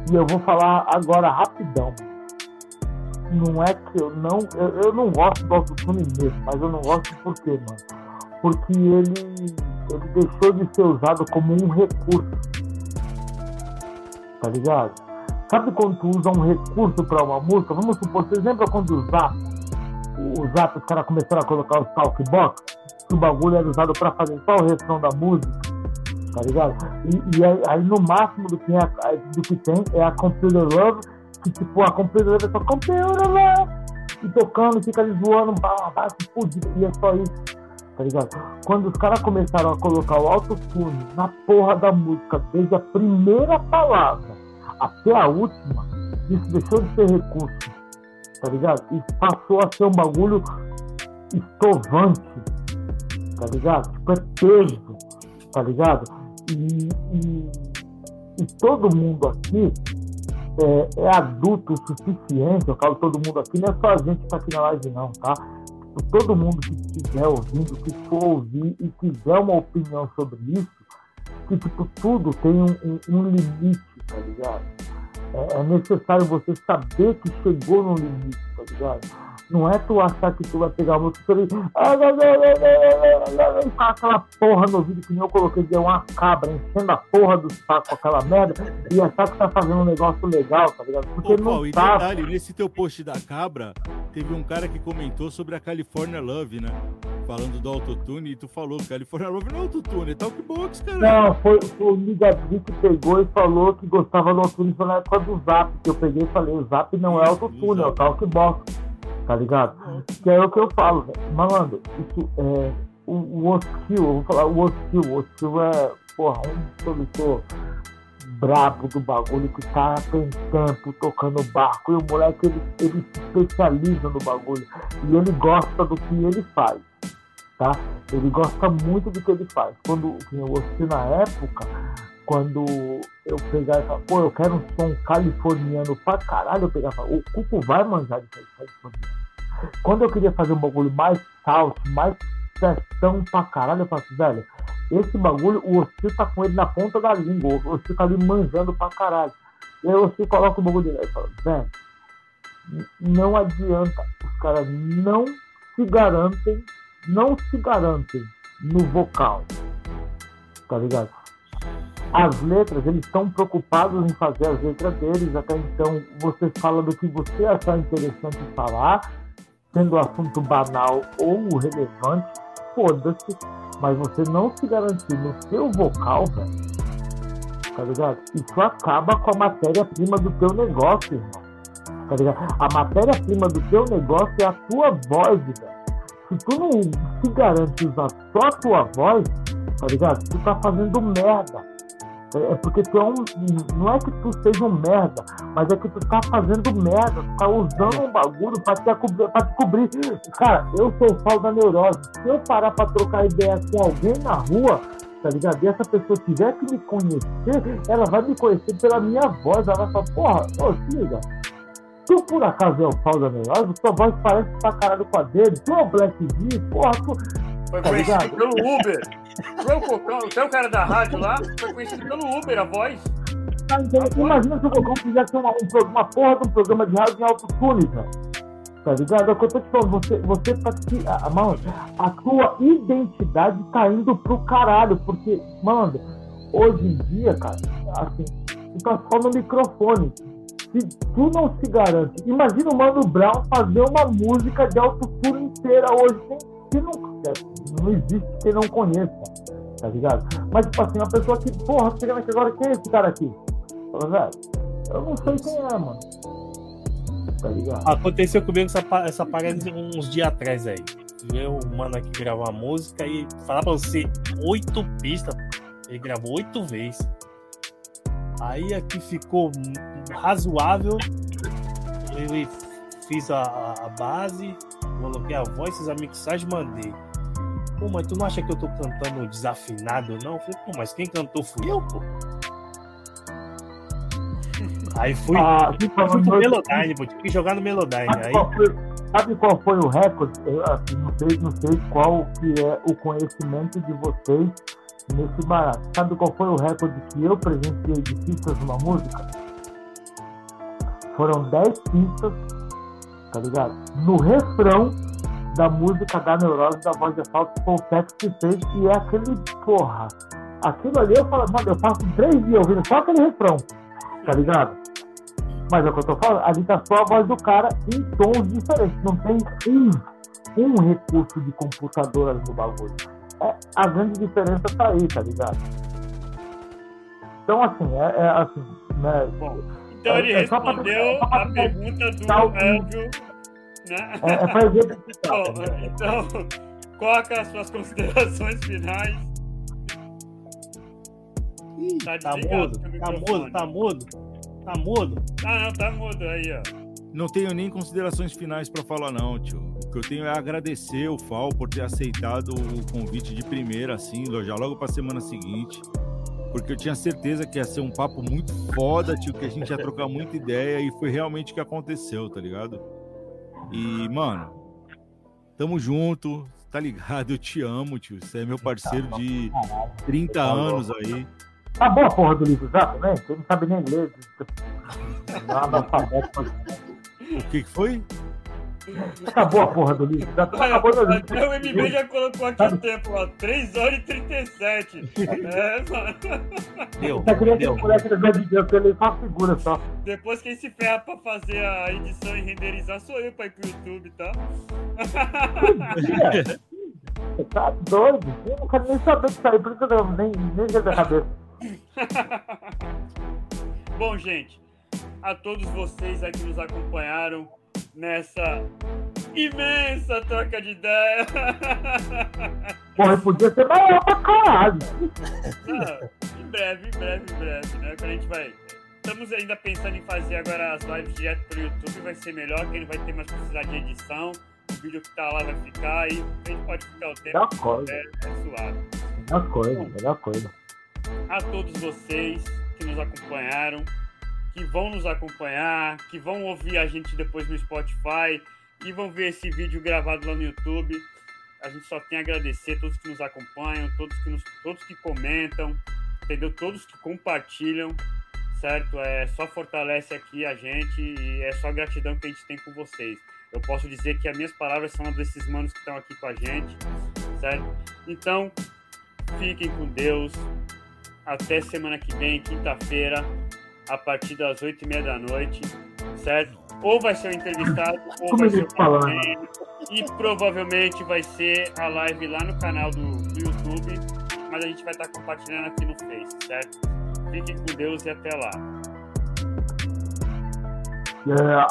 E eu vou falar agora rapidão. Não é que eu não. Eu, eu não gosto do autotune mesmo, mas eu não gosto por quê, mano? Porque ele, ele deixou de ser usado como um recurso. Tá ligado? Sabe quando tu usa um recurso para uma música? Vamos supor, você lembra quando o Zap, os caras começaram a colocar os talkbox? Que o bagulho era usado para fazer só o refrão da música, tá ligado? E, e aí, aí, no máximo do que, é, do que tem é a Computer Love, que tipo, a Computer Love é só Computer Love, e tocando, fica ali zoando, fudido, e é só isso tá ligado? Quando os caras começaram a colocar o autotune na porra da música, desde a primeira palavra até a última, isso deixou de ser recurso, tá ligado? E passou a ser um bagulho estovante, tá ligado? Tipo, é peso, tá ligado? E, e, e todo mundo aqui é, é, adulto o suficiente, eu falo todo mundo aqui, não é só a gente que tá aqui na live não, tá? Todo mundo que estiver ouvindo, que for ouvir e tiver uma opinião sobre isso, que tipo, tudo tem um, um, um limite tá ligado? É, é, necessário você saber que chegou no limite, tá ligado? Não é tu achar que tu vai pegar a música e ficar aquela porra no vídeo que nem eu coloquei de uma cabra enchendo a porra do saco aquela merda e achar que tá fazendo um negócio legal, tá ligado? Porque Ô, não Paulo, tá. E detalhe, nesse teu post da cabra, teve um cara que comentou sobre a California Love, né? Falando do autotune, e tu falou que California Love não é autotune, é talkbox, cara. Não, foi, foi o Ligadinho que pegou e falou que gostava do autotune foi na época do Zap, que eu peguei e falei, o Zap não é autotune, é o talkbox, tá ligado? Que é o que eu falo. Malandro, isso é o, o skill, eu vou falar o skill, o skill é porra, um produtor brabo do bagulho que tá tem tempo tocando barco. E o moleque, ele, ele se especializa no bagulho. E ele gosta do que ele faz. Tá? Ele gosta muito do que ele faz. Quando eu assisti na época, quando eu pegar e falar, pô, eu quero um som californiano pra caralho, eu pegar e falar, o Cuco vai manjar de californiano. Quando eu queria fazer um bagulho mais salto, mais testão pra caralho, eu falo velho, esse bagulho, o Ossi tá com ele na ponta da língua, o Ossi tá ali manjando pra caralho. E aí o coloca o bagulho dele e fala, velho, não adianta, os caras não se garantem, não se garantem no vocal, tá ligado? As letras, eles estão preocupados em fazer as letras deles, até então você fala do que você achar interessante falar, sendo assunto banal ou relevante, foda-se, mas você não se garantir no seu vocal, velho, tá ligado? Isso acaba com a matéria-prima do teu negócio, irmão. Tá ligado? A matéria-prima do teu negócio é a tua voz, velho. Se tu não se garante usar só a tua voz, tá ligado? Tu tá fazendo merda. É, é porque tu é um. Não é que tu seja um merda, mas é que tu tá fazendo merda, tu tá usando um bagulho pra te, pra te cobrir. Cara, eu sou o pau da neurose. Se eu parar pra trocar ideia com alguém na rua, tá ligado? E essa pessoa tiver que me conhecer, ela vai me conhecer pela minha voz. Ela vai falar, porra, ô, se liga. Tu por acaso é o pau da neurose, tua voz parece pra caralho com a dele, tu é o Black V, porra, tu. Foi tá conhecido pelo Uber. Foi o Cocão, é o cara da rádio lá, foi conhecido pelo Uber, a voz. Tá, então, imagina se o Cocão fizesse uma, um, uma porra de um programa de rádio em autotune, velho. Tá ligado? É o que eu tô te falando, você, você tá aqui, a, mano, a tua identidade tá indo pro caralho, porque, mano, hoje em dia, cara, assim, tu tá só no microfone. Se tu não se garante, imagina o Mano Brown fazer uma música de autotune inteira hoje, sem, não não existe quem não conheça, tá ligado? Mas, tipo assim, uma pessoa que, porra, chega aqui agora, quem é esse cara aqui? Fala, velho, eu não sei quem é, mano. Tá ligado? Aconteceu comigo essa, essa parada uns dias atrás aí. Um mano aqui gravar uma música e falar pra você, oito pistas. Ele gravou oito vezes. Aí aqui ficou razoável. Ele fiz a, a base, coloquei a voz, fiz a mixagem, mandei. Pô, mas tu não acha que eu tô cantando desafinado, não? Eu falei, pô, mas quem cantou fui eu, pô. Aí fui, ah, fui, fui pro Melodyne, pô, tive que jogar no Melodyne. Sabe, aí... qual foi, sabe qual foi o recorde? Eu, assim, não, sei, não sei qual que é o conhecimento de vocês nesse barato. Sabe qual foi o recorde que eu presenciei de pistas numa música? Foram 10 pistas, tá ligado? No refrão da música da neurose da voz de falta foi o Pepe que fez, e é aquele, porra, aquilo ali eu falo, mano, eu passo três dias ouvindo só aquele refrão, tá ligado? Mas é o que eu tô falando, ali tá só a voz do cara em tons diferentes, não tem um, um recurso de computador ali no bagulho. É, a grande diferença tá aí, tá ligado? Então, assim, é, é assim, né? Bom, então é, ele é respondeu pra, a pergunta do Elvio né? É, é Bom, né? Então, coloca as suas considerações finais. Ih, tá, tá mudo, tá mudo, tá mudo, tá mudo. Ah, não, tá mudo aí, ó. Não tenho nem considerações finais para falar, não, tio. O que eu tenho é agradecer o Fal por ter aceitado o convite de primeira, assim, já logo para semana seguinte. Porque eu tinha certeza que ia ser um papo muito foda, tio, que a gente ia trocar muita ideia e foi realmente o que aconteceu, tá ligado? E, mano, tamo junto, tá ligado? Eu te amo, tio. Você é meu parceiro de 30 anos aí. Tá boa a porra do livro já também? Você não sabe nem ler. O que, que foi? Acabou a porra do livro. Já tá acabou do livro. O MB já colocou aqui o tempo, ó. 3 horas e 37. É, mano. Deu. Tá querendo deu. de Deus, ele só figura só. Depois quem se ferra pra fazer a edição e renderizar sou eu pra ir pro YouTube, tá? Você tá doido? Eu não quero nem saber disso aí, por isso eu nem, nem da cabeça. Bom, gente, a todos vocês aqui que nos acompanharam nessa Imensa troca de ideia. Porra, podia ser maior pra caralho. Não, em breve, em breve, em breve, né? Quando a gente vai. Estamos ainda pensando em fazer agora as lives direto pro YouTube, vai ser melhor, que ele vai ter mais possibilidade de edição. O vídeo que tá lá vai ficar e a gente pode ficar o tempo. Melhor coisa. É, é suave. Melhor coisa, melhor coisa. A todos vocês que nos acompanharam, que vão nos acompanhar, que vão ouvir a gente depois no Spotify, que vão ver esse vídeo gravado lá no YouTube. A gente só tem a agradecer todos que nos acompanham, todos que, nos, todos que comentam, entendeu? Todos que compartilham, certo? É só fortalece aqui a gente e é só gratidão que a gente tem por vocês. Eu posso dizer que as minhas palavras são desses manos que estão aqui com a gente, certo? Então, fiquem com Deus. Até semana que vem, quinta-feira, a partir das oito e meia da noite, certo? Ou vai ser o entrevistado, ou Como vai ser o fala, convidado. E provavelmente vai ser a live lá no canal do, do YouTube, mas a gente vai estar compartilhando aqui no Face, certo? Fiquem com Deus e até lá. Yeah.